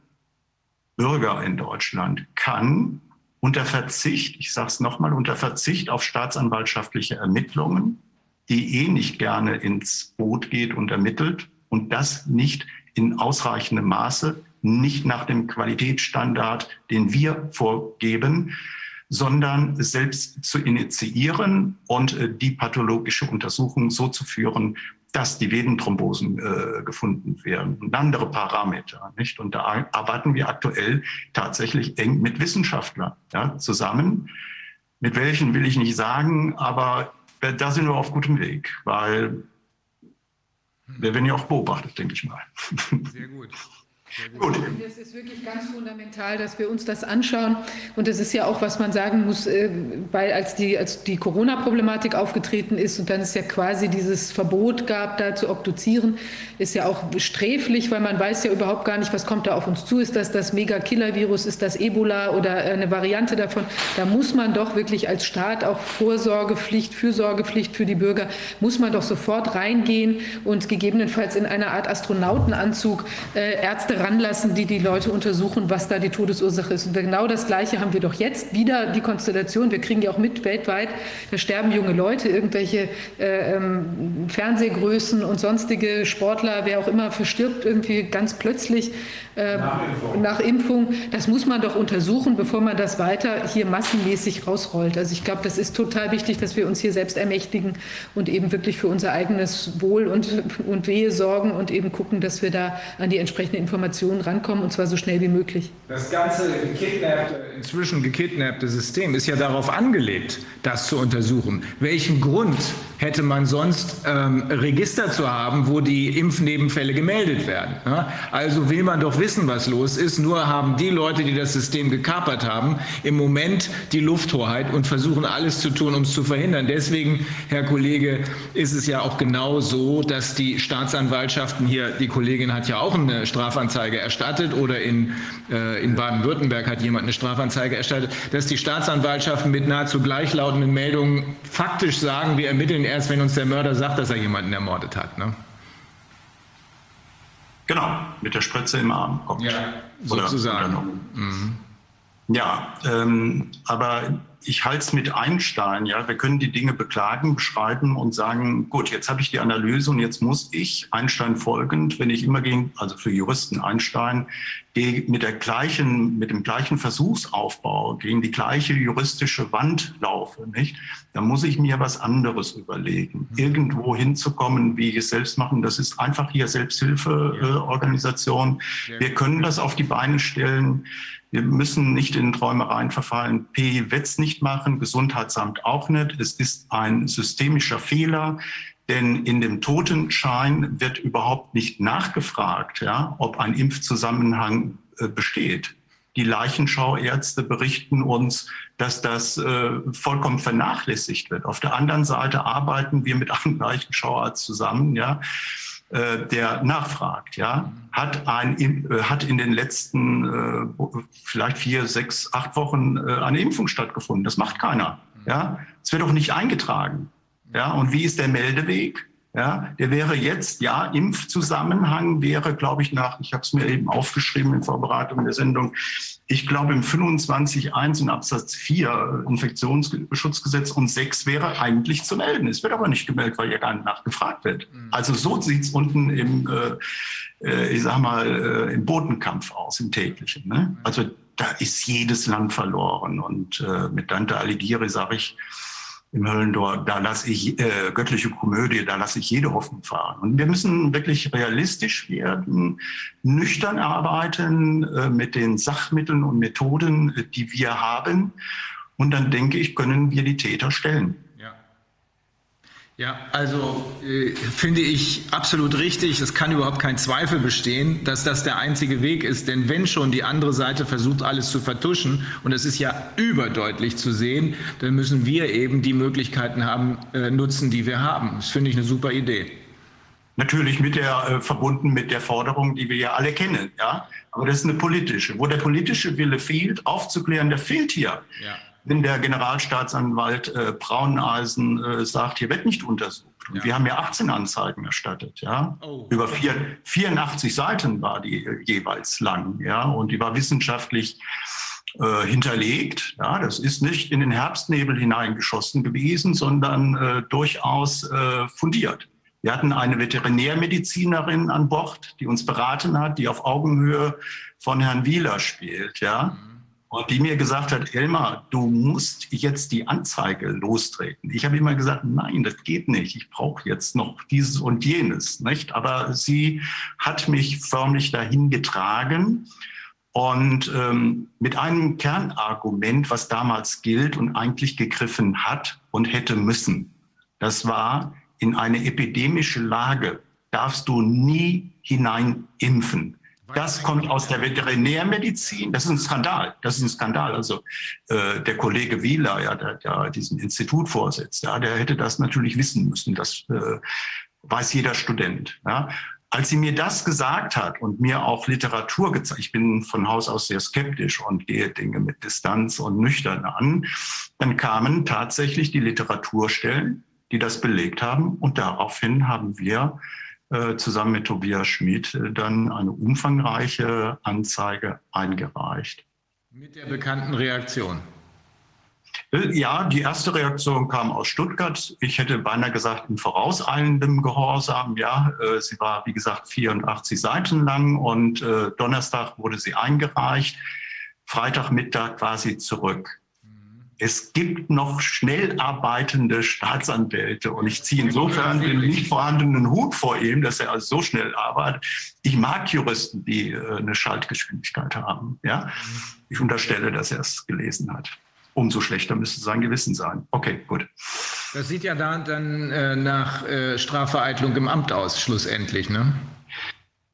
Bürger in Deutschland kann unter Verzicht, ich sage es nochmal, unter Verzicht auf staatsanwaltschaftliche Ermittlungen, die eh nicht gerne ins Boot geht und ermittelt und das nicht in ausreichendem Maße, nicht nach dem Qualitätsstandard, den wir vorgeben, sondern selbst zu initiieren und äh, die pathologische Untersuchung so zu führen, dass die Venenthrombosen äh, gefunden werden und andere Parameter. Nicht? Und da arbeiten wir aktuell tatsächlich eng mit Wissenschaftlern ja, zusammen. Mit welchen will ich nicht sagen, aber da sind wir auf gutem Weg, weil wir werden ja auch beobachtet, denke ich mal. Sehr gut. Gut. Es ist wirklich ganz fundamental, dass wir uns das anschauen. Und das ist ja auch, was man sagen muss, äh, weil als die, als die Corona-Problematik aufgetreten ist und dann es ja quasi dieses Verbot gab, da zu obduzieren, ist ja auch sträflich, weil man weiß ja überhaupt gar nicht, was kommt da auf uns zu. Ist das das Mega-Killer-Virus? Ist das Ebola oder eine Variante davon? Da muss man doch wirklich als Staat auch Vorsorgepflicht, Fürsorgepflicht für die Bürger, muss man doch sofort reingehen und gegebenenfalls in einer Art Astronautenanzug äh, Ärzte ranlassen, die die Leute untersuchen, was da die Todesursache ist. Und genau das Gleiche haben wir doch jetzt wieder die Konstellation. Wir kriegen ja auch mit weltweit, da sterben junge Leute, irgendwelche äh, ähm, Fernsehgrößen und sonstige Sportler, wer auch immer verstirbt irgendwie ganz plötzlich äh, nach, Impfung. nach, Impfung. Das muss man doch untersuchen, bevor man das weiter hier massenmäßig rausrollt. Also ich glaube, das ist total wichtig, dass wir uns hier selbst ermächtigen und eben wirklich für unser eigenes Wohl und, und Wehe sorgen und eben gucken, dass wir da an die entsprechende Informationen rankommen und zwar so schnell wie möglich. Das ganze gekidnappte, inzwischen gekidnappte System ist ja darauf angelegt, das zu untersuchen. Welchen Grund hätte man sonst ähm, Register zu haben, wo die Impfnebenfälle gemeldet werden? Ja? Also will man doch wissen, was los ist. Nur haben die Leute, die das System gekapert haben, im Moment die Lufthoheit und versuchen alles zu tun, um es zu verhindern. Deswegen, Herr Kollege, ist es ja auch genau so, dass die Staatsanwaltschaften hier, die Kollegin hat ja auch eine Strafanzeige Strafanzeige erstattet oder in, äh, in Baden-Württemberg hat jemand eine Strafanzeige erstattet, dass die Staatsanwaltschaften mit nahezu gleichlautenden Meldungen faktisch sagen, wir ermitteln erst, wenn uns der Mörder sagt, dass er jemanden ermordet hat. Ne? Genau, mit der Spritze im Arm kommt. Ja, sozusagen. Oder, oder mhm. Ja, ähm, aber ich halte es mit Einstein, ja, wir können die Dinge beklagen, beschreiben und sagen, gut, jetzt habe ich die Analyse und jetzt muss ich Einstein folgend, wenn ich immer gegen, also für Juristen Einstein, mit der gleichen, mit dem gleichen Versuchsaufbau gegen die gleiche juristische Wand laufe, nicht, dann muss ich mir was anderes überlegen. Mhm. Irgendwo hinzukommen, wie ich es selbst machen, das ist einfach hier Selbsthilfeorganisation. Wir können das auf die Beine stellen. Wir müssen nicht in Träumereien verfallen. P wird es nicht machen, Gesundheitsamt auch nicht. Es ist ein systemischer Fehler, denn in dem Totenschein wird überhaupt nicht nachgefragt, ja, ob ein Impfzusammenhang äh, besteht. Die Leichenschauärzte berichten uns, dass das äh, vollkommen vernachlässigt wird. Auf der anderen Seite arbeiten wir mit einem Leichenschauarzt zusammen, ja, äh, der nachfragt, ja, hat, ein, äh, hat in den letzten äh, vielleicht vier, sechs, acht Wochen eine Impfung stattgefunden. Das macht keiner. Ja, es wird auch nicht eingetragen. Ja, und wie ist der Meldeweg? Ja, der wäre jetzt, ja, Impfzusammenhang wäre, glaube ich, nach, ich habe es mir eben aufgeschrieben in Vorbereitung der Sendung, ich glaube im 25.1 in Absatz 4 Infektionsschutzgesetz und 6 wäre eigentlich zu melden. Es wird aber nicht gemeldet, weil ja gar nicht nachgefragt wird. Mhm. Also so sieht es unten im, äh, äh, ich sag mal, äh, im Bodenkampf aus, im täglichen. Ne? Mhm. Also da ist jedes Land verloren. Und äh, mit Dante Alighieri sage ich, im Höllendor, da lasse ich äh, göttliche Komödie, da lasse ich jede Hoffnung fahren. Und wir müssen wirklich realistisch werden, nüchtern arbeiten äh, mit den Sachmitteln und Methoden, äh, die wir haben. Und dann denke ich, können wir die Täter stellen. Ja, also äh, finde ich absolut richtig. Es kann überhaupt kein Zweifel bestehen, dass das der einzige Weg ist. Denn wenn schon die andere Seite versucht, alles zu vertuschen, und es ist ja überdeutlich zu sehen, dann müssen wir eben die Möglichkeiten haben, äh, nutzen, die wir haben. Das finde ich eine super Idee. Natürlich mit der, äh, verbunden mit der Forderung, die wir ja alle kennen. Ja? Aber das ist eine politische. Wo der politische Wille fehlt, aufzuklären, der fehlt hier. Ja wenn der Generalstaatsanwalt äh, Brauneisen äh, sagt, hier wird nicht untersucht. Und ja. wir haben ja 18 Anzeigen erstattet, ja. Oh. Über vier, 84 Seiten war die äh, jeweils lang, ja. Und die war wissenschaftlich äh, hinterlegt. Ja, das ist nicht in den Herbstnebel hineingeschossen gewesen, sondern äh, durchaus fundiert. Wir hatten eine Veterinärmedizinerin an Bord, die uns beraten hat, die auf Augenhöhe von Herrn Wieler spielt, ja. Mhm und die mir gesagt hat, Elmar, du musst jetzt die Anzeige lostreten. Ich habe immer gesagt, nein, das geht nicht. Ich brauche jetzt noch dieses und jenes, nicht? Aber sie hat mich förmlich dahin getragen und ähm, mit einem Kernargument, was damals gilt und eigentlich gegriffen hat und hätte müssen. Das war, in eine epidemische Lage darfst du nie hinein impfen. Das kommt aus der Veterinärmedizin. Das ist ein Skandal. Das ist ein Skandal. Also äh, der Kollege Wieler, ja, der, der diesen Institut vorsetzt, ja, der hätte das natürlich wissen müssen. Das äh, weiß jeder Student. Ja. Als sie mir das gesagt hat und mir auch Literatur gezeigt, ich bin von Haus aus sehr skeptisch und gehe Dinge mit Distanz und nüchtern an, dann kamen tatsächlich die Literaturstellen, die das belegt haben. Und daraufhin haben wir zusammen mit Tobias Schmid äh, dann eine umfangreiche Anzeige eingereicht. Mit der bekannten Reaktion. Äh, ja, die erste Reaktion kam aus Stuttgart. Ich hätte beinahe gesagt, in vorauseilendem Gehorsam. Ja, sie war, wie gesagt, 84 Seiten lang und Donnerstag wurde sie eingereicht. Freitagmittag war sie zurück es gibt noch schnell arbeitende Staatsanwälte und ich ziehe insofern den nicht vorhandenen Hut vor ihm, dass er also so schnell arbeitet. Ich mag Juristen, die äh, eine Schaltgeschwindigkeit haben. Ja? Ich unterstelle, dass er es gelesen hat. Umso schlechter müsste sein Gewissen sein. Okay, gut. Das sieht ja da dann äh, nach äh, Strafvereitlung im Amt aus, schlussendlich, ne?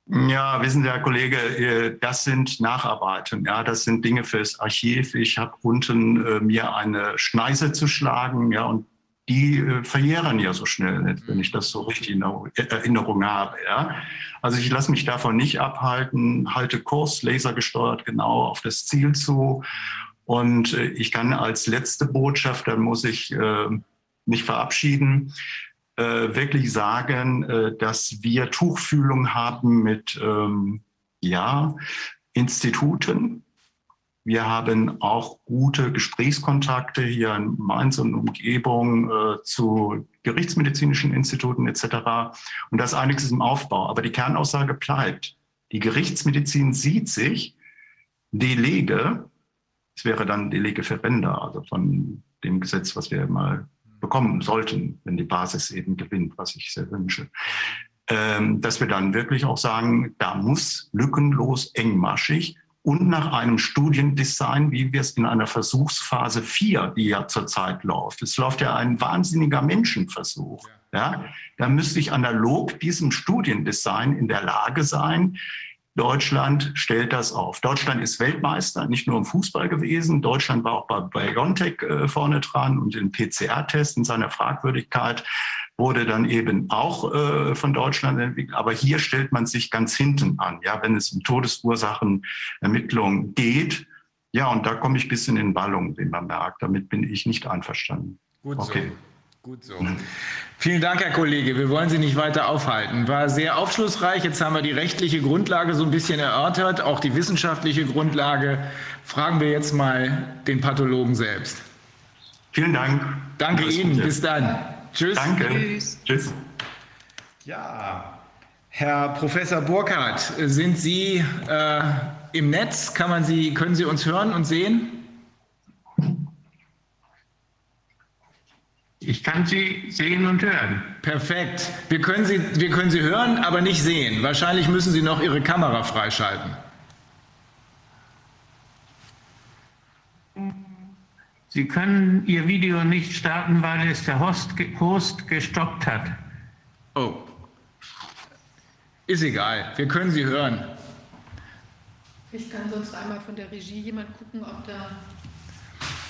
Ja, wissen Sie, Herr Kollege, äh, das sind Nacharbeiten. Ja, das sind Dinge fürs Archiv. Ich habe unten äh, mir eine Schneise zu schlagen, ja, und die äh, verjähren ja so schnell wenn ich das so richtig in Erinnerung habe. Ja? Also ich lasse mich davon nicht abhalten, halte Kurs lasergesteuert genau auf das Ziel zu. Und äh, ich kann als letzte Botschaft, dann muss ich äh, mich verabschieden, äh, wirklich sagen, äh, dass wir Tuchfühlung haben mit ähm, ja, Instituten, wir haben auch gute Gesprächskontakte hier in Mainz und Umgebung äh, zu gerichtsmedizinischen Instituten etc. Und das ist einiges im Aufbau. Aber die Kernaussage bleibt. Die Gerichtsmedizin sieht sich Delege, es wäre dann Delege Ferenda, also von dem Gesetz, was wir mal bekommen sollten, wenn die Basis eben gewinnt, was ich sehr wünsche, ähm, dass wir dann wirklich auch sagen, da muss lückenlos engmaschig und nach einem Studiendesign, wie wir es in einer Versuchsphase 4, die ja zurzeit läuft. Es läuft ja ein wahnsinniger Menschenversuch. Ja, da müsste ich analog diesem Studiendesign in der Lage sein, Deutschland stellt das auf. Deutschland ist Weltmeister, nicht nur im Fußball gewesen. Deutschland war auch bei BioNTech äh, vorne dran und den PCR-Test in seiner Fragwürdigkeit wurde dann eben auch äh, von Deutschland entwickelt. Aber hier stellt man sich ganz hinten an, ja, wenn es um Todesursachenermittlung geht. Ja, und da komme ich ein bisschen in Ballung, wie man merkt. Damit bin ich nicht einverstanden. Gut okay. so. Gut so. Vielen Dank, Herr Kollege. Wir wollen Sie nicht weiter aufhalten. War sehr aufschlussreich. Jetzt haben wir die rechtliche Grundlage so ein bisschen erörtert, auch die wissenschaftliche Grundlage. Fragen wir jetzt mal den Pathologen selbst. Vielen Dank. Danke Alles Ihnen. Gute. Bis dann. Tschüss. Danke. Tschüss. Tschüss. Ja, Herr Professor Burkhardt, sind Sie äh, im Netz? Kann man Sie, können Sie uns hören und sehen? Ich kann Sie sehen und hören. Perfekt. Wir können, Sie, wir können Sie hören, aber nicht sehen. Wahrscheinlich müssen Sie noch Ihre Kamera freischalten. Sie können Ihr Video nicht starten, weil es der Host, Host gestoppt hat. Oh. Ist egal. Wir können Sie hören. Ich kann sonst einmal von der Regie jemand gucken, ob da.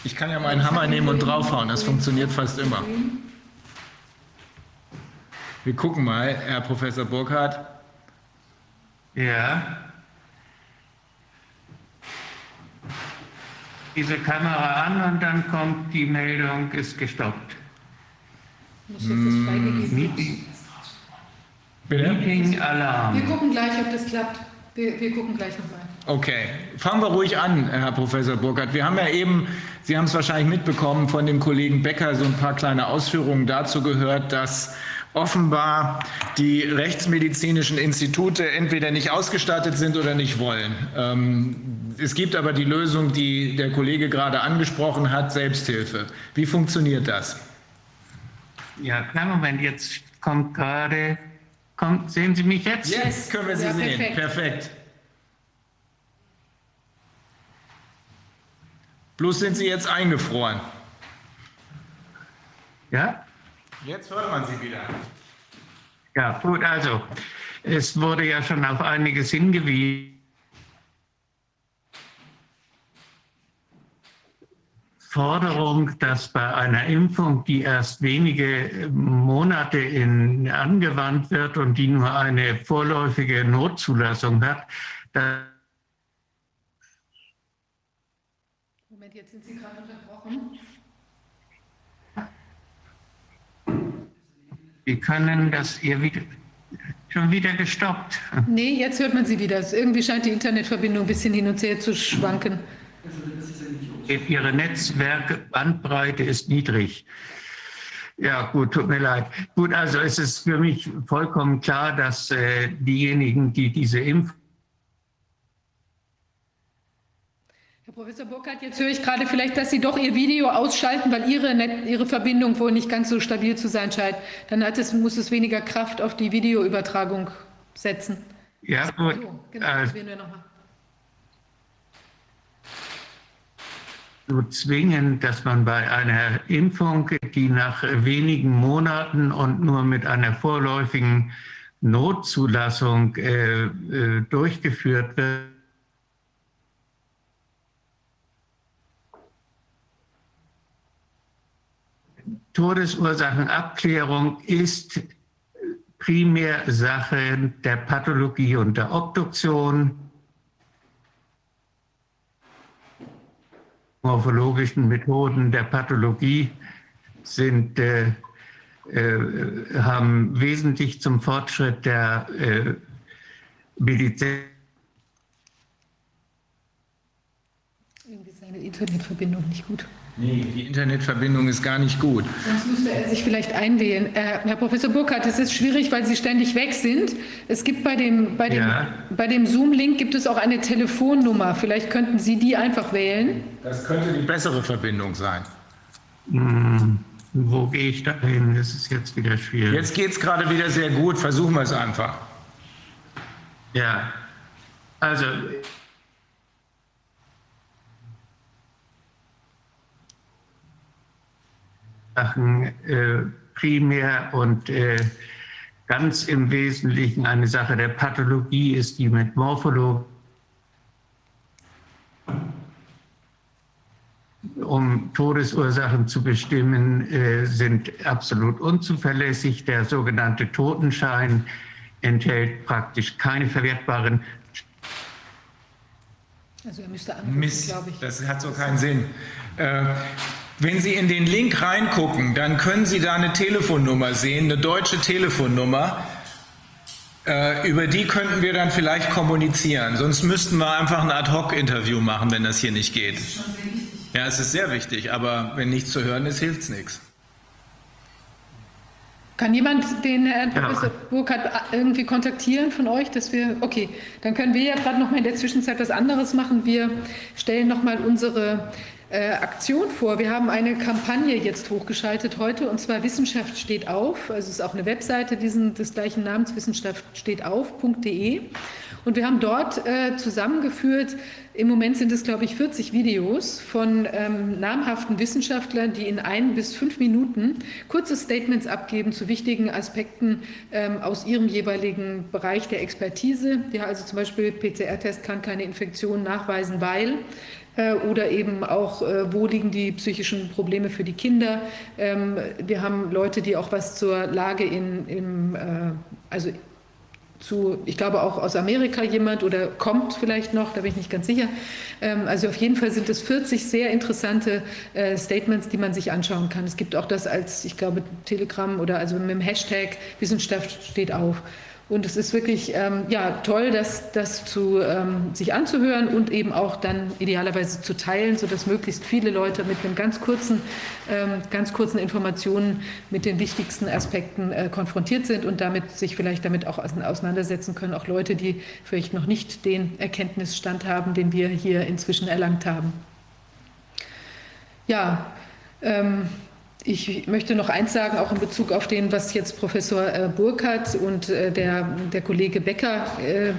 Ich kann ja meinen Hammer nehmen und draufhauen. Das funktioniert fast immer. Wir gucken mal, Herr Professor Burkhardt. Ja. diese Kamera an und dann kommt die Meldung, ist gestoppt. Muss jetzt das freigegeben Meeting, Meeting Alarm. Wir gucken gleich, ob das klappt. Wir, wir gucken gleich nochmal. Okay, fangen wir ruhig an, Herr Professor Burkhardt. Wir haben ja eben, Sie haben es wahrscheinlich mitbekommen, von dem Kollegen Becker so ein paar kleine Ausführungen dazu gehört, dass offenbar die rechtsmedizinischen Institute entweder nicht ausgestattet sind oder nicht wollen. Ähm, es gibt aber die Lösung, die der Kollege gerade angesprochen hat, Selbsthilfe. Wie funktioniert das? Ja, kleinen Moment, jetzt kommt gerade, kommt, sehen Sie mich jetzt? Jetzt können wir Sie ja, sehen, perfekt. perfekt. Bloß sind Sie jetzt eingefroren. Ja? Jetzt hört man Sie wieder. Ja, gut, also es wurde ja schon auf einiges hingewiesen. Forderung, dass bei einer Impfung, die erst wenige Monate in, angewandt wird und die nur eine vorläufige Notzulassung hat, Moment, jetzt sind Sie gerade unterbrochen. Wir können das ihr wieder, schon wieder gestoppt. Nee, jetzt hört man sie wieder. Irgendwie scheint die Internetverbindung ein bisschen hin und her zu schwanken. Ihre Netzwerkbandbreite ist niedrig. Ja, gut, tut mir leid. Gut, also es ist für mich vollkommen klar, dass äh, diejenigen, die diese Impfung Herr Professor Burkhardt, jetzt höre ich gerade vielleicht, dass Sie doch Ihr Video ausschalten, weil Ihre, Net Ihre Verbindung wohl nicht ganz so stabil zu sein scheint. Dann es, muss es weniger Kraft auf die Videoübertragung setzen. Ja. So, genau, äh, das wir nochmal. So zwingen, dass man bei einer Impfung, die nach wenigen Monaten und nur mit einer vorläufigen Notzulassung äh, äh, durchgeführt wird, Todesursachenabklärung ist primär Sache der Pathologie und der Obduktion. Morphologischen Methoden der Pathologie sind, äh, äh, haben wesentlich zum Fortschritt der äh, Medizin. Irgendwie ist seine Internetverbindung nicht gut. Nee, die Internetverbindung ist gar nicht gut. Sonst müsste er sich vielleicht einwählen. Äh, Herr Professor Burkhardt, es ist schwierig, weil Sie ständig weg sind. Es gibt bei dem, bei dem, Ja. bei dem Zoom-Link gibt es auch eine Telefonnummer. Vielleicht könnten Sie die einfach wählen. Das könnte die bessere Verbindung sein. Hm, wo gehe ich da hin? Das ist jetzt wieder schwierig. Jetzt geht es gerade wieder sehr gut. Versuchen wir es einfach. Ja, also Sachen äh, primär und äh, ganz im Wesentlichen eine Sache der Pathologie ist, die mit Morphologie um Todesursachen zu bestimmen, äh, sind absolut unzuverlässig. Der sogenannte Totenschein enthält praktisch keine verwertbaren Also er müsste anrufen, Mist, glaube ich. das hat so keinen Sinn. Äh, wenn Sie in den Link reingucken, dann können Sie da eine Telefonnummer sehen, eine deutsche Telefonnummer. Äh, über die könnten wir dann vielleicht kommunizieren. Sonst müssten wir einfach ein Ad-Hoc-Interview machen, wenn das hier nicht geht. Ja, es ist sehr wichtig, aber wenn nichts zu hören ist, hilft es nichts. Kann jemand den Herrn Ja. Professor Burkhardt irgendwie kontaktieren von euch, dass wir, okay, dann können wir ja gerade noch mal in der Zwischenzeit was anderes machen. Wir stellen noch mal unsere äh, Aktion vor. Wir haben eine Kampagne jetzt hochgeschaltet heute und zwar Wissenschaft steht auf. Also es ist auch eine Webseite diesen, des gleichen Namens, Wissenschaft steht auf.de. Und wir haben dort äh, zusammengeführt, im Moment sind es, glaube ich, 40 Videos von ähm, namhaften Wissenschaftlern, die in ein bis fünf Minuten kurze Statements abgeben zu wichtigen Aspekten ähm, aus ihrem jeweiligen Bereich der Expertise. Ja, also zum Beispiel PCR-Test kann keine Infektion nachweisen, weil oder eben auch, äh, wo liegen die psychischen Probleme für die Kinder. Ähm, wir haben Leute, die auch was zur Lage in, im, äh, also zu, ich glaube auch aus Amerika jemand oder kommt vielleicht noch, da bin ich nicht ganz sicher. Ähm, Also auf jeden Fall sind es 40 sehr interessante äh, Statements, die man sich anschauen kann. Es gibt auch das als, ich glaube, Telegram oder also mit dem Hashtag Wissenschaft steht auf. Und es ist wirklich ähm, ja, toll, das, das zu, ähm, sich anzuhören und eben auch dann idealerweise zu teilen, sodass möglichst viele Leute mit einem ganz kurzen, ähm, ganz kurzen Informationen mit den wichtigsten Aspekten äh, konfrontiert sind und damit sich vielleicht damit auch ause- auseinandersetzen können. Auch Leute, die vielleicht noch nicht den Erkenntnisstand haben, den wir hier inzwischen erlangt haben. Ja, ähm, ich möchte noch eins sagen, auch in Bezug auf den, was jetzt Professor äh, Burkhardt und äh, der, der Kollege Becker äh,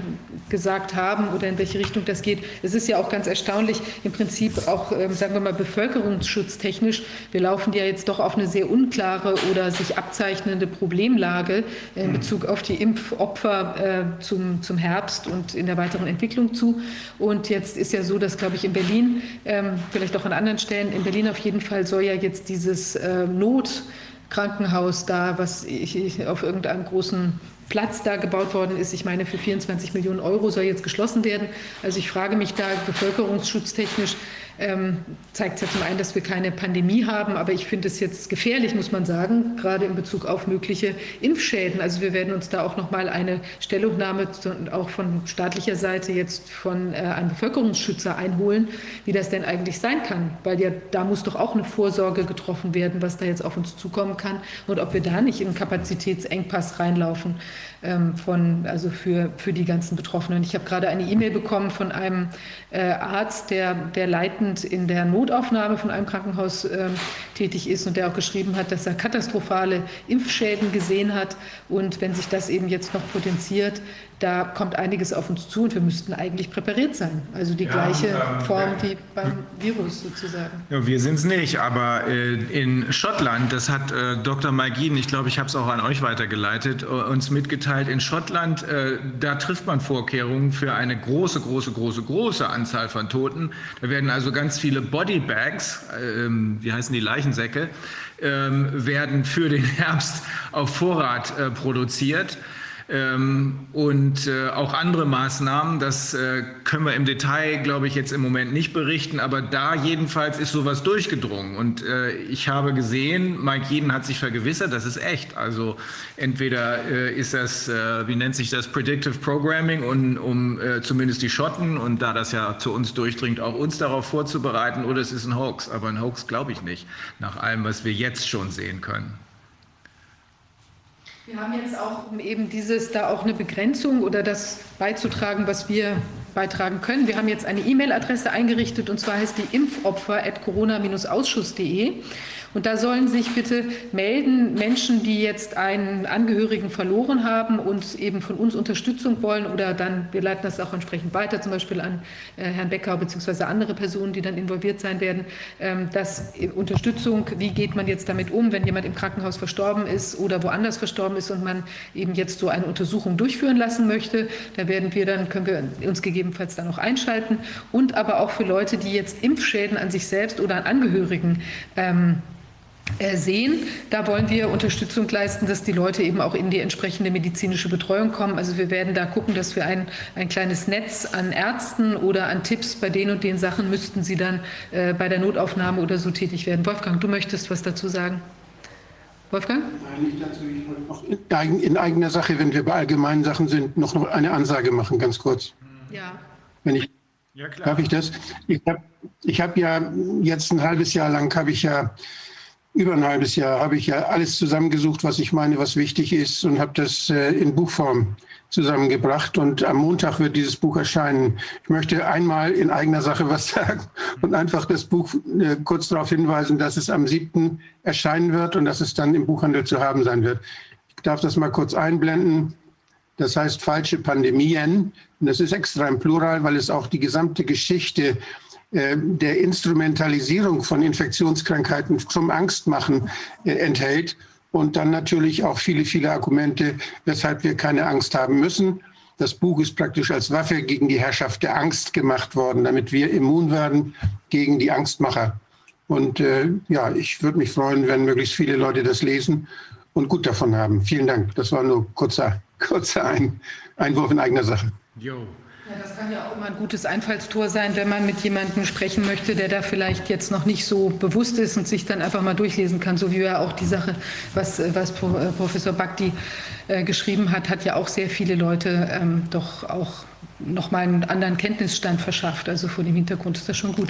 gesagt haben oder in welche Richtung das geht. Es ist ja auch ganz erstaunlich, im Prinzip auch, ähm, sagen wir mal, bevölkerungsschutztechnisch. Wir laufen ja jetzt doch auf eine sehr unklare oder sich abzeichnende Problemlage in Bezug auf die Impfopfer äh, zum, zum Herbst und in der weiteren Entwicklung zu. Und jetzt ist ja so, dass, glaube ich, in Berlin, ähm, vielleicht auch an anderen Stellen, in Berlin auf jeden Fall soll ja jetzt dieses äh, Notkrankenhaus da, was ich, ich auf irgendeinem großen Platz da gebaut worden ist, ich meine für 24 Millionen Euro soll jetzt geschlossen werden. Also ich frage mich da bevölkerungsschutztechnisch, ähm, zeigt ja zum einen, dass wir keine Pandemie haben, aber ich finde es jetzt gefährlich, muss man sagen, gerade in Bezug auf mögliche Impfschäden. Also wir werden uns da auch noch mal eine Stellungnahme zu, auch von staatlicher Seite jetzt von äh, einem Bevölkerungsschützer einholen, wie das denn eigentlich sein kann, weil ja da muss doch auch eine Vorsorge getroffen werden, was da jetzt auf uns zukommen kann und ob wir da nicht in Kapazitätsengpass reinlaufen ähm, von, also für, für die ganzen Betroffenen. Ich habe gerade eine E-Mail bekommen von einem äh, Arzt, der, der leitend in der Notaufnahme von einem Krankenhaus ähm, tätig ist und der auch geschrieben hat, dass er katastrophale Impfschäden gesehen hat. Und wenn sich das eben jetzt noch potenziert, da kommt einiges auf uns zu und wir müssten eigentlich präpariert sein. Also die ja, gleiche ähm, Form wie beim Virus sozusagen. Ja, wir sind es nicht, aber äh, in Schottland, das hat äh, Dr. Magin, ich glaube, ich habe es auch an euch weitergeleitet, äh, uns mitgeteilt, in Schottland, äh, da trifft man Vorkehrungen für eine große, große, große, große Anzahl von Toten. Da werden also ganz viele Bodybags, ähm, wie heißen die Leichensäcke, ähm, werden für den Herbst auf Vorrat äh, produziert. Ähm, und äh, auch andere Maßnahmen. Das äh, können wir im Detail, glaube ich, jetzt im Moment nicht berichten, aber da jedenfalls ist sowas durchgedrungen. Und äh, ich habe gesehen, Mike Jeden hat sich vergewissert, das ist echt. Also entweder ist das, wie nennt sich das, Predictive Programming, um, um zumindest die Schotten und da das ja zu uns durchdringt, auch uns darauf vorzubereiten, oder es ist ein Hoax. Aber ein Hoax glaube ich nicht, nach allem, was wir jetzt schon sehen können. Wir haben jetzt auch, um eben dieses da auch eine Begrenzung oder das beizutragen, was wir beitragen können. Wir haben jetzt eine E-Mail-Adresse eingerichtet und zwar heißt die impfopfer.corona-ausschuss.de. Und da sollen sich bitte melden Menschen, die jetzt einen Angehörigen verloren haben und eben von uns Unterstützung wollen oder dann, wir leiten das auch entsprechend weiter, zum Beispiel an äh, Herrn Becker bzw. andere Personen, die dann involviert sein werden, ähm, dass Unterstützung, wie geht man jetzt damit um, wenn jemand im Krankenhaus verstorben ist oder woanders verstorben ist und man eben jetzt so eine Untersuchung durchführen lassen möchte. Da werden wir dann, können wir uns gegebenenfalls dann auch einschalten und aber auch für Leute, die jetzt Impfschäden an sich selbst oder an Angehörigen ähm, äh, sehen. Da wollen wir Unterstützung leisten, dass die Leute eben auch in die entsprechende medizinische Betreuung kommen. Also wir werden da gucken, dass wir ein, ein kleines Netz an Ärzten oder an Tipps bei den und den Sachen müssten sie dann äh, bei der Notaufnahme oder so tätig werden. Wolfgang, du möchtest was dazu sagen? Wolfgang? Nein, nicht dazu. Ich wollte noch in, in eigener Sache, wenn wir bei allgemeinen Sachen sind, noch eine Ansage machen, ganz kurz. Ja. Wenn ich ja, klar. Darf ich das? Ich habe ich hab ja jetzt ein halbes Jahr lang, habe ich ja über ein halbes Jahr habe ich ja alles zusammengesucht, was ich meine, was wichtig ist und habe das äh, in Buchform zusammengebracht. Und am Montag wird dieses Buch erscheinen. Ich möchte einmal in eigener Sache was sagen und einfach das Buch äh, kurz darauf hinweisen, dass es am 7. erscheinen wird und dass es dann im Buchhandel zu haben sein wird. Ich darf das mal kurz einblenden. Das heißt falsche Pandemien. Und das ist extra im Plural, weil es auch die gesamte Geschichte der Instrumentalisierung von Infektionskrankheiten zum Angstmachen äh, enthält und dann natürlich auch viele, viele Argumente, weshalb wir keine Angst haben müssen. Das Buch ist praktisch als Waffe gegen die Herrschaft der Angst gemacht worden, damit wir immun werden gegen die Angstmacher. Und äh, ja, ich würde mich freuen, wenn möglichst viele Leute das lesen und gut davon haben. Vielen Dank. Das war nur kurzer, kurzer Ein Einwurf in eigener Sache. Jo. Das kann ja auch immer ein gutes Einfallstor sein, wenn man mit jemandem sprechen möchte, der da vielleicht jetzt noch nicht so bewusst ist und sich dann einfach mal durchlesen kann, so wie ja auch die Sache, was, was äh, Professor Bakti äh, geschrieben hat, hat ja auch sehr viele Leute ähm, doch auch nochmal einen anderen Kenntnisstand verschafft. Also vor dem Hintergrund ist das schon gut.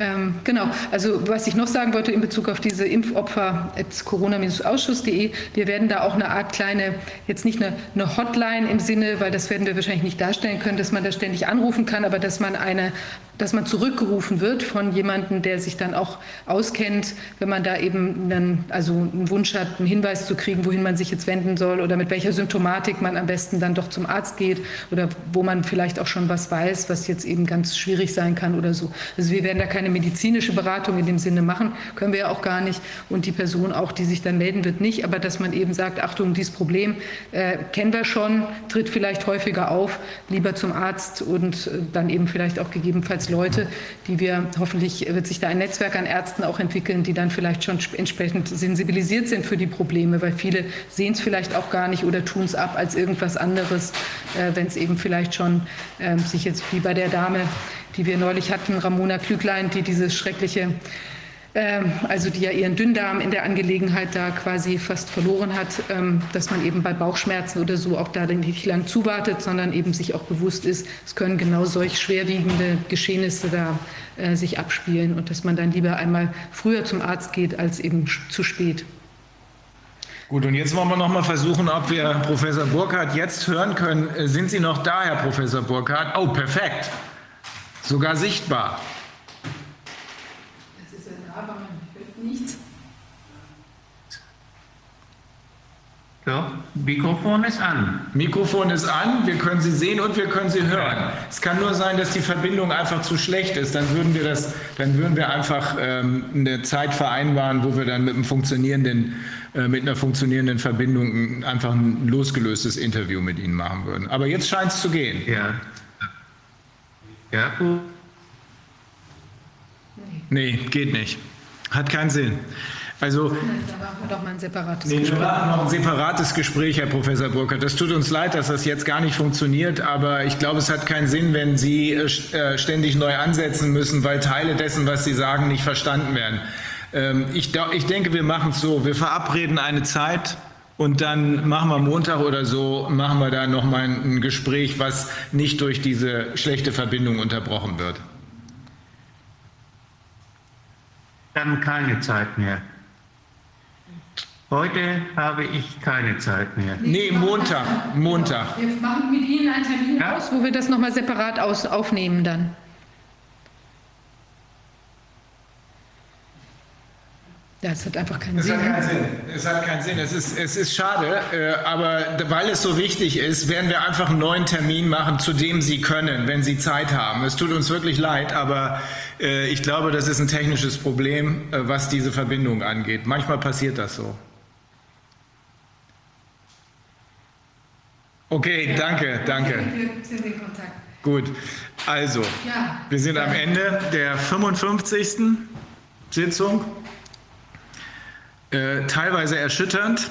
Ähm, genau, also was ich noch sagen wollte in Bezug auf diese Impfopfer corona-ausschuss.de, wir werden da auch eine Art kleine, jetzt nicht eine, eine, Hotline im Sinne, weil das werden wir wahrscheinlich nicht darstellen können, dass man da ständig anrufen kann, aber dass man eine dass man zurückgerufen wird von jemandem, der sich dann auch auskennt, wenn man da eben dann also einen Wunsch hat, einen Hinweis zu kriegen, wohin man sich jetzt wenden soll oder mit welcher Symptomatik man am besten dann doch zum Arzt geht oder wo man vielleicht auch schon was weiß, was jetzt eben ganz schwierig sein kann oder so. Also wir werden da keine medizinische Beratung in dem Sinne machen, können wir ja auch gar nicht. Und die Person auch, die sich dann melden wird, nicht, aber dass man eben sagt, Achtung, dieses Problem äh, kennen wir schon, tritt vielleicht häufiger auf, lieber zum Arzt und äh, dann eben vielleicht auch gegebenenfalls Leute, die wir hoffentlich wird sich da ein Netzwerk an Ärzten auch entwickeln, die dann vielleicht schon entsprechend sensibilisiert sind für die Probleme, weil viele sehen es vielleicht auch gar nicht oder tun es ab als irgendwas anderes, äh, wenn es eben vielleicht schon äh, sich jetzt wie bei der Dame, die wir neulich hatten, Ramona Klüglein, die dieses schreckliche ähm, also die ja ihren Dünndarm in der Angelegenheit da quasi fast verloren hat, ähm, dass man eben bei Bauchschmerzen oder so auch da nicht lang zuwartet, sondern eben sich auch bewusst ist, es können genau solch schwerwiegende Geschehnisse da äh, sich abspielen und dass man dann lieber einmal früher zum Arzt geht als eben zu spät. Gut, und jetzt wollen wir noch mal versuchen, ob wir Professor Burkhardt jetzt hören können. Äh, sind Sie noch da, Herr Professor Burkhardt? Oh, perfekt. Sogar sichtbar. So, Mikrofon ist an. Mikrofon ist an, wir können Sie sehen und wir können Sie hören. Es kann nur sein, dass die Verbindung einfach zu schlecht ist. Dann würden wir, das, dann würden wir einfach ähm, eine Zeit vereinbaren, wo wir dann mit, einem funktionierenden, äh, mit einer funktionierenden Verbindung einfach ein losgelöstes Interview mit Ihnen machen würden. Aber jetzt scheint es zu gehen. Ja. Gut. Nee, geht nicht. Hat keinen Sinn. Also, da machen wir doch mal ein separates nee, Gespräch. wir machen noch ein separates Gespräch, Herr Professor Burkhardt. Das tut uns leid, dass das jetzt gar nicht funktioniert, aber ich glaube, es hat keinen Sinn, wenn Sie äh, ständig neu ansetzen müssen, weil Teile dessen, was Sie sagen, nicht verstanden werden. Ähm, ich, ich denke, wir machen es so. Wir verabreden eine Zeit, und dann machen wir Montag oder so, machen wir da nochmal ein Gespräch, was nicht durch diese schlechte Verbindung unterbrochen wird. Dann keine Zeit mehr. Heute habe ich keine Zeit mehr. Nee, Montag, Montag. Wir machen mit Ihnen einen Termin ja? aus, wo wir das nochmal separat aus, aufnehmen dann. Ja, es hat einfach keinen es Sinn. Hat keinen Sinn. Es hat keinen Sinn. Es ist, es ist schade, äh, aber weil es so wichtig ist, werden wir einfach einen neuen Termin machen, zu dem Sie können, wenn Sie Zeit haben. Es tut uns wirklich leid, aber äh, ich glaube, das ist ein technisches Problem, äh, was diese Verbindung angeht. Manchmal passiert das so. Okay, danke, danke. Wir sind in Kontakt. Gut, also, ja. wir sind am Ende der 55. Sitzung. Äh, teilweise erschütternd,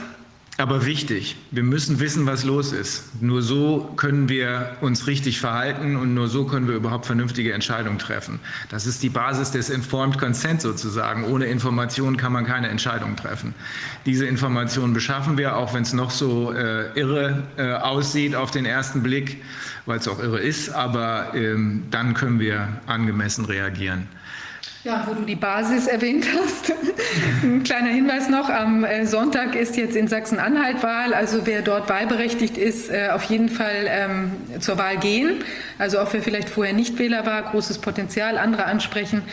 aber wichtig. Wir müssen wissen, was los ist. Nur so können wir uns richtig verhalten und nur so können wir überhaupt vernünftige Entscheidungen treffen. Das ist die Basis des Informed Consent sozusagen. Ohne Informationen kann man keine Entscheidung treffen. Diese Informationen beschaffen wir, auch wenn es noch so äh, irre äh, aussieht auf den ersten Blick, weil es auch irre ist, aber ähm, dann können wir angemessen reagieren. Ja, wo du die Basis erwähnt hast. Ein kleiner Hinweis noch, am Sonntag ist jetzt in Sachsen-Anhalt Wahl. Also wer dort wahlberechtigt ist, auf jeden Fall ähm, zur Wahl gehen. Also auch wer vielleicht vorher nicht Wähler war, großes Potenzial, andere ansprechen.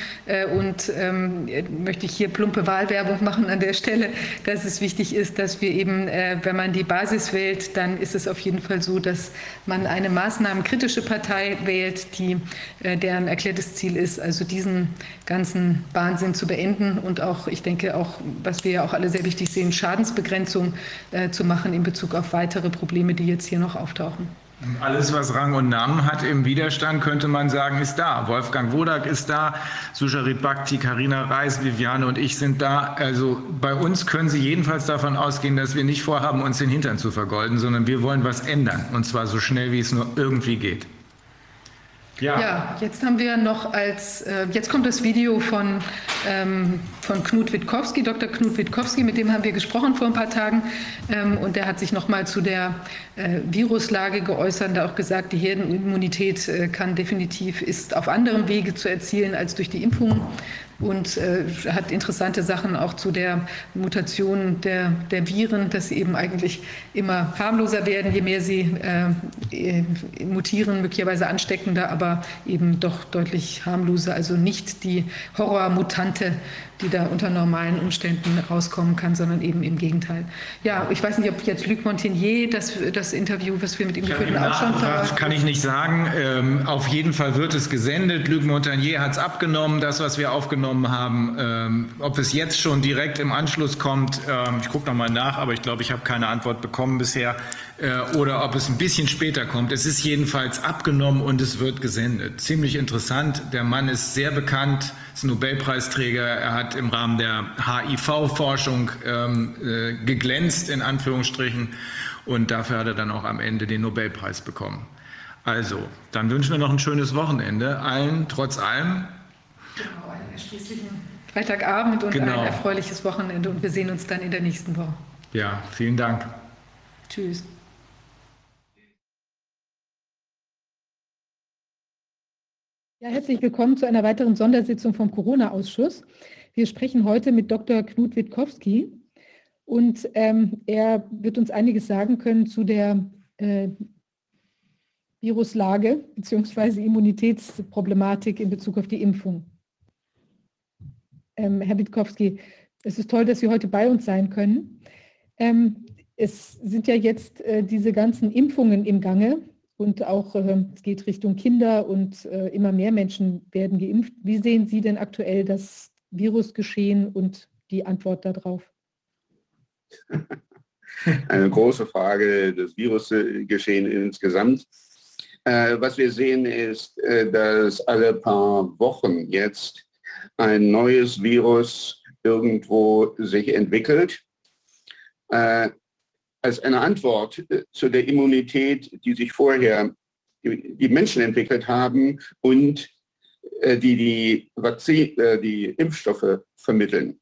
Und ähm, möchte ich hier plumpe Wahlwerbung machen an der Stelle, dass es wichtig ist, dass wir eben, äh, wenn man die Basis wählt, dann ist es auf jeden Fall so, dass man eine maßnahmenkritische Partei wählt, die, äh, deren erklärtes Ziel ist, also diesen ganzen ganzen Wahnsinn zu beenden und auch, ich denke, auch, was wir ja auch alle sehr wichtig sehen, Schadensbegrenzung äh, zu machen in Bezug auf weitere Probleme, die jetzt hier noch auftauchen. Alles, was Rang und Namen hat im Widerstand, könnte man sagen, ist da. Wolfgang Wodak ist da, Sucharit Bhakti, Karina Reis, Viviane und ich sind da. Also bei uns können Sie jedenfalls davon ausgehen, dass wir nicht vorhaben, uns den Hintern zu vergolden, sondern wir wollen was ändern. Und zwar so schnell, wie es nur irgendwie geht. Ja. ja, jetzt haben wir noch als, äh, jetzt kommt das Video von, ähm, von Knut Witkowski, Dr. Knut Witkowski, mit dem haben wir gesprochen vor ein paar Tagen ähm, und der hat sich nochmal zu der äh, Viruslage geäußert und auch gesagt, die Herdenimmunität äh, kann definitiv, ist auf anderem Wege zu erzielen als durch die Impfung und äh, hat interessante Sachen auch zu der Mutation der, der Viren, dass sie eben eigentlich immer harmloser werden, je mehr sie äh, mutieren, möglicherweise ansteckender, aber eben doch deutlich harmloser, also nicht die Horrormutante, die da unter normalen Umständen rauskommen kann, sondern eben im Gegenteil. Ja, ich weiß nicht, ob jetzt Luc Montagnier das, das Interview, was wir mit ihm geführt haben, auch schon verraten. Kann ich nicht sagen. Ähm, auf jeden Fall wird es gesendet. Luc Montagnier hat es abgenommen, das, was wir aufgenommen haben. Ähm, ob es jetzt schon direkt im Anschluss kommt, ähm, ich gucke nochmal nach, aber ich glaube, ich habe keine Antwort bekommen bisher. Äh, oder ob es ein bisschen später kommt. Es ist jedenfalls abgenommen und es wird gesendet. Ziemlich interessant. Der Mann ist sehr bekannt, ist Nobelpreisträger. Er hat im Rahmen der HIV-Forschung ähm, äh, geglänzt, in Anführungsstrichen. Und dafür hat er dann auch am Ende den Nobelpreis bekommen. Also, dann wünschen wir noch ein schönes Wochenende allen, trotz allem. Genau, einen erschließlichen Freitagabend und genau. ein erfreuliches Wochenende. Und wir sehen uns dann in der nächsten Woche. Ja, vielen Dank. Tschüss. Ja, herzlich willkommen zu einer weiteren Sondersitzung vom Corona-Ausschuss. Wir sprechen heute mit Dr. Knut Witkowski und ähm, er wird uns einiges sagen können zu der äh, Viruslage bzw. Immunitätsproblematik in Bezug auf die Impfung. Ähm, Herr Witkowski, es ist toll, dass Sie heute bei uns sein können. Ähm, Es sind ja jetzt äh, diese ganzen Impfungen im Gange und auch äh, es geht Richtung Kinder und äh, immer mehr Menschen werden geimpft. Wie sehen Sie denn aktuell das Virusgeschehen und die Antwort darauf? Eine große Frage, das Virusgeschehen insgesamt. Äh, was wir sehen ist, äh, dass alle paar Wochen jetzt ein neues Virus irgendwo sich entwickelt. Als eine Antwort äh, zu der Immunität, die sich vorher die, die Menschen entwickelt haben und äh, die die, Vakzin, äh, die Impfstoffe vermitteln.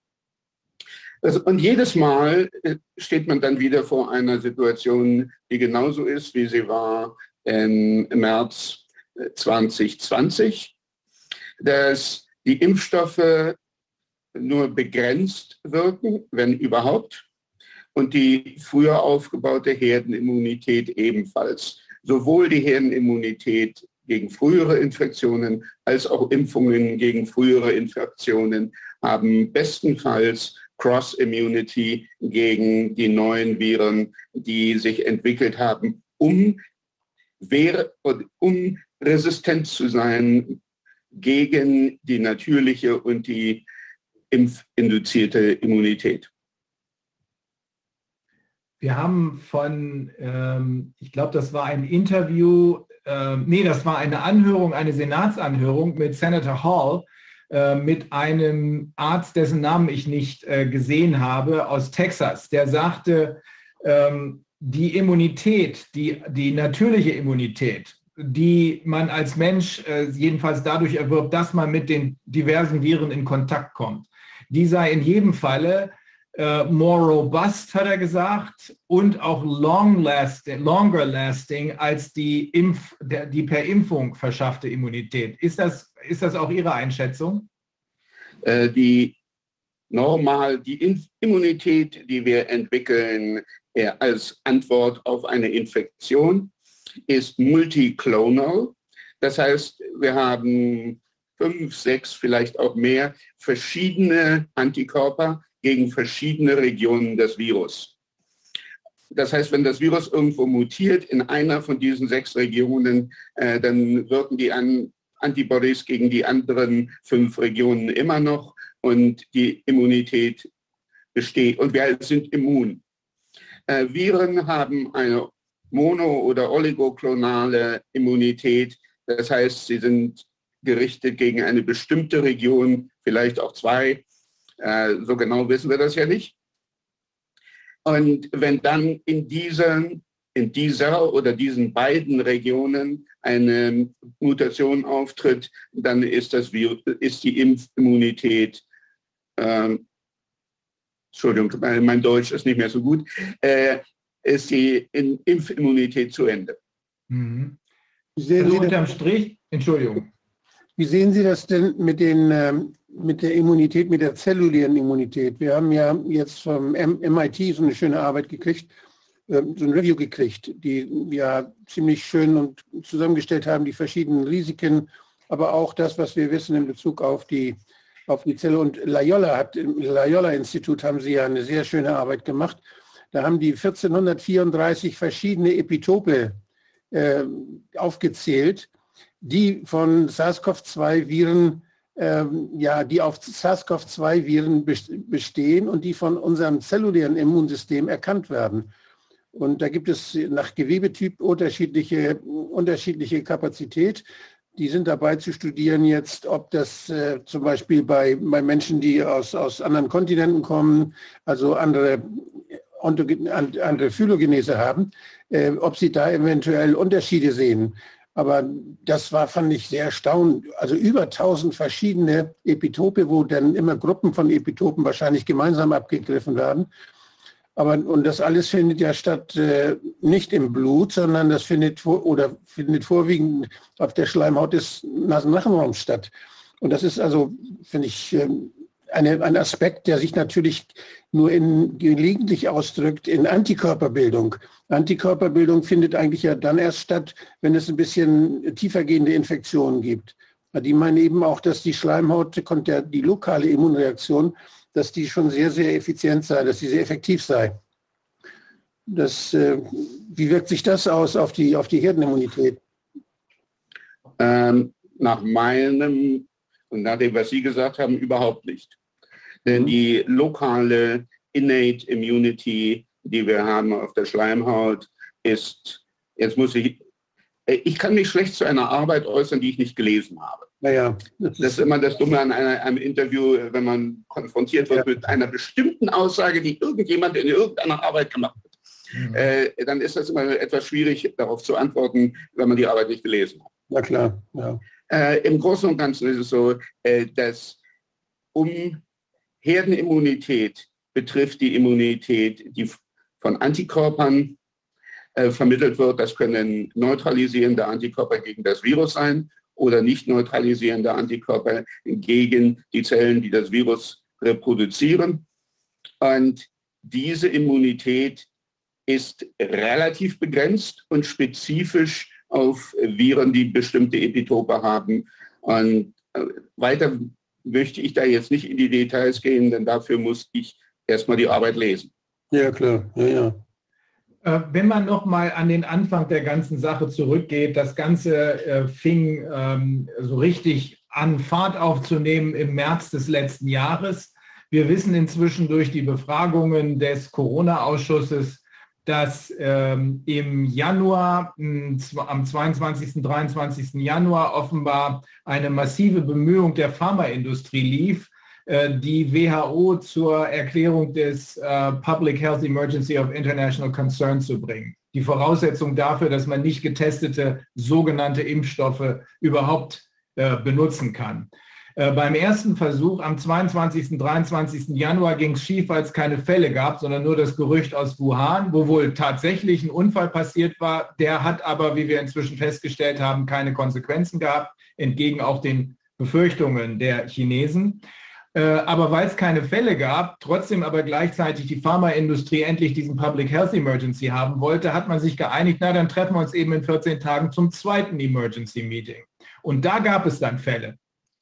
Also, und jedes Mal steht man dann wieder vor einer Situation, die genauso ist, wie sie war im März 2020, dass die Impfstoffe nur begrenzt wirken, wenn überhaupt, und die früher aufgebaute Herdenimmunität ebenfalls. Sowohl die Herdenimmunität gegen frühere Infektionen als auch Impfungen gegen frühere Infektionen haben bestenfalls Cross-Immunity gegen die neuen Viren, die sich entwickelt haben, um, um resistent zu sein gegen die natürliche und die impfinduzierte Immunität. Wir haben von, ähm, ich glaube, das war ein Interview, äh, nee, das war eine Anhörung, eine Senatsanhörung mit Senator Hall, äh, mit einem Arzt, dessen Namen ich nicht äh, gesehen habe, aus Texas, der sagte, ähm, die Immunität, die, die natürliche Immunität, die man als Mensch äh, jedenfalls dadurch erwirbt, dass man mit den diversen Viren in Kontakt kommt, die sei in jedem Falle äh, more robust, hat er gesagt, und auch long lasting, longer lasting als die, Impf, der, die per Impfung verschaffte Immunität. Ist das, ist das auch Ihre Einschätzung? Äh, die normal, die Immunität, die wir entwickeln äh, als Antwort auf eine Infektion, ist multiklonal. Das heißt, wir haben fünf, sechs, vielleicht auch mehr verschiedene Antikörper, gegen verschiedene Regionen des Virus. Das heißt, wenn das Virus irgendwo mutiert in einer von diesen sechs Regionen, äh, dann wirken die An Antibodies gegen die anderen fünf Regionen immer noch und die Immunität besteht und wir sind immun. Äh, Viren haben eine mono- oder oligoklonale Immunität. Das heißt, sie sind gerichtet gegen eine bestimmte Region, vielleicht auch zwei äh, so genau wissen wir das ja nicht. Und wenn dann in, diesen, in dieser oder diesen beiden Regionen eine Mutation auftritt, dann ist, das, ist die Impfimmunität, ähm, Entschuldigung, mein Deutsch ist nicht mehr so gut, äh, ist die Impfimmunität zu Ende. Mhm. Also unterm Strich, Entschuldigung. Wie sehen Sie das denn mit, den, ähm, mit der Immunität, mit der zellulären Immunität? Wir haben ja jetzt vom MIT so eine schöne Arbeit gekriegt, ähm, so ein Review gekriegt, die ja ziemlich schön und zusammengestellt haben, die verschiedenen Risiken, aber auch das, was wir wissen in Bezug auf die, auf die Zelle. Und Loyola hat, im Loyola-Institut haben sie ja eine sehr schöne Arbeit gemacht. Da haben die 1434 verschiedene Epitope äh, aufgezählt die von SARS-CoV-2-Viren, ähm, ja, die auf SARS-CoV-2-Viren bestehen und die von unserem zellulären Immunsystem erkannt werden. Und da gibt es nach Gewebetyp unterschiedliche, unterschiedliche Kapazität. Die sind dabei zu studieren jetzt, ob das äh, zum Beispiel bei, bei Menschen, die aus, aus anderen Kontinenten kommen, also andere, andere Phylogenese haben, äh, ob sie da eventuell Unterschiede sehen. Aber das war, fand ich sehr erstaunlich. Also über 1000 verschiedene Epitope, wo dann immer Gruppen von Epitopen wahrscheinlich gemeinsam abgegriffen werden. Aber, und das alles findet ja statt äh, nicht im Blut, sondern das findet vor, oder findet vorwiegend auf der Schleimhaut des Nasenrachenraums statt. Und das ist also, finde ich, äh, eine, ein Aspekt, der sich natürlich nur in, gelegentlich ausdrückt in Antikörperbildung. Antikörperbildung findet eigentlich ja dann erst statt, wenn es ein bisschen tiefergehende Infektionen gibt. Die meinen eben auch, dass die Schleimhaut, die lokale Immunreaktion, dass die schon sehr, sehr effizient sei, dass sie sehr effektiv sei. Das, äh, wie wirkt sich das aus auf die, auf die Herdenimmunität? Ähm, nach meinem und nach dem, was Sie gesagt haben, überhaupt nicht. Denn die lokale Innate Immunity, die wir haben auf der Schleimhaut, ist, jetzt muss ich, ich kann mich schlecht zu einer Arbeit äußern, die ich nicht gelesen habe. Naja, das ist immer das Dumme an einer, einem Interview, wenn man konfrontiert wird ja. mit einer bestimmten Aussage, die irgendjemand in irgendeiner Arbeit gemacht hat. Mhm. Äh, dann ist das immer etwas schwierig, darauf zu antworten, wenn man die Arbeit nicht gelesen hat. Na klar, ja. Äh, Im Großen und Ganzen ist es so, äh, dass um Herdenimmunität betrifft die Immunität, die von Antikörpern äh, vermittelt wird. Das können neutralisierende Antikörper gegen das Virus sein oder nicht neutralisierende Antikörper gegen die Zellen, die das Virus reproduzieren. Und diese Immunität ist relativ begrenzt und spezifisch auf Viren, die bestimmte Epitope haben. Und äh, weiter möchte ich da jetzt nicht in die Details gehen, denn dafür muss ich erstmal die Arbeit lesen. Ja, klar. Ja, ja. Äh, wenn man noch mal an den Anfang der ganzen Sache zurückgeht, das Ganze äh, fing ähm, so richtig an Fahrt aufzunehmen im März des letzten Jahres. Wir wissen inzwischen durch die Befragungen des Corona-Ausschusses, dass ähm, im Januar, am 22., 23. Januar offenbar eine massive Bemühung der Pharmaindustrie lief, äh, die WHO zur Erklärung des äh, Public Health Emergency of International Concern zu bringen. Die Voraussetzung dafür, dass man nicht getestete sogenannte Impfstoffe überhaupt äh, benutzen kann. Äh, beim ersten Versuch am 22. 23. Januar ging es schief, weil es keine Fälle gab, sondern nur das Gerücht aus Wuhan, wo wohl tatsächlich ein Unfall passiert war. Der hat aber, wie wir inzwischen festgestellt haben, keine Konsequenzen gehabt, entgegen auch den Befürchtungen der Chinesen. Äh, aber weil es keine Fälle gab, trotzdem aber gleichzeitig die Pharmaindustrie endlich diesen Public Health Emergency haben wollte, hat man sich geeinigt, na dann treffen wir uns eben in 14 Tagen zum zweiten Emergency Meeting. Und da gab es dann Fälle.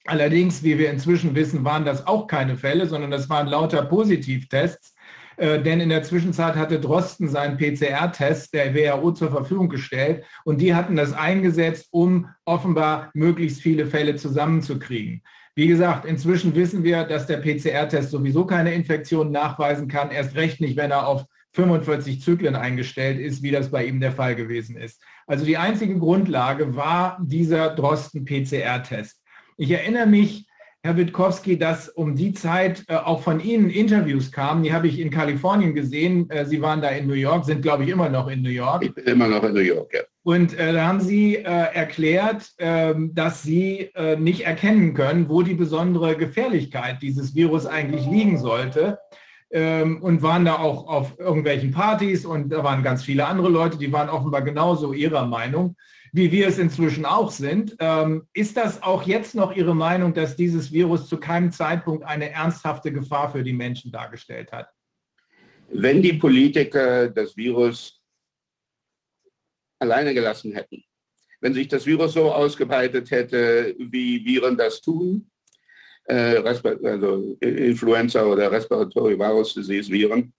Allerdings, wie wir inzwischen wissen, waren das auch keine Fälle, sondern das waren lauter Positivtests. Äh, denn in der Zwischenzeit hatte Drosten seinen PCR-Test der WHO zur Verfügung gestellt und die hatten das eingesetzt, um offenbar möglichst viele Fälle zusammenzukriegen. Wie gesagt, inzwischen wissen wir, dass der PCR-Test sowieso keine Infektion nachweisen kann, erst recht nicht, wenn er auf 45 Zyklen eingestellt ist, wie das bei ihm der Fall gewesen ist. Also die einzige Grundlage war dieser Drosten-PCR-Test. Ich erinnere mich, Herr Witkowski, dass um die Zeit äh, auch von Ihnen Interviews kamen. Die habe ich in Kalifornien gesehen. Äh, Sie waren da in New York, sind, glaube ich, immer noch in New York. Ich bin immer noch in New York, ja. Und äh, da haben Sie äh, erklärt, ähm, dass Sie nicht erkennen können, wo die besondere Gefährlichkeit dieses Virus eigentlich liegen sollte. Ähm, und waren da auch auf irgendwelchen Partys und da waren ganz viele andere Leute, die waren offenbar genauso Ihrer Meinung wie wir es inzwischen auch sind. Ähm, ist das auch jetzt noch Ihre Meinung, dass dieses Virus zu keinem Zeitpunkt eine ernsthafte Gefahr für die Menschen dargestellt hat? Wenn die Politiker das Virus alleine gelassen hätten, wenn sich das Virus so ausgebreitet hätte, wie Viren das tun, äh, also Influenza oder Respiratory Virus Disease Viren,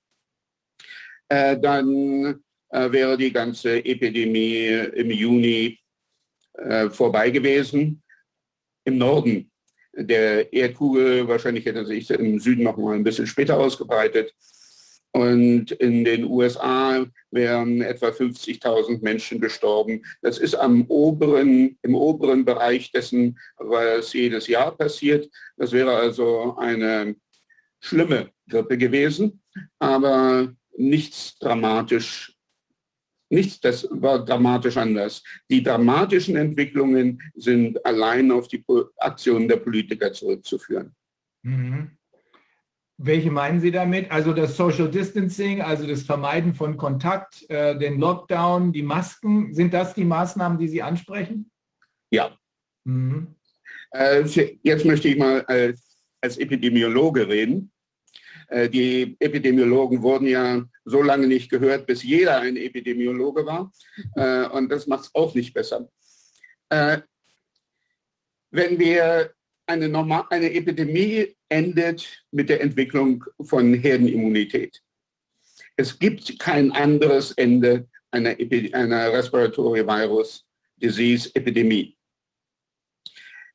äh, dann wäre die ganze Epidemie im Juni äh, vorbei gewesen. Im Norden der Erdkugel, wahrscheinlich hätte sich im Süden noch mal ein bisschen später ausgebreitet. Und in den USA wären etwa 50.000 Menschen gestorben. Das ist am oberen, im oberen Bereich dessen, was jedes Jahr passiert. Das wäre also eine schlimme Grippe gewesen, aber nichts dramatisch Nichts, das war dramatisch anders. Die dramatischen Entwicklungen sind allein auf die Aktionen der Politiker zurückzuführen. Mhm. Welche meinen Sie damit? Also das Social Distancing, also das Vermeiden von Kontakt, äh, den Lockdown, die Masken, sind das die Maßnahmen, die Sie ansprechen? Ja. Mhm. Äh, jetzt möchte ich mal als, als Epidemiologe reden. Äh, die Epidemiologen wurden ja so lange nicht gehört, bis jeder ein Epidemiologe war. Äh, und das macht es auch nicht besser. Äh, wenn wir eine, Normal eine Epidemie endet mit der Entwicklung von Herdenimmunität. Es gibt kein anderes Ende einer, einer Respiratory Virus Disease Epidemie.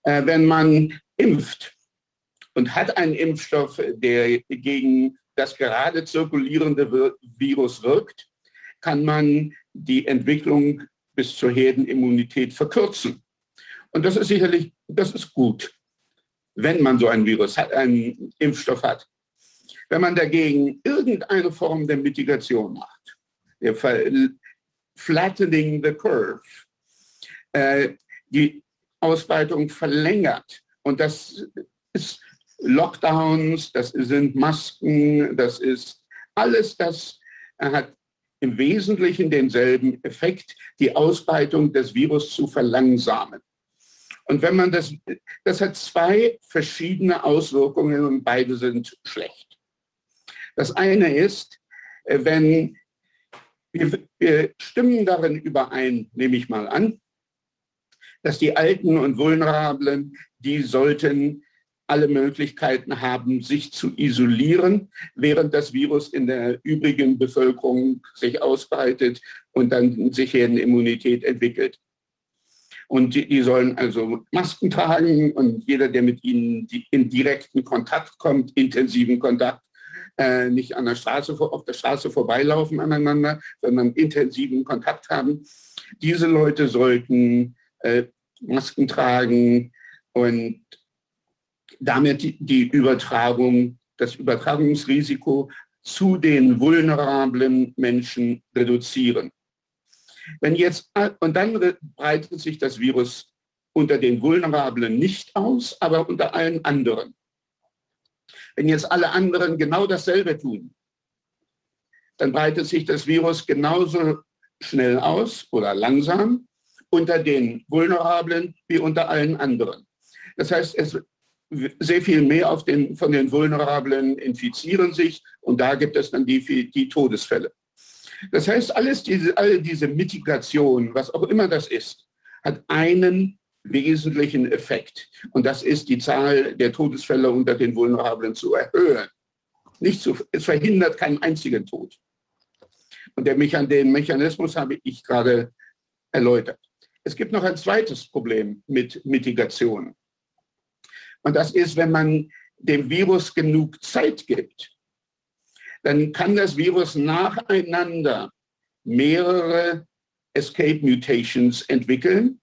Äh, wenn man impft und hat einen Impfstoff, der gegen das gerade zirkulierende Virus wirkt, kann man die Entwicklung bis zur Herdenimmunität verkürzen. Und das ist sicherlich, das ist gut, wenn man so ein Virus hat, einen Impfstoff hat. Wenn man dagegen irgendeine Form der Mitigation macht, der Flattening the Curve, äh, die Ausbreitung verlängert, und das ist Lockdowns, das sind Masken, das ist alles, das hat im Wesentlichen denselben Effekt, die Ausbreitung des Virus zu verlangsamen. Und wenn man das, das hat zwei verschiedene Auswirkungen und beide sind schlecht. Das eine ist, äh, wenn wir, wir stimmen darin überein, nehme ich mal an, dass die Alten und Vulnerablen, die sollten alle Möglichkeiten haben, sich zu isolieren, während das Virus in der übrigen Bevölkerung sich ausbreitet und dann sich hier eine Immunität entwickelt. Und die, die, sollen also Masken tragen und jeder, der mit ihnen in direkten Kontakt kommt, intensiven Kontakt, äh, nicht an der Straße, auf der Straße vorbeilaufen aneinander, sondern intensiven Kontakt haben. Diese Leute sollten äh, Masken tragen und damit die Übertragung, das Übertragungsrisiko zu den vulnerablen Menschen reduzieren. Wenn jetzt, und dann breitet sich das Virus unter den Vulnerablen nicht aus, aber unter allen anderen. Wenn jetzt alle anderen genau dasselbe tun, dann breitet sich das Virus genauso schnell aus oder langsam unter den Vulnerablen wie unter allen anderen. Das heißt, es sehr viel mehr den, von den Vulnerablen infizieren sich und da gibt es dann die, die Todesfälle. Das heißt, alles diese, all diese Mitigation, was auch immer das ist, hat einen wesentlichen Effekt. Und das ist, die Zahl der Todesfälle unter den Vulnerablen zu erhöhen. Nicht zu, es verhindert keinen einzigen Tod. Und der den Mechanismus habe ich gerade erläutert. Es gibt noch ein zweites Problem mit Mitigation. Und das ist, wenn man dem Virus genug Zeit gibt, dann kann das Virus nacheinander mehrere Escape Mutations entwickeln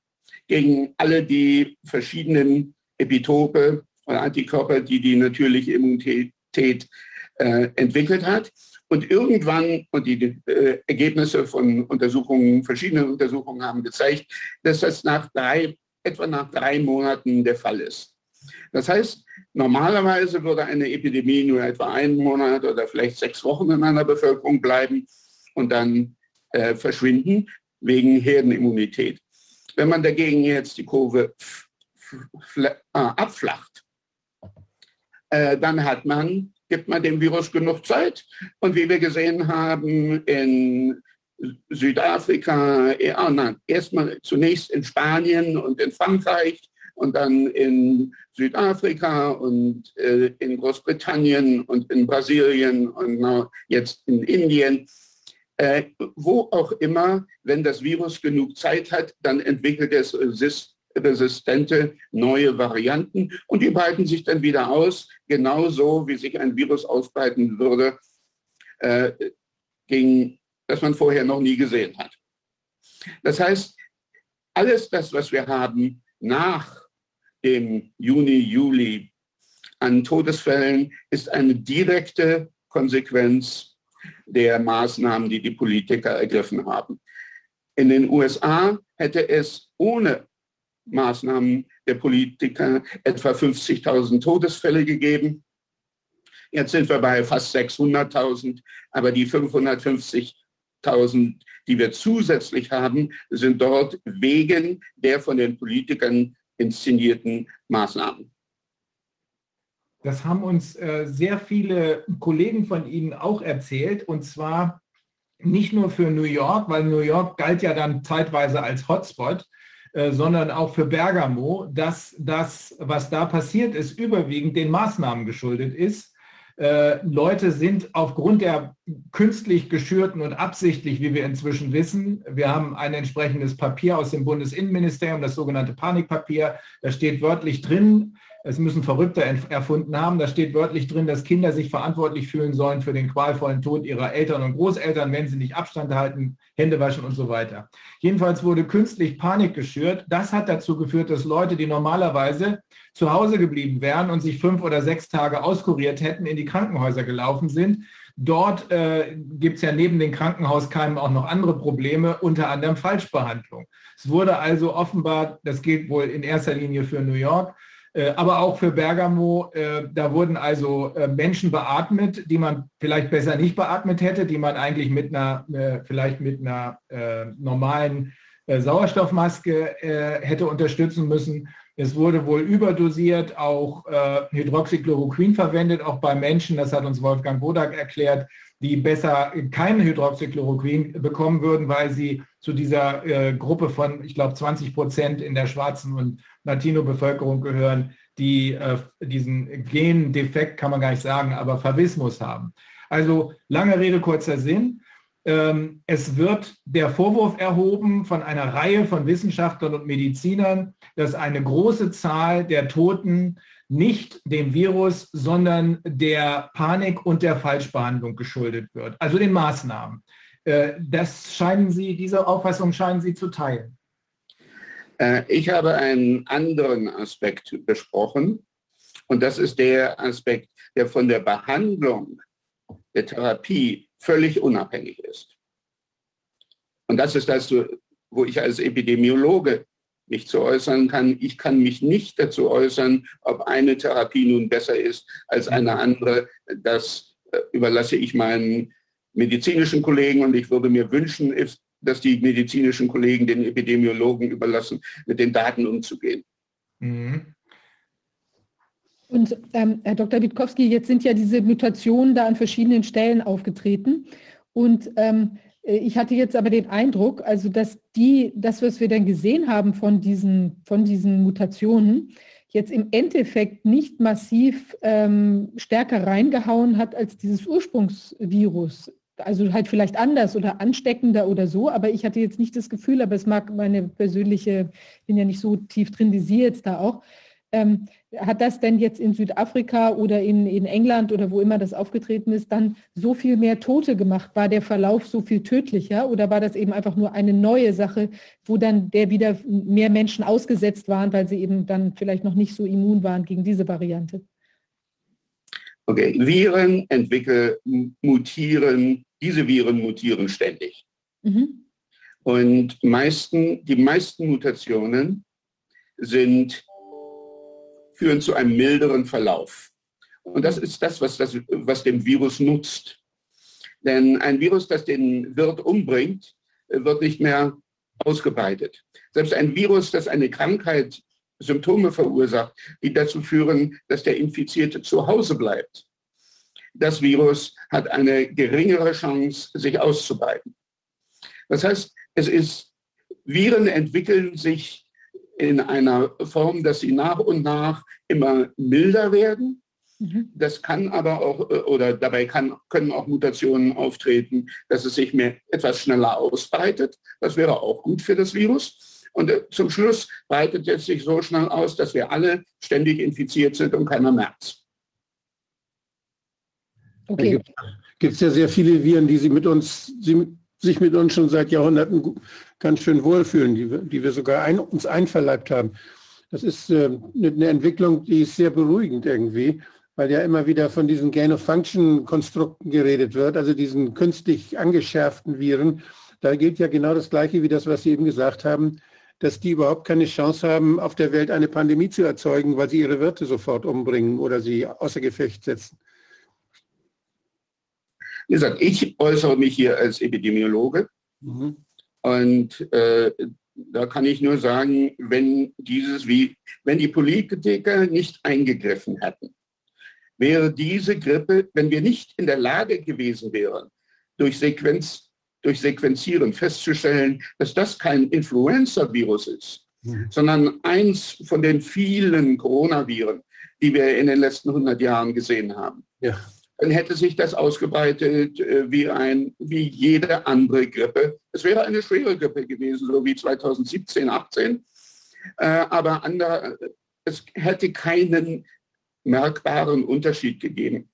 gegen alle die verschiedenen Epitope oder Antikörper, die die natürliche Immunität äh, entwickelt hat. Und irgendwann, und die äh, Ergebnisse von Untersuchungen, verschiedenen Untersuchungen haben gezeigt, dass das nach drei, etwa nach drei Monaten der Fall ist. Das heißt, normalerweise würde eine Epidemie nur etwa einen Monat oder vielleicht sechs Wochen in einer Bevölkerung bleiben und dann äh, verschwinden wegen Herdenimmunität. Wenn man dagegen jetzt die Kurve äh, abflacht, äh, dann hat man, gibt man dem Virus genug Zeit. Und wie wir gesehen haben in Südafrika, ja, nein, erstmal zunächst in Spanien und in Frankreich und dann in Südafrika und äh, in Großbritannien und in Brasilien und jetzt in Indien. Äh, wo auch immer, wenn das Virus genug Zeit hat, dann entwickelt es resistente neue Varianten und die breiten sich dann wieder aus, genauso wie sich ein Virus ausbreiten würde, äh, gegen, das man vorher noch nie gesehen hat. Das heißt, alles das, was wir haben nach im Juni, Juli an Todesfällen ist eine direkte Konsequenz der Maßnahmen, die die Politiker ergriffen haben. In den USA hätte es ohne Maßnahmen der Politiker etwa 50.000 Todesfälle gegeben. Jetzt sind wir bei fast 600.000, aber die 550.000, die wir zusätzlich haben, sind dort wegen der von den Politikern inszenierten Maßnahmen. Das haben uns äh, sehr viele Kollegen von Ihnen auch erzählt, und zwar nicht nur für New York, weil New York galt ja dann zeitweise als Hotspot, äh, sondern auch für Bergamo, dass das, was da passiert ist, überwiegend den Maßnahmen geschuldet ist, Äh, Leute sind aufgrund der künstlich geschürten und absichtlich, wie wir inzwischen wissen, wir haben ein entsprechendes Papier aus dem Bundesinnenministerium, das sogenannte Panikpapier, da steht wörtlich drin, es müssen Verrückte erfunden haben. Da steht wörtlich drin, dass Kinder sich verantwortlich fühlen sollen für den qualvollen Tod ihrer Eltern und Großeltern, wenn sie nicht Abstand halten, Hände waschen und so weiter. Jedenfalls wurde künstlich Panik geschürt. Das hat dazu geführt, dass Leute, die normalerweise zu Hause geblieben wären und sich fünf oder sechs Tage auskuriert hätten, in die Krankenhäuser gelaufen sind. Dort äh, gibt es ja neben den Krankenhauskeimen auch noch andere Probleme, unter anderem Falschbehandlung. Es wurde also offenbar, das gilt wohl in erster Linie für New York, aber auch für Bergamo. Äh, da wurden also äh, Menschen beatmet, die man vielleicht besser nicht beatmet hätte, die man eigentlich mit einer, vielleicht mit einer normalen Sauerstoffmaske hätte unterstützen müssen. Es wurde wohl überdosiert auch Hydroxychloroquin verwendet, auch bei Menschen, das hat uns Wolfgang Bodak erklärt, die besser kein Hydroxychloroquin bekommen würden, weil sie zu dieser äh, Gruppe von, ich glaube, 20 Prozent in der schwarzen und Latino-Bevölkerung gehören, die äh, diesen Gendefekt, kann man gar nicht sagen, aber Favismus haben. Also lange Rede, kurzer Sinn. Ähm, es wird der Vorwurf erhoben von einer Reihe von Wissenschaftlern und Medizinern, dass eine große Zahl der Toten nicht dem Virus, sondern der Panik und der Falschbehandlung geschuldet wird, also den Maßnahmen. Äh, das scheinen Sie, diese Auffassung scheinen Sie zu teilen. Äh, ich habe einen anderen Aspekt besprochen und das ist der Aspekt, der von der Behandlung der Therapie völlig unabhängig ist. Und das ist das, wo ich als Epidemiologe mich zu äußern kann. Ich kann mich nicht dazu äußern, ob eine Therapie nun besser ist als eine andere. Das äh, überlasse ich meinen medizinischen Kollegen und ich würde mir wünschen, dass die medizinischen Kollegen den Epidemiologen überlassen, mit den Daten umzugehen. Mhm. Und ähm, Herr Dr. Witkowski, jetzt sind ja diese Mutationen da an verschiedenen Stellen aufgetreten. Und ähm, äh, ich hatte jetzt aber den Eindruck, also dass die, das, was wir dann gesehen haben von diesen, von diesen Mutationen, jetzt im Endeffekt nicht massiv ähm, stärker reingehauen hat als dieses Ursprungsvirus. Also halt vielleicht anders oder ansteckender oder so, aber ich hatte jetzt nicht das Gefühl, aber es mag meine persönliche, bin ja nicht so tief drin wie Sie jetzt da auch, ähm, hat das denn jetzt in Südafrika oder in, in England oder wo immer das aufgetreten ist, dann so viel mehr Tote gemacht? War der Verlauf so viel tödlicher oder war das eben einfach nur eine neue Sache, wo dann der wieder mehr Menschen ausgesetzt waren, weil sie eben dann vielleicht noch nicht so immun waren gegen diese Variante? Okay, Viren entwickeln, mutieren, diese Viren mutieren ständig. Mhm. Und meisten, die meisten Mutationen sind führen zu einem milderen Verlauf. Und das ist das, was, das, was dem Virus nutzt. Denn ein Virus, das den Wirt umbringt, wird nicht mehr ausgebreitet. Selbst ein Virus, das eine Krankheit, Symptome verursacht, die dazu führen, dass der Infizierte zu Hause bleibt. Das Virus hat eine geringere Chance, sich auszubreiten. Das heißt, es ist, Viren entwickeln sich in einer Form, dass sie nach und nach immer milder werden. Mhm. Das kann aber auch, äh, oder dabei kann, können auch Mutationen auftreten, dass es sich mehr, etwas schneller ausbreitet. Das wäre auch gut für das Virus. Und äh, zum Schluss breitet es sich so schnell aus, dass wir alle ständig infiziert sind und keiner merkt Okay. Gibt es ja sehr viele Viren, die sie mit uns, sie, sich mit uns schon seit Jahrhunderten ganz schön wohlfühlen, die, die wir sogar ein, uns einverleibt haben. Das ist äh, eine Entwicklung, die ist sehr beruhigend irgendwie, weil ja immer wieder von diesen Gain-of-Function-Konstrukten geredet wird, also diesen künstlich angeschärften Viren. Da gilt ja genau das Gleiche wie das, was Sie eben gesagt haben, dass die überhaupt keine Chance haben, auf der Welt eine Pandemie zu erzeugen, weil sie ihre Wirte sofort umbringen oder sie außer Gefecht setzen. Wie gesagt, ich äußere mich hier als Epidemiologe. Mhm. Und äh, da kann ich nur sagen, wenn dieses wie, wenn die Politiker nicht eingegriffen hätten, wäre diese Grippe, wenn wir nicht in der Lage gewesen wären, durch Sequenz, durch Sequenzieren festzustellen, dass das kein Influenza-Virus ist, mhm. sondern eins von den vielen Coronaviren, die wir in den letzten 100 Jahren gesehen haben. Ja. Dann hätte sich das ausgebreitet äh, wie, ein, wie jede andere Grippe. Es wäre eine schwere Grippe gewesen, so wie 2017, 18. Äh, aber andere, es hätte keinen merkbaren Unterschied gegeben.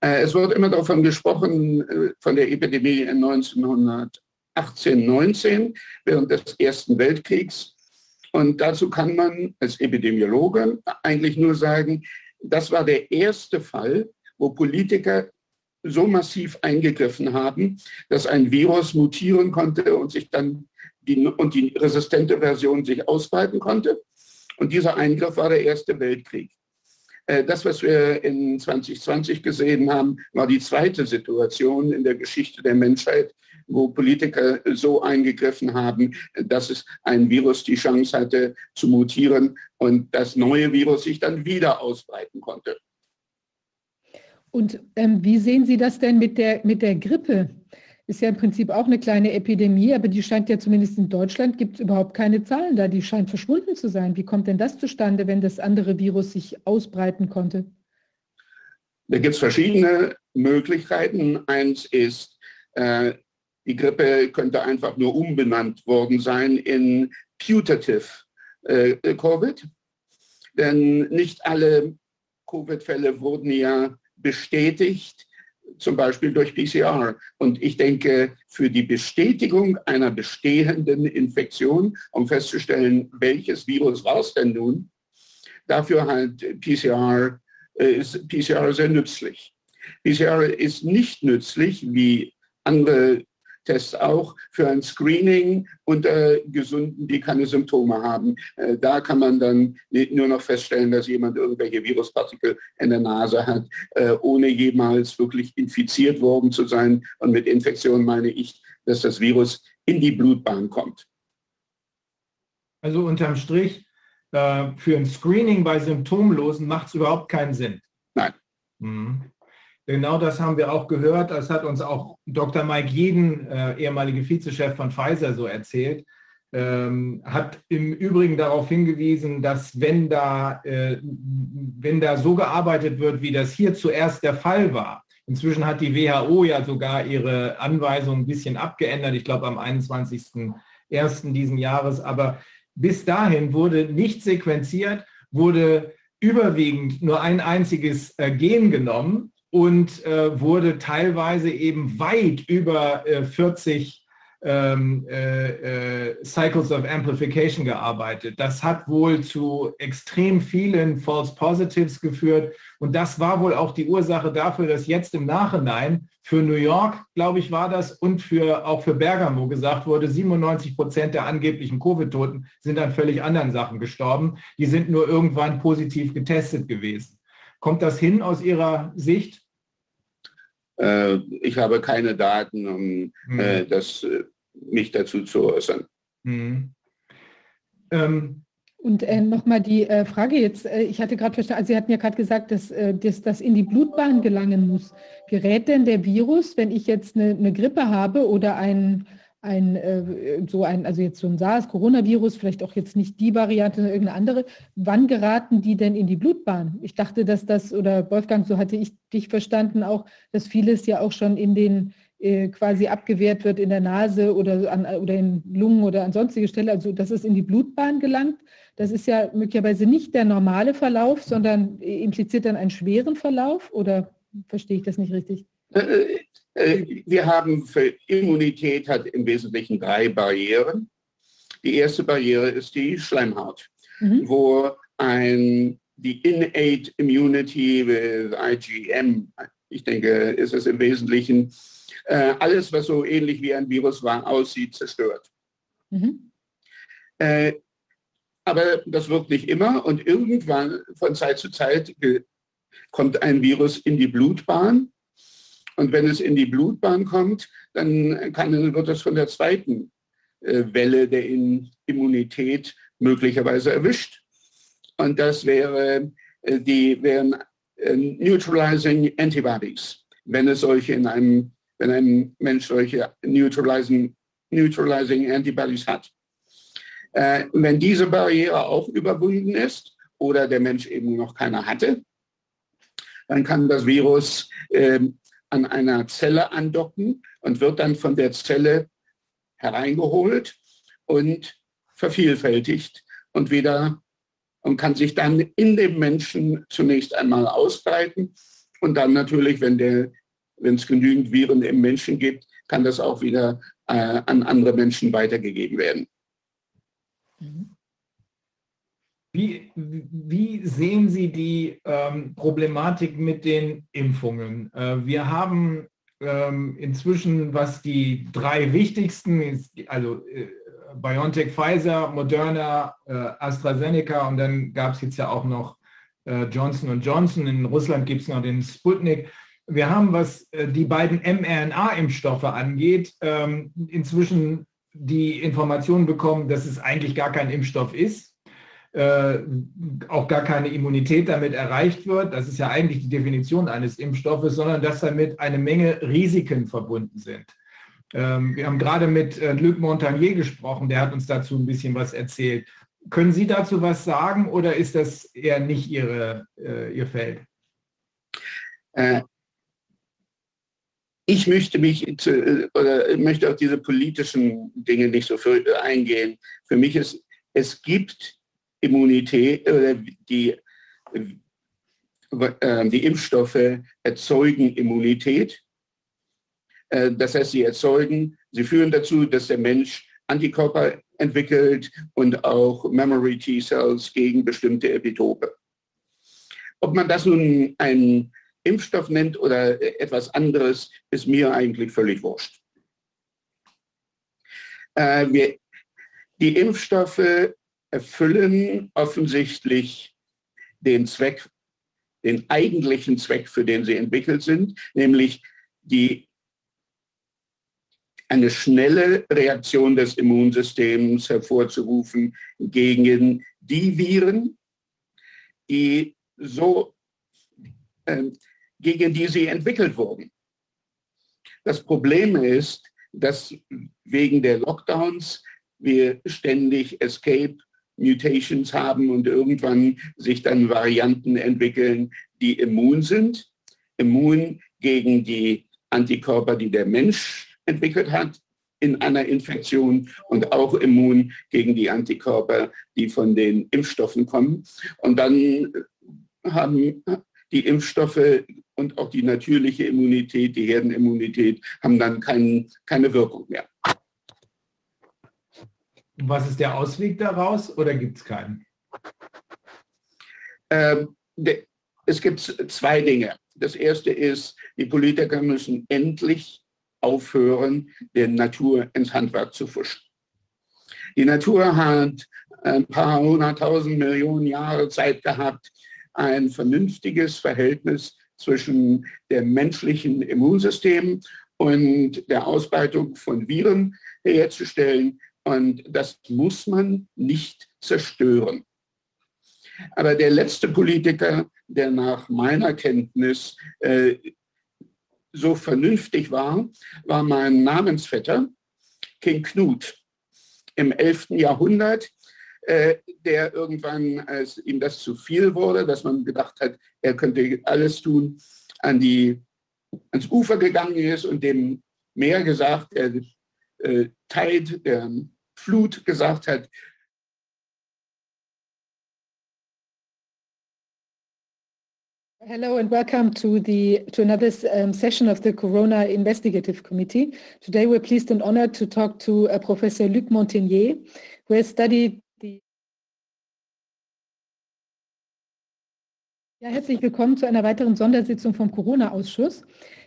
Äh, es wird immer davon gesprochen, von der Epidemie in 1918, 19, während des Ersten Weltkriegs. Und dazu kann man als Epidemiologe eigentlich nur sagen, das war der erste Fall, wo Politiker so massiv eingegriffen haben, dass ein Virus mutieren konnte und sich dann die, und die resistente Version sich ausbreiten konnte. Und dieser Eingriff war der Erste Weltkrieg. Äh, das, was wir in 2020 gesehen haben, war die zweite Situation in der Geschichte der Menschheit, wo Politiker so eingegriffen haben, dass es ein Virus die Chance hatte zu mutieren und das neue Virus sich dann wieder ausbreiten konnte. Und ähm, wie sehen Sie das denn mit der, mit der Grippe? Ist ja im Prinzip auch eine kleine Epidemie, aber die scheint ja zumindest in Deutschland, gibt es überhaupt keine Zahlen da. Die scheint verschwunden zu sein. Wie kommt denn das zustande, wenn das andere Virus sich ausbreiten konnte? Da gibt es verschiedene Möglichkeiten. Eins ist, äh, die Grippe könnte einfach nur umbenannt worden sein in Putative äh, Covid. Denn nicht alle Covid-Fälle wurden ja bestätigt, zum Beispiel durch PCR. Und ich denke, für die Bestätigung einer bestehenden Infektion, um festzustellen, welches Virus war es denn nun, dafür halt PCR, äh, ist PCR sehr nützlich. PCR ist nicht nützlich wie andere Tests auch für ein Screening unter Gesunden, die keine Symptome haben. Äh, da kann man dann nur noch feststellen, dass jemand irgendwelche Viruspartikel in der Nase hat, äh, ohne jemals wirklich infiziert worden zu sein. Und mit Infektion meine ich, dass das Virus in die Blutbahn kommt. Also unterm Strich, äh, für ein Screening bei Symptomlosen macht es überhaupt keinen Sinn. Nein. Mhm. Genau das haben wir auch gehört. Das hat uns auch Dr. Mike Jeden, äh, ehemalige Vizechef von Pfizer, so erzählt. Ähm, hat im Übrigen darauf hingewiesen, dass wenn da, äh, wenn da so gearbeitet wird, wie das hier zuerst der Fall war, inzwischen hat die WHO ja sogar ihre Anweisungen ein bisschen abgeändert, ich glaube am 21.01. diesen Jahres, aber bis dahin wurde nicht sequenziert, wurde überwiegend nur ein einziges äh, Gen genommen und äh, wurde teilweise eben weit über äh, 40 ähm, äh, äh, Cycles of Amplification gearbeitet. Das hat wohl zu extrem vielen False Positives geführt und das war wohl auch die Ursache dafür, dass jetzt im Nachhinein für New York, glaube ich, war das und für, auch für Bergamo gesagt wurde, 97 Prozent der angeblichen Covid-Toten sind an völlig anderen Sachen gestorben. Die sind nur irgendwann positiv getestet gewesen. Kommt das hin aus Ihrer Sicht? Äh, ich habe keine Daten, um mhm. das, äh, mich dazu zu äußern. Mhm. Ähm. Und äh, nochmal die äh, Frage jetzt, äh, ich hatte gerade verstanden, also Sie hatten ja gerade gesagt, dass, äh, dass das in die Blutbahn gelangen muss. Gerät denn der Virus, wenn ich jetzt eine, eine Grippe habe oder ein ein, äh, so ein, also jetzt so ein SARS-Coronavirus, vielleicht auch jetzt nicht die Variante, sondern irgendeine andere, wann geraten die denn in die Blutbahn? Ich dachte, dass das, oder Wolfgang, so hatte ich dich verstanden, auch, dass vieles ja auch schon in den äh, quasi abgewehrt wird in der Nase oder, an, oder in Lungen oder an sonstige Stelle, also dass es in die Blutbahn gelangt. Das ist ja möglicherweise nicht der normale Verlauf, sondern impliziert dann einen schweren Verlauf oder verstehe ich das nicht richtig? Äh, wir haben für Immunität hat im Wesentlichen drei Barrieren. Die erste Barriere ist die Schleimhaut, mhm. wo ein, die Innate Immunity with IgM, ich denke, ist es im Wesentlichen, äh, alles, was so ähnlich wie ein Virus war, aussieht, zerstört. Mhm. Äh, aber das wirkt nicht immer und irgendwann von Zeit zu Zeit kommt ein Virus in die Blutbahn und wenn es in die Blutbahn kommt, dann kann, wird es von der zweiten äh, Welle der Immunität möglicherweise erwischt. Und das wäre, äh, die wären äh, Neutralizing Antibodies, wenn es solche in einem, wenn ein Mensch solche Neutralizing, Neutralizing Antibodies hat. Äh, wenn diese Barriere auch überwunden ist oder der Mensch eben noch keine hatte, dann kann das Virus äh, an einer Zelle andocken und wird dann von der Zelle hereingeholt und vervielfältigt und wieder und kann sich dann in dem Menschen zunächst einmal ausbreiten und dann natürlich, wenn der wenn es genügend Viren im Menschen gibt, kann das auch wieder äh, an andere Menschen weitergegeben werden. Wie, wie sehen Sie die ähm, Problematik mit den Impfungen? Äh, wir haben ähm, inzwischen, was die drei wichtigsten, also äh, BioNTech, Pfizer, Moderna, äh, AstraZeneca und dann gab es jetzt ja auch noch äh, Johnson Johnson. In Russland gibt es noch den Sputnik. Wir haben, was äh, die beiden mRNA-Impfstoffe angeht, ähm, inzwischen die Information bekommen, dass es eigentlich gar kein Impfstoff ist, äh, auch gar keine Immunität damit erreicht wird. Das ist ja eigentlich die Definition eines Impfstoffes, sondern dass damit eine Menge Risiken verbunden sind. Ähm, wir haben gerade mit äh, Luc Montagnier gesprochen, der hat uns dazu ein bisschen was erzählt. Können Sie dazu was sagen oder ist das eher nicht Ihre, äh, Ihr Feld? Ich möchte mich zu, oder möchte auf diese politischen Dinge nicht so für, eingehen. Für mich ist, es gibt Immunität, oder die, äh, die Impfstoffe erzeugen Immunität. Äh, das heißt, sie erzeugen, sie führen dazu, dass der Mensch Antikörper entwickelt und auch Memory T-Cells gegen bestimmte Epitope. Ob man das nun ein Impfstoff nennt oder etwas anderes, ist mir eigentlich völlig wurscht. Äh, wir, die Impfstoffe erfüllen offensichtlich den Zweck, den eigentlichen Zweck, für den sie entwickelt sind, nämlich die eine schnelle Reaktion des Immunsystems hervorzurufen gegen die Viren, die so äh, gegen die sie entwickelt wurden. Das Problem ist, dass wegen der Lockdowns wir ständig Escape Mutations haben und irgendwann sich dann Varianten entwickeln, die immun sind. Immun gegen die Antikörper, die der Mensch entwickelt hat in einer Infektion und auch immun gegen die Antikörper, die von den Impfstoffen kommen. Und dann haben die Impfstoffe und auch die natürliche Immunität, die Herdenimmunität, haben dann kein, keine Wirkung mehr. Was ist der Ausweg daraus oder gibt es keinen? Ähm, es gibt zwei Dinge. Das erste ist, die Politiker müssen endlich aufhören, der Natur ins Handwerk zu fuschen. Die Natur hat ein paar hunderttausend Millionen Jahre Zeit gehabt, ein vernünftiges Verhältnis zwischen dem menschlichen Immunsystem und der Ausbreitung von Viren herzustellen. Und das muss man nicht zerstören. Aber der letzte Politiker, der nach meiner Kenntnis äh, so vernünftig war, war mein Namensvetter, King Knut. Im 11. Jahrhundert äh, der irgendwann, als ihm das zu viel wurde, dass man gedacht hat, er könnte alles tun, an die, ans Ufer gegangen ist und dem Meer gesagt, der äh, Tide, der Flut gesagt hat, Hello and welcome to the to another um, session of the Corona Investigative Committee. Today we're pleased and honored to talk to uh, Professor Luc Montagnier, who has studied Ja, herzlich willkommen zu einer weiteren Sondersitzung vom Corona-Ausschuss.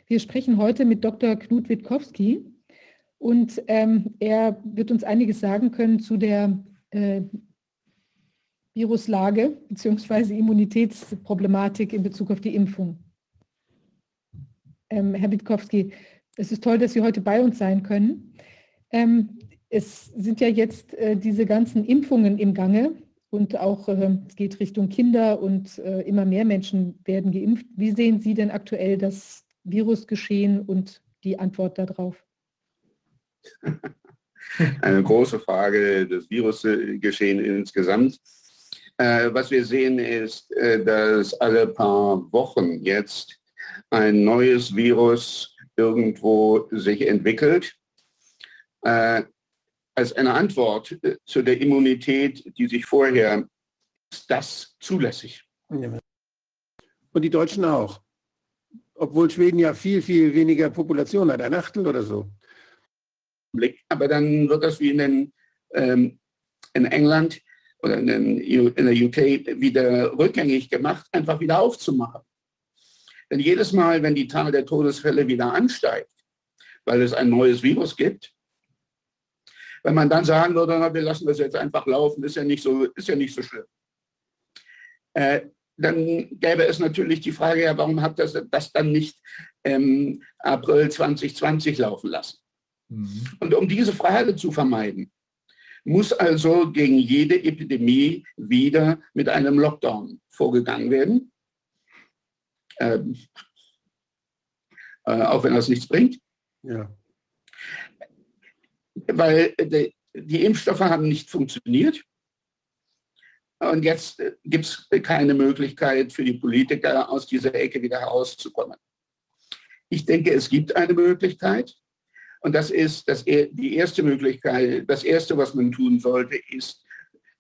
Wir sprechen heute mit Dr. Knut Witkowski und ähm, er wird uns einiges sagen können zu der äh, Viruslage bzw. Immunitätsproblematik in Bezug auf die Impfung. Ähm, Herr Witkowski, es ist toll, dass Sie heute bei uns sein können. Ähm, es sind ja jetzt äh, diese ganzen Impfungen im Gange und auch äh, es geht Richtung Kinder und äh, immer mehr Menschen werden geimpft. Wie sehen Sie denn aktuell das Virusgeschehen und die Antwort darauf? Eine große Frage, das Virusgeschehen insgesamt. Äh, was wir sehen ist, äh, dass alle paar Wochen jetzt ein neues Virus irgendwo sich entwickelt. Äh, als eine Antwort äh, zu der Immunität, die sich vorher, ist das zulässig. Und die Deutschen auch. Obwohl Schweden ja viel, viel weniger Population hat, ein Achtel oder so. Aber dann wird das wie in, den, ähm, in England oder in, den, in der UK wieder rückgängig gemacht, einfach wieder aufzumachen. Denn jedes Mal, wenn die Zahl der Todesfälle wieder ansteigt, weil es ein neues Virus gibt, wenn man dann sagen würde, na, wir lassen das jetzt einfach laufen, ist ja nicht so, ist ja nicht so schlimm. Äh, dann gäbe es natürlich die Frage, ja, warum hat das, das dann nicht im April 2020 laufen lassen? Mhm. Und um diese Frage zu vermeiden, muss also gegen jede Epidemie wieder mit einem Lockdown vorgegangen werden. Ähm, äh, auch wenn das nichts bringt. Ja. Weil die, die Impfstoffe haben nicht funktioniert. Und jetzt äh, gibt es keine Möglichkeit für die Politiker, aus dieser Ecke wieder herauszukommen. Ich denke, es gibt eine Möglichkeit. Und das ist das, die erste Möglichkeit, das erste, was man tun sollte, ist,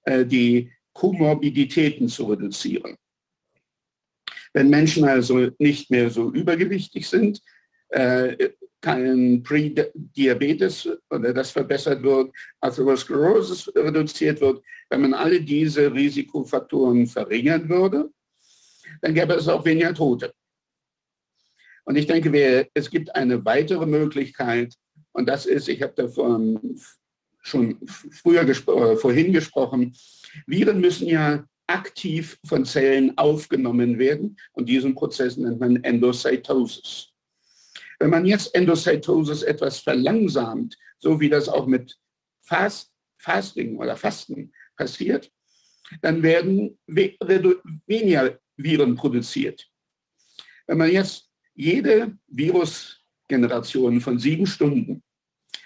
äh, die Komorbiditäten zu reduzieren. Wenn Menschen also nicht mehr so übergewichtig sind, äh, kein Prädiabetes oder das verbessert wird, Atherosklerosis reduziert wird, wenn man alle diese Risikofaktoren verringern würde, dann gäbe es auch weniger Tote. Und ich denke, es gibt eine weitere Möglichkeit, und das ist, ich habe davon schon früher gespro vorhin gesprochen, Viren müssen ja aktiv von Zellen aufgenommen werden und diesen Prozess nennt man Endocytosis. Wenn man jetzt Endocytosis etwas verlangsamt, so wie das auch mit Fast, Fasting oder Fasten passiert, dann werden weniger Viren produziert. Wenn man jetzt jede Virusgeneration von sieben Stunden,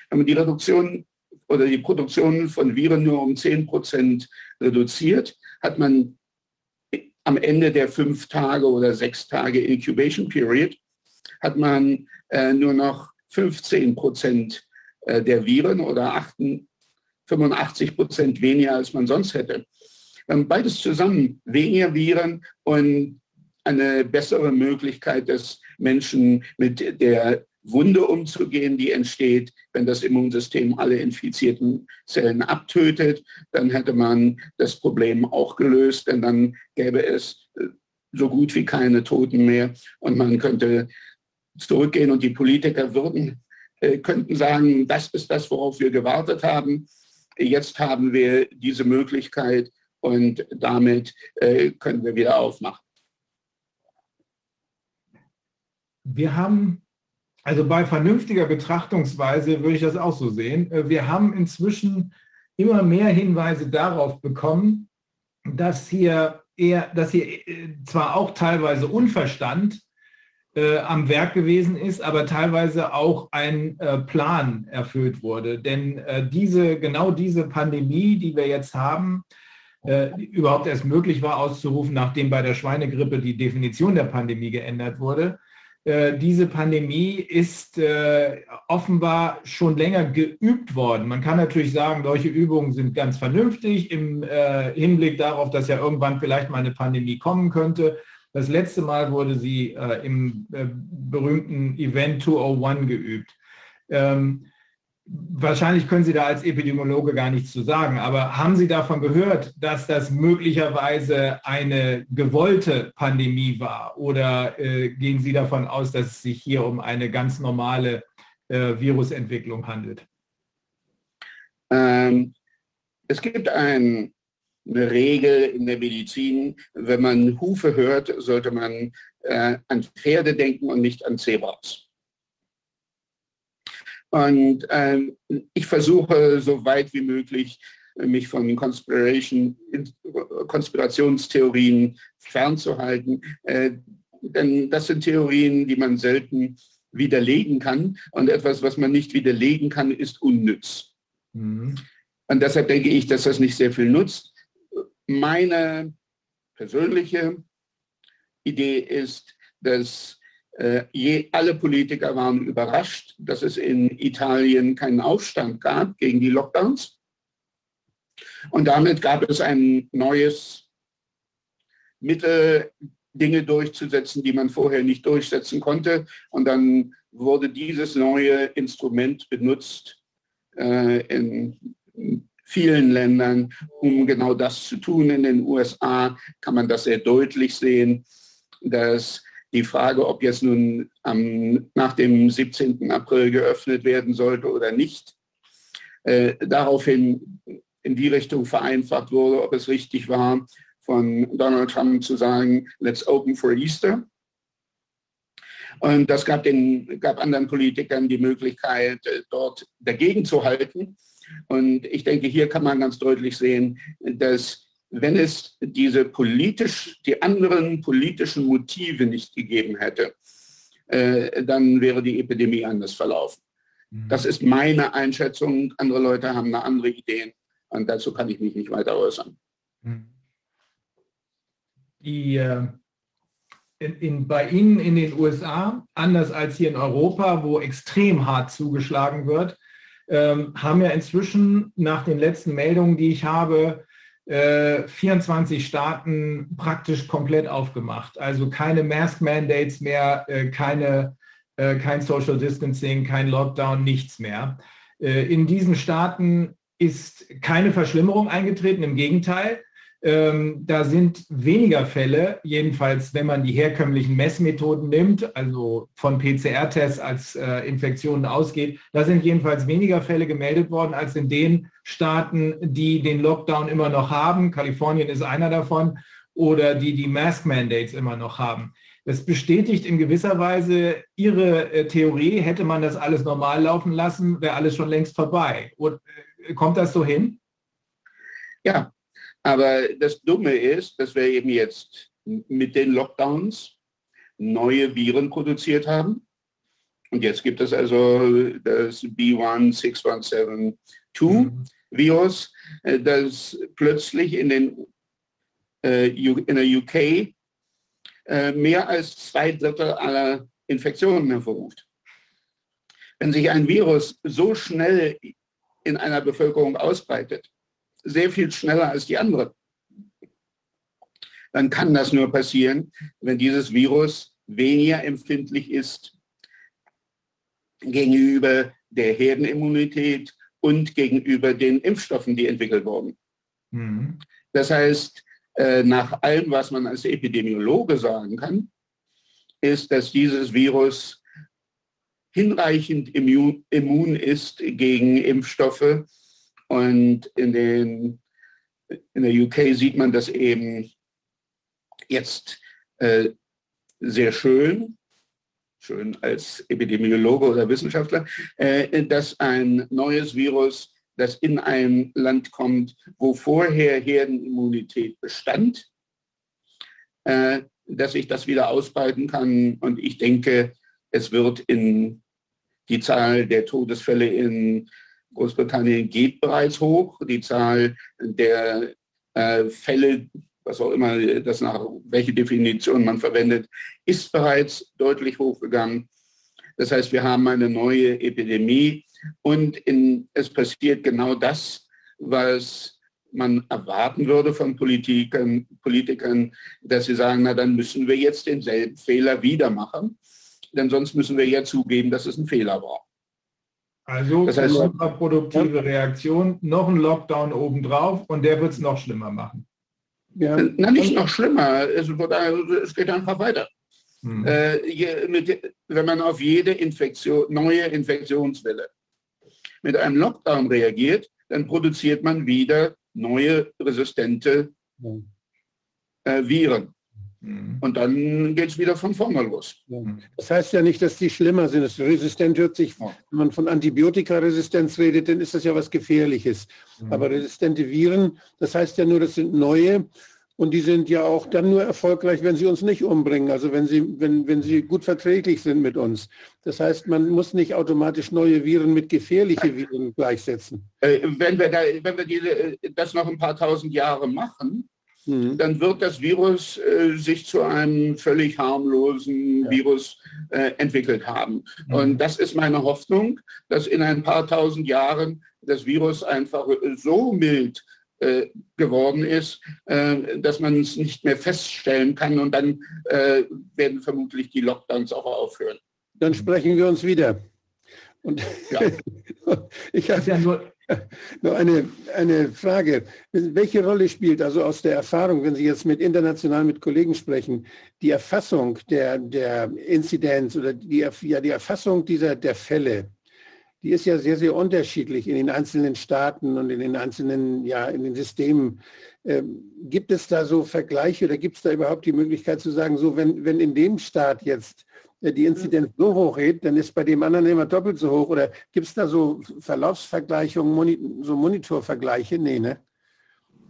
wenn man die Reduktion oder die Produktion von Viren nur um 10 Prozent reduziert, hat man am Ende der fünf Tage oder sechs Tage Incubation Period, hat man äh, nur noch 15 Prozent äh, der Viren oder 88, 85 Prozent weniger, als man sonst hätte. Ähm, beides zusammen, weniger Viren und eine bessere Möglichkeit des Menschen mit der Wunde umzugehen, die entsteht, wenn das Immunsystem alle infizierten Zellen abtötet. Dann hätte man das Problem auch gelöst, denn dann gäbe es äh, so gut wie keine Toten mehr und man könnte zurückgehen und die Politiker würden, äh, könnten sagen, das ist das, worauf wir gewartet haben. Jetzt haben wir diese Möglichkeit und damit äh, können wir wieder aufmachen. Wir haben, also bei vernünftiger Betrachtungsweise würde ich das auch so sehen, äh, wir haben inzwischen immer mehr Hinweise darauf bekommen, dass hier eher, dass hier äh, zwar auch teilweise Unverstand äh, am Werk gewesen ist, aber teilweise auch ein äh, Plan erfüllt wurde. Denn äh, diese, genau diese Pandemie, die wir jetzt haben, äh, überhaupt erst möglich war auszurufen, nachdem bei der Schweinegrippe die Definition der Pandemie geändert wurde. Äh, diese Pandemie ist äh, offenbar schon länger geübt worden. Man kann natürlich sagen, solche Übungen sind ganz vernünftig im Hinblick darauf, dass ja irgendwann vielleicht mal eine Pandemie kommen könnte. Das letzte Mal wurde sie äh, im äh, berühmten Event 201 geübt. Ähm, wahrscheinlich können Sie da als Epidemiologe gar nichts zu sagen, aber haben Sie davon gehört, dass das möglicherweise eine gewollte Pandemie war? Oder äh, gehen Sie davon aus, dass es sich hier um eine ganz normale äh, Virusentwicklung handelt? Ähm, es gibt ein eine Regel in der Medizin, wenn man Hufe hört, sollte man äh, an Pferde denken und nicht an Zebras. Und äh, ich versuche so weit wie möglich, mich von Conspiration, Konspirationstheorien fernzuhalten. Äh, denn das sind Theorien, die man selten widerlegen kann. Und etwas, was man nicht widerlegen kann, ist unnütz. Mhm. Und deshalb denke ich, dass das nicht sehr viel nutzt meine persönliche Idee ist, dass äh, je, alle Politiker waren überrascht, dass es in Italien keinen Aufstand gab gegen die Lockdowns. Und damit gab es ein neues Mittel, Dinge durchzusetzen, die man vorher nicht durchsetzen konnte. Und dann wurde dieses neue Instrument benutzt äh, in vielen Ländern, um genau das zu tun. In den USA kann man das sehr deutlich sehen, dass die Frage, ob jetzt nun am, nach dem 17. April geöffnet werden sollte oder nicht, äh, daraufhin in die Richtung vereinfacht wurde, ob es richtig war, von Donald Trump zu sagen, let's open for Easter. Und das gab, den, gab anderen Politikern die Möglichkeit, äh, dort dagegen zu halten. Und ich denke, hier kann man ganz deutlich sehen, dass wenn es diese politisch, die anderen politischen Motive nicht gegeben hätte, äh, dann wäre die Epidemie anders verlaufen. Mhm. Das ist meine Einschätzung. Andere Leute haben eine andere Idee und dazu kann ich mich nicht weiter äußern. Mhm. Die, äh, in, in, bei Ihnen in den USA, anders als hier in Europa, wo extrem hart zugeschlagen wird, ähm, haben ja inzwischen nach den letzten Meldungen, die ich habe, 24 äh, Staaten praktisch komplett aufgemacht. Also keine Mask Mandates mehr, äh, keine, äh, kein Social Distancing, kein Lockdown, nichts mehr. in diesen Staaten ist keine Verschlimmerung eingetreten, im Gegenteil. Ähm, da sind weniger Fälle, jedenfalls wenn man die herkömmlichen Messmethoden nimmt, also von PCR-Tests als äh, Infektionen ausgeht, da sind jedenfalls weniger Fälle gemeldet worden als in den Staaten, die den Lockdown immer noch haben. Kalifornien ist einer davon oder die die Mask-Mandates immer noch haben. Das bestätigt in gewisser Weise Ihre äh, Theorie, hätte man das alles normal laufen lassen, wäre alles schon längst vorbei. Und, äh, kommt das so hin? Ja, aber das Dumme ist, dass wir eben jetzt mit den Lockdowns neue Viren produziert haben. Und jetzt gibt es also das B1617-2 mhm. Virus, äh, das plötzlich in, den, äh, in der UK äh, mehr als zwei Drittel aller Infektionen hervorruft. Wenn sich ein Virus so schnell in einer Bevölkerung ausbreitet, sehr viel schneller als die andere. Dann kann das nur passieren, wenn dieses Virus weniger empfindlich ist gegenüber der Herdenimmunität und gegenüber den Impfstoffen, die entwickelt wurden. Mhm. Das heißt, äh, nach allem, was man als Epidemiologe sagen kann, ist, dass dieses Virus hinreichend immun, immun ist gegen Impfstoffe und in, den, in der UK sieht man das eben jetzt äh, sehr schön, schön als Epidemiologe oder Wissenschaftler, äh, dass ein neues Virus, das in ein Land kommt, wo vorher Herdenimmunität bestand, äh, dass sich das wieder ausbreiten kann. Und ich denke, es wird in die Zahl der Todesfälle in Großbritannien geht bereits hoch. Die Zahl der äh, Fälle, was auch immer das nach welche Definition man verwendet, ist bereits deutlich hochgegangen. Das heißt, wir haben eine neue Epidemie und in, es passiert genau das, was man erwarten würde von Politikern, Politikern, dass sie sagen, na dann müssen wir jetzt denselben Fehler wieder machen, denn sonst müssen wir ja zugeben, dass es ein Fehler war. Also das heißt, kontraproduktive Reaktion, noch ein Lockdown obendrauf und der wird es noch schlimmer machen. Ja. Na, nicht noch schlimmer, es, es geht einfach weiter. Hm. Äh, mit, wenn man auf jede Infektion, neue Infektionswelle mit einem Lockdown reagiert, dann produziert man wieder neue resistente äh, Viren. Mhm. Und dann geht es wieder von vorne los. Das heißt ja nicht, dass die schlimmer sind. Das resistent hört sich, wenn man von Antibiotikaresistenz redet, dann ist das ja was Gefährliches. Mhm. Aber resistente Viren, das heißt ja nur, das sind neue. Und die sind ja auch dann nur erfolgreich, wenn sie uns nicht umbringen, also wenn sie, wenn, wenn sie gut verträglich sind mit uns. Das heißt, man muss nicht automatisch neue Viren mit gefährlichen Viren gleichsetzen. Äh, wenn wir, da, wenn wir diese, das noch ein paar tausend Jahre machen, mhm. dann wird das Virus äh, sich zu einem völlig harmlosen ja. Virus äh, entwickelt haben. Mhm. Und das ist meine Hoffnung, dass in ein paar tausend Jahren das Virus einfach so mild äh, geworden ist, äh, dass man es nicht mehr feststellen kann und dann äh, werden vermutlich die Lockdowns auch aufhören. Dann sprechen wir uns wieder. Und ja. ich habe ja nur noch eine, eine Frage. Welche Rolle spielt also aus der Erfahrung, wenn Sie jetzt mit international mit Kollegen sprechen, die Erfassung der, der Inzidenz oder die, ja, die Erfassung dieser der Fälle? Die ist ja sehr, sehr unterschiedlich in den einzelnen Staaten und in den einzelnen, ja, in den Systemen. Ähm, gibt es da so Vergleiche oder gibt es da überhaupt die Möglichkeit zu sagen, so wenn, wenn in dem Staat jetzt die Inzidenz so hoch geht, dann ist bei dem anderen immer doppelt so hoch. Oder gibt es da so Verlaufsvergleichungen, so Monitorvergleiche? Nee, ne?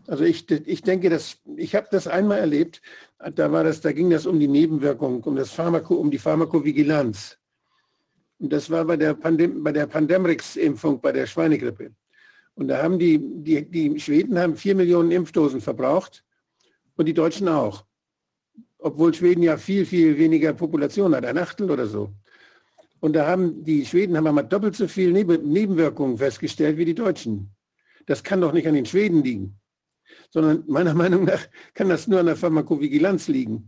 Also ich, ich denke, dass, ich habe das einmal erlebt, da war das, da ging das um die Nebenwirkung, um das Pharmako, um die Pharmakovigilanz. Und das war bei der, Pandem, bei der Pandemrix-Impfung, bei der Schweinegrippe. Und da haben die, die, die Schweden haben vier Millionen Impfdosen verbraucht und die Deutschen auch obwohl Schweden ja viel, viel weniger Population hat, ein Achtel oder so. Und da haben die Schweden haben einmal doppelt so viele Nebenwirkungen festgestellt wie die Deutschen. Das kann doch nicht an den Schweden liegen, sondern meiner Meinung nach kann das nur an der Pharmakovigilanz liegen.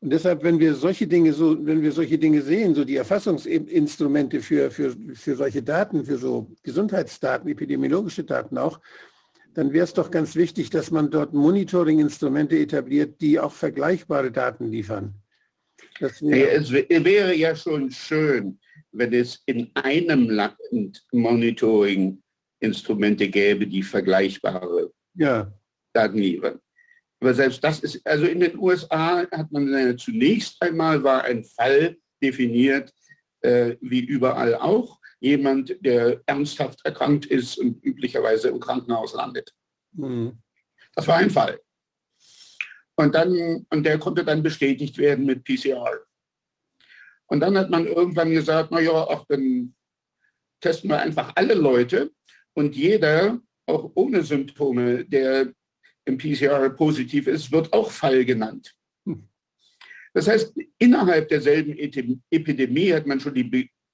Und deshalb, wenn wir solche Dinge so, wenn wir solche Dinge sehen, so die Erfassungsinstrumente für, für, für solche Daten, für so Gesundheitsdaten, epidemiologische Daten auch, dann wäre es doch ganz wichtig, dass man dort Monitoring-Instrumente etabliert, die auch vergleichbare Daten liefern. Wär es wäre ja schon schön, wenn es in einem Land Monitoring-Instrumente gäbe, die vergleichbare ja. Daten liefern. Aber selbst das ist, also in den USA hat man äh, zunächst einmal war ein Fall definiert, äh, wie überall auch, jemand, der ernsthaft erkrankt ist und üblicherweise im Krankenhaus landet. Mhm. Das war ein Fall. Und, dann, und der konnte dann bestätigt werden mit PCR. Und dann hat man irgendwann gesagt, naja, ach, dann testen wir einfach alle Leute und jeder, auch ohne Symptome, der im PCR positiv ist, wird auch Fall genannt. Hm. Das heißt, innerhalb derselben Epidemie hat man schon die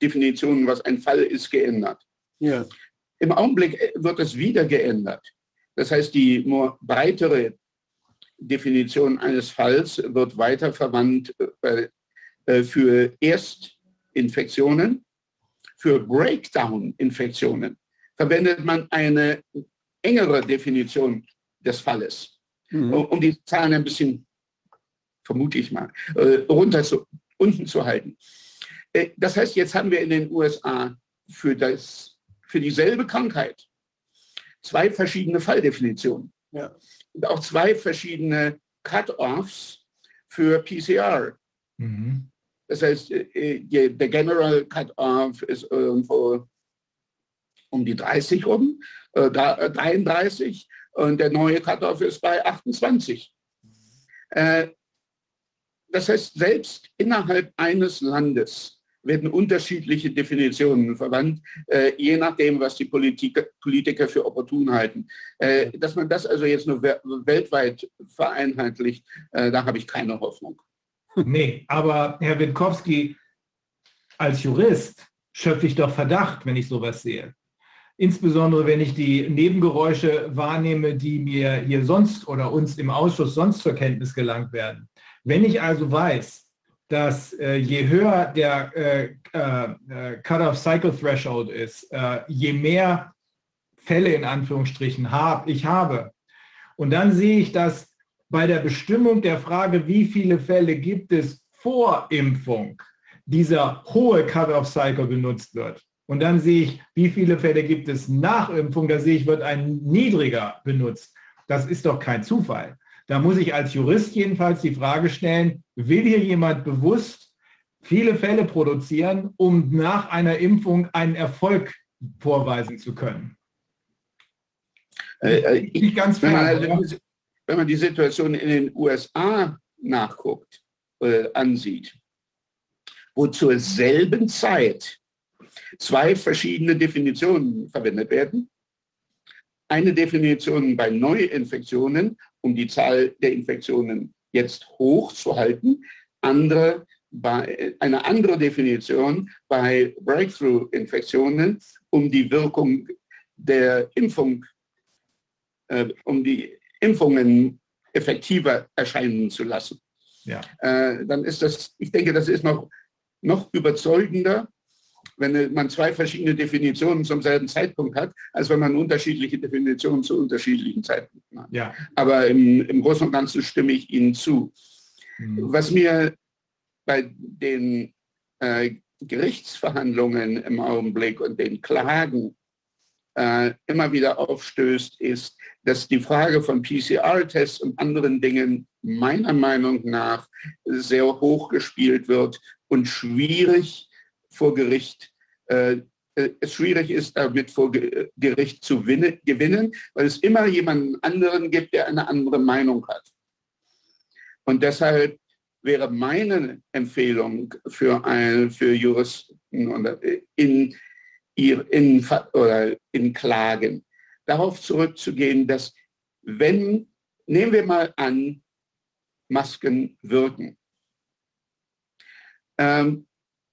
Definition, was ein Fall ist, geändert. Ja. Im Augenblick äh, wird es wieder geändert. Das heißt, die breitere Definition eines Falls wird weiter verwandt äh, äh, für Erstinfektionen, für Breakdown-Infektionen verwendet man eine engere Definition des Falles, mhm. um die Zahlen ein bisschen, vermute ich mal, runter zu, unten zu halten. Äh, das heißt, jetzt haben wir in den USA für, das, für dieselbe Krankheit zwei verschiedene Falldefinitionen ja. und auch zwei verschiedene Cut-offs für PCR. Mhm. Das heißt, äh, der General Cut-off ist irgendwo um die 30 rum, 33 äh, und der neue Cut-off ist bei 28. Das heißt, selbst innerhalb eines Landes werden unterschiedliche Definitionen verwandt, äh, je nachdem, was die Politik, Politiker für opportun halten. Äh, dass man das also jetzt nur weltweit vereinheitlicht, äh, da habe ich keine Hoffnung. Nee, aber Herr Witkowski, als Jurist schöpfe ich doch Verdacht, wenn ich sowas sehe. Insbesondere wenn ich die Nebengeräusche wahrnehme, die mir hier sonst oder uns im Ausschuss sonst zur Kenntnis gelangt werden. Wenn ich also weiß, dass äh, je höher der äh, äh, Cut-off-Cycle-Threshold ist, äh, je mehr Fälle in Anführungsstrichen hab, ich habe. Und dann sehe ich, dass bei der Bestimmung der Frage, wie viele Fälle gibt es vor Impfung, dieser hohe Cut-off-Cycle benutzt wird. Und dann sehe ich, wie viele Fälle gibt es nach Impfung, da sehe ich, wird ein niedriger benutzt. Das ist doch kein Zufall. Da muss ich als Jurist jedenfalls die Frage stellen, will hier jemand bewusst viele Fälle produzieren, um nach einer Impfung einen Erfolg vorweisen zu können? Äh, äh ich, ganz wenn, man, also, wenn man die Situation in den USA nachguckt, äh, ansieht, wo zur selben Zeit zwei verschiedene Definitionen verwendet werden, eine Definition bei Neuinfektionen, um die Zahl der Infektionen jetzt hoch zu halten. Andere bei, eine andere Definition bei Breakthrough-Infektionen, um die Wirkung der Impfung, äh, um die Impfungen effektiver erscheinen zu lassen. Ja. Äh, dann ist das, ich denke, das ist noch, noch überzeugender, wenn man zwei verschiedene Definitionen zum selben Zeitpunkt hat, als wenn man unterschiedliche Definitionen zu unterschiedlichen Zeitpunkten hat. Ja. Aber im, im Großen und Ganzen stimme ich Ihnen zu. Mhm. Was mir bei den äh, Gerichtsverhandlungen im Augenblick und den Klagen äh, immer wieder aufstößt, ist, dass die Frage von PCR-Tests und anderen Dingen meiner Meinung nach sehr hoch gespielt wird und schwierig vor Gericht äh, es schwierig ist, damit vor Gericht zu gewinnen, weil es immer jemanden anderen gibt, der eine andere Meinung hat. Und deshalb wäre meine Empfehlung für, ein, für Juristen in, in, oder in Klagen, darauf zurückzugehen, dass wenn, nehmen wir mal an, Masken wirken. Ähm,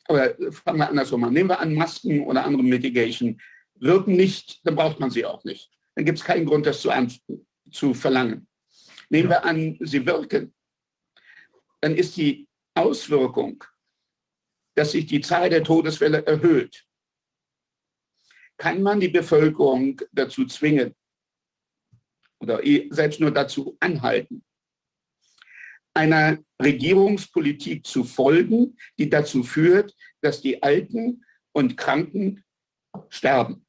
oder fangen wir andersrum an, nehmen wir an, Masken oder andere Mitigation wirken nicht, dann braucht man sie auch nicht. Dann gibt es keinen Grund, das zu, zu verlangen. Nehmen wir an, sie wirken, dann ist die Auswirkung, dass sich die Zahl der Todesfälle erhöht. Kann man die Bevölkerung dazu zwingen oder selbst nur dazu anhalten, einer Regierungspolitik zu folgen, die dazu führt, dass die Alten und Kranken sterben.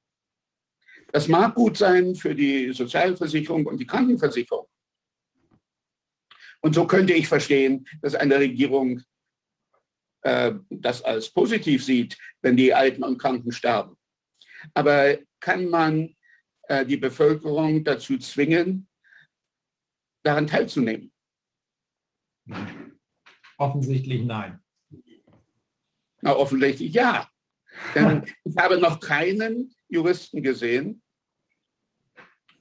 Das mag gut sein für die Sozialversicherung und die Krankenversicherung. Und so könnte ich verstehen, dass eine Regierung äh, das als positiv sieht, wenn die Alten und Kranken sterben. Aber kann man äh, die Bevölkerung dazu zwingen, daran teilzunehmen? Offensichtlich nein. Na, offensichtlich ja. Denn ich habe noch keinen Juristen gesehen,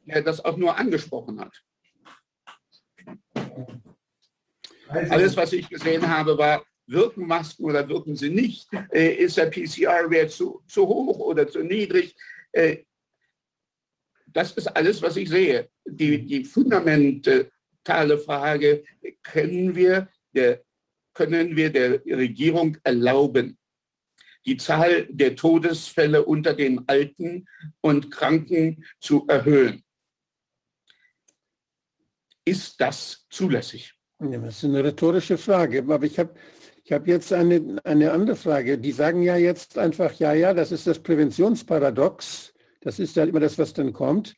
der das auch nur angesprochen hat. Also, Alles, was ich gesehen habe, war, wirken Masken oder wirken sie nicht? Äh, ist der PCR-Wert zu, zu hoch oder zu niedrig? Äh, das ist alles, was ich sehe. Die, die fundamentale Frage, können wir, der, können wir der Regierung erlauben, die Zahl der Todesfälle unter den Alten und Kranken zu erhöhen? Ist das zulässig? Ja, das ist eine rhetorische Frage. Aber ich habe ich hab jetzt eine, eine andere Frage. Die sagen ja jetzt einfach, ja, ja, das ist das Präventionsparadox. Das ist dann immer das, was dann kommt.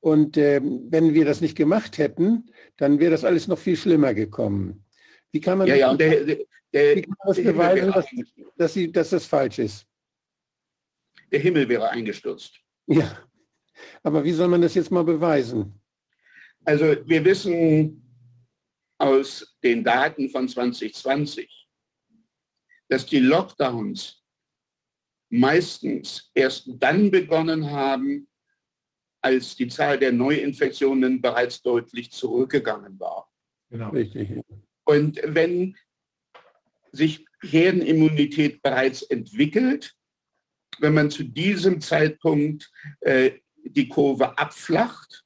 Und äh, wenn wir das nicht gemacht hätten, dann wäre das alles noch viel schlimmer gekommen. Wie kann man, ja, ja, der, der, wie kann man das beweisen, dass, dass, sie, dass das falsch ist? Der Himmel wäre eingestürzt. Ja, aber wie soll man das jetzt mal beweisen? Also wir wissen, aus den Daten von 2020, dass die Lockdowns meistens erst dann begonnen haben, als die Zahl der Neuinfektionen bereits deutlich zurückgegangen war. Genau. Richtig. Und wenn sich Herdenimmunität bereits entwickelt, wenn man zu diesem Zeitpunkt äh, die Kurve abflacht,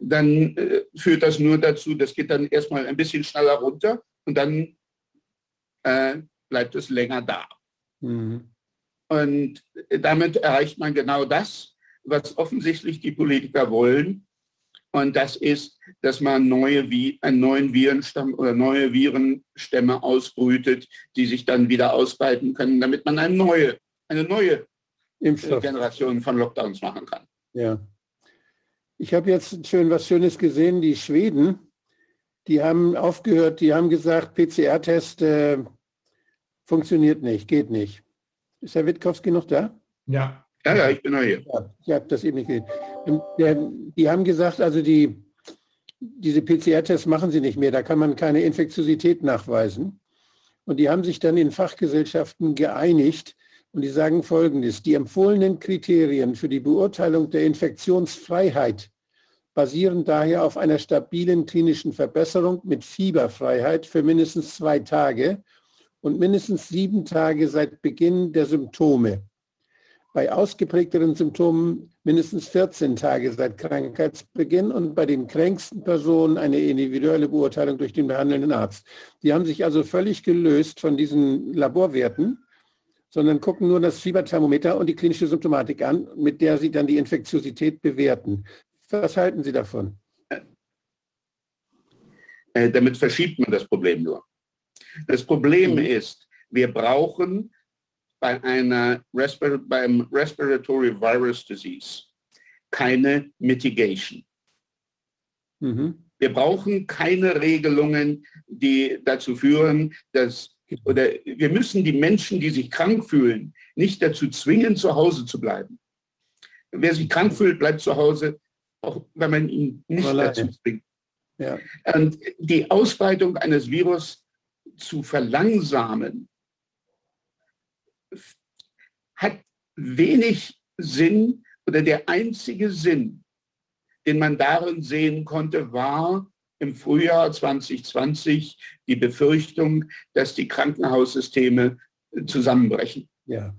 dann äh, führt das nur dazu, das geht dann erstmal ein bisschen schneller runter und dann äh, bleibt es länger da. Mhm. Und damit erreicht man genau das, was offensichtlich die Politiker wollen. Und das ist, dass man neue, einen neuen Virenstamm oder neue Virenstämme ausbrütet, die sich dann wieder ausbreiten können, damit man eine neue, eine neue Impfstoff. Generation von Lockdowns machen kann. Ja. Ich habe jetzt schön was Schönes gesehen. Die Schweden, die haben aufgehört, die haben gesagt, PCR-Test äh, funktioniert nicht, geht nicht. Ist Herr Witkowski noch da? Ja. Ja, ja, ich bin noch hier. Ja, ich habe das eben nicht gesehen. Die haben gesagt, also die, diese PCR-Tests machen sie nicht mehr, da kann man keine Infektiosität nachweisen. Und die haben sich dann in Fachgesellschaften geeinigt, und die sagen Folgendes, die empfohlenen Kriterien für die Beurteilung der Infektionsfreiheit basieren daher auf einer stabilen klinischen Verbesserung mit Fieberfreiheit für mindestens zwei Tage und mindestens sieben Tage seit Beginn der Symptome. Bei ausgeprägteren Symptomen mindestens 14 Tage seit Krankheitsbeginn und bei den kränksten Personen eine individuelle Beurteilung durch den behandelnden Arzt. Die haben sich also völlig gelöst von diesen Laborwerten, sondern gucken nur das Fieberthermometer und die klinische Symptomatik an, mit der sie dann die Infektiosität bewerten. Was halten Sie davon? Äh, damit verschiebt man das Problem nur. Das Problem mhm. ist, wir brauchen bei einer Respir beim Respiratory Virus Disease keine Mitigation. Mhm. Wir brauchen keine Regelungen, die dazu führen, dass oder wir müssen die Menschen, die sich krank fühlen, nicht dazu zwingen, zu Hause zu bleiben. Wer sich krank fühlt, bleibt zu Hause, auch wenn man ihn nicht Alleine. dazu zwingt. Ja. Und die Ausbreitung eines Virus zu verlangsamen, hat wenig Sinn oder der einzige Sinn, den man darin sehen konnte, war im Frühjahr 2020 die Befürchtung, dass die Krankenhaussysteme zusammenbrechen. Ja.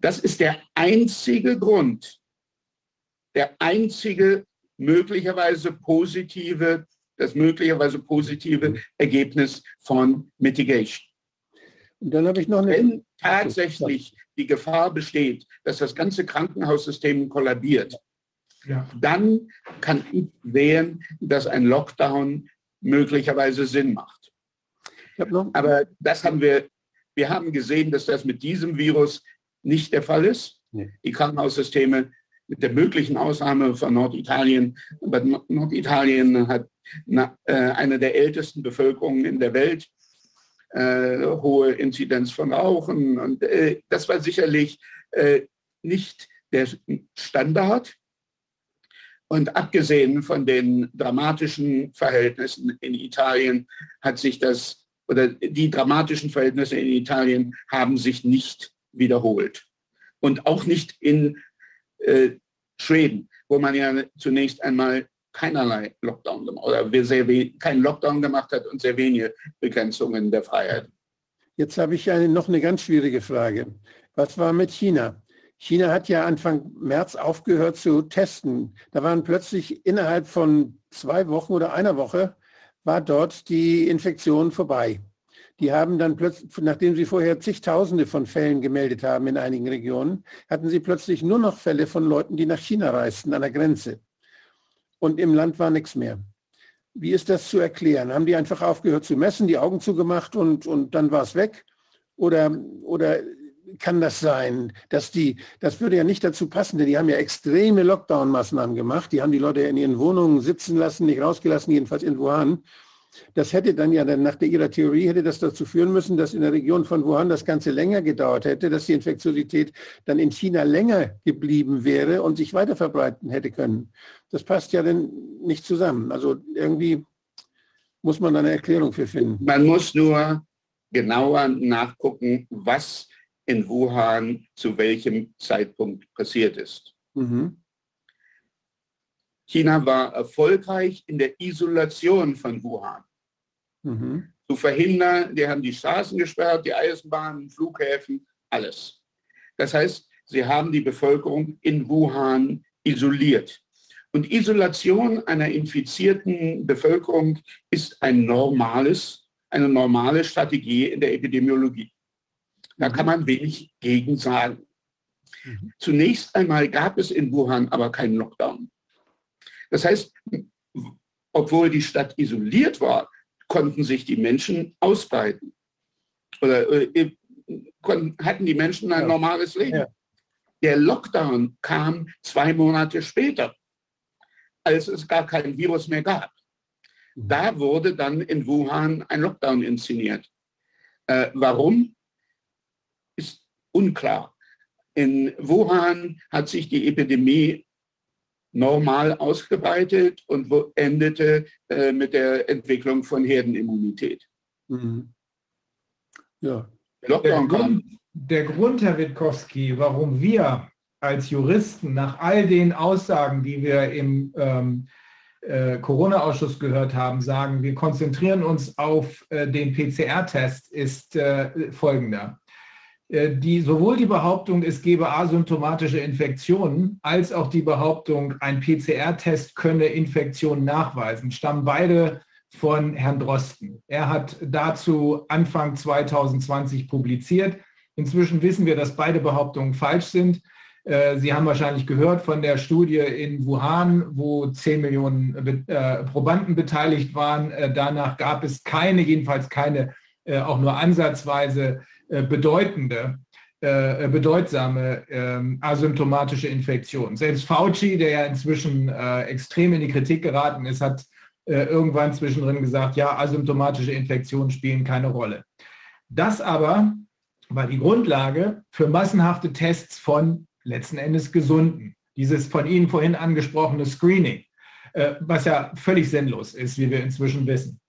Das ist der einzige Grund, der einzige möglicherweise positive, das möglicherweise positive Ergebnis von Mitigation. Und dann habe ich noch eine. Wenn tatsächlich die Gefahr besteht, dass das ganze Krankenhaussystem kollabiert, ja. dann kann ich sehen, dass ein Lockdown möglicherweise Sinn macht. Aber das haben wir, wir haben gesehen, dass das mit diesem Virus nicht der Fall ist. Nee. Die Krankenhaussysteme mit der möglichen Ausnahme von Norditalien, aber Norditalien hat eine der ältesten Bevölkerungen in der Welt äh, hohe Inzidenz von Rauchen. Und äh, das war sicherlich äh, nicht der Standard. Und abgesehen von den dramatischen Verhältnissen in Italien hat sich das, oder die dramatischen Verhältnisse in Italien haben sich nicht wiederholt. Und auch nicht in äh, Schweden, wo man ja zunächst einmal keinerlei Lockdown gemacht oder keinen Lockdown gemacht hat und sehr wenige Begrenzungen der Freiheit. Jetzt habe ich eine, noch eine ganz schwierige Frage. Was war mit China? China hat ja Anfang März aufgehört zu testen. Da waren plötzlich innerhalb von zwei Wochen oder einer Woche war dort die Infektion vorbei. Die haben dann plötzlich, nachdem sie vorher zigtausende von Fällen gemeldet haben in einigen Regionen, hatten sie plötzlich nur noch Fälle von Leuten, die nach China reisten an der Grenze und im Land war nichts mehr. Wie ist das zu erklären? Haben die einfach aufgehört zu messen, die Augen zugemacht und, und dann war es weg? Oder, oder kann das sein, dass die, das würde ja nicht dazu passen, denn die haben ja extreme Lockdown-Maßnahmen gemacht. Die haben die Leute in ihren Wohnungen sitzen lassen, nicht rausgelassen, jedenfalls in Wuhan. Das hätte dann ja dann nach ihrer Theorie hätte das dazu führen müssen, dass in der Region von Wuhan das Ganze länger gedauert hätte, dass die Infektiosität dann in China länger geblieben wäre und sich weiter verbreiten hätte können. Das passt ja dann nicht zusammen. Also irgendwie muss man da eine Erklärung für finden. Man muss nur genauer nachgucken, was in Wuhan zu welchem Zeitpunkt passiert ist. Mhm. China war erfolgreich in der Isolation von Wuhan. Mhm. Zu verhindern, die haben die Straßen gesperrt, die Eisenbahnen, Flughäfen, alles. Das heißt, sie haben die Bevölkerung in Wuhan isoliert. Und Isolation einer infizierten Bevölkerung ist ein normales, eine normale Strategie in der Epidemiologie. Da kann man wenig gegen sagen. Mhm. Zunächst einmal gab es in Wuhan aber keinen Lockdown. Das heißt, obwohl die Stadt isoliert war, konnten sich die Menschen ausbreiten. Oder äh, konnten, hatten die Menschen ein ja. normales Leben. Ja. Der Lockdown kam zwei Monate später, als es gar kein Virus mehr gab. Mhm. Da wurde dann in Wuhan ein Lockdown inszeniert. Äh, warum? Ist unklar. In Wuhan hat sich die Epidemie normal ausgebreitet und endete äh, mit der Entwicklung von Herdenimmunität. Mhm. Ja. Lockdown der Grund, der Grund, Herr Witkowski, warum wir als Juristen nach all den Aussagen, die wir im ähm, äh, Corona-Ausschuss gehört haben, sagen, wir konzentrieren uns auf äh, den PCR-Test, ist äh, folgender. Äh, die, sowohl die Behauptung, es gebe asymptomatische Infektionen, als auch die Behauptung, ein PCR-Test könne Infektionen nachweisen, stammen beide von Herrn Drosten. Er hat dazu Anfang 2020 publiziert. Inzwischen wissen wir, dass beide Behauptungen falsch sind. Äh, Sie haben wahrscheinlich gehört von der Studie in Wuhan, wo 10 Millionen äh, Probanden beteiligt waren. Danach gab es keine, jedenfalls keine auch nur ansatzweise bedeutende, äh, bedeutsame ähm, asymptomatische Infektion. Selbst Fauci, der ja inzwischen äh, extrem in die Kritik geraten ist, hat irgendwann zwischendrin gesagt, ja, asymptomatische Infektionen spielen keine Rolle. Das aber war die Grundlage für massenhafte Tests von letzten Endes Gesunden. Dieses von Ihnen vorhin angesprochene Screening, was ja völlig sinnlos ist, wie wir inzwischen wissen.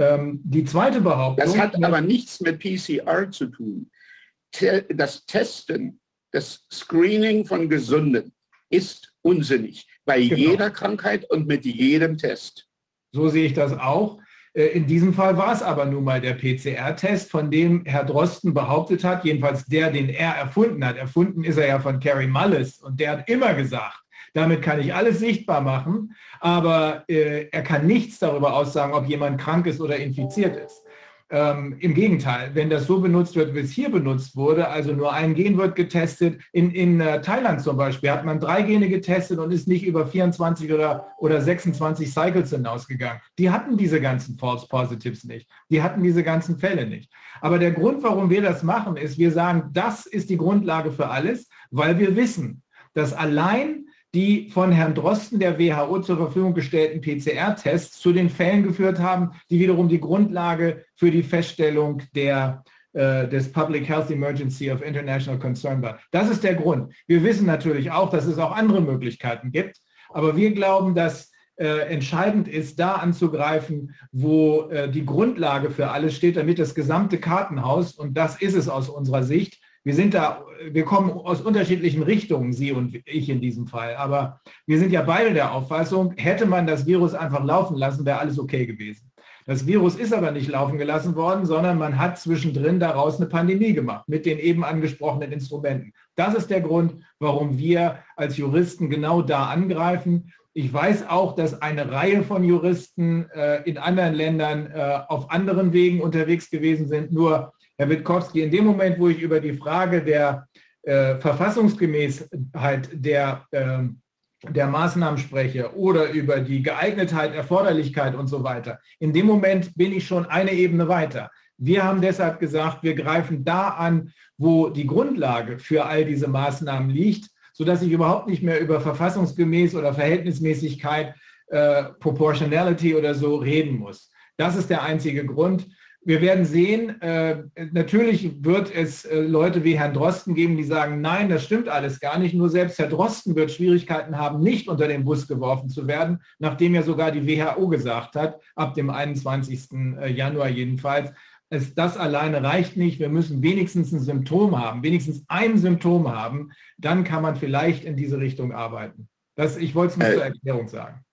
Ähm, die zweite Behauptung. Das hat aber nichts mit PCR zu tun. Das Testen, das Screening von Gesunden ist unsinnig bei genau. jeder Krankheit und mit jedem Test. So sehe ich das auch. Äh, in diesem Fall war es aber nun mal der PCR-Test, von dem Herr Drosten behauptet hat, jedenfalls der, den er erfunden hat. Erfunden ist er ja von Carrie Mullis und der hat immer gesagt, damit kann ich alles sichtbar machen, aber äh, er kann nichts darüber aussagen, ob jemand krank ist oder infiziert ist. Ähm, Im Gegenteil, wenn das so benutzt wird, wie es hier benutzt wurde, also nur ein Gen wird getestet, in, in äh, Thailand zum Beispiel hat man drei Gene getestet und ist nicht über 24 oder, oder 26 Cycles hinausgegangen. Die hatten diese ganzen False Positives nicht. Die hatten diese ganzen Fälle nicht. Aber der Grund, warum wir das machen, ist, wir sagen, das ist die Grundlage für alles, weil wir wissen, dass allein die von Herrn Drosten der WHO zur Verfügung gestellten PCR-Tests zu den Fällen geführt haben, die wiederum die Grundlage für die Feststellung der, äh, des Public Health Emergency of International Concern war. Das ist der Grund. Wir wissen natürlich auch, dass es auch andere Möglichkeiten gibt, aber wir glauben, dass äh, entscheidend ist, da anzugreifen, wo äh, die Grundlage für alles steht, damit das gesamte Kartenhaus, und das ist es aus unserer Sicht, wir sind da, wir kommen aus unterschiedlichen Richtungen, Sie und ich in diesem Fall. Aber wir sind ja beide der Auffassung, hätte man das Virus einfach laufen lassen, wäre alles okay gewesen. Das Virus ist aber nicht laufen gelassen worden, sondern man hat zwischendrin daraus eine Pandemie gemacht mit den eben angesprochenen Instrumenten. Das ist der Grund, warum wir als Juristen genau da angreifen. Ich weiß auch, dass eine Reihe von Juristen äh, in anderen Ländern äh, auf anderen Wegen unterwegs gewesen sind. Nur Herr Witkowski, in dem Moment, wo ich über die Frage der äh, Verfassungsgemäßheit der, äh, der Maßnahmen spreche oder über die Geeignetheit, Erforderlichkeit und so weiter, in dem Moment bin ich schon eine Ebene weiter. Wir haben deshalb gesagt, wir greifen da an, wo die Grundlage für all diese Maßnahmen liegt, sodass ich überhaupt nicht mehr über verfassungsgemäß oder Verhältnismäßigkeit, äh, Proportionality oder so reden muss. Das ist der einzige Grund wir werden sehen, äh, natürlich wird es äh, Leute wie Herrn Drosten geben, die sagen, nein, das stimmt alles gar nicht. Nur selbst Herr Drosten wird Schwierigkeiten haben, nicht unter den Bus geworfen zu werden, nachdem ja sogar die WHO gesagt hat, ab dem 21. Äh, Januar jedenfalls, es, das alleine reicht nicht. Wir müssen wenigstens ein Symptom haben, wenigstens ein Symptom haben. Dann kann man vielleicht in diese Richtung arbeiten. Das, ich wollte es nur äh, zur Erklärung sagen.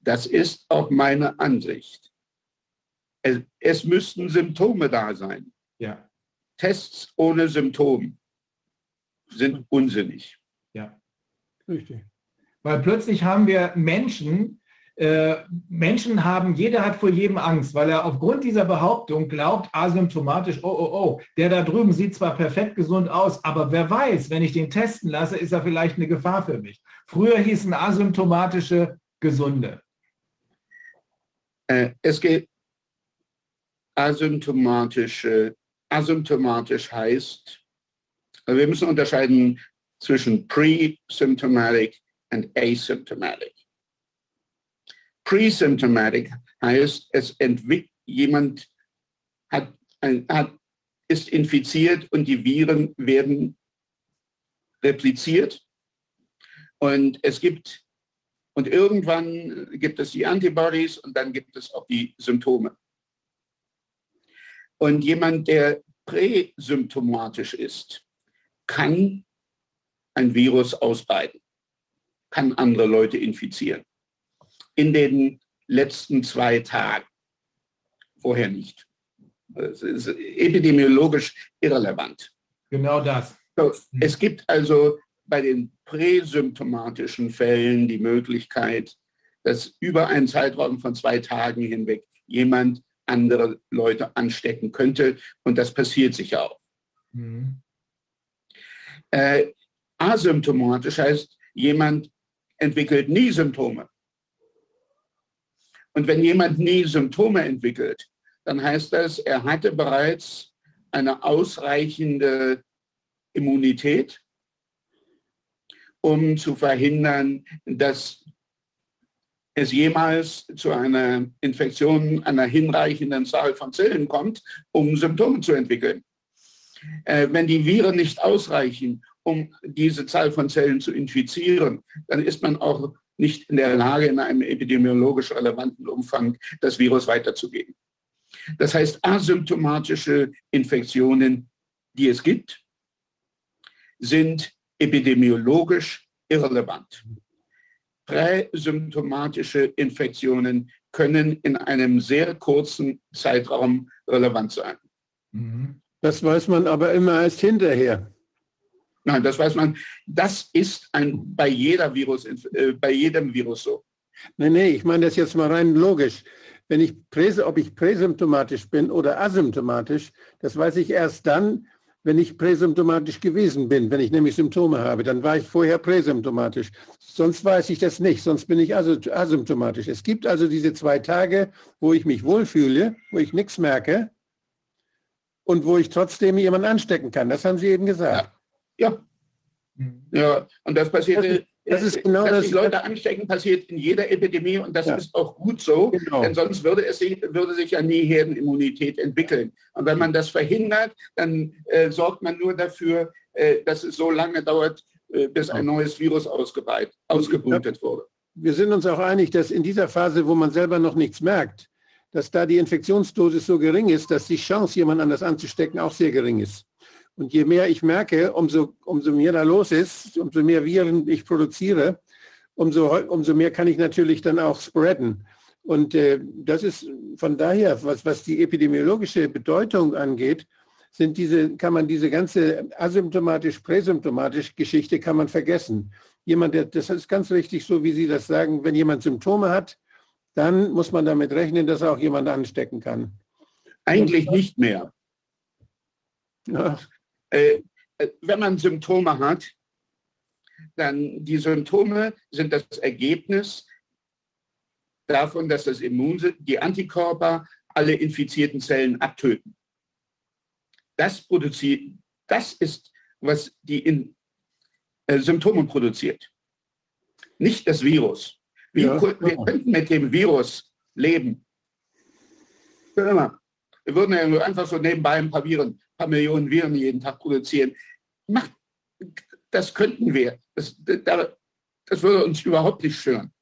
Das ist auch meine Ansicht. Es, es müssten Symptome da sein. Ja. Tests ohne Symptom sind unsinnig. Ja, richtig. Weil plötzlich haben wir Menschen, äh, Menschen haben, jeder hat vor jedem Angst, weil er aufgrund dieser Behauptung glaubt, asymptomatisch, oh, oh, oh, der da drüben sieht zwar perfekt gesund aus, aber wer weiß, wenn ich den testen lasse, ist er vielleicht eine Gefahr für mich. Früher hießen asymptomatische Gesunde. Äh, es geht, asymptomatische, asymptomatisch heißt, also wir müssen unterscheiden zwischen pre-symptomatic und asymptomatic. Pre-symptomatic heißt, es jemand hat, hat, ist infiziert und die Viren werden repliziert und es gibt und irgendwann gibt es die Antibodies und dann gibt es auch die Symptome. Und jemand, der präsymptomatisch ist, kann ein Virus ausbreiten, kann andere Leute infizieren. In den letzten zwei Tagen. Vorher nicht. Es ist epidemiologisch irrelevant. Genau das. So, es gibt also bei den präsymptomatischen Fällen die Möglichkeit, dass über einen Zeitraum von zwei Tagen hinweg jemand andere Leute anstecken könnte. Und das passiert sicher auch. Mhm. Äh, asymptomatisch heißt, jemand entwickelt nie Symptome. Und wenn jemand nie Symptome entwickelt, dann heißt das, er hatte bereits eine ausreichende Immunität, um zu verhindern, dass es jemals zu einer Infektion einer hinreichenden Zahl von Zellen kommt, um Symptome zu entwickeln. Äh, wenn die Viren nicht ausreichen, um diese Zahl von Zellen zu infizieren, dann ist man auch nicht in der Lage, in einem epidemiologisch relevanten Umfang das Virus weiterzugeben. Das heißt, asymptomatische Infektionen, die es gibt, sind epidemiologisch irrelevant. Präsymptomatische Infektionen können in einem sehr kurzen Zeitraum relevant sein. Das weiß man aber immer erst hinterher. Nein, das weiß man. Das ist ein, bei, jeder Virus, äh, bei jedem Virus so. Nein, nee, ich meine das jetzt mal rein logisch. Wenn ich, ob ich präsymptomatisch bin oder asymptomatisch, das weiß ich erst dann, wenn ich präsymptomatisch gewesen bin, wenn ich nämlich Symptome habe, dann war ich vorher präsymptomatisch. Sonst weiß ich das nicht, sonst bin ich asymptomatisch. Es gibt also diese zwei Tage, wo ich mich wohlfühle, wo ich nichts merke und wo ich trotzdem jemanden anstecken kann. Das haben Sie eben gesagt. Ja. Ja, und das passiert, das, das ist genau dass das, die Leute anstecken, passiert in jeder Epidemie und das ja. ist auch gut so, genau. denn sonst würde, es sich, würde sich ja nie Herdenimmunität entwickeln. Und wenn man das verhindert, dann äh, sorgt man nur dafür, äh, dass es so lange dauert, äh, bis ein neues Virus ausgebreitet wurde. Wir sind uns auch einig, dass in dieser Phase, wo man selber noch nichts merkt, dass da die Infektionsdosis so gering ist, dass die Chance, jemand anders anzustecken, auch sehr gering ist. Und je mehr ich merke, umso, umso mehr da los ist, umso mehr Viren ich produziere, umso, umso mehr kann ich natürlich dann auch spreaden. Und äh, das ist von daher, was, was die epidemiologische Bedeutung angeht, sind diese, kann man diese ganze asymptomatisch-präsymptomatisch Geschichte kann man vergessen. Jemand, der, das ist ganz richtig, so wie Sie das sagen, wenn jemand Symptome hat, dann muss man damit rechnen, dass er auch jemand anstecken kann. Eigentlich nicht mehr. Ja. Äh, äh, wenn man Symptome hat, dann die Symptome sind das Ergebnis davon, dass das Immun, die Antikörper alle infizierten Zellen abtöten. Das produziert, das ist, was die in, äh, Symptome produziert. Nicht das Virus. Wir, ja. wir könnten mit dem Virus leben. Wir würden ja einfach so nebenbei ein paar Viren paar Millionen Viren jeden Tag produzieren. Macht, das könnten wir. Das, das würde uns überhaupt nicht stören.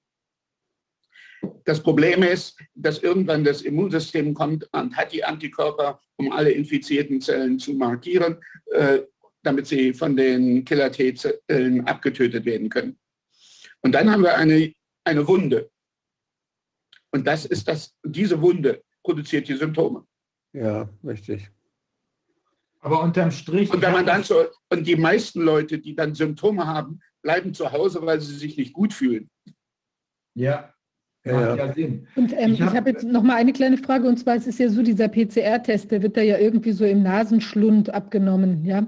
Das Problem ist, dass irgendwann das Immunsystem kommt und hat die Antikörper, um alle infizierten Zellen zu markieren, äh, damit sie von den Killer-T-Zellen abgetötet werden können. Und dann haben wir eine, eine Wunde. Und das ist das, diese Wunde produziert die Symptome. Ja, richtig. Aber unterm Strich. Und wenn man dann so, und die meisten Leute, die dann Symptome haben, bleiben zu Hause, weil sie sich nicht gut fühlen. Ja. Ja, ja. Sinn. Und ähm, ich habe hab jetzt noch mal eine kleine Frage und zwar es ist ja so dieser PCR-Test, der wird da ja irgendwie so im Nasenschlund abgenommen, ja.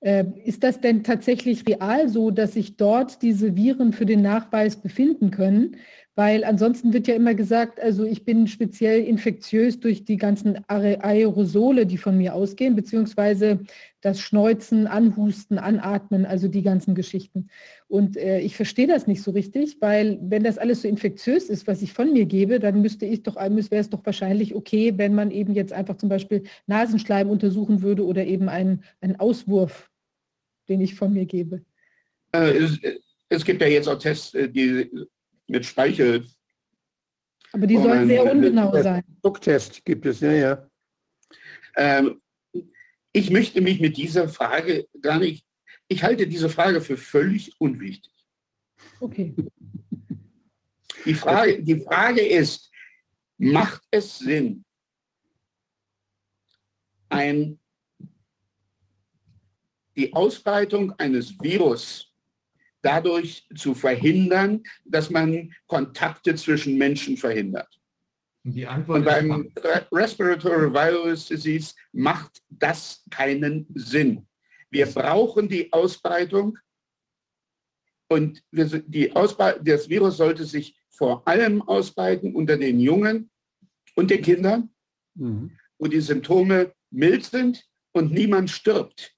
Äh, ist das denn tatsächlich real so, dass sich dort diese Viren für den Nachweis befinden können? Weil ansonsten wird ja immer gesagt, also ich bin speziell infektiös durch die ganzen Aerosole, die von mir ausgehen, beziehungsweise das Schneuzen, Anhusten, Anatmen, also die ganzen Geschichten. Und äh, ich verstehe das nicht so richtig, weil wenn das alles so infektiös ist, was ich von mir gebe, dann müsste ich doch, wäre es doch wahrscheinlich okay, wenn man eben jetzt einfach zum Beispiel Nasenschleim untersuchen würde oder eben einen, einen Auswurf, den ich von mir gebe. Äh, es, es, gibt ja jetzt auch Tests, äh, die mit Speichel. Aber die sollen sehr ungenau sein. Drucktest gibt es, ja, ja. Ähm, ich möchte mich mit dieser Frage gar nicht ich halte diese Frage für völlig unwichtig. Okay. Die Frage, die Frage ist, macht es Sinn, ein, die Ausbreitung eines Virus dadurch zu verhindern, dass man Kontakte zwischen Menschen verhindert? Die Antwort Und beim Respiratory Virus Disease macht das keinen Sinn. Wir brauchen die Ausbreitung und die das Virus sollte sich vor allem ausbreiten unter den Jungen und den Kindern, mhm. wo die Symptome mild sind und niemand stirbt.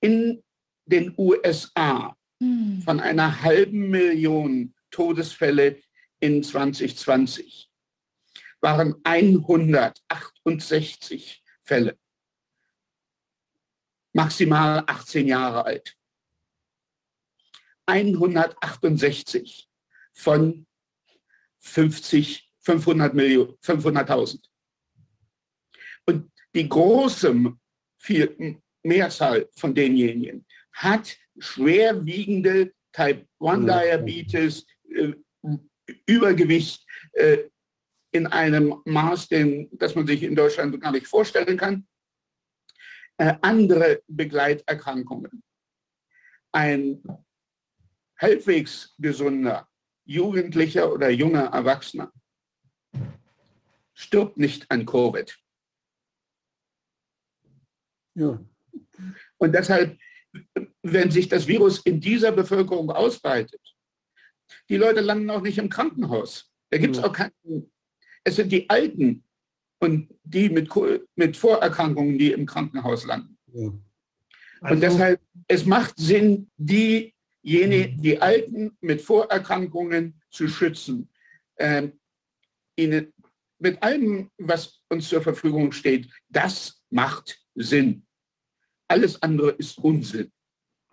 In den USA mhm. von einer halben Million Todesfälle in 2020 waren 168 Fälle, maximal 18 Jahre alt. 168 von 50, 500 Millionen, 500.000. Und die große Mehrzahl von denjenigen hat schwerwiegende Type 1 Diabetes, äh, Übergewicht, äh, in einem Maß, den, das man sich in Deutschland gar nicht vorstellen kann. Äh, andere Begleiterkrankungen. Ein halbwegs gesunder Jugendlicher oder junger Erwachsener stirbt nicht an Covid. Ja. Und deshalb, wenn sich das Virus in dieser Bevölkerung ausbreitet, die Leute landen auch nicht im Krankenhaus. Da gibt es auch keinen es sind die Alten und die mit, mit Vorerkrankungen, die im Krankenhaus landen. Ja. Also, und deshalb, es macht Sinn, diejenigen, die Alten mit Vorerkrankungen zu schützen. Ähm, ihnen, mit allem, was uns zur Verfügung steht, das macht Sinn. Alles andere ist Unsinn.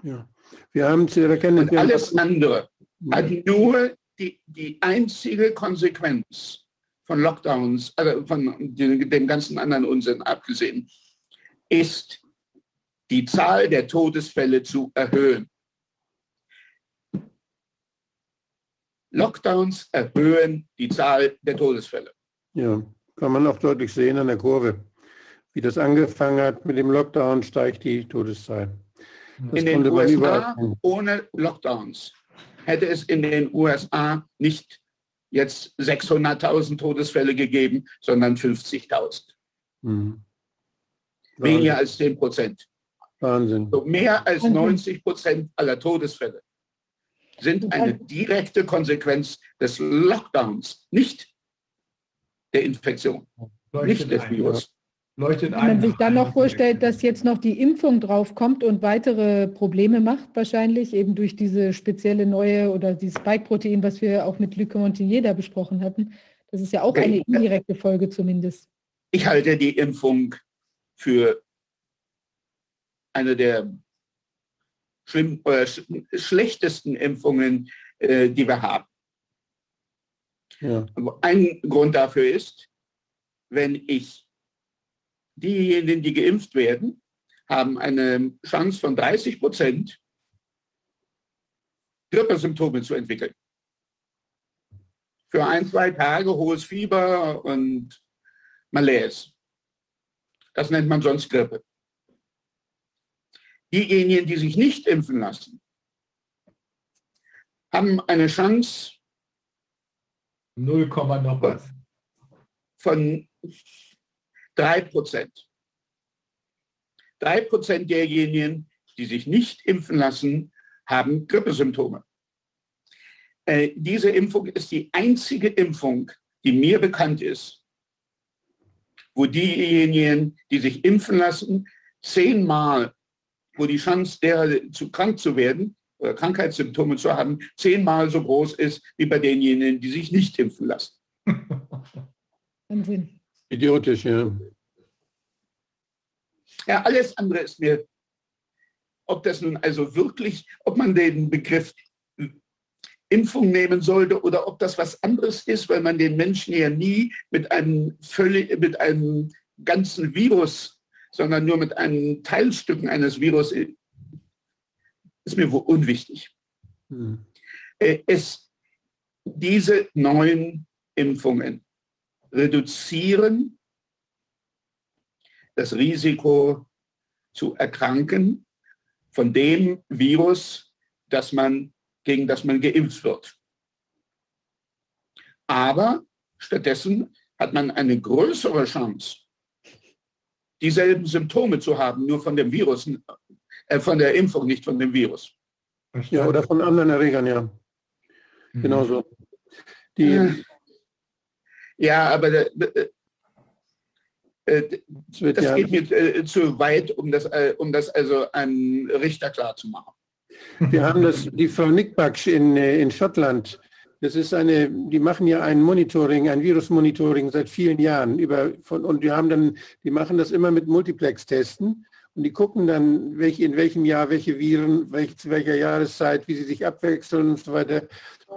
Ja. Wir haben zu erkennen. Und alles andere hat nur die, die einzige Konsequenz, von Lockdowns, also von dem ganzen anderen Unsinn abgesehen, ist die Zahl der Todesfälle zu erhöhen. Lockdowns erhöhen die Zahl der Todesfälle. Ja, kann man auch deutlich sehen an der Kurve. Wie das angefangen hat mit dem Lockdown, steigt die Todeszahl. Das in den USA ohne Lockdowns hätte es in den USA nicht jetzt 600.000 Todesfälle gegeben, sondern 50.000. Mhm. Weniger als 10 Prozent. Wahnsinn. So mehr als 90 Prozent aller Todesfälle sind eine direkte Konsequenz des Lockdowns, nicht der Infektion, nicht des Virus. Leuchtet Wenn man sich dann noch vorstellt, dass jetzt noch die Impfung draufkommt und weitere Probleme macht, wahrscheinlich eben durch diese spezielle neue oder dieses Spike-Protein, was wir auch mit Luc Montagnier da besprochen hatten. Das ist ja auch eine indirekte Folge zumindest. Ich halte die Impfung für eine der schlimm, äh, sch schlechtesten Impfungen, äh, die wir haben. Ja. Ein Grund dafür ist, wenn ich diejenigen, die geimpft werden, haben eine Chance von 30 Prozent, Grippesymptome zu entwickeln. Für ein, zwei Tage hohes Fieber und Malaise. Das nennt man sonst Grippe. Diejenigen, die sich nicht impfen lassen, haben eine Chance 0, noch was. Von Drei Prozent. Drei Prozent derjenigen, die sich nicht impfen lassen, haben Grippesymptome. Äh, diese Impfung ist die einzige Impfung, die mir bekannt ist, wo diejenigen, die sich impfen lassen, zehnmal, wo die Chance, der zu krank zu werden oder Krankheitssymptome zu haben, zehnmal so groß ist wie bei denjenigen, die sich nicht impfen lassen. Wahnsinn. Idiotisch, ja. Ja, alles andere ist mir, ob das nun also wirklich, ob man den Begriff Impfung nehmen sollte oder ob das was anderes ist, weil man den Menschen ja nie mit einem völlig, mit einem ganzen Virus, sondern nur mit einem Teilstücken eines Virus ist mir unwichtig. Hm. Es, diese neuen Impfungen reduzieren das Risiko zu erkranken von dem Virus, das man, gegen das man geimpft wird. Aber stattdessen hat man eine größere Chance, dieselben Symptome zu haben, nur von dem Virus, äh, von der Impfung, nicht von dem Virus. Ja, oder von anderen Erregern, ja. Mhm. Genauso. Die, ja, aber äh, äh, das, das ja geht mir äh, zu weit, um das, äh, um das also einem Richter klarzumachen. Wir haben das, die Frau Nickbach in, äh, in Schottland, das ist eine, die machen ja ein Monitoring, ein Virusmonitoring seit vielen Jahren über von, und die haben dann, die machen das immer mit Multiplex-Testen und die gucken dann, welche, in welchem Jahr welche Viren, welch, zu welcher Jahreszeit, wie sie sich abwechseln und so weiter.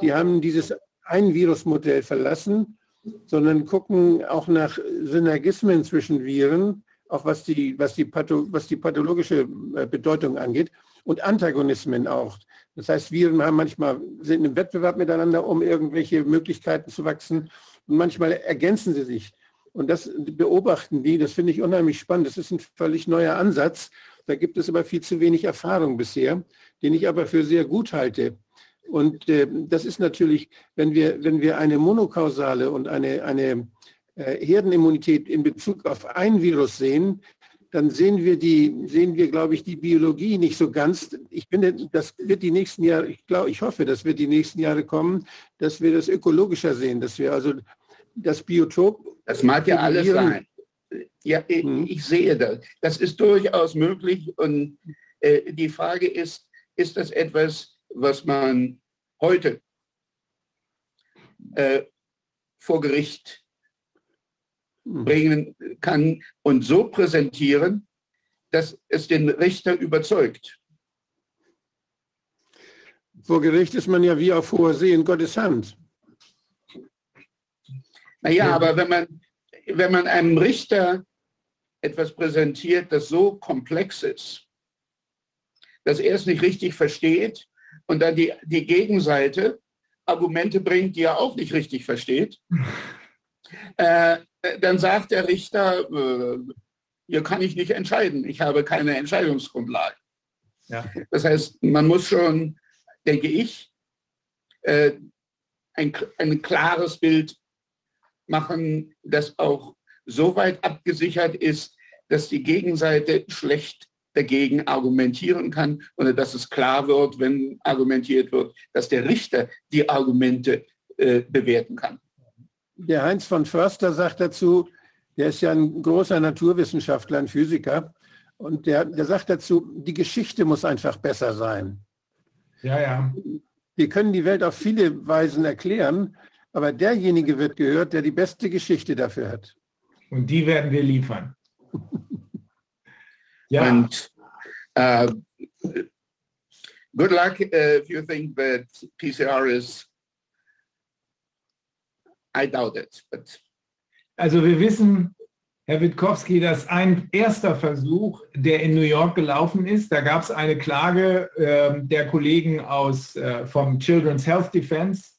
Die haben dieses ein Virusmodell verlassen, sondern gucken auch nach Synergismen zwischen Viren, auch was die, was die, Patho, was die pathologische äh, Bedeutung angeht und Antagonismen auch. Das heißt, Viren haben manchmal, sind im Wettbewerb miteinander, um irgendwelche Möglichkeiten zu wachsen. Und manchmal ergänzen sie sich. Und das beobachten die, das finde ich unheimlich spannend. Das ist ein völlig neuer Ansatz. Da gibt es aber viel zu wenig Erfahrung bisher, den ich aber für sehr gut halte. Und äh, das ist natürlich, wenn wir, wenn wir eine monokausale und eine, eine äh, Herdenimmunität in Bezug auf ein Virus sehen, dann sehen wir die, sehen wir, glaube ich, die Biologie nicht so ganz. Ich finde, das wird die nächsten Jahre, ich glaube, ich hoffe, das wird die nächsten Jahre kommen, dass wir das ökologischer sehen, dass wir also das Biotop. Das mag ja alles sein. Ja, ich, hm. ich sehe das. Das ist durchaus möglich. Und äh, die Frage ist, ist das etwas, was man heute äh, vor Gericht hm. bringen kann und so präsentieren, dass es den Richter überzeugt. Vor Gericht ist man ja wie auf hoher See in Gottes Hand. Naja, ja. aber wenn man, wenn man einem Richter etwas präsentiert, das so komplex ist, dass er es nicht richtig versteht und dann die, die Gegenseite Argumente bringt, die er auch nicht richtig versteht, äh, dann sagt der Richter, äh, hier kann ich nicht entscheiden, ich habe keine Entscheidungsgrundlage. Ja. Das heißt, man muss schon, denke ich, äh, ein, ein klares Bild machen, das auch so weit abgesichert ist, dass die Gegenseite schlecht dagegen argumentieren kann oder dass es klar wird, wenn argumentiert wird, dass der Richter die Argumente äh, bewerten kann. Der Heinz von Förster sagt dazu, der ist ja ein großer Naturwissenschaftler, ein Physiker, und der, der sagt dazu, die Geschichte muss einfach besser sein. Ja, ja. Wir können die Welt auf viele Weisen erklären, aber derjenige wird gehört, der die beste Geschichte dafür hat. Und die werden wir liefern. ja. Und uh, good luck uh, if you think that PCR is I doubt it. But also wir wissen, Herr Witkowski, dass ein erster Versuch, der in New York gelaufen ist, da gab es eine Klage äh, der Kollegen aus äh, vom Children's Health Defense,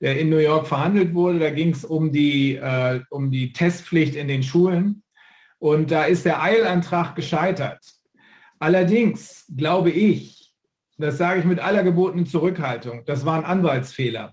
der in New York verhandelt wurde. Da ging es um, die, äh, um die Testpflicht in den Schulen. Und da ist der Eilantrag gescheitert. Allerdings glaube ich, das sage ich mit aller gebotenen Zurückhaltung, das war ein Anwaltsfehler.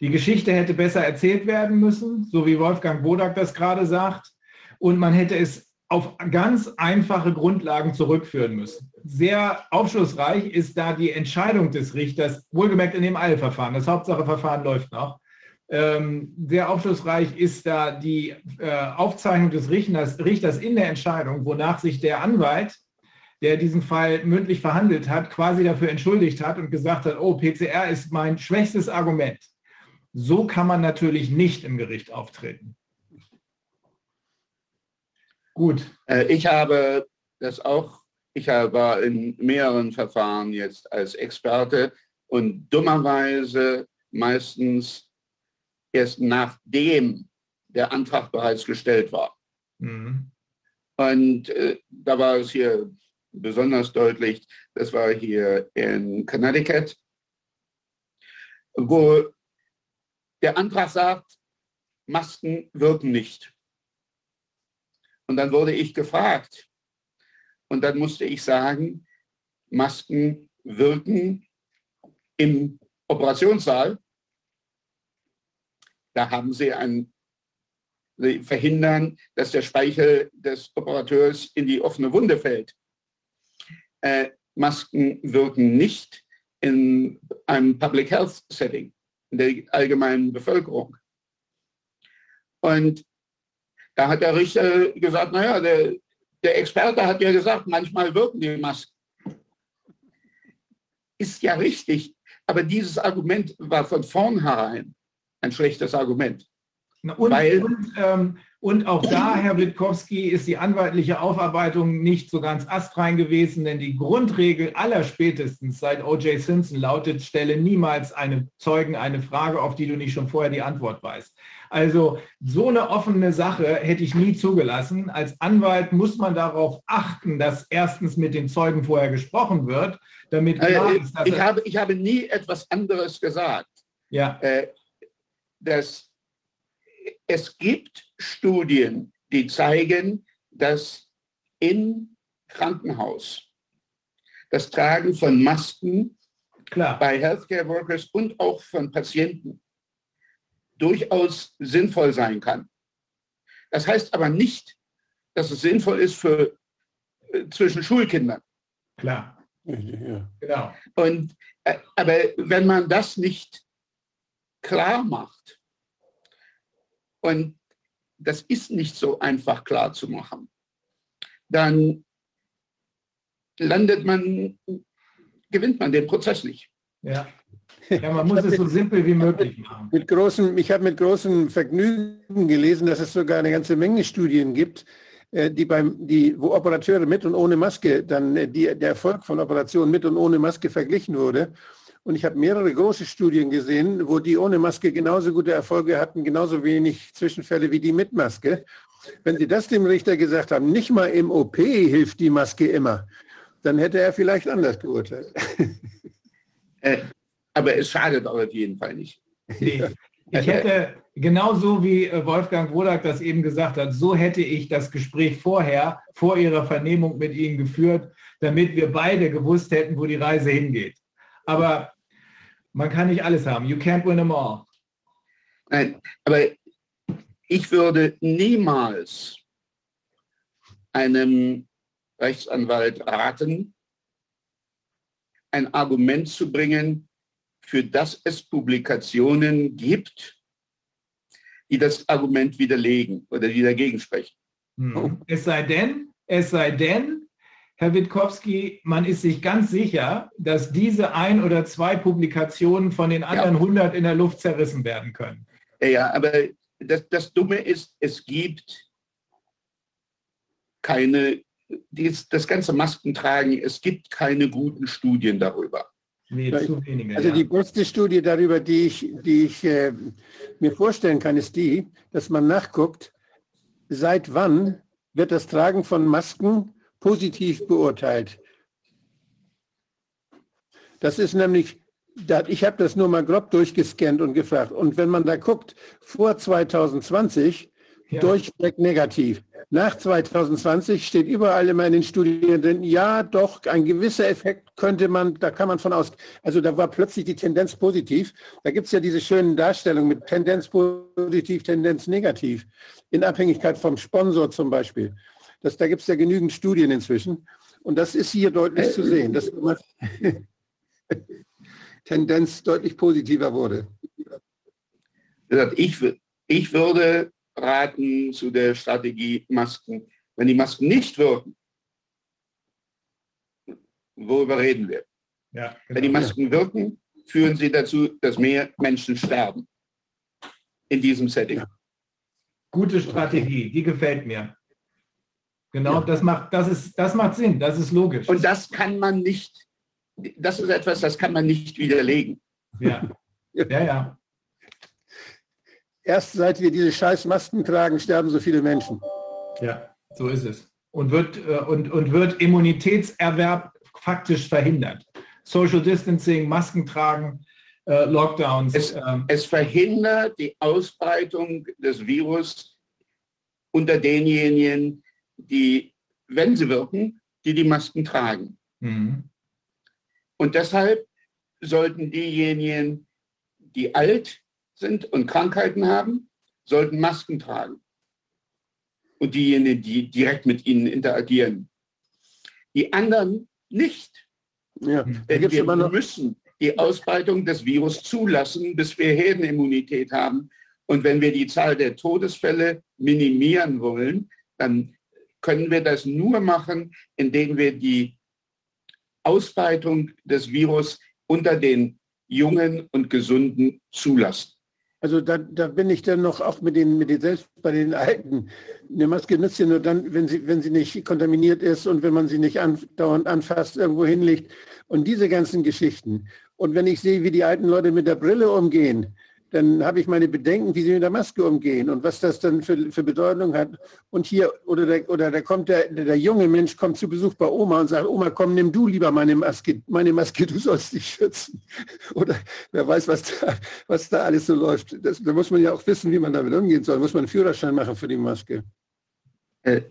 Die Geschichte hätte besser erzählt werden müssen, so wie Wolfgang Bodak das gerade sagt. Und man hätte es auf ganz einfache Grundlagen zurückführen müssen. Sehr aufschlussreich ist da die Entscheidung des Richters, wohlgemerkt in dem Eilverfahren. Das Hauptsacheverfahren läuft noch. Ähm, sehr aufschlussreich ist da die äh, Aufzeichnung des Richters, Richters in der Entscheidung, wonach sich der Anwalt, der diesen Fall mündlich verhandelt hat, quasi dafür entschuldigt hat und gesagt hat, oh, PCR ist mein schwächstes Argument. So kann man natürlich nicht im Gericht auftreten. Gut. Äh, ich habe das auch, ich war in mehreren Verfahren jetzt als Experte und dummerweise meistens erst nachdem der Antrag bereits gestellt war. Mhm. Und äh, da war es hier besonders deutlich, das war hier in Connecticut, wo der Antrag sagt, Masken wirken nicht. Und dann wurde ich gefragt. Und dann musste ich sagen, Masken wirken im Operationssaal. Da haben sie ein sie verhindern, dass der Speichel des Operateurs in die offene Wunde fällt. Äh, Masken wirken nicht in einem Public Health Setting, in der allgemeinen Bevölkerung. Und da hat der Richter gesagt, naja, der, der Experte hat ja gesagt, manchmal wirken die Masken. Ist ja richtig, aber dieses Argument war von vornherein ein schlechtes Argument. Und, Weil, und, ähm, und, auch da, Herr Witkowski, ist die anwaltliche Aufarbeitung nicht so ganz astrein gewesen, denn die Grundregel aller spätestens seit O.J. Simpson lautet, stelle niemals einem Zeugen eine Frage, auf die du nicht schon vorher die Antwort weißt. Also so eine offene Sache hätte ich nie zugelassen. Als Anwalt muss man darauf achten, dass erstens mit den Zeugen vorher gesprochen wird, damit äh, klar ist, dass ich, habe, ich habe nie etwas anderes gesagt. Ja. Dass es gibt Studien, die zeigen, dass im Krankenhaus das Tragen von Masken Klar. bei Healthcare Workers und auch von Patienten durchaus sinnvoll sein kann. Das heißt aber nicht, dass es sinnvoll ist für äh, zwischen Schulkindern. Klar. Ja. Genau. Und, äh, aber wenn man das nicht klar macht, und das ist nicht so einfach klar zu machen, dann landet man, gewinnt man den Prozess nicht. Ja. Ja, man muss es so simpel wie möglich machen. Mit großen, ich habe mit großem Vergnügen gelesen, dass es sogar eine ganze Menge Studien gibt, äh, die beim, die, wo Operateure mit und ohne Maske, dann äh, die, der Erfolg von Operationen mit und ohne Maske verglichen wurde. Und ich habe mehrere große Studien gesehen, wo die ohne Maske genauso gute Erfolge hatten, genauso wenig Zwischenfälle wie die mit Maske. Wenn Sie das dem Richter gesagt haben, nicht mal im OP hilft die Maske immer, dann hätte er vielleicht anders geurteilt. Äh, aber es schadet auf jeden Fall nicht. Ich, ich hätte, genauso wie äh, Wolfgang Wodak das eben gesagt hat, so hätte ich das Gespräch vorher, vor Ihrer Vernehmung mit Ihnen geführt, damit wir beide gewusst hätten, wo die Reise hingeht. Aber man kann nicht alles haben. You can't win them all. Nein, aber ich würde niemals einem Rechtsanwalt raten, ein Argument zu bringen, für das es Publikationen gibt, die das Argument widerlegen oder die dagegen sprechen. Hm. Es sei denn, es sei denn, Herr Witkowski, man ist sich ganz sicher, dass diese ein oder zwei Publikationen von den anderen ja. 100 in der Luft zerrissen werden können. Ja, aber das, das Dumme ist, es gibt keine, das ganze Maskentragen, es gibt keine guten Studien darüber. Nee, zu wenige. Also ja. die beste Studie darüber, die ich, die ich äh, mir vorstellen kann, ist die, dass man nachguckt, seit wann wird das Tragen von Masken positiv beurteilt. Das ist nämlich, ich habe das nur mal grob durchgescannt und gefragt. Und wenn man da guckt, vor 2020 ja. durchweg negativ. Nach 2020 steht überall immer in den Studien drin, ja, doch, ein gewisser Effekt könnte man, da kann man von aus, also da war plötzlich die Tendenz positiv. Da gibt es ja diese schönen Darstellungen mit Tendenz positiv, Tendenz negativ, in Abhängigkeit vom Sponsor zum Beispiel. Das, da gibt es ja genügend Studien inzwischen. Und das ist hier deutlich zu sehen, dass Tendenz deutlich positiver wurde. Ich, ich würde raten zu der Strategie Masken. Wenn die Masken nicht wirken, worüber reden wir? Ja, genau. Wenn die Masken wirken, führen sie dazu, dass mehr Menschen sterben in diesem Setting. Gute Strategie, die gefällt mir. Genau, ja. das macht, das ist, das macht Sinn, das ist logisch. Und das kann man nicht, das ist etwas, das kann man nicht widerlegen. Ja, ja, ja. Erst seit wir diese scheiß Masken tragen, sterben so viele Menschen. Ja, so ist es. und wird, äh, und, und wird Immunitätserwerb faktisch verhindert. Social Distancing, Masken tragen, äh, Lockdowns. Es, ähm, es verhindert die Ausbreitung des Virus unter denjenigen, die, wenn sie wirken, die die Masken tragen. mhm. Und deshalb sollten diejenigen, die alt sind und Krankheiten haben, sollten Masken tragen. Und diejenigen, die direkt mit ihnen interagieren. Die anderen nicht. Ja, Denn gibt's wir immer noch, müssen die Ausbreitung des Virus zulassen, bis wir Herdenimmunität haben. Und wenn wir die Zahl der Todesfälle minimieren wollen, dann können wir das nur machen, indem wir die Ausbreitung des Virus unter den Jungen und Gesunden zulassen. also da, da bin ich dann noch auch mit den, mit den selbst bei den Alten. Eine Maske nützt ja nur dann, wenn sie, wenn sie nicht kontaminiert ist und wenn man sie nicht andauernd anfasst, irgendwo hinlegt. Und diese ganzen Geschichten. Und wenn ich sehe, wie die alten Leute mit der Brille umgehen, dann habe ich meine Bedenken, wie sie mit der Maske umgehen und was das dann für, für Bedeutung hat. Und hier, oder, der, oder da kommt der, der junge Mensch kommt zu Besuch bei Oma und sagt, Oma, komm, nimm du lieber meine Maske, meine Maske, du sollst dich schützen. Oder wer weiß, was da, was da alles so läuft. Das, da muss man ja auch wissen, wie man damit umgehen soll. Muss man einen Führerschein machen für die Maske. Äh,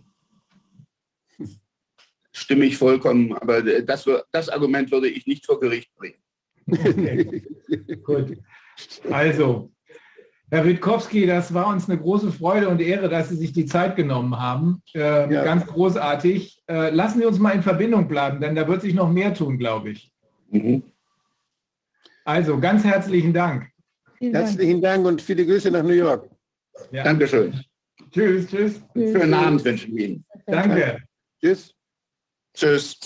stimme ich vollkommen, aber das, das Argument würde ich nicht vor Gericht bringen. Gut. Also, Herr Witkowski, das war uns eine große Freude und Ehre, dass Sie sich die Zeit genommen haben. Ähm, Ja. Ganz großartig. Äh, lassen Sie uns mal in Verbindung bleiben, denn da wird sich noch mehr tun, glaube ich. Mhm. Also, ganz herzlichen Dank. Herzlichen Dank und viele Grüße nach New York. Ja. Dankeschön. Tschüss, tschüss. Schönen Abend wünsche ich Ihnen. Danke. Tschüss. Tschüss.